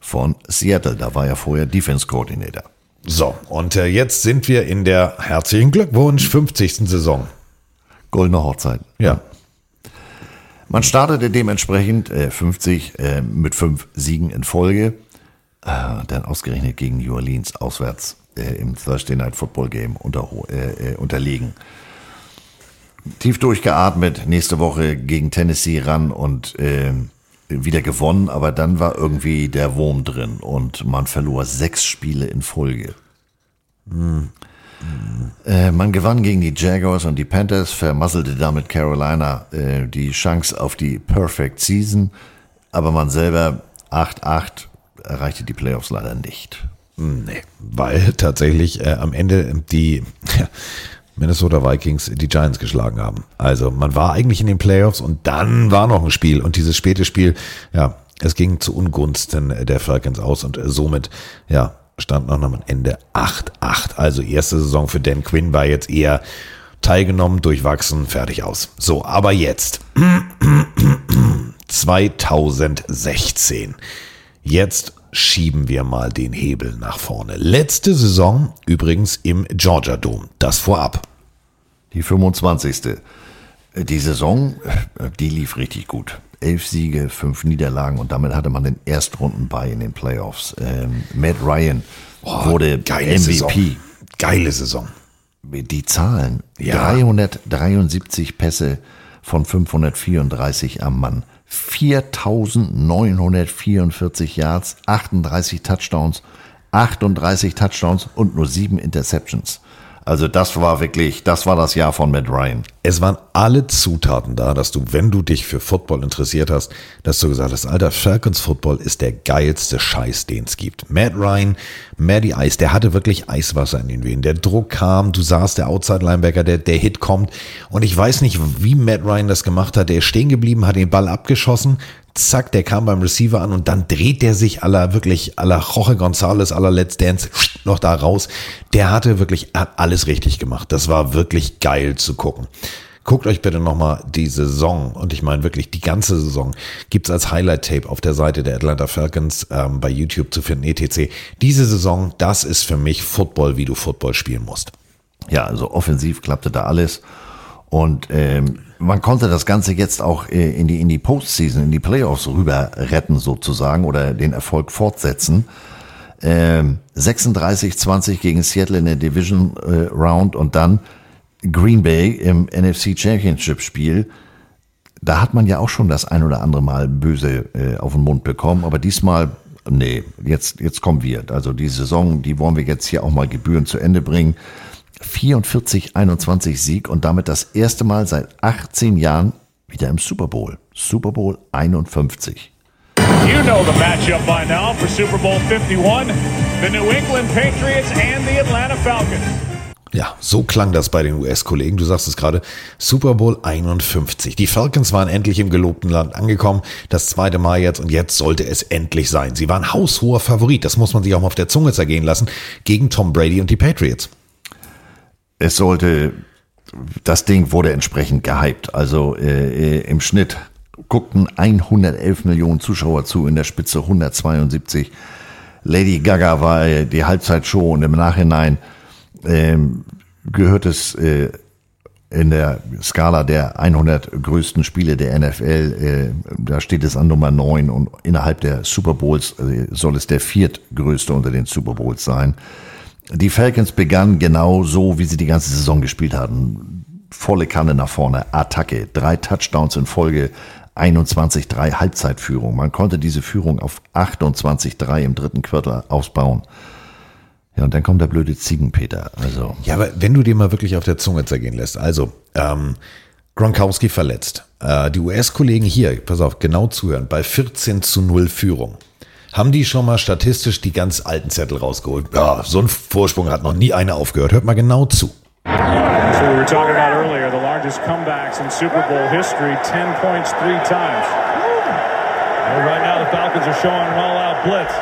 S4: Von Seattle, da war ja vorher Defense Coordinator.
S3: So, und äh, jetzt sind wir in der herzlichen Glückwunsch 50. Saison.
S4: Goldene Hochzeit.
S3: Ja.
S4: Man startete dementsprechend äh, 50 äh, mit fünf Siegen in Folge. Äh, dann ausgerechnet gegen New Orleans auswärts äh, im Thursday Night Football Game unter, äh, unterlegen. Tief durchgeatmet, nächste Woche gegen Tennessee ran und äh, wieder gewonnen, aber dann war irgendwie der Wurm drin und man verlor sechs Spiele in Folge. Äh, man gewann gegen die Jaguars und die Panthers, vermasselte damit Carolina äh, die Chance auf die Perfect Season, aber man selber 8-8 erreichte die Playoffs leider nicht.
S3: Nee, weil tatsächlich äh, am Ende die Minnesota Vikings die Giants geschlagen haben. Also man war eigentlich in den Playoffs und dann war noch ein Spiel und dieses späte Spiel, ja, es ging zu Ungunsten der Falcons aus und somit, ja, stand noch am Ende 8-8. Also erste Saison für Dan Quinn war jetzt eher teilgenommen, durchwachsen, fertig aus. So, aber jetzt 2016. Jetzt schieben wir mal den Hebel nach vorne. Letzte Saison übrigens im Georgia Dome. Das vorab.
S4: Die 25. Die Saison, die lief richtig gut. Elf Siege, fünf Niederlagen und damit hatte man den Erstrunden bei in den Playoffs. Ähm, Matt Ryan wurde
S3: geile
S4: MVP.
S3: Saison. Geile Saison.
S4: Die Zahlen,
S3: Ja.
S4: 373 Pässe von 534 am Mann, 4944 Yards, 38 Touchdowns, 38 Touchdowns und nur sieben Interceptions. Also das war wirklich, das war das Jahr von Matt Ryan.
S3: Es waren alle Zutaten da, dass du, wenn du dich für Football interessiert hast, dass du gesagt hast, Alter, Falcons Football ist der geilste Scheiß, den es gibt. Matt Ryan, Matty Ice, der hatte wirklich Eiswasser in den Venen. Der Druck kam, du sahst, der Outside-Linebacker, der, der Hit kommt. Und ich weiß nicht, wie Matt Ryan das gemacht hat. Der ist stehen geblieben, hat den Ball abgeschossen, zack, der kam beim Receiver an und dann dreht der sich aller wirklich aller Jorge González, aller Let's Dance noch da raus. Der hatte wirklich hat alles richtig gemacht. Das war wirklich geil zu gucken. Guckt euch bitte nochmal die Saison, und ich meine wirklich die ganze Saison, gibt's als Highlight-Tape auf der Seite der Atlanta Falcons ähm, bei YouTube zu finden, etc. Diese Saison, das ist für mich Football, wie du Football spielen musst.
S4: Ja, also offensiv klappte da alles. Und ähm, man konnte das Ganze jetzt auch äh, in die, in die Postseason, in die Playoffs rüber retten sozusagen oder den Erfolg fortsetzen. Ähm, 36-20 gegen Seattle in der Division äh, Round und dann Green Bay im NFC Championship Spiel. Da hat man ja auch schon das ein oder andere Mal böse äh, auf den Mund bekommen, aber diesmal, nee, jetzt, jetzt kommen wir. Also die Saison, die wollen wir jetzt hier auch mal gebührend zu Ende bringen. 44-21 Sieg und damit das erste Mal seit 18 Jahren wieder im Super Bowl. Super Bowl 51.
S27: You know the matchup by now for Super Bowl 51 the New England Patriots and the Atlanta Falcons.
S3: Ja, so klang das bei den US-Kollegen. Du sagst es gerade, Super Bowl 51. Die Falcons waren endlich im gelobten Land angekommen. Das zweite Mal jetzt und jetzt sollte es endlich sein. Sie waren haushoher Favorit. Das muss man sich auch mal auf der Zunge zergehen lassen. Gegen Tom Brady und die Patriots.
S4: Es sollte, das Ding wurde entsprechend gehypt. Also äh, im Schnitt guckten 111 Millionen Zuschauer zu, in der Spitze 172. Lady Gaga war äh, die Halbzeitshow und im Nachhinein ähm, gehört es äh, in der Skala der 100 größten Spiele der NFL, äh, da steht es an Nummer 9 und innerhalb der Super Bowls äh, soll es der viertgrößte unter den Super Bowls sein. Die Falcons begannen genau so, wie sie die ganze Saison gespielt hatten. Volle Kanne nach vorne, Attacke, drei Touchdowns in Folge, 21-3 Halbzeitführung. Man konnte diese Führung auf 28-3 im dritten Quartal ausbauen. Ja, und dann kommt der blöde Ziegenpeter. Also.
S3: Ja, aber wenn du dir mal wirklich auf der Zunge zergehen lässt, also ähm, Gronkowski verletzt, äh, die US-Kollegen hier, pass auf, genau zuhören, bei 14 zu 0 Führung. Haben die schon mal statistisch die ganz alten Zettel rausgeholt? Ja, so ein Vorsprung hat noch nie einer aufgehört. Hört mal genau zu.
S27: So we were talking about earlier, the largest comebacks in Super Bowl history, 10 points three times. Well, right now the Falcons are showing an all-out blitz.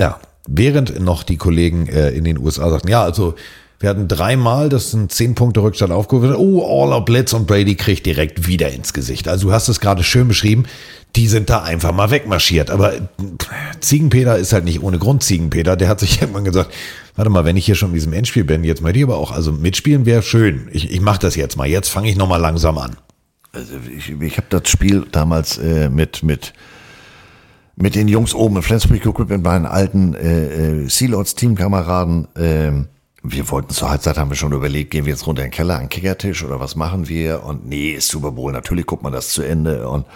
S3: Ja, während noch die Kollegen äh, in den USA sagten, ja, also wir hatten dreimal, das sind zehn Punkte Rückstand aufgerufen. Oh, All-Out Blitz und Brady kriegt direkt wieder ins Gesicht. Also du hast es gerade schön beschrieben. Die sind da einfach mal wegmarschiert. Aber Ziegenpeter ist halt nicht ohne Grund Ziegenpeter. Der hat sich irgendwann gesagt, warte mal, wenn ich hier schon in diesem Endspiel bin, jetzt mal die aber auch. Also mitspielen wäre schön. Ich, ich mache das jetzt mal. Jetzt fange ich nochmal langsam an.
S4: Also ich, ich habe das Spiel damals äh, mit, mit mit den Jungs oben in Flensburg geguckt, mit meinen alten äh, äh, Sealords Teamkameraden. Ähm, wir wollten zur Halbzeit, haben wir schon überlegt, gehen wir jetzt runter in den Keller an den Kickertisch oder was machen wir? Und nee, ist Super Bowl, natürlich guckt man das zu Ende. Und,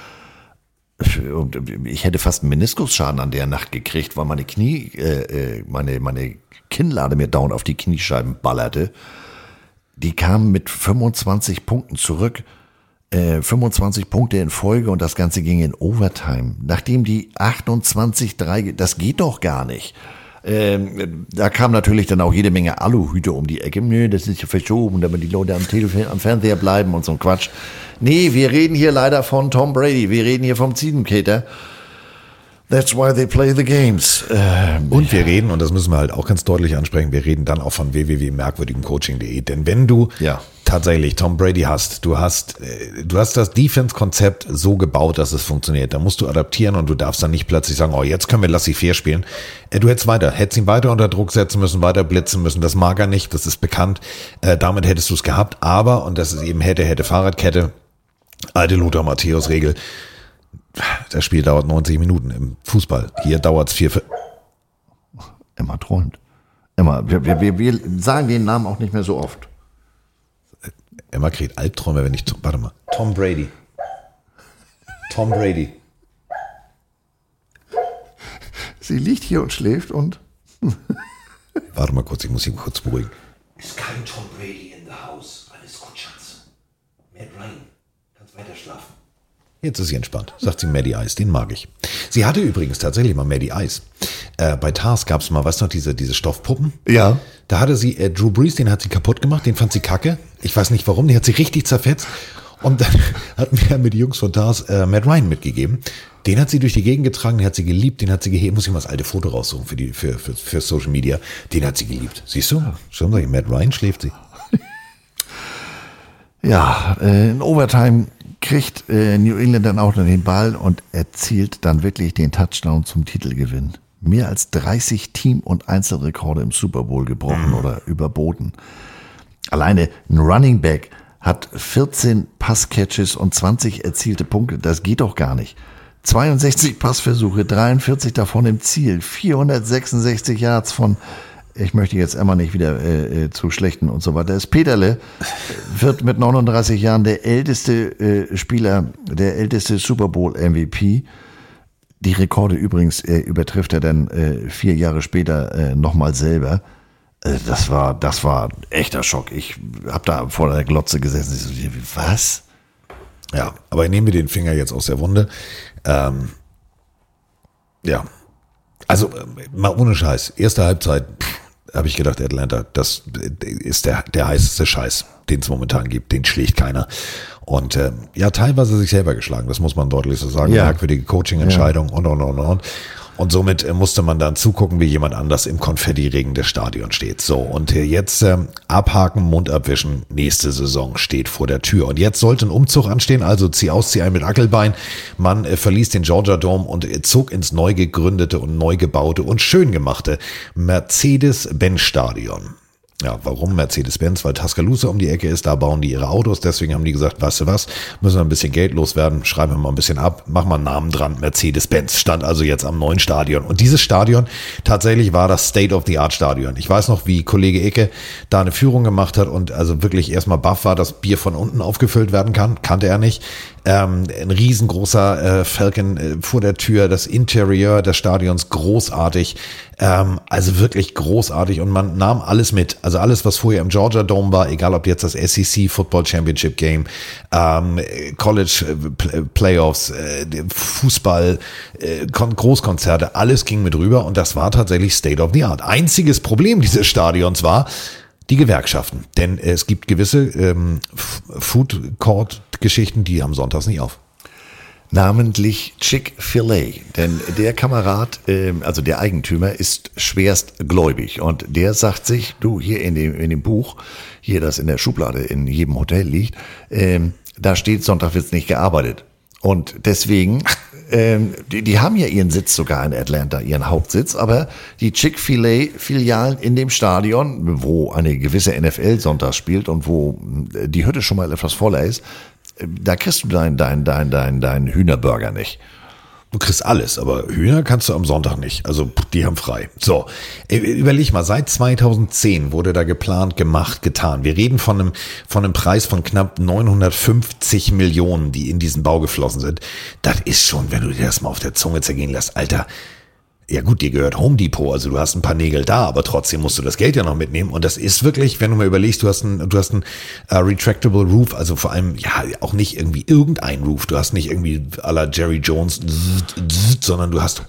S4: und ich hätte fast einen Meniskusschaden an der Nacht gekriegt, weil meine Knie, äh, äh meine, meine Kinnlade mir down auf die Kniescheiben ballerte. Die kamen mit 25 Punkten zurück. 25 äh, Punkte in Folge und das Ganze ging in Overtime. Nachdem die 28-3, das geht doch gar nicht. Ähm, da kam natürlich dann auch jede Menge Aluhüte um die Ecke. Nö, das ist ja verschoben, damit die Leute am Telefon, am Fernseher bleiben und so ein Quatsch. Nee, wir reden hier leider von Tom Brady. Wir reden hier vom Ziegenketer. That's why they play the games.
S3: Ähm, und wir reden, und das müssen wir halt auch ganz deutlich ansprechen, wir reden dann auch von www.merkwürdigencoaching.de. Denn wenn du
S4: ja.
S3: tatsächlich Tom Brady hast, du hast, äh, du hast das Defense-Konzept so gebaut, dass es funktioniert. Da musst du adaptieren und du darfst dann nicht plötzlich sagen, oh, jetzt können wir Lassie fair spielen. Äh, du hättest weiter, hättest ihn weiter unter Druck setzen müssen, weiter blitzen müssen. Das mag er nicht, das ist bekannt. Äh, damit hättest du es gehabt. Aber, und das ist eben hätte, hätte Fahrradkette, alte Lothar Matthäus-Regel, das Spiel dauert 90 Minuten im Fußball. Hier dauert es vier.
S4: Emma träumt. Emma, wir, wir, wir sagen den Namen auch nicht mehr so oft.
S3: Emma kriegt Albträume, wenn ich. Warte mal. Tom Brady. Tom Brady.
S4: Sie liegt hier und schläft und.
S3: Warte mal kurz, ich muss sie kurz beruhigen.
S28: Ist kein Tom Brady in the house. Alles gut, Schatz. Matt Ryan. Kannst weiter schlafen.
S3: Jetzt ist sie entspannt, sagt sie Maddie Ice, den mag ich. Sie hatte übrigens tatsächlich mal Maddie Ice. Äh, bei Tars gab es mal, weißt du noch, diese, diese Stoffpuppen?
S4: Ja.
S3: Da hatte sie, äh, Drew Brees, den hat sie kaputt gemacht, den fand sie kacke. Ich weiß nicht warum, den hat sie richtig zerfetzt. Und dann hat mir mit die Jungs von Tars äh, Matt Ryan mitgegeben. Den hat sie durch die Gegend getragen, den hat sie geliebt, den hat sie gehebt. Muss ich mal das alte Foto raussuchen für, die, für, für, für Social Media. Den hat sie geliebt. Siehst du? Schon sag ich, Matt Ryan schläft sie.
S4: Ja, äh, in Overtime kriegt äh, New England dann auch noch den Ball und erzielt dann wirklich den Touchdown zum Titelgewinn. Mehr als 30 Team- und Einzelrekorde im Super Bowl gebrochen mhm. oder überboten. Alleine ein Running Back hat 14 Passcatches und 20 erzielte Punkte. Das geht doch gar nicht. 62 Passversuche, 43 davon im Ziel, 466 Yards von ich möchte jetzt Emma nicht wieder äh, äh, zu schlechten und so weiter. Das Peterle wird mit 39 Jahren der älteste äh, Spieler, der älteste Super Bowl MVP. Die Rekorde übrigens äh, übertrifft er dann äh, vier Jahre später äh, nochmal selber. Äh, das war, das war echter Schock. Ich habe da vor der Glotze gesessen. Ich so, was?
S3: Ja, aber nehmen wir den Finger jetzt aus der Wunde. Ähm, ja, also mal ohne Scheiß. Erste Halbzeit habe ich gedacht, Atlanta, das ist der, der heißeste Scheiß, den es momentan gibt. Den schlägt keiner. Und äh, ja, teilweise sich selber geschlagen, das muss man deutlich so sagen.
S4: Ja.
S3: Merkwürdige Coaching-Entscheidung und, und, und, und. Und somit äh, musste man dann zugucken, wie jemand anders im Konfetti-Regen des Stadions steht. So, und äh, jetzt ähm, abhaken, Mund abwischen. Nächste Saison steht vor der Tür. Und jetzt sollte ein Umzug anstehen, also zieh aus, zieh ein mit Ackelbein. Man äh, verließ den Georgia Dome und äh, zog ins neu gegründete und neu gebaute und schön gemachte Mercedes-Benz-Stadion. Ja, warum Mercedes-Benz? Weil Tuscaloosa um die Ecke ist, da bauen die ihre Autos, deswegen haben die gesagt, weißt du was, müssen wir ein bisschen Geld loswerden, schreiben wir mal ein bisschen ab, machen wir einen Namen dran, Mercedes-Benz, stand also jetzt am neuen Stadion. Und dieses Stadion, tatsächlich war das State-of-the-Art-Stadion. Ich weiß noch, wie Kollege Ecke da eine Führung gemacht hat und also wirklich erstmal baff war, dass Bier von unten aufgefüllt werden kann, kannte er nicht. Ähm, ein riesengroßer äh, Falcon äh, vor der Tür, das Interieur des Stadions großartig, ähm, also wirklich großartig. Und man nahm alles mit, also alles, was vorher im Georgia Dome war, egal ob jetzt das SEC Football Championship Game, ähm, College äh, Pl- Playoffs, äh, Fußball, äh, Kon Großkonzerte, alles ging mit rüber. Und das war tatsächlich State of the Art. Einziges Problem dieses Stadions war, die Gewerkschaften. Denn es gibt gewisse ähm, Food Court Geschichten, die haben sonntags nicht auf.
S4: Namentlich Chick-fil-A. Denn der Kamerad, ähm, also der Eigentümer, ist schwerst gläubig. Und der sagt sich, du, hier in dem, in dem Buch, hier das in der Schublade in jedem Hotel liegt, ähm, da steht, Sonntag wird's nicht gearbeitet. Und deswegen, ähm, die, die haben ja ihren Sitz sogar in Atlanta, ihren Hauptsitz, aber die Chick-fil-A-Filialen in dem Stadion, wo eine gewisse NFL sonntags spielt und wo äh, die Hütte schon mal etwas voller ist, äh, da kriegst du deinen dein, dein, dein, dein Hühnerburger nicht.
S3: Du kriegst alles, aber Hühner kannst du am Sonntag nicht. Also die haben frei. So, äh, überleg mal, seit 2010 wurde da geplant, gemacht, getan. Wir reden von einem, von einem Preis von knapp 950 Millionen, die in diesen Bau geflossen sind. Das ist schon, wenn du dir das mal auf der Zunge zergehen lässt, Alter. Ja gut, dir gehört Home Depot, also du hast ein paar Nägel da, aber trotzdem musst du das Geld ja noch mitnehmen. Und das ist wirklich, wenn du mal überlegst, du hast ein, du hast ein äh, retractable Roof, also vor allem ja auch nicht irgendwie irgendein Roof. Du hast nicht irgendwie à la Jerry Jones, sondern du hast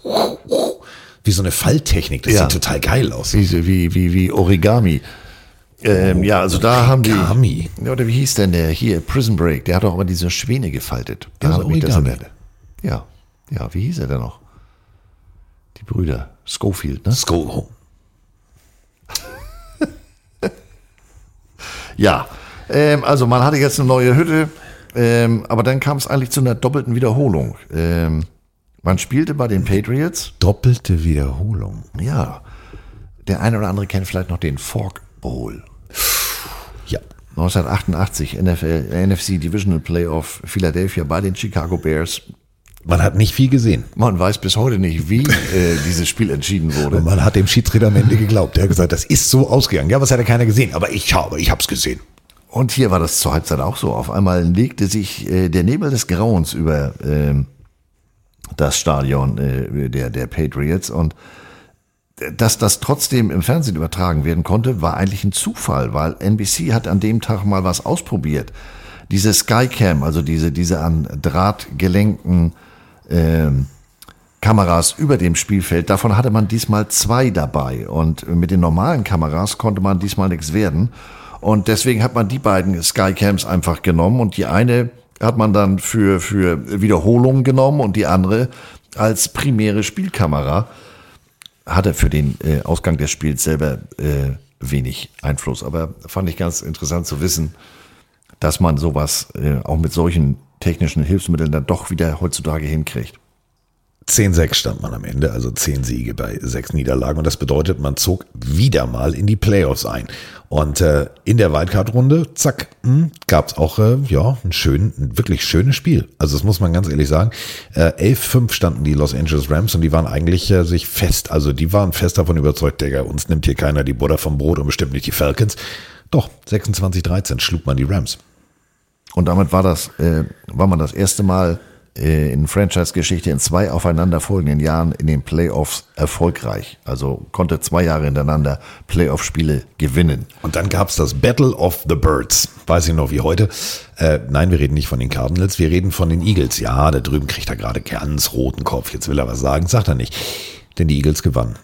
S3: wie so eine Falltechnik. Das
S4: Ja.
S3: sieht total geil aus.
S4: Wie, wie, wie, wie Origami. Ähm, ja, also da haben die. Ja, Oder wie hieß denn der hier? Prison Break. Der hat doch immer diese Schwäne gefaltet. Da
S3: Ja, so
S4: hab ich das
S3: Origami.
S4: Ja, ja, wie hieß er denn noch? Die Brüder. Schofield, ne?
S3: Schofield.
S4: Ja, ähm, also man hatte jetzt eine neue Hütte, ähm, aber dann kam es eigentlich zu einer doppelten Wiederholung. Ähm, man spielte bei den Patriots.
S3: Doppelte Wiederholung.
S4: Ja. Der eine oder andere kennt vielleicht noch den Fork Bowl.
S3: Ja.
S4: 1988 NFL, NFC Divisional Playoff Philadelphia bei den Chicago Bears.
S3: Man hat nicht viel gesehen.
S4: Man weiß bis heute nicht, wie äh, dieses Spiel entschieden wurde.
S3: Und man hat dem Schiedsrichter am Ende geglaubt. Der hat gesagt, das ist so ausgegangen. Ja, was hat ja keiner gesehen? Aber ich habe, ich hab's gesehen.
S4: Und hier war das zur Halbzeit auch so. Auf einmal legte sich äh, der Nebel des Grauens über ähm, das Stadion äh, der, der Patriots und dass das trotzdem im Fernsehen übertragen werden konnte, war eigentlich ein Zufall, weil NBC hat an dem Tag mal was ausprobiert. Diese Skycam, also diese, diese an Draht gelenkten ähm, Kameras über dem Spielfeld, davon hatte man diesmal zwei dabei. Und mit den normalen Kameras konnte man diesmal nichts werden. Und deswegen hat man die beiden Skycams einfach genommen und die eine hat man dann für, für Wiederholungen genommen und die andere als primäre Spielkamera. Hatte für den äh, Ausgang des Spiels selber äh, wenig Einfluss. Aber fand ich ganz interessant zu wissen, dass man sowas äh, auch mit solchen technischen Hilfsmitteln dann doch wieder heutzutage hinkriegt.
S3: 10-6 stand man am Ende, also 10 Siege bei 6 Niederlagen. Und das bedeutet, man zog wieder mal in die Playoffs ein. Und äh, in der Wildcard-Runde, zack, gab es auch äh, ja, ein, schön, ein wirklich schönes Spiel. Also das muss man ganz ehrlich sagen. Äh, 11-5 standen die Los Angeles Rams und die waren eigentlich äh, sich fest, also die waren fest davon überzeugt, Digga, uns nimmt hier keiner die Butter vom Brot und bestimmt nicht die Falcons. Doch, 26-13 schlug man die Rams.
S4: Und damit war das, äh, war man das erste Mal äh, in Franchise-Geschichte in zwei aufeinanderfolgenden Jahren in den Playoffs erfolgreich. Also konnte zwei Jahre hintereinander Playoff-Spiele gewinnen.
S3: Und dann gab's das Battle of the Birds. Weiß ich noch wie heute. Äh, nein, wir reden nicht von den Cardinals, wir reden von den Eagles. Ja, da drüben kriegt er gerade ganz roten Kopf. Jetzt will er was sagen, sagt er nicht. Denn die Eagles gewannen.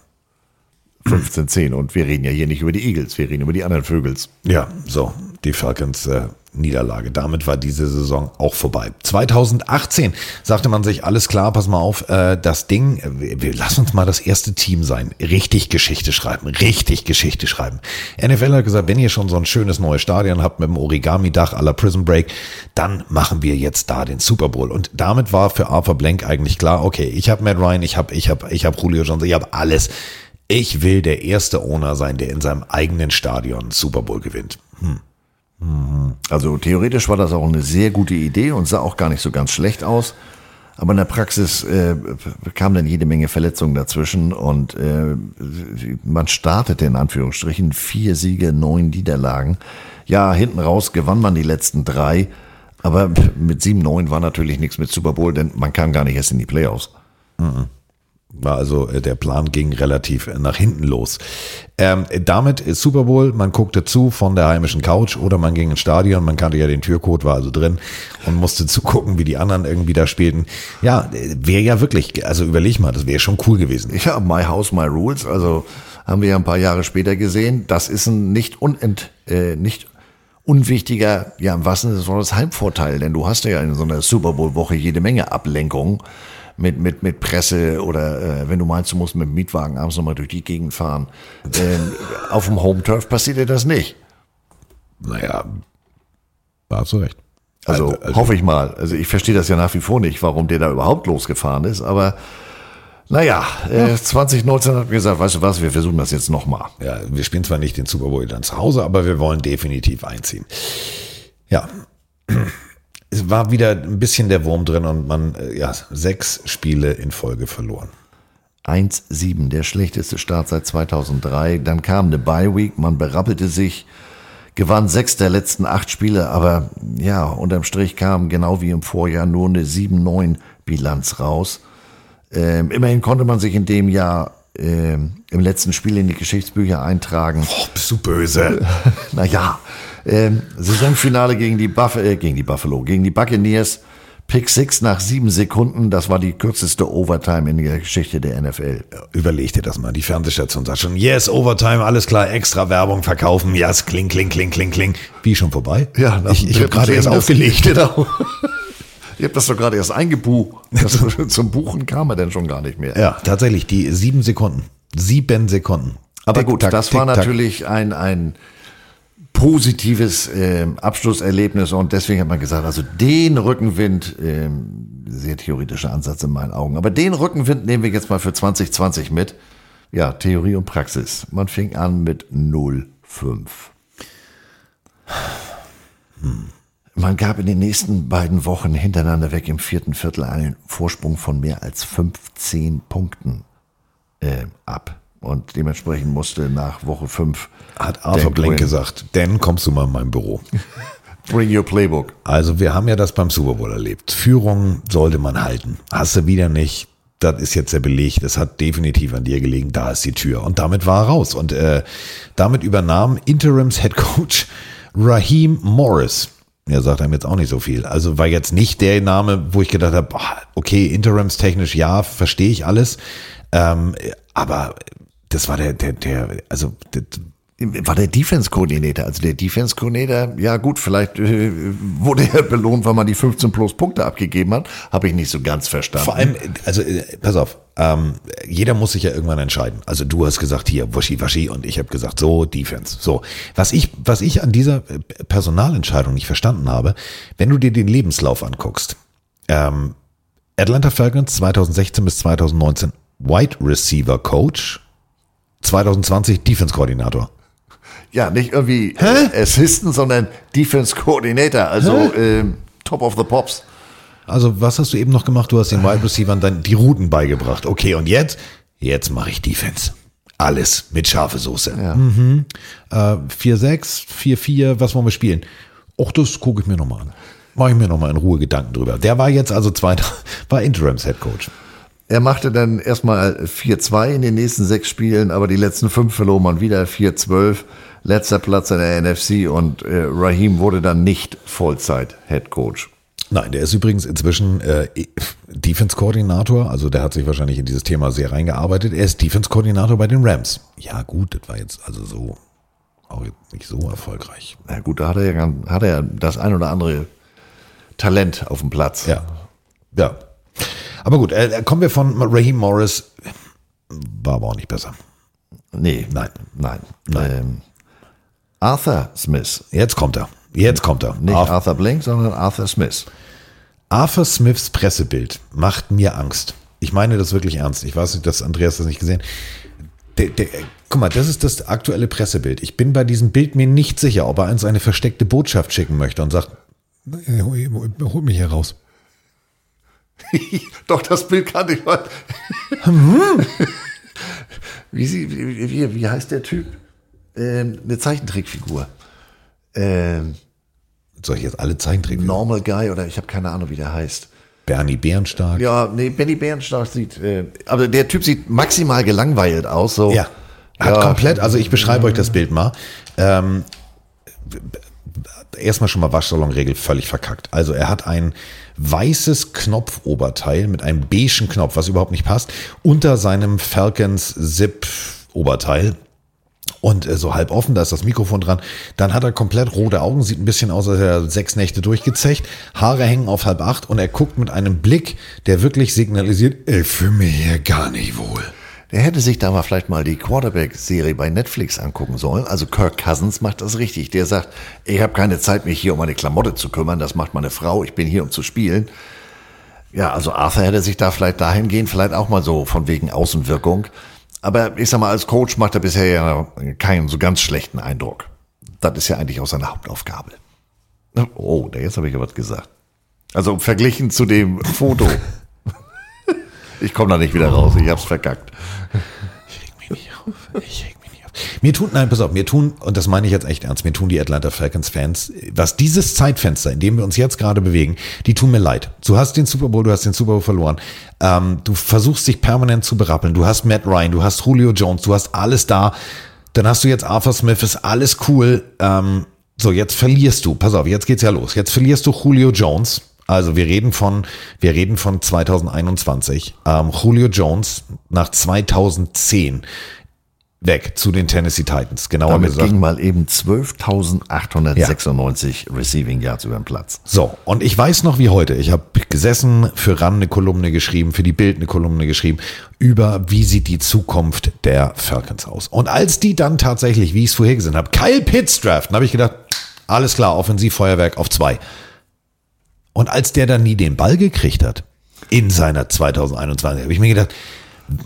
S4: 15-10. Und wir reden ja hier nicht über die Eagles, wir reden über die anderen Vögels.
S3: Ja, so, die Falcons äh, Niederlage. Damit war diese Saison auch vorbei. 2018 sagte man sich, alles klar, pass mal auf, äh, das Ding, äh, lass uns mal das erste Team sein. Richtig Geschichte schreiben, richtig Geschichte schreiben. NFL hat gesagt, wenn ihr schon so ein schönes neues Stadion habt mit dem Origami-Dach à la Prison Break, dann machen wir jetzt da den Super Bowl. Und damit war für Arthur Blank eigentlich klar, okay, ich habe Matt Ryan, ich habe ich hab, ich hab Julio Johnson, ich habe alles. Ich will der erste Owner sein, der in seinem eigenen Stadion Super Bowl gewinnt. Hm.
S4: Also theoretisch war das auch eine sehr gute Idee und sah auch gar nicht so ganz schlecht aus. Aber in der Praxis äh, kamen dann jede Menge Verletzungen dazwischen und äh, man startete in Anführungsstrichen vier Siege, neun Niederlagen. Ja, hinten raus gewann man die letzten drei, aber mit sieben, neun war natürlich nichts mit Super Bowl, denn man kam gar nicht erst in die Playoffs.
S3: Mhm. War also, äh, der Plan ging relativ äh, nach hinten los. Ähm, damit ist Super Bowl, man guckte zu von der heimischen Couch oder man ging ins Stadion, man kannte ja den Türcode, war also drin und musste zugucken, wie die anderen irgendwie da spielten. Ja, wäre ja wirklich, also überleg mal, das wäre schon cool gewesen.
S4: Ja, My House, My Rules, also haben wir ja ein paar Jahre später gesehen, das ist ein nicht unent, äh, nicht unwichtiger, ja im wahrsten Sinne des Wortes Heimvorteil, denn du hast ja in so einer Super Bowl Woche jede Menge Ablenkungen mit, mit, mit Presse oder äh, wenn du meinst, du musst mit dem Mietwagen abends nochmal durch die Gegend fahren. Ähm, auf dem Home Turf passiert dir das nicht.
S3: Naja, da hast du recht.
S4: Also, also hoffe ich mal. Also ich verstehe das ja nach wie vor nicht, warum der da überhaupt losgefahren ist, aber naja, äh, 2019 hat mir gesagt, weißt du was, wir versuchen das jetzt nochmal.
S3: Ja, wir spielen zwar nicht den Super Bowl dann zu Hause, aber wir wollen definitiv einziehen. Ja. Es war wieder ein bisschen der Wurm drin und man, äh, ja, sechs Spiele in Folge verloren.
S4: 1-7, der schlechteste Start seit 2003. Dann kam eine Bye Week, man berappelte sich, gewann sechs der letzten acht Spiele, aber ja, unterm Strich kam genau wie im Vorjahr nur eine 7-9 Bilanz raus. Ähm, immerhin konnte man sich in dem Jahr ähm, im letzten Spiel in die Geschichtsbücher eintragen.
S3: Oh, bist du böse.
S4: naja, ähm, Saisonfinale gegen die, Buff äh, gegen die Buffalo, gegen die Buccaneers. Pick 6 nach sieben Sekunden, das war die kürzeste Overtime in der Geschichte der NFL.
S3: Überleg dir das mal, die Fernsehstation sagt schon, yes, Overtime, alles klar, extra Werbung verkaufen, yes, kling, kling, kling, kling, kling. Wie schon vorbei?
S4: Ja,
S3: ich, ich habe gerade erst
S4: das-
S3: aufgelegt.
S4: Genau. Ihr habt das doch gerade erst eingebucht. Zum Buchen kam er denn schon gar nicht mehr.
S3: Ja, tatsächlich, die sieben Sekunden. Sieben Sekunden.
S4: Aber
S3: Tick,
S4: gut,
S3: tack,
S4: das war
S3: tick, tack.
S4: natürlich ein, ein positives ähm, Abschlusserlebnis und deswegen hat man gesagt, also den Rückenwind, ähm, sehr theoretischer Ansatz in meinen Augen, aber den Rückenwind nehmen wir jetzt mal für 2020 mit. Ja, Theorie und Praxis. Man fing an mit 0,5. Man gab in den nächsten beiden Wochen hintereinander weg im vierten Viertel einen Vorsprung von mehr als 15 Punkten äh, ab. Und dementsprechend musste nach Woche 5
S3: Hat Arthur Blank gesagt, Dan, kommst du mal in mein Büro.
S4: Bring your playbook.
S3: Also wir haben ja das beim Super Bowl erlebt. Führung sollte man halten. Hast du wieder nicht. Das ist jetzt der Beleg. Das hat definitiv an dir gelegen. Da ist die Tür. Und damit war er raus. Und äh, damit übernahm Interims Head Coach Raheem Morris. Er sagt einem jetzt auch nicht so viel. Also war jetzt nicht der Name, wo ich gedacht habe, okay, interimstechnisch ja, verstehe ich alles. Ähm, aber das war der, der, der, also der,
S4: War der Defense-Koordinator. Also der Defense-Koordinator, ja gut, vielleicht äh, wurde er belohnt, weil man die 15 plus Punkte abgegeben hat. Habe ich nicht so ganz verstanden.
S3: Vor allem, also äh, pass auf, ähm, jeder muss sich ja irgendwann entscheiden. Also du hast gesagt hier Waschi Waschi und ich habe gesagt so Defense. So was ich was ich an dieser äh, Personalentscheidung nicht verstanden habe, wenn du dir den Lebenslauf anguckst, ähm, Atlanta Falcons 2016 bis 2019 Wide Receiver Coach, 2020 Defense Koordinator.
S4: Ja, nicht irgendwie äh, Assistant, sondern Defense Coordinator. Also ähm, Top of the Pops.
S3: Also was hast du eben noch gemacht? Du hast den Wide Receivern dann die Routen beigebracht. Okay, und jetzt? Jetzt mache ich Defense. Alles mit scharfe Soße. Mhm. Äh, 4-6, 4-4, was wollen wir spielen? Och, das gucke ich mir nochmal an. mache ich mir nochmal in Ruhe Gedanken drüber. Der war jetzt also zweiter, war Interims Head Coach.
S4: Er machte dann erstmal 4-2 in den nächsten sechs Spielen, aber die letzten fünf verlor man wieder 4-12. Letzter Platz in der NFC und äh, Raheem wurde dann nicht Vollzeit-Head Coach.
S3: Nein, der ist übrigens inzwischen äh, Defense-Koordinator, also der hat sich wahrscheinlich in dieses Thema sehr reingearbeitet. Er ist Defense-Koordinator bei den Rams. Ja gut, das war jetzt also so auch jetzt nicht so erfolgreich.
S4: Na gut, da hat er ja hat er das ein oder andere Talent auf dem Platz.
S3: Ja. Ja. Aber gut, äh, kommen wir von Raheem Morris. War aber auch nicht besser.
S4: Nee.
S3: Nein.
S4: Nein. Ähm, Arthur Smith.
S3: Jetzt kommt er. Jetzt kommt er.
S4: Nicht
S3: Arthur,
S4: Arthur Blink, sondern Arthur Smith.
S3: Arthur Smiths Pressebild macht mir Angst. Ich meine das wirklich ernst. Ich weiß nicht, dass Andreas das nicht gesehen. Der, der, guck mal, das ist das aktuelle Pressebild. Ich bin bei diesem Bild mir nicht sicher, ob er uns eine versteckte Botschaft schicken möchte und sagt, "Äh, hol mich hier raus.
S4: Doch, das Bild kann ich mal. wie, sie, wie, wie, wie heißt der Typ? Ähm, eine Zeichentrickfigur. Ähm,
S3: Soll ich jetzt alle Zeichentrick?
S4: Normal Guy oder ich habe keine Ahnung, wie der heißt.
S3: Bernie Bärenstark.
S4: Ja, nee, Benny Bärenstark sieht, äh, aber der Typ sieht maximal gelangweilt aus. So.
S3: Ja. Hat
S4: Ja.
S3: komplett, also ich beschreibe euch das Bild mal. Ähm, erstmal schon mal Waschsalonregel völlig verkackt. Also er hat ein weißes Knopfoberteil mit einem beigen Knopf, was überhaupt nicht passt, unter seinem Falcons Zip Oberteil. Und äh, so halb offen, da ist das Mikrofon dran. Dann hat er komplett rote Augen, sieht ein bisschen aus, als er sechs Nächte durchgezecht. Haare hängen auf halb acht und er guckt mit einem Blick, der wirklich signalisiert, ich fühle mich hier gar nicht wohl.
S4: Der hätte sich da mal vielleicht mal die Quarterback-Serie bei Netflix angucken sollen. Also Kirk Cousins macht das richtig. Der sagt, ich habe keine Zeit, mich hier um meine Klamotte zu kümmern. Das macht meine Frau. Ich bin hier, um zu spielen. Ja, also Arthur hätte sich da vielleicht dahingehend vielleicht auch mal so von wegen Außenwirkung. Aber ich sag mal, als Coach macht er bisher ja keinen so ganz schlechten Eindruck. Das ist ja eigentlich auch seine Hauptaufgabe. Oh, jetzt habe ich ja was gesagt. Also verglichen zu dem Foto. ich komme da nicht wieder raus, ich hab's verkackt.
S3: Mir tun, nein, pass auf, mir tun, und das meine ich jetzt echt ernst, mir tun die Atlanta Falcons Fans, was dieses Zeitfenster, in dem wir uns jetzt gerade bewegen, die tun mir leid. Du hast den Super Bowl, du hast den Super Bowl verloren. Ähm, du versuchst dich permanent zu berappeln. Du hast Matt Ryan, du hast Julio Jones, du hast alles da. Dann hast du jetzt Arthur Smith, ist alles cool. Ähm, so, jetzt verlierst du. Pass auf, jetzt geht's ja los. Jetzt verlierst du Julio Jones. Also wir reden von, wir reden von 2021. Ähm, Julio Jones nach 2010 weg zu den Tennessee Titans. Genauer
S4: Damit
S3: gesagt.
S4: ging mal eben 12.896 Receiving Yards über den Platz.
S3: So, und ich weiß noch wie heute, ich habe gesessen, für RAN eine Kolumne geschrieben, für die Bild eine Kolumne geschrieben, über wie sieht die Zukunft der Falcons aus. Und als die dann tatsächlich, wie ich es vorher gesehen habe, Kyle Pitts draften, habe ich gedacht, alles klar, Offensivfeuerwerk auf zwei. Und als der dann nie den Ball gekriegt hat, in seiner 2021, habe ich mir gedacht,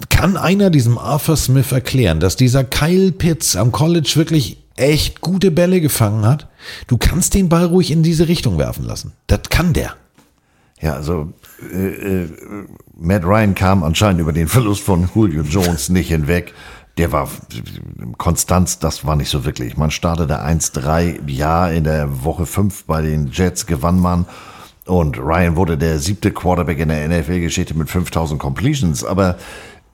S3: kann einer diesem Arthur Smith erklären, dass dieser Kyle Pitts am College wirklich echt gute Bälle gefangen hat? Du kannst den Ball ruhig in diese Richtung werfen lassen. Das kann der.
S4: Ja, also äh, äh, Matt Ryan kam anscheinend über den Verlust von Julio Jones nicht hinweg. Der war Konstanz, das war nicht so wirklich. Man startete 1-3, ja, in der Woche 5 bei den Jets gewann man. Und Ryan wurde der siebte Quarterback in der NFL-Geschichte mit 5000 Completions. Aber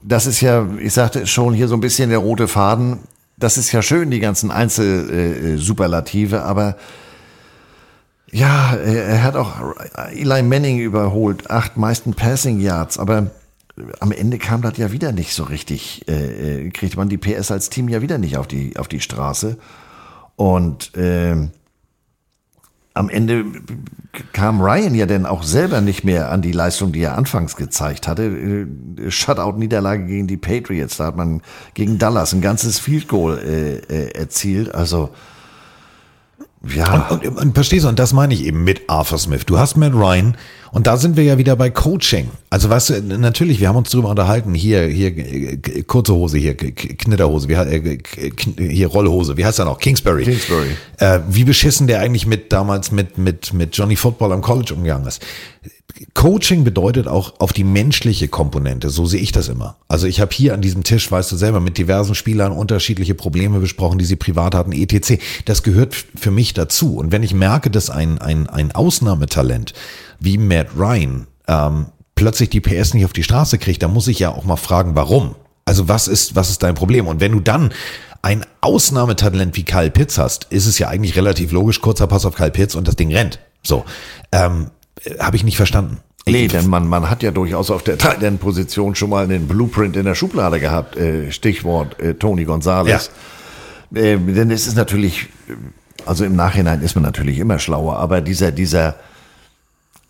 S4: das ist ja, ich sagte schon, hier so ein bisschen der rote Faden. Das ist ja schön, die ganzen Einzel-Superlative, aber ja, er hat auch Eli Manning überholt, acht meisten Passing Yards, aber am Ende kam das ja wieder nicht so richtig, äh, äh, kriegte man die PS als Team ja wieder nicht auf die, auf die Straße. Und ähm, am Ende kam Ryan ja dann auch selber nicht mehr an die Leistung, die er anfangs gezeigt hatte. Äh, Shutout-Niederlage gegen die Patriots, da hat man gegen Dallas ein ganzes Field Goal äh, äh, erzielt. Also ja.
S3: Und, und, und verstehst du, und das meine ich eben mit Arthur Smith. Du hast Matt Ryan und da sind wir ja wieder bei Coaching. Also weißt du, natürlich, wir haben uns drüber unterhalten, hier, hier, kurze Hose, hier, Knitterhose, wie, äh, hier Rollhose, wie heißt er noch? Kingsbury.
S4: Kingsbury.
S3: Äh, wie beschissen der eigentlich mit damals mit, mit, mit Johnny Football am College umgegangen ist. Coaching bedeutet auch auf die menschliche Komponente, so sehe ich das immer. Also ich habe hier an diesem Tisch, weißt du selber, mit diversen Spielern unterschiedliche Probleme besprochen, die sie privat hatten, etc. Das gehört für mich dazu. Und wenn ich merke, dass ein, ein, ein Ausnahmetalent wie Matt Ryan ähm, plötzlich die PS nicht auf die Straße kriegt, dann muss ich ja auch mal fragen, warum. Also was ist, was ist dein Problem? Und wenn du dann ein Ausnahmetalent wie Kyle Pitts hast, ist es ja eigentlich relativ logisch, kurzer Pass auf Kyle Pitts und das Ding rennt. So. Ähm, habe ich nicht verstanden.
S4: Nee, denn man, man hat ja durchaus auf der Tight End Position schon mal einen Blueprint in der Schublade gehabt. Äh, Stichwort äh, Tony Gonzalez. Ja. Äh, denn es ist natürlich, also im Nachhinein ist man natürlich immer schlauer, aber dieser, dieser,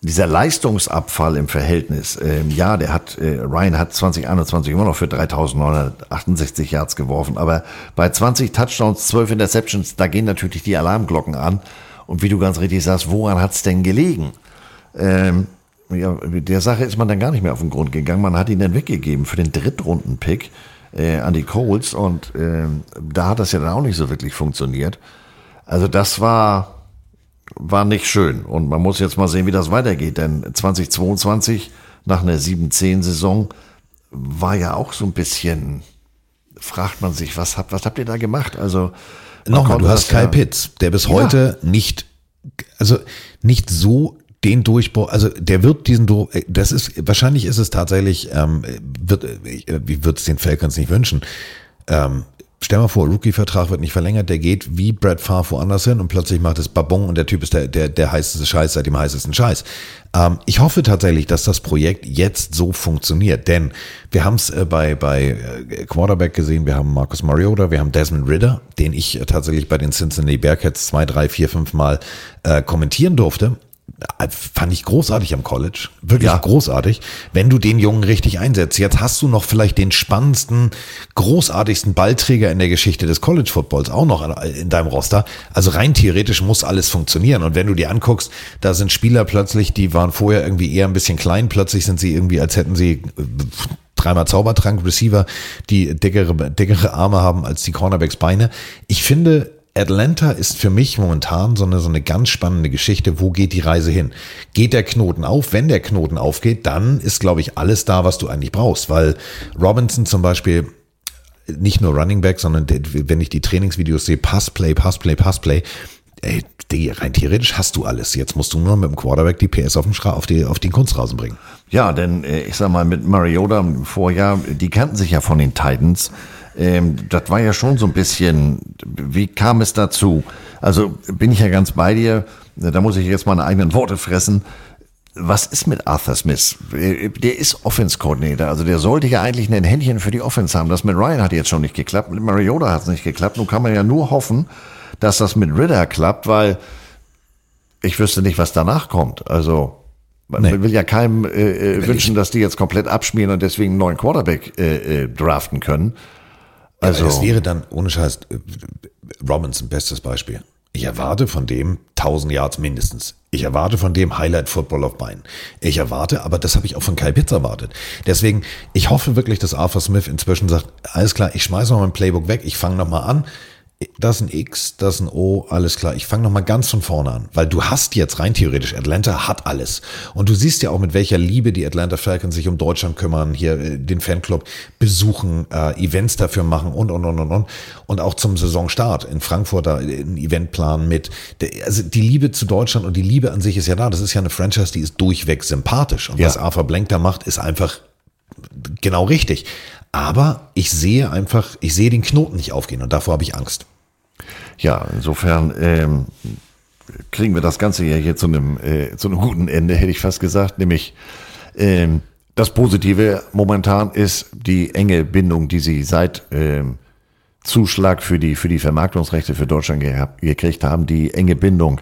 S4: dieser Leistungsabfall im Verhältnis, ähm, ja, der hat, äh, Ryan hat 2021 immer noch für 3968 Yards geworfen, aber bei 20 Touchdowns, 12 Interceptions, da gehen natürlich die Alarmglocken an. Und wie du ganz richtig sagst, woran hat's denn gelegen? Ähm, ja, der Sache ist man dann gar nicht mehr auf den Grund gegangen. Man hat ihn dann weggegeben für den Drittrunden-Pick äh, an die Colts und äh, da hat das ja dann auch nicht so wirklich funktioniert. Also das war, war nicht schön und man muss jetzt mal sehen, wie das weitergeht, denn 2022 nach einer 7-10-Saison war ja auch so ein bisschen, fragt man sich, was habt, was habt ihr da gemacht? Also
S3: Nochmal, du hast Kyle ja, Pitts, der bis heute ja. nicht, also nicht so den Durchbruch, also der wird diesen Durchbruch, äh, das ist, wahrscheinlich ist es tatsächlich, ähm, wird, äh, wie wird es den Falcons nicht wünschen, ähm, Stell mal vor, Rookie-Vertrag wird nicht verlängert, der geht wie Brad Favre woanders hin und plötzlich macht es Babon und der Typ ist der, der, der heißeste Scheiß seit dem heißesten Scheiß. Ähm, ich hoffe tatsächlich, dass das Projekt jetzt so funktioniert, denn wir haben es äh, bei, bei äh, Quarterback gesehen, wir haben Marcus Mariota, wir haben Desmond Ritter, den ich äh, tatsächlich bei den Cincinnati Bearcats zwei, drei, vier, fünf Mal äh, kommentieren durfte fand ich großartig am College. Wirklich ja. großartig. Wenn du den Jungen richtig einsetzt. Jetzt hast du noch vielleicht den spannendsten, großartigsten Ballträger in der Geschichte des College Footballs auch noch in deinem Roster. Also rein theoretisch muss alles funktionieren. Und wenn du dir anguckst, da sind Spieler plötzlich, die waren vorher irgendwie eher ein bisschen klein. Plötzlich sind sie irgendwie, als hätten sie äh, dreimal Zaubertrank Receiver, die dickere, dickere Arme haben als die Cornerbacks Beine. Ich finde, Atlanta ist für mich momentan so eine, so eine ganz spannende Geschichte. Wo geht die Reise hin? Geht der Knoten auf? Wenn der Knoten aufgeht, dann ist, glaube ich, alles da, was du eigentlich brauchst. Weil Robinson zum Beispiel nicht nur Running Back, sondern wenn ich die Trainingsvideos sehe, Passplay, Passplay, Passplay, ey, die, rein theoretisch hast du alles. Jetzt musst du nur mit dem Quarterback die PS auf den, Schra auf, die, auf den Kunstrasen bringen.
S4: Ja, denn äh, ich sag mal, mit Mariota im Vorjahr, die kannten sich ja von den Titans. Ähm, das war ja schon so ein bisschen, wie kam es dazu? Also bin ich ja ganz bei dir, da muss ich jetzt meine eigenen Worte fressen. Was ist mit Arthur Smith? Der ist Offense-Coordinator, also der sollte ja eigentlich ein Händchen für die Offense haben. Das mit Ryan hat jetzt schon nicht geklappt, mit Mariota hat es nicht geklappt. Nun kann man ja nur hoffen, dass das mit Ritter klappt, weil ich wüsste nicht, was danach kommt. Also man nee. will ja keinem äh, äh wünschen, dass die jetzt komplett abschmieren und deswegen einen neuen Quarterback äh, äh, draften können.
S3: Also es wäre dann ohne Scheiß äh, Robinson bestes Beispiel. Ich erwarte von dem 1000 Yards mindestens. Ich erwarte von dem Highlight Football auf Beinen. Ich erwarte, aber das habe ich auch von Kai Pitts erwartet. Deswegen, ich hoffe wirklich, dass Arthur Smith inzwischen sagt, alles klar, ich schmeiße noch mein Playbook weg, ich fange noch mal an das ist ein X, das ist ein O, alles klar. Ich fange nochmal ganz von vorne an, weil du hast jetzt rein theoretisch, Atlanta hat alles. Und du siehst ja auch, mit welcher Liebe die Atlanta Falcons sich um Deutschland kümmern, hier äh, den Fanclub besuchen, äh, Events dafür machen und, und, und, und, und. Und auch zum Saisonstart in Frankfurt da ein Eventplan mit. Also die Liebe zu Deutschland und die Liebe an sich ist ja da. Das ist ja eine Franchise, die ist durchweg sympathisch. Und ja. was Arthur Blank da macht, ist einfach genau richtig. Aber ich sehe einfach, ich sehe den Knoten nicht aufgehen und davor habe ich Angst.
S4: Ja, insofern ähm, kriegen wir das Ganze ja hier zu einem, äh, zu einem guten Ende, hätte ich fast gesagt, nämlich ähm, das Positive momentan ist die enge Bindung, die sie seit ähm, Zuschlag für die, für die Vermarktungsrechte für Deutschland ge gekriegt haben, die enge Bindung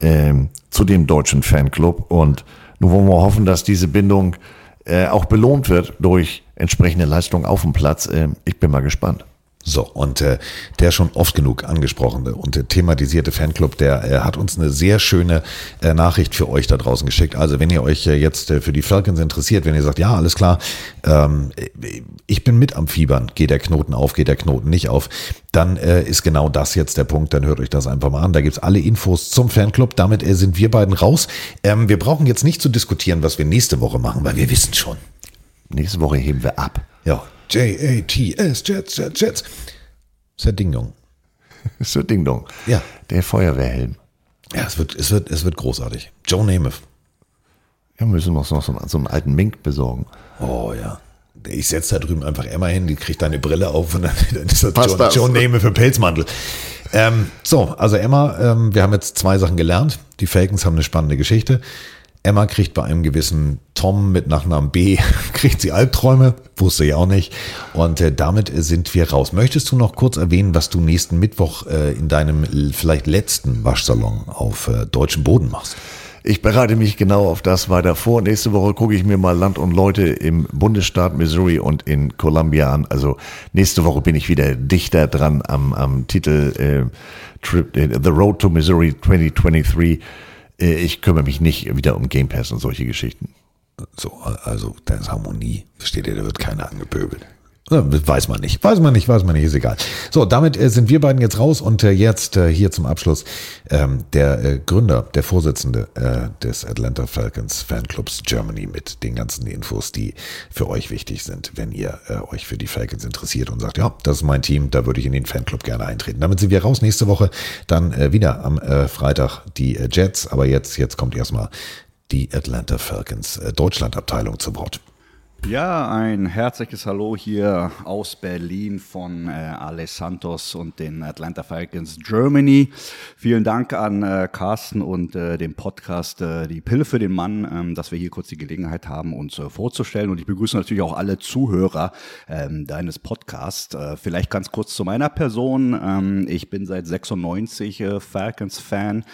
S4: ähm, zu dem deutschen Fanclub. Und nun wollen wir hoffen, dass diese Bindung äh, auch belohnt wird durch entsprechende Leistung auf dem Platz. Äh, ich bin mal gespannt.
S3: So, und äh, der schon oft genug angesprochene und äh, thematisierte Fanclub, der äh, hat uns eine sehr schöne äh, Nachricht für euch da draußen geschickt. Also wenn ihr euch äh, jetzt äh, für die Falcons interessiert, wenn ihr sagt, ja, alles klar, ähm, ich bin mit am Fiebern, geht der Knoten auf, geht der Knoten nicht auf, dann äh, ist genau das jetzt der Punkt, dann hört euch das einfach mal an. Da gibt's alle Infos zum Fanclub. Damit äh, sind wir beiden raus. Ähm, wir brauchen jetzt nicht zu diskutieren, was wir nächste Woche machen, weil wir wissen schon.
S4: Nächste Woche heben wir ab.
S3: Ja, J-A-T-S, Jets, Jets, Jets. Sir Ding Dong.
S4: Sir Ding Dong.
S3: Ja.
S4: Der Feuerwehrhelm.
S3: Ja, es wird, es wird, es wird großartig. Joe Namath.
S4: Ja, wir müssen uns noch so, einen- so einen alten Mink besorgen.
S3: Oh ja. Ich setze da drüben einfach Emma hin, die kriegt deine Brille auf und dann, dann ist das
S4: Passt
S3: Joe,
S4: das.
S3: Für Pelzmantel. Ähm, so, also Emma, ähm, wir haben jetzt zwei Sachen gelernt. Die Falcons haben eine spannende Geschichte. Emma kriegt bei einem gewissen Tom mit Nachnamen B, kriegt sie Albträume, wusste ich auch nicht. Und äh, damit sind wir raus. Möchtest du noch kurz erwähnen, was du nächsten Mittwoch äh, in deinem vielleicht letzten Waschsalon auf äh, deutschem Boden machst?
S4: Ich bereite mich genau auf das weiter vor. Nächste Woche gucke ich mir mal Land und Leute im Bundesstaat Missouri und in Columbia an. Also nächste Woche bin ich wieder dichter dran am, am Titel äh, Trip, äh, The Road to Missouri 2023. Äh, ich kümmere mich nicht wieder um Game Pass und solche Geschichten.
S3: So, also da ist Harmonie. Versteht ihr, da wird keiner angepöbelt. Weiß man nicht, weiß man nicht, weiß man nicht, ist egal. So, damit äh, sind wir beiden jetzt raus und äh, jetzt äh, hier zum Abschluss ähm, der äh, Gründer, der Vorsitzende äh, des Atlanta Falcons Fanclubs Germany mit den ganzen Infos, die für euch wichtig sind, wenn ihr äh, euch für die Falcons interessiert und sagt, ja, das ist mein Team, da würde ich in den Fanclub gerne eintreten. Damit sind wir raus. Nächste Woche dann äh, wieder am äh, Freitag die äh, Jets, aber jetzt, jetzt kommt erstmal die Atlanta Falcons äh, Deutschland-Abteilung zu Wort.
S29: Ja, ein herzliches Hallo hier aus Berlin von äh, Ale Santos und den Atlanta Falcons Germany. Vielen Dank an äh, Carsten und äh, dem Podcast äh, Die Pille für den Mann, ähm, dass wir hier kurz die Gelegenheit haben, uns äh, vorzustellen. Und ich begrüße natürlich auch alle Zuhörer ähm, deines Podcasts. Äh, vielleicht ganz kurz zu meiner Person. Ähm, ich bin seit 96 äh, Falcons-Fan.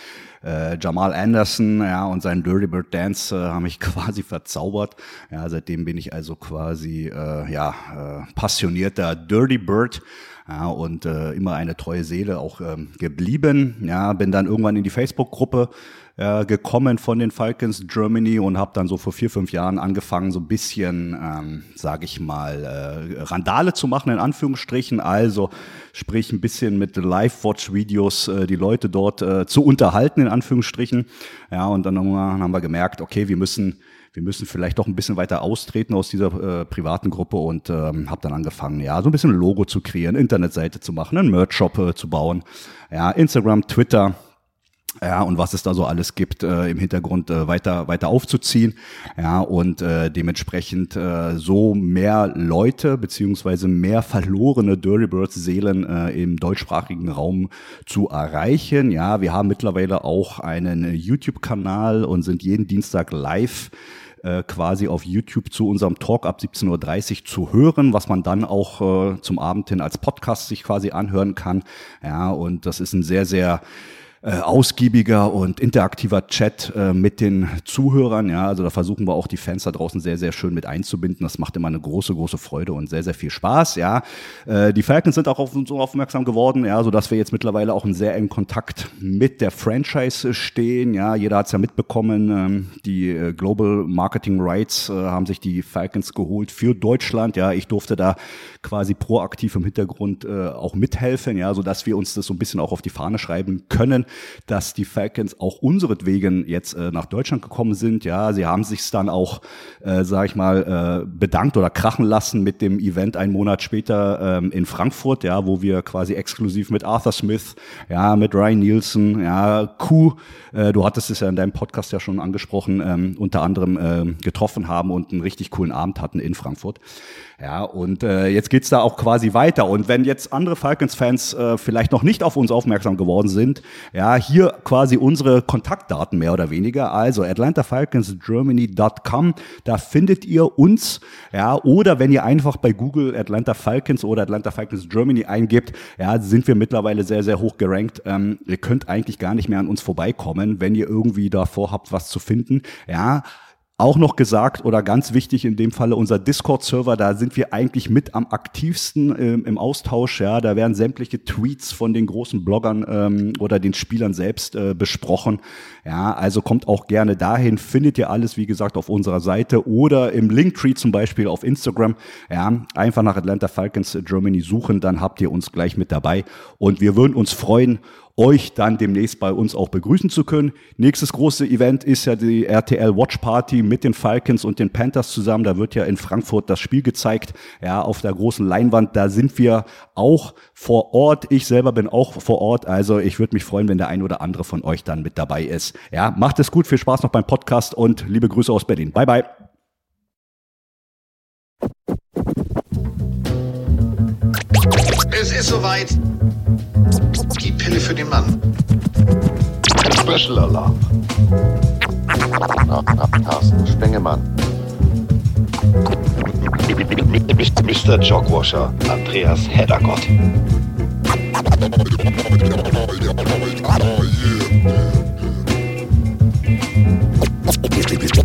S29: Äh, Jamal Anderson ja, und sein Dirty Bird Dance äh, haben mich quasi verzaubert. Ja, seitdem bin ich also quasi äh, ja, äh, passionierter Dirty Bird. Ja, und äh, immer eine treue Seele auch ähm, geblieben. Ja, bin dann irgendwann in die Facebook-Gruppe äh, gekommen von den Falcons Germany und habe dann so vor vier, fünf Jahren angefangen, so ein bisschen, ähm, sage ich mal, äh, Randale zu machen, in Anführungsstrichen. Also sprich ein bisschen mit Live-Watch-Videos äh, die Leute dort äh, zu unterhalten, in Anführungsstrichen. Ja, und dann haben wir gemerkt, okay, wir müssen wir müssen vielleicht doch ein bisschen weiter austreten aus dieser äh, privaten Gruppe und ähm, habe dann angefangen, ja, so ein bisschen Logo zu kreieren, Internetseite zu machen, einen Merch-Shop äh, zu bauen, ja, Instagram, Twitter, ja, und was es da so alles gibt, äh, im Hintergrund äh, weiter, weiter aufzuziehen. Ja, und äh, dementsprechend äh, so mehr Leute beziehungsweise mehr verlorene Dirty Birds Seelen äh, im deutschsprachigen Raum zu erreichen. Ja, wir haben mittlerweile auch einen YouTube-Kanal und sind jeden Dienstag live äh, quasi auf YouTube zu unserem Talk ab 17.30 Uhr zu hören, was man dann auch äh, zum Abend hin als Podcast sich quasi anhören kann. Ja, und das ist ein sehr, sehr äh, ausgiebiger und interaktiver Chat äh, mit den Zuhörern. Ja, also da versuchen wir auch die Fans da draußen sehr, sehr schön mit einzubinden. Das macht immer eine große, große Freude und sehr, sehr viel Spaß. Ja, äh, die Falcons sind auch auf uns aufmerksam geworden, ja, so dass wir jetzt mittlerweile auch in sehr engen Kontakt mit der Franchise stehen. Ja, jeder hat es ja mitbekommen. Ähm, die äh, Global Marketing Rights äh, haben sich die Falcons geholt für Deutschland. Ja, ich durfte da quasi proaktiv im Hintergrund äh, auch mithelfen. Ja, so dass wir uns das so ein bisschen auch auf die Fahne schreiben können dass die Falcons auch unseretwegen jetzt äh, nach Deutschland gekommen sind. Ja, sie haben sich dann auch, äh, sage ich mal, äh, bedankt oder krachen lassen mit dem Event einen Monat später ähm, in Frankfurt, ja, wo wir quasi exklusiv mit Arthur Smith, ja, mit Ryan Nielsen, ja, Q, äh, du hattest es ja in deinem Podcast ja schon angesprochen, ähm, unter anderem äh, getroffen haben und einen richtig coolen Abend hatten in Frankfurt. Ja, und äh, jetzt geht's da auch quasi weiter. Und wenn jetzt andere Falcons-Fans äh, vielleicht noch nicht auf uns aufmerksam geworden sind, ja, hier quasi unsere Kontaktdaten mehr oder weniger. Also atlantafalconsgermany.com, da findet ihr uns. Ja, oder wenn ihr einfach bei Google Atlanta Falcons oder Atlanta Falcons Germany eingibt, ja, sind wir mittlerweile sehr, sehr hoch gerankt. Ähm, ihr könnt eigentlich gar nicht mehr an uns vorbeikommen, wenn ihr irgendwie davor habt, was zu finden. Ja, Auch noch gesagt oder ganz wichtig in dem Falle unser Discord-Server, da sind wir eigentlich mit am aktivsten ähm, im Austausch. Ja, da werden sämtliche Tweets von den großen Bloggern ähm, oder den Spielern selbst äh, besprochen. Ja, also kommt auch gerne dahin. Findet ihr alles, wie gesagt, auf unserer Seite oder im Linktree zum Beispiel auf Instagram. Ja, einfach nach Atlanta Falcons Germany suchen, dann habt ihr uns gleich mit dabei. Und wir würden uns freuen, euch dann demnächst bei uns auch begrüßen zu können. Nächstes große Event ist ja die RTL Watch Party mit den Falcons und den Panthers zusammen. Da wird ja in Frankfurt das Spiel gezeigt, ja, auf der großen Leinwand. Da sind wir auch vor Ort. Ich selber bin auch vor Ort. Also ich würde mich freuen, wenn der ein oder andere von euch dann mit dabei ist. Ja, macht es gut. Viel Spaß noch beim Podcast und liebe Grüße aus Berlin. Bye, bye.
S4: Es ist soweit. Die Pille für den Mann. Special Alarm. Carsten Spengemann. Mr. Jogwasher, Andreas Heddergott.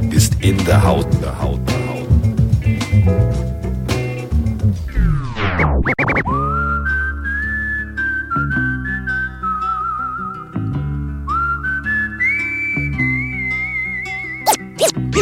S3: Bist in der Haut, der Haut, der Haut.